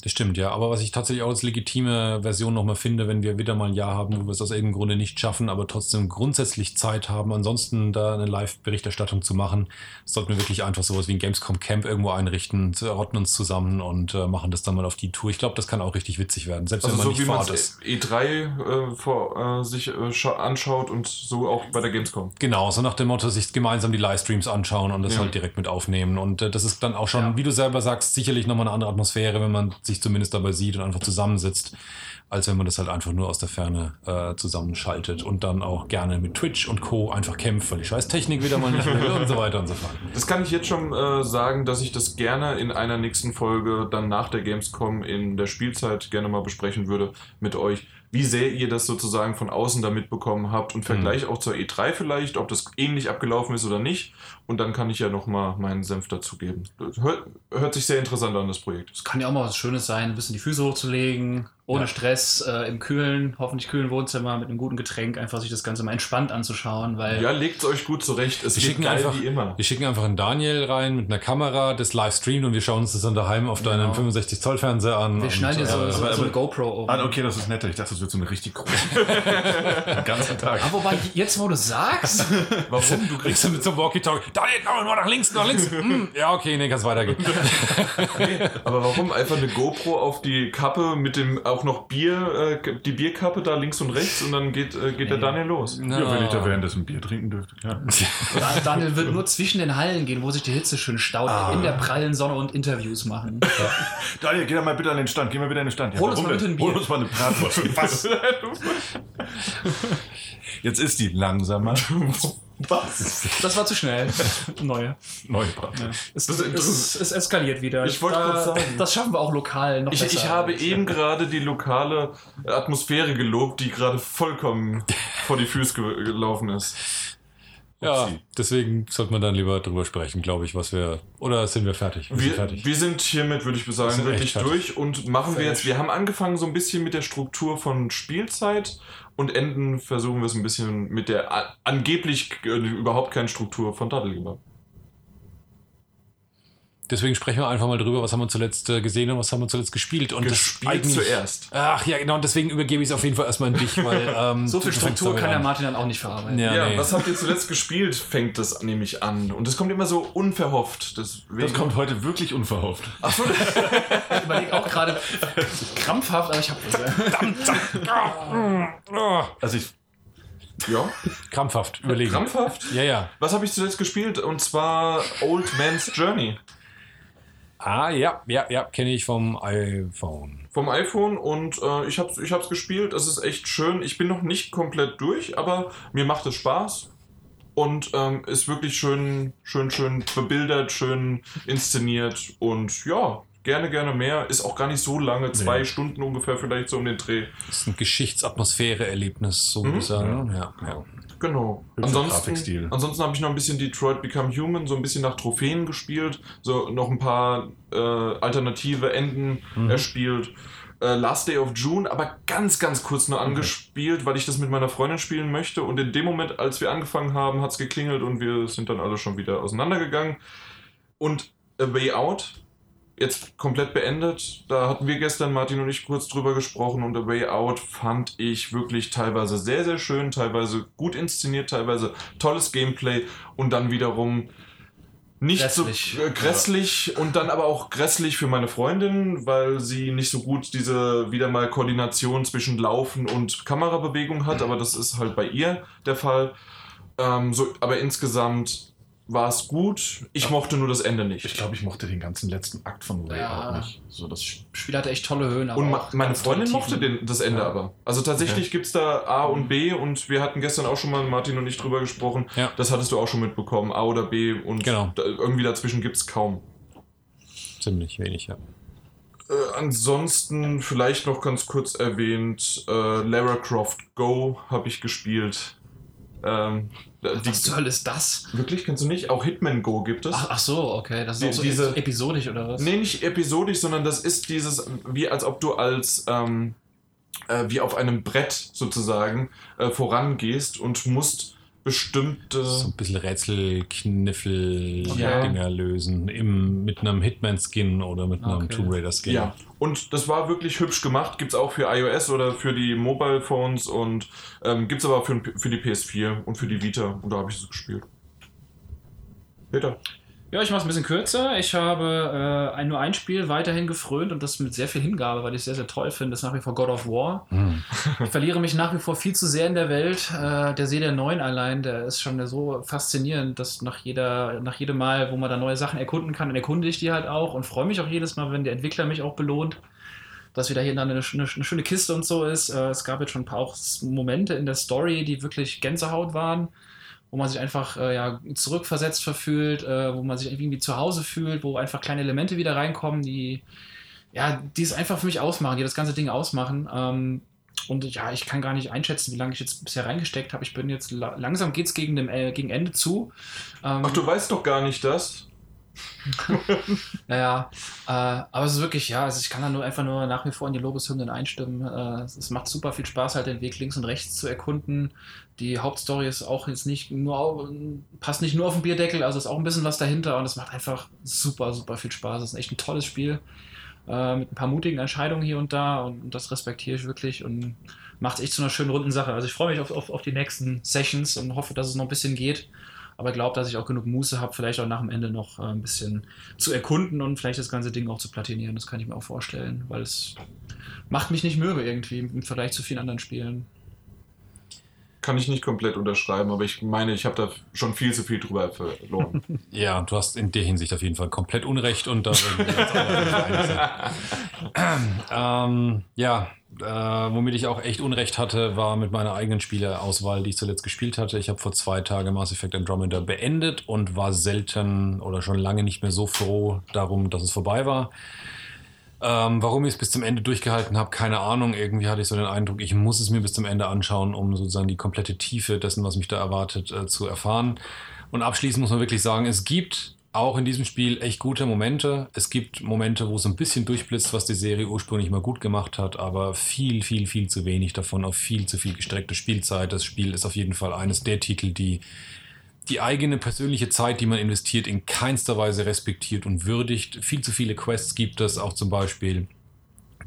Speaker 1: Das stimmt, ja. Aber was ich tatsächlich auch als legitime Version nochmal finde, wenn wir wieder mal ein Jahr haben, wo wir es aus irgendeinem Grunde nicht schaffen, aber trotzdem grundsätzlich Zeit haben, ansonsten da eine Live-Berichterstattung zu machen, sollten wir wirklich einfach sowas wie ein Gamescom Camp irgendwo einrichten, rotten uns zusammen und äh, machen das dann mal auf die Tour. Ich glaube, das kann auch richtig witzig werden, selbst
Speaker 2: Also
Speaker 1: wenn man
Speaker 2: so
Speaker 1: nicht
Speaker 2: wie
Speaker 1: vor Ort ist.
Speaker 2: E3 äh, vor, äh, sich äh, scha- anschaut und so auch bei der Gamescom.
Speaker 1: Genau, so nach dem Motto, sich gemeinsam die Livestreams anschauen und das
Speaker 2: Ja.
Speaker 1: halt direkt mit aufnehmen. Und äh, das ist dann auch schon,
Speaker 4: Ja.
Speaker 1: wie du selber sagst, sicherlich nochmal eine andere Atmosphäre, wenn man sich zumindest dabei sieht und einfach zusammensitzt, als wenn man das halt einfach nur aus der Ferne äh, zusammenschaltet und dann auch gerne mit Twitch und Co. einfach kämpft, weil die scheiß Technik wieder mal nicht will und so weiter und so fort.
Speaker 2: Das kann ich jetzt schon äh, sagen, dass ich das gerne in einer nächsten Folge dann nach der Gamescom in der Spielzeit gerne mal besprechen würde mit euch, wie sehr ihr das sozusagen von außen da mitbekommen habt und Vergleich auch zur E3 vielleicht, ob das ähnlich abgelaufen ist oder nicht. Und dann kann ich ja nochmal meinen Senf dazugeben. Hört, hört sich sehr interessant an, das Projekt.
Speaker 4: Es kann ja auch mal was Schönes sein, ein bisschen die Füße hochzulegen, ohne
Speaker 1: Ja.
Speaker 4: Stress, äh, im kühlen, hoffentlich kühlen Wohnzimmer mit einem guten Getränk einfach sich das Ganze mal entspannt anzuschauen, weil
Speaker 2: Ja, legt euch gut zurecht. Es
Speaker 1: Wir
Speaker 2: wird
Speaker 1: schicken,
Speaker 2: geil
Speaker 1: einfach,
Speaker 2: wie immer.
Speaker 1: wir schicken einfach einen Daniel rein mit einer Kamera, das live streamt und wir schauen uns das dann daheim auf deinem
Speaker 4: Genau.
Speaker 1: 65 Zoll Fernseher an.
Speaker 4: wir
Speaker 1: und,
Speaker 4: schneiden dir so,
Speaker 1: äh,
Speaker 4: so,
Speaker 3: aber-
Speaker 4: so eine
Speaker 3: aber-
Speaker 4: GoPro um.
Speaker 3: Ah, okay, das ist netter. Ich dachte, das wird so eine richtig große. [LAUGHS] [LAUGHS] Den ganzen Tag.
Speaker 4: Ah, wobei, jetzt wo du sagst, [LAUGHS]
Speaker 2: Warum? Du
Speaker 1: Kriegst du mit so einem Walkie-Talkie, Daniel, no, nur nach links, nach links. Hm, ja, okay, nee, kann's weitergehen.
Speaker 2: Aber warum einfach eine GoPro auf die Kappe mit dem auch noch Bier, äh, die Bierkappe da links und rechts und dann geht, äh, geht der Daniel los.
Speaker 3: Ja, wenn ich da währenddessen Bier trinken dürfte. Ja. [LAUGHS]
Speaker 4: Da- Daniel wird nur zwischen den Hallen gehen, wo sich die Hitze schön staut, in der prallen Sonne und Interviews machen. [LAUGHS]
Speaker 3: Daniel, geh da mal bitte an den Stand. Geh mal bitte an den Stand. Ja,
Speaker 4: Hol uns mal bitte ein Bier.
Speaker 3: Hol uns mal eine Bratwurst. [LAUGHS] Was? Jetzt ist die langsamer. [LAUGHS]
Speaker 2: Was?
Speaker 4: Das war zu schnell. [LAUGHS] Neue.
Speaker 3: Neue Bratwurst.
Speaker 4: Es,
Speaker 2: Das
Speaker 4: es, es eskaliert wieder.
Speaker 2: Ich wollte gerade sagen.
Speaker 4: Das schaffen wir auch lokal noch
Speaker 2: Ich,
Speaker 4: besser.
Speaker 2: ich habe eben gerade die lokale Atmosphäre gelobt, die gerade vollkommen vor die Füße ge gelaufen ist.
Speaker 1: Ja, deswegen sollte man dann lieber drüber sprechen, glaube ich, was wir. Oder sind wir fertig? Wir sind
Speaker 2: Wir,
Speaker 1: fertig.
Speaker 2: wir sind hiermit, würde ich
Speaker 1: Wir
Speaker 2: sagen,
Speaker 1: sind
Speaker 2: wirklich durch und machen wir
Speaker 1: Fertig.
Speaker 2: jetzt. Wir haben angefangen so ein bisschen mit der Struktur von Spielzeit und enden versuchen wir es ein bisschen mit der angeblich äh, überhaupt keine Struktur von Dattelgeber.
Speaker 1: Deswegen sprechen wir einfach mal drüber, was haben wir zuletzt äh, gesehen und was haben wir zuletzt gespielt. Und das
Speaker 2: Gespielt zuerst.
Speaker 1: Ach ja, genau, und deswegen übergebe ich es auf jeden Fall erstmal an dich, weil. [LAUGHS] Ähm,
Speaker 4: so viel Struktur kann der. Martin dann auch nicht verarbeiten.
Speaker 1: Ja,
Speaker 2: Ja,
Speaker 1: nee.
Speaker 2: was habt ihr zuletzt gespielt, fängt das nämlich an. Und das kommt immer so unverhofft. Deswegen,
Speaker 3: Das kommt heute wirklich unverhofft.
Speaker 4: Ich überlege auch gerade krampfhaft, aber ich habe
Speaker 3: Also ich,
Speaker 2: Ja,
Speaker 1: krampfhaft, überlegen.
Speaker 2: krampfhaft.
Speaker 1: Ja, ja.
Speaker 2: Was habe ich zuletzt gespielt? Und zwar Old Man's Journey
Speaker 1: Ah, ja, ja, ja, kenne ich vom iPhone.
Speaker 2: vom iPhone und äh, ich habe es ich hab's gespielt. Es ist echt schön. Ich bin noch nicht komplett durch, aber mir macht es Spaß und ähm, ist wirklich schön, schön, schön bebildert, schön inszeniert und ja, gerne, gerne mehr. Ist auch gar nicht so lange, zwei
Speaker 3: Nee.
Speaker 2: Stunden ungefähr vielleicht so um den Dreh.
Speaker 1: Ist ein Geschichtsatmosphäre-Erlebnis, so würde ich sagen. Ja, ja.
Speaker 2: Genau. Ansonsten,
Speaker 3: Grafikstil.
Speaker 2: ansonsten habe ich noch ein bisschen Detroit Become Human, so ein bisschen nach Trophäen gespielt, so noch ein paar äh, alternative Enden erspielt. Äh, Last Day of June, aber ganz, ganz kurz nur angespielt, weil ich das mit meiner Freundin spielen möchte. Und in dem Moment, als wir angefangen haben, hat es geklingelt und wir sind dann alle schon wieder auseinandergegangen. Und A Way Out, jetzt komplett beendet. Da hatten wir gestern, Martin und ich, kurz drüber gesprochen und A Way Out fand ich wirklich teilweise sehr, sehr schön, teilweise gut inszeniert, teilweise tolles Gameplay und dann wiederum nicht
Speaker 4: Grässlich.
Speaker 2: so äh, grässlich und dann aber auch grässlich für meine Freundin, weil sie nicht so gut diese wieder mal Koordination zwischen Laufen und Kamerabewegung hat, aber das ist halt bei ihr der Fall. Ähm, so, aber insgesamt war es gut. Ich mochte nur das Ende nicht.
Speaker 3: ich glaube, ich mochte den ganzen letzten Akt von Way
Speaker 4: Ja.
Speaker 3: auch nicht. So das
Speaker 4: Spiel hatte echt tolle Höhen. aber
Speaker 2: Und ma meine Freundin mochte den, das Ende
Speaker 3: Ja.
Speaker 2: aber. Also tatsächlich gibt's da A und B und wir hatten gestern auch schon mal Martin und ich drüber gesprochen.
Speaker 1: Ja.
Speaker 2: Das hattest du auch schon mitbekommen. A oder B und
Speaker 1: Genau.
Speaker 2: da, irgendwie dazwischen gibt's kaum.
Speaker 1: Ziemlich wenig, ja.
Speaker 2: Äh, ansonsten vielleicht noch ganz kurz erwähnt, äh, Lara Croft Go habe ich gespielt. Ähm,
Speaker 4: Was zur Hölle ist das?
Speaker 2: wirklich, kennst du nicht? Auch Hitman Go gibt es.
Speaker 4: Ach, ach so, okay. Das ist
Speaker 2: Die-
Speaker 4: auch so
Speaker 2: diese-
Speaker 4: episodisch oder was?
Speaker 2: Nee, nicht episodisch, sondern das ist dieses, wie als ob du als, ähm, äh, wie auf einem Brett sozusagen äh, vorangehst und musst bestimmte.
Speaker 1: So ein bisschen Rätsel-Kniffel-Dinger
Speaker 2: Ja.
Speaker 1: lösen. Im, mit einem Hitman-Skin oder mit einem
Speaker 4: Okay.
Speaker 1: Tomb Raider-Skin.
Speaker 2: Ja, und das war wirklich hübsch gemacht. Gibt es auch für iOS oder für die Mobile Phones und ähm, gibt es aber auch für, für die PS4 und für die Vita. Und da habe ich es gespielt. Peter.
Speaker 4: Ja, ich mache es ein bisschen kürzer. Ich habe äh, ein, nur ein Spiel weiterhin gefrönt und das mit sehr viel Hingabe, weil ich es sehr, sehr toll finde. Das ist nach wie vor God of War.
Speaker 1: Hm. [LAUGHS]
Speaker 4: Ich verliere mich nach wie vor viel zu sehr in der Welt. Äh, der See der Neuen allein, der ist schon so faszinierend, dass nach, jeder, nach jedem Mal, wo man da neue Sachen erkunden kann, dann erkunde ich die halt auch und freue mich auch jedes Mal, wenn der Entwickler mich auch belohnt. Dass wieder hier dann eine, eine, eine schöne Kiste und so ist. Äh, es gab jetzt schon ein paar auch Momente in der Story, die wirklich Gänsehaut waren wo man sich einfach äh, ja, zurückversetzt verfühlt, äh, wo man sich irgendwie zu Hause fühlt, wo einfach kleine Elemente wieder reinkommen, die ja, die es einfach für mich ausmachen, die das ganze Ding ausmachen. Ähm, und ja, ich kann gar nicht einschätzen, wie lange ich jetzt bisher reingesteckt habe. Ich bin jetzt la langsam geht's gegen dem äh, gegen Ende zu. Ähm,
Speaker 2: Ach, du weißt doch gar nicht das. [LAUGHS]
Speaker 4: Naja, äh, aber es ist wirklich, ja, also ich kann da nur einfach nur nach wie vor in die Lobeshymnen einstimmen. Äh, es es macht super viel Spaß, halt den Weg links und rechts zu erkunden. Die Hauptstory ist auch jetzt nicht nur, passt nicht nur auf den Bierdeckel, also ist auch ein bisschen was dahinter und es macht einfach super, super viel Spaß. Es ist echt ein tolles Spiel. Äh, mit ein paar mutigen Entscheidungen hier und da und, das respektiere ich wirklich und macht es echt zu einer schönen runden Sache. Also ich freue mich auf, auf, auf die nächsten Sessions und hoffe, dass es noch ein bisschen geht. Aber glaube, dass ich auch genug Muße habe, vielleicht auch nach dem Ende noch äh, ein bisschen zu erkunden und vielleicht das ganze Ding auch zu platinieren. Das kann ich mir auch vorstellen, weil es macht mich nicht mürbe irgendwie im Vergleich zu vielen anderen Spielen.
Speaker 2: Kann ich nicht komplett unterschreiben, aber ich meine, ich habe da schon viel zu viel drüber verloren. [LAUGHS]
Speaker 1: Ja, du hast in der Hinsicht auf jeden Fall komplett Unrecht und da [LAUGHS] ähm, ja, äh, womit ich auch echt Unrecht hatte, war mit meiner eigenen Spieleauswahl, die ich zuletzt gespielt hatte. Ich habe vor zwei Tagen Mass Effect Andromeda beendet und war selten oder schon lange nicht mehr so froh darum, dass es vorbei war. Ähm, warum ich es bis zum Ende durchgehalten habe, keine Ahnung. Irgendwie hatte ich so den Eindruck, ich muss es mir bis zum Ende anschauen, um sozusagen die komplette Tiefe dessen, was mich da erwartet, äh, zu erfahren. Und abschließend muss man wirklich sagen, es gibt auch in diesem Spiel echt gute Momente. Es gibt Momente, wo es ein bisschen durchblitzt, was die Serie ursprünglich mal gut gemacht hat, aber viel, viel, viel zu wenig davon auf viel zu viel gestreckte Spielzeit. Das Spiel ist auf jeden Fall eines der Titel, die die eigene persönliche Zeit, die man investiert, in keinster Weise respektiert und würdigt. Viel zu viele Quests gibt es auch zum Beispiel,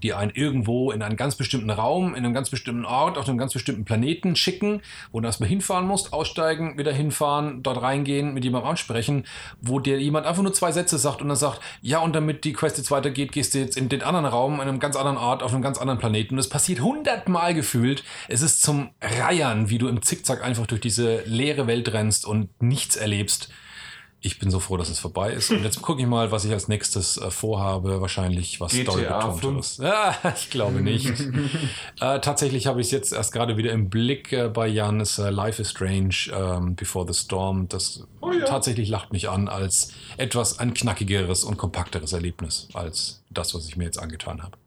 Speaker 1: die einen irgendwo in einen ganz bestimmten Raum, in einem ganz bestimmten Ort, auf einem ganz bestimmten Planeten schicken, wo du erstmal hinfahren musst, aussteigen, wieder hinfahren, dort reingehen, mit jemandem ansprechen, wo dir jemand einfach nur zwei Sätze sagt und dann sagt, ja, und damit die Quest jetzt weitergeht, gehst du jetzt in den anderen Raum, in einem ganz anderen Ort, auf einem ganz anderen Planeten. Und das passiert hundertmal gefühlt. Es ist zum Reiern, wie du im Zickzack einfach durch diese leere Welt rennst und nichts erlebst. Ich bin so froh, dass es vorbei ist. Und jetzt gucke ich mal, was ich als nächstes äh, vorhabe. Wahrscheinlich was
Speaker 2: GTA
Speaker 1: Story-betonteres. Ja, [LAUGHS] ich glaube nicht. [LAUGHS] äh, tatsächlich habe ich es jetzt erst gerade wieder im Blick äh, bei Jan. Ist, äh, Life is Strange ähm, Before the Storm. Das
Speaker 2: Oh ja.
Speaker 1: tatsächlich lacht mich an als etwas ein knackigeres und kompakteres Erlebnis als das, was ich mir jetzt angetan habe.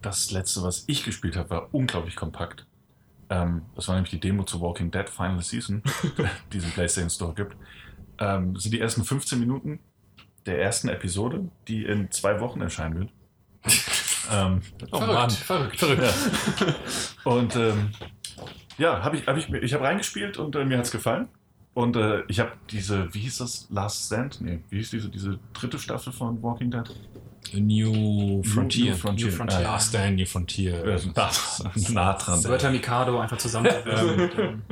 Speaker 3: Das letzte, was ich gespielt habe, war unglaublich kompakt. Ähm, das war nämlich die Demo zu Walking Dead Final Season, [LAUGHS] die es im PlayStation Store gibt. Ähm, das sind die ersten 15 Minuten der ersten Episode, die in zwei Wochen erscheinen wird. [LAUGHS] ähm,
Speaker 1: Oh Mann.
Speaker 4: verrückt.
Speaker 1: Verrückt.
Speaker 3: und ähm, ja, habe ich, hab ich, ich habe reingespielt und äh, mir hat es gefallen. Und äh, ich habe diese, wie hieß das, Last Stand? Nee, wie hieß diese, diese dritte Staffel von Walking Dead?
Speaker 1: New Frontier.
Speaker 3: New Frontier.
Speaker 4: New Frontier.
Speaker 3: Ah,
Speaker 1: Last Stand, New Frontier.
Speaker 3: Ja, nah dran.
Speaker 4: Wörter Mikado einfach zusammen. [LAUGHS]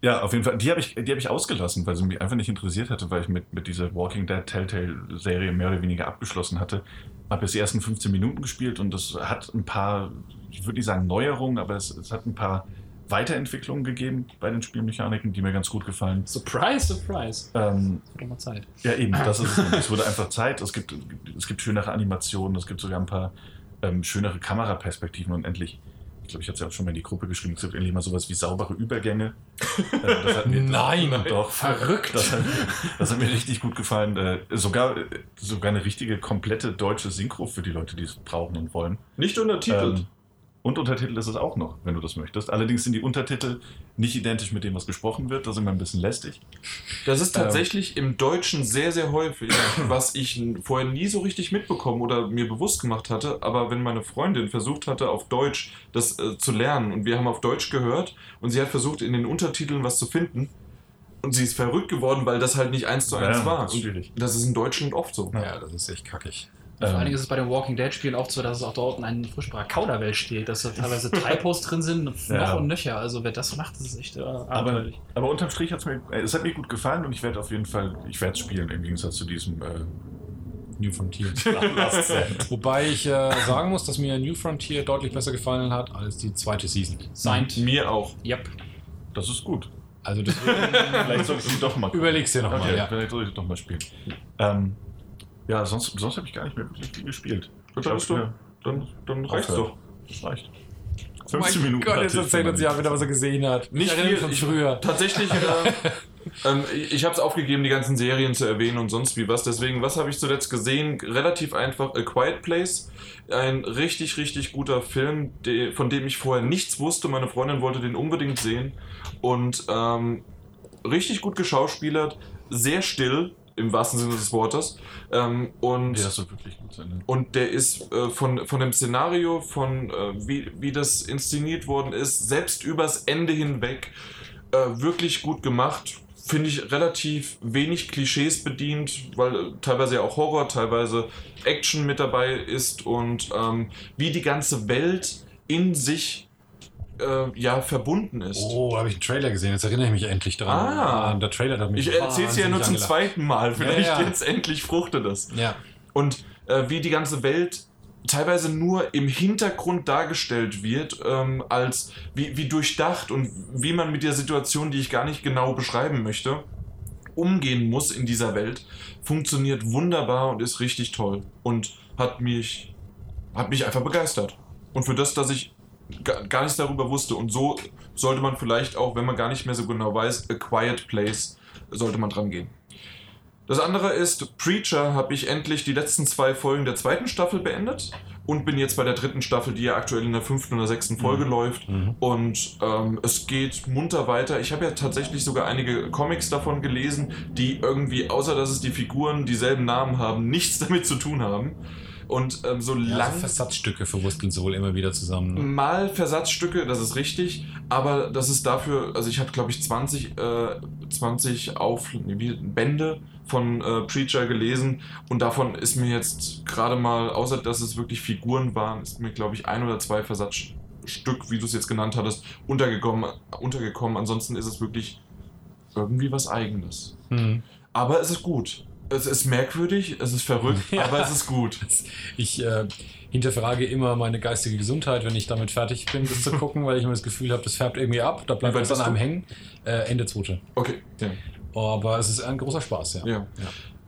Speaker 3: Ja, auf jeden Fall. Die habe ich, die hab ich ausgelassen, weil sie mich einfach nicht interessiert hatte, weil ich mit, mit dieser Walking Dead Telltale-Serie mehr oder weniger abgeschlossen hatte. Habe jetzt die ersten 15 Minuten gespielt und das hat ein paar, ich würde nicht sagen Neuerungen, aber es, es hat ein paar Weiterentwicklungen gegeben bei den Spielmechaniken, die mir ganz gut gefallen.
Speaker 4: surprise, surprise.
Speaker 3: Ähm,
Speaker 4: Wird doch mal Zeit.
Speaker 3: ja, eben, das ist es. [LAUGHS] Es wurde einfach Zeit. Es gibt, es gibt schönere Animationen, es gibt sogar ein paar ähm, schönere Kameraperspektiven und endlich, ich glaube, ich hatte es ja auch schon mal in die Gruppe geschrieben, es gibt endlich mal sowas wie saubere Übergänge. Äh, das hat mir, [LAUGHS]
Speaker 1: Nein.
Speaker 3: doch.
Speaker 4: Verrückt.
Speaker 3: Das hat, das hat mir richtig gut gefallen. Äh, sogar, sogar eine richtige, komplette deutsche Synchro für die Leute, die es brauchen und wollen.
Speaker 2: Nicht untertitelt.
Speaker 3: Ähm, und Untertitel ist es auch noch, wenn du das möchtest. Allerdings sind die Untertitel nicht identisch mit dem, was gesprochen wird. Das ist immer ein bisschen lästig.
Speaker 2: Das ist
Speaker 3: Ähm.
Speaker 2: tatsächlich im Deutschen sehr, sehr häufig, [COUGHS] was ich vorher nie so richtig mitbekommen oder mir bewusst gemacht hatte. Aber wenn meine Freundin versucht hatte, auf Deutsch das äh, zu lernen und wir haben auf Deutsch gehört und sie hat versucht, in den Untertiteln was zu finden und sie ist verrückt geworden, weil das halt nicht eins zu eins
Speaker 3: Ja,
Speaker 2: war.
Speaker 3: das ist
Speaker 2: das ist in Deutschland oft so.
Speaker 1: Ja, das ist echt kackig.
Speaker 4: Vor allen Dingen
Speaker 3: Ähm,
Speaker 4: ist es bei den Walking Dead Spielen auch so, dass es auch dort ein furchtbarer Kauderwelsch steht, dass da teilweise [LAUGHS] Typos drin sind, noch
Speaker 3: Ja.
Speaker 4: und nöcher. Also wer das macht, das ist echt äh,
Speaker 3: aber, aber unterm Strich hat es mir, äh, es hat mir gut gefallen und ich werde auf jeden Fall, ich werde es spielen im Gegensatz zu diesem äh,
Speaker 1: New Frontier. [LAUGHS] Wobei ich äh, sagen muss, dass mir New Frontier deutlich besser gefallen hat als die zweite Season.
Speaker 4: Signed.
Speaker 2: Mir auch.
Speaker 4: Yep.
Speaker 3: Das ist gut.
Speaker 1: Also das [LAUGHS]
Speaker 3: Vielleicht solltest du doch mal
Speaker 1: überlegst dir nochmal.
Speaker 3: Okay,
Speaker 1: ja.
Speaker 3: vielleicht soll ich doch mal spielen. Ähm, ja, sonst, sonst habe ich gar nicht mehr wirklich viel gespielt.
Speaker 2: Gut, dann, doch,
Speaker 3: Ja,
Speaker 2: dann, dann reicht's doch.
Speaker 3: Das reicht.
Speaker 1: Oh
Speaker 3: 15
Speaker 1: mein
Speaker 3: Minuten.
Speaker 1: Gott, jetzt erzählt uns ja wieder, was er gesehen hat.
Speaker 2: Nicht
Speaker 1: Ich
Speaker 2: viel. Ich,
Speaker 1: von früher.
Speaker 2: Tatsächlich, äh, [LAUGHS] ähm, ich habe es aufgegeben, die ganzen Serien zu erwähnen und sonst wie was. Deswegen, was habe ich zuletzt gesehen? Relativ einfach A Quiet Place. Ein richtig, richtig guter Film, de, von dem ich vorher nichts wusste. Meine Freundin wollte den unbedingt sehen. Und ähm, richtig gut geschauspielert, sehr still. Im wahrsten Sinne des Wortes. Ähm, und
Speaker 3: Ja. Ne?
Speaker 2: und der ist äh, von, von dem Szenario, von äh, wie, wie das inszeniert worden ist, selbst übers Ende hinweg äh, wirklich gut gemacht. Finde ich relativ wenig Klischees bedient, weil äh, teilweise ja auch Horror, teilweise Action mit dabei ist und ähm, wie die ganze Welt in sich äh, ja verbunden ist.
Speaker 1: Oh, habe ich einen Trailer gesehen. Jetzt erinnere ich mich endlich dran.
Speaker 2: Ah.
Speaker 1: der Trailer hat mich
Speaker 2: Ich erzähle es ja nur zum
Speaker 1: wahnsinnig
Speaker 2: zweiten Mal. Vielleicht
Speaker 1: Ja, ja.
Speaker 2: jetzt endlich fruchtet das.
Speaker 1: angelacht. Ja.
Speaker 2: und äh, wie die ganze Welt teilweise nur im Hintergrund dargestellt wird, ähm, als wie, wie durchdacht und wie man mit der Situation, die ich gar nicht genau beschreiben möchte, umgehen muss in dieser Welt, funktioniert wunderbar und ist richtig toll und hat mich, hat mich einfach begeistert. Und für das, dass ich gar nichts darüber wusste und so sollte man vielleicht auch, wenn man gar nicht mehr so genau weiß, A Quiet Place, sollte man dran gehen. Das andere ist, Preacher habe ich endlich die letzten zwei Folgen der zweiten Staffel beendet und bin jetzt bei der dritten Staffel, die ja aktuell in der fünften oder sechsten Folge läuft.
Speaker 1: Mhm.
Speaker 2: Und ähm, es geht munter weiter. Ich habe ja tatsächlich sogar einige Comics davon gelesen, die irgendwie, außer dass es die Figuren dieselben Namen haben, [LAUGHS] nichts damit zu tun haben. Und ähm, so
Speaker 1: Ja,
Speaker 2: lang
Speaker 1: so Versatzstücke sie wohl immer wieder zusammen. Ne?
Speaker 2: mal Versatzstücke, das ist richtig, aber das ist dafür, also ich habe glaube ich 20, äh, 20 Auf Bände von äh, Preacher gelesen und davon ist mir jetzt gerade mal, außer dass es wirklich Figuren waren, ist mir glaube ich ein oder zwei Versatzstück, wie du es jetzt genannt hattest, untergekommen, untergekommen. Ansonsten ist es wirklich irgendwie was Eigenes.
Speaker 1: Mhm.
Speaker 2: Aber es ist gut. Es ist merkwürdig, es ist verrückt, [LAUGHS]
Speaker 1: Ja.
Speaker 2: aber es ist gut.
Speaker 1: Ich äh, hinterfrage immer meine geistige Gesundheit, wenn ich damit fertig bin, das zu [LAUGHS] gucken, weil ich immer das Gefühl habe, das färbt irgendwie ab, da bleibt was an einem hängen. Äh, Ende zweite.
Speaker 2: Okay, ja.
Speaker 1: Aber es ist ein großer Spaß, ja.
Speaker 2: Ja.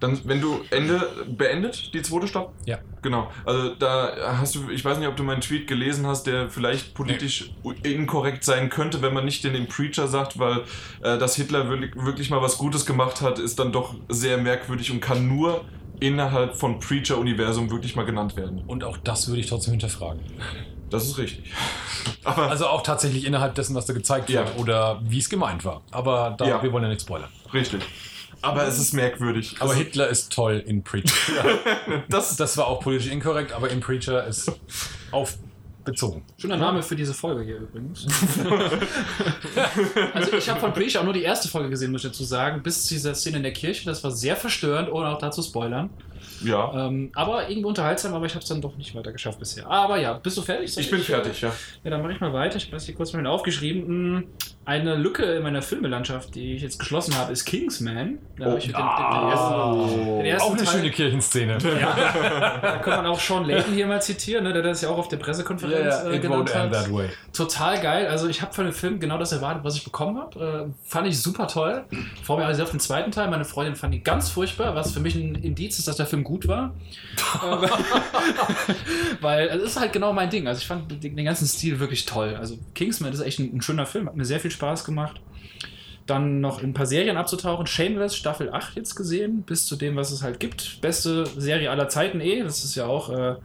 Speaker 2: Dann, wenn du Ende beendet, die zweite Staffel?
Speaker 1: Ja.
Speaker 2: Genau. Also da hast du, ich weiß nicht, ob du meinen Tweet gelesen hast, der vielleicht politisch inkorrekt sein könnte, wenn man nicht den, den Preacher sagt, weil äh, dass Hitler wirklich, wirklich mal was Gutes gemacht hat, ist dann doch sehr merkwürdig und kann nur innerhalb von Preacher-Universum wirklich mal genannt werden.
Speaker 1: Und auch das würde ich trotzdem hinterfragen.
Speaker 2: Das ist richtig. [LAUGHS] Aber
Speaker 1: Also auch tatsächlich innerhalb dessen, was da gezeigt
Speaker 2: Ja.
Speaker 1: wird oder wie es gemeint war. Aber da,
Speaker 2: Ja.
Speaker 1: wir wollen ja nicht spoilern.
Speaker 2: richtig. Aber es ist merkwürdig.
Speaker 1: Aber
Speaker 2: Also,
Speaker 1: Hitler ist toll in Preacher. [LAUGHS]
Speaker 2: das,
Speaker 1: Das war auch politisch inkorrekt, aber in Preacher ist auf bezogen.
Speaker 4: Schöner Name für diese Folge hier übrigens. [LAUGHS] also ich habe von Preacher auch nur die erste Folge gesehen, muss ich dazu sagen, bis zu dieser Szene in der Kirche. Das war sehr verstörend, ohne auch dazu spoilern.
Speaker 2: Ja.
Speaker 4: Ähm, aber irgendwie unterhaltsam, aber ich habe es dann doch nicht weiter geschafft bisher. Aber ja, bist du fertig?
Speaker 2: Ich bin fertig, ja.
Speaker 4: Ja, dann mache ich mal weiter. Ich habe das hier kurz mal aufgeschrieben. Hm, Eine Lücke in meiner Filmelandschaft, die ich jetzt geschlossen habe, ist Kingsman. Da habe ich den, den, den ersten, den ersten
Speaker 1: Auch eine
Speaker 4: Teil-
Speaker 1: schöne Kirchenszene. [LAUGHS]
Speaker 4: Da kann man auch Sean Layton hier mal zitieren, ne, der das ja auch auf der Pressekonferenz äh,
Speaker 1: it
Speaker 4: genannt
Speaker 1: won't end
Speaker 4: hat.
Speaker 1: that way.
Speaker 4: Total geil. Also ich habe von dem Film genau das erwartet, was ich bekommen habe. Äh, fand ich super toll. Freue mich also auf den zweiten Teil. Meine Freundin fand ihn ganz furchtbar, was für mich ein Indiz ist, dass der Film gut war. Äh, [LAUGHS] Weil es ist halt genau mein Ding. Also ich fand den, ganzen Stil wirklich toll. Also Kingsman ist echt ein, ein schöner Film, hat mir sehr viel Spaß gemacht. Dann noch in ein paar Serien abzutauchen. Shameless, Staffel 8 jetzt gesehen, bis zu dem, was es halt gibt. Beste Serie aller Zeiten eh. Das ist ja auch äh,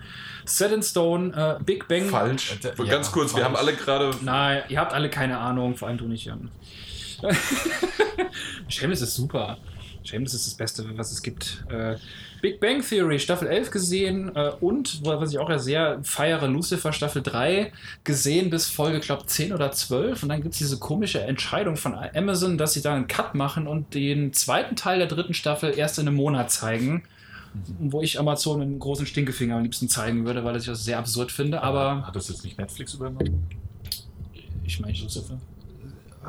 Speaker 4: Set in Stone, äh, Big Bang.
Speaker 2: Falsch.
Speaker 1: Ja,
Speaker 2: Ganz kurz, wir
Speaker 1: falsch.
Speaker 2: haben alle gerade
Speaker 4: Nein, ihr habt alle keine Ahnung, vor allem du nicht, Jan. [LAUGHS] Shameless ist super. Shameless ist das Beste, was es gibt. Äh, Big Bang Theory, Staffel 11 gesehen äh, und, was ich auch ja sehr feiere, Lucifer Staffel 3 gesehen bis Folge, glaube 10 oder 12. Und dann gibt es diese komische Entscheidung von Amazon, dass sie da einen Cut machen und den zweiten Teil der dritten Staffel erst in einem Monat zeigen. Wo ich Amazon mit einem großen Stinkefinger am liebsten zeigen würde, weil ich das sehr absurd finde. Aber
Speaker 3: Hat das jetzt nicht Netflix übernommen?
Speaker 4: ich meine, Lucifer.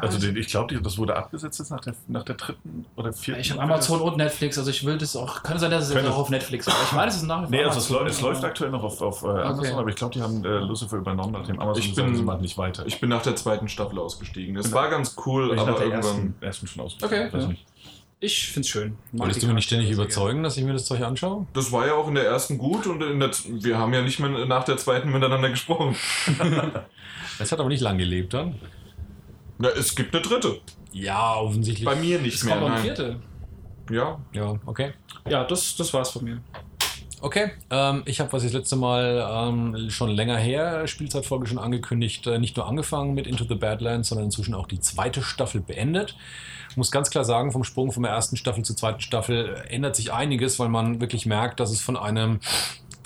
Speaker 3: Also den, ich glaube, das wurde abgesetzt jetzt nach der, nach der dritten oder vierten.
Speaker 4: Ich habe Amazon und Netflix, also ich will das auch. Kann sein, dass es auch auf Netflix ist. Ich meine, es ist nach wie vor.
Speaker 3: Nee, also es,
Speaker 4: Amazon,
Speaker 3: läu- es läuft aktuell noch auf, auf äh, Amazon, aber ich glaube, die haben äh, Lucifer übernommen, nachdem Amazon
Speaker 2: Ich
Speaker 3: gesagt
Speaker 2: bin-
Speaker 3: sie machen nicht weiter.
Speaker 2: Ich bin nach der zweiten Staffel ausgestiegen. Es war ganz cool,
Speaker 3: bin
Speaker 2: aber
Speaker 3: nach der
Speaker 2: irgendwann.
Speaker 3: ersten, ersten schon aus.
Speaker 4: Okay,
Speaker 3: Weiß
Speaker 4: ja.
Speaker 3: nicht.
Speaker 4: Ich finde es schön.
Speaker 1: Wolltest du mich nicht ständig überzeugen, dass ich mir das Zeug anschaue?
Speaker 2: Das war ja auch in der ersten gut und in der, wir haben ja nicht mehr nach der zweiten miteinander gesprochen. [LAUGHS]
Speaker 1: Das hat aber nicht lang gelebt dann.
Speaker 2: Na, es gibt eine dritte.
Speaker 1: Ja, offensichtlich.
Speaker 2: Bei mir nicht
Speaker 4: Es
Speaker 2: mehr.
Speaker 4: kommt noch ein
Speaker 2: Nein.
Speaker 4: vierte.
Speaker 2: Ja,
Speaker 1: Ja, okay.
Speaker 4: Ja, das, das war's von mir.
Speaker 1: Okay, ähm, ich habe was ich das letzte Mal ähm, schon länger her, Spielzeitfolge schon angekündigt, äh, nicht nur angefangen mit Into the Badlands, sondern inzwischen auch die zweite Staffel beendet. Ich muss ganz klar sagen, vom Sprung von der ersten Staffel zur zweiten Staffel ändert sich einiges, weil man wirklich merkt, dass es von einem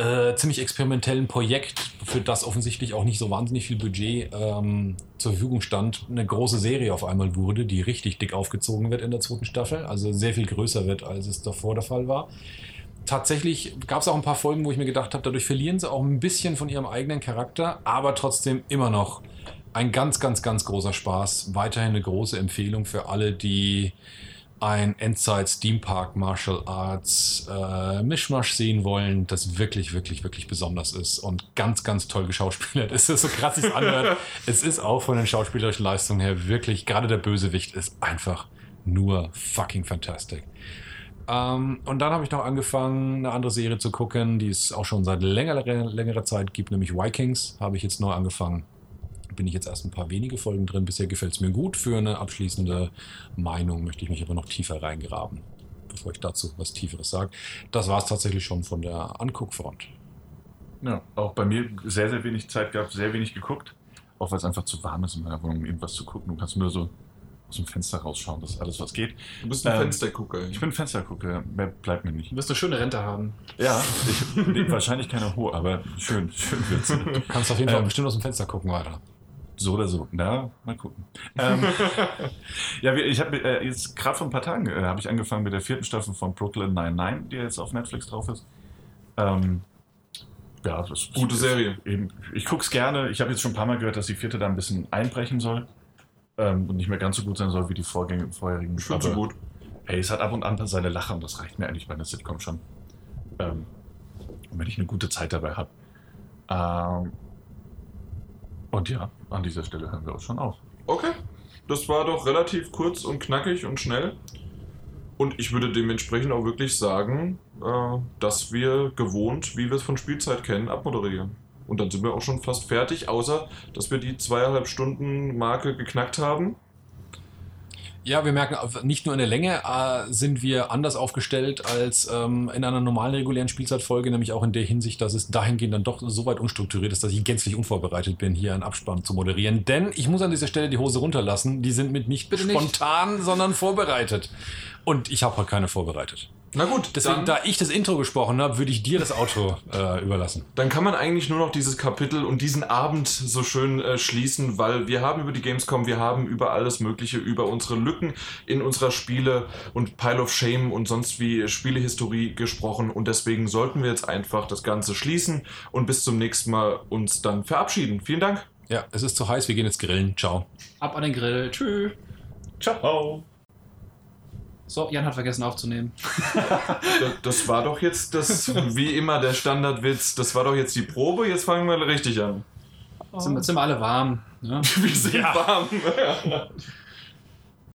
Speaker 1: äh, ziemlich experimentellen Projekt, für das offensichtlich auch nicht so wahnsinnig viel Budget ähm, zur Verfügung stand, eine große Serie auf einmal wurde, die richtig dick aufgezogen wird in der zweiten Staffel, also sehr viel größer wird, als es davor der Fall war tatsächlich gab es auch ein paar Folgen, wo ich mir gedacht habe, dadurch verlieren sie auch ein bisschen von ihrem eigenen Charakter, aber trotzdem immer noch ein ganz, ganz, ganz großer Spaß. Weiterhin eine große Empfehlung für alle, die ein Endzeit Steam Park Martial Arts äh, Mischmasch sehen wollen, das wirklich, wirklich, wirklich besonders ist und ganz, ganz toll geschauspielert ist. [LAUGHS] So krass, es anhört. [LAUGHS] es ist auch von den schauspielerischen Leistungen her wirklich, gerade der Bösewicht ist einfach nur fucking fantastic. Ähm, und dann habe ich noch angefangen, eine andere Serie zu gucken, die es auch schon seit längerer, längerer Zeit gibt, nämlich Vikings. Habe ich jetzt neu angefangen. Bin ich jetzt erst ein paar wenige Folgen drin. Bisher gefällt es mir gut. Für eine abschließende Meinung möchte ich mich aber noch tiefer reingraben, bevor ich dazu was Tieferes sage. Das war es tatsächlich schon von der Anguckfront.
Speaker 3: Ja, auch bei mir sehr, sehr wenig Zeit gehabt, sehr wenig geguckt. Auch weil es einfach zu warm ist in meiner Wohnung, um irgendwas zu gucken. Du kannst nur so aus dem Fenster rausschauen. Das ist alles, was geht.
Speaker 2: Du bist ein
Speaker 3: Ähm,
Speaker 2: Fenstergucker.
Speaker 3: Ich bin Fenstergucker, mehr bleibt mir nicht.
Speaker 4: Du wirst eine schöne Rente haben.
Speaker 3: Ja, ich, wahrscheinlich keine hohe, aber schön, schön wird's.
Speaker 1: Du kannst auf jeden Fall
Speaker 3: Ähm,
Speaker 1: bestimmt aus dem Fenster gucken weiter.
Speaker 3: So oder so. Na, mal gucken. Ähm, [LAUGHS] ja, ich habe äh, jetzt gerade vor ein paar Tagen äh, habe ich angefangen mit der vierten Staffel von Brooklyn 99, die jetzt auf Netflix drauf ist. Ähm, ja, das ist
Speaker 2: Gute Serie.
Speaker 3: Eben, ich gucke es gerne. Ich habe jetzt schon ein paar Mal gehört, dass die vierte da ein bisschen einbrechen soll ähm, und nicht mehr ganz so gut sein soll wie die Vorgänge, vorherigen.
Speaker 2: Ich finde sie
Speaker 3: Aber,
Speaker 2: gut.
Speaker 3: Hey, es hat ab und an seine Lacher und das reicht mir eigentlich bei einer Sitcom schon. Ähm, wenn ich eine gute Zeit dabei habe. Ähm, und ja, an dieser Stelle hören wir auch schon auf.
Speaker 2: Okay. Das war doch relativ kurz und knackig und schnell. Und ich würde dementsprechend auch wirklich sagen, äh, dass wir gewohnt, wie wir es von Spielzeit kennen, abmoderieren. Und dann sind wir auch schon fast fertig, außer dass wir die zweieinhalb Stunden Marke geknackt haben.
Speaker 1: Ja, wir merken, nicht nur in der Länge äh, sind wir anders aufgestellt als ähm, in einer normalen regulären Spielzeitfolge, nämlich auch in der Hinsicht, dass es dahingehend dann doch so weit unstrukturiert ist, dass ich gänzlich unvorbereitet bin, hier einen Abspann zu moderieren. Denn ich muss an dieser Stelle die Hose runterlassen. Die sind mit nicht
Speaker 4: Bitte nicht.
Speaker 1: spontan, sondern vorbereitet. Und ich habe heute keine vorbereitet.
Speaker 2: Na gut,
Speaker 1: Deswegen,
Speaker 2: dann,
Speaker 1: da ich das Intro gesprochen habe, würde ich dir das Auto äh, überlassen.
Speaker 2: dann kann man eigentlich nur noch dieses Kapitel und diesen Abend so schön äh, schließen, weil wir haben über die Gamescom, wir haben über alles Mögliche, über unsere Lücken in unserer Spiele und Pile of Shame und sonst wie Spielehistorie gesprochen und deswegen sollten wir jetzt einfach das Ganze schließen und bis zum nächsten Mal uns dann verabschieden. Vielen Dank.
Speaker 1: Ja, es ist zu heiß, wir gehen jetzt grillen. Ciao.
Speaker 4: Ab an den Grill. Tschüss.
Speaker 3: Ciao!
Speaker 4: So, Jan hat vergessen aufzunehmen. [LAUGHS]
Speaker 2: Das, war doch jetzt das, wie immer, der Standardwitz. Das war doch jetzt die Probe, jetzt fangen wir richtig an.
Speaker 4: Sind, wir- sind wir alle warm. Ne? [LAUGHS]
Speaker 2: Wir sind warm. [LAUGHS]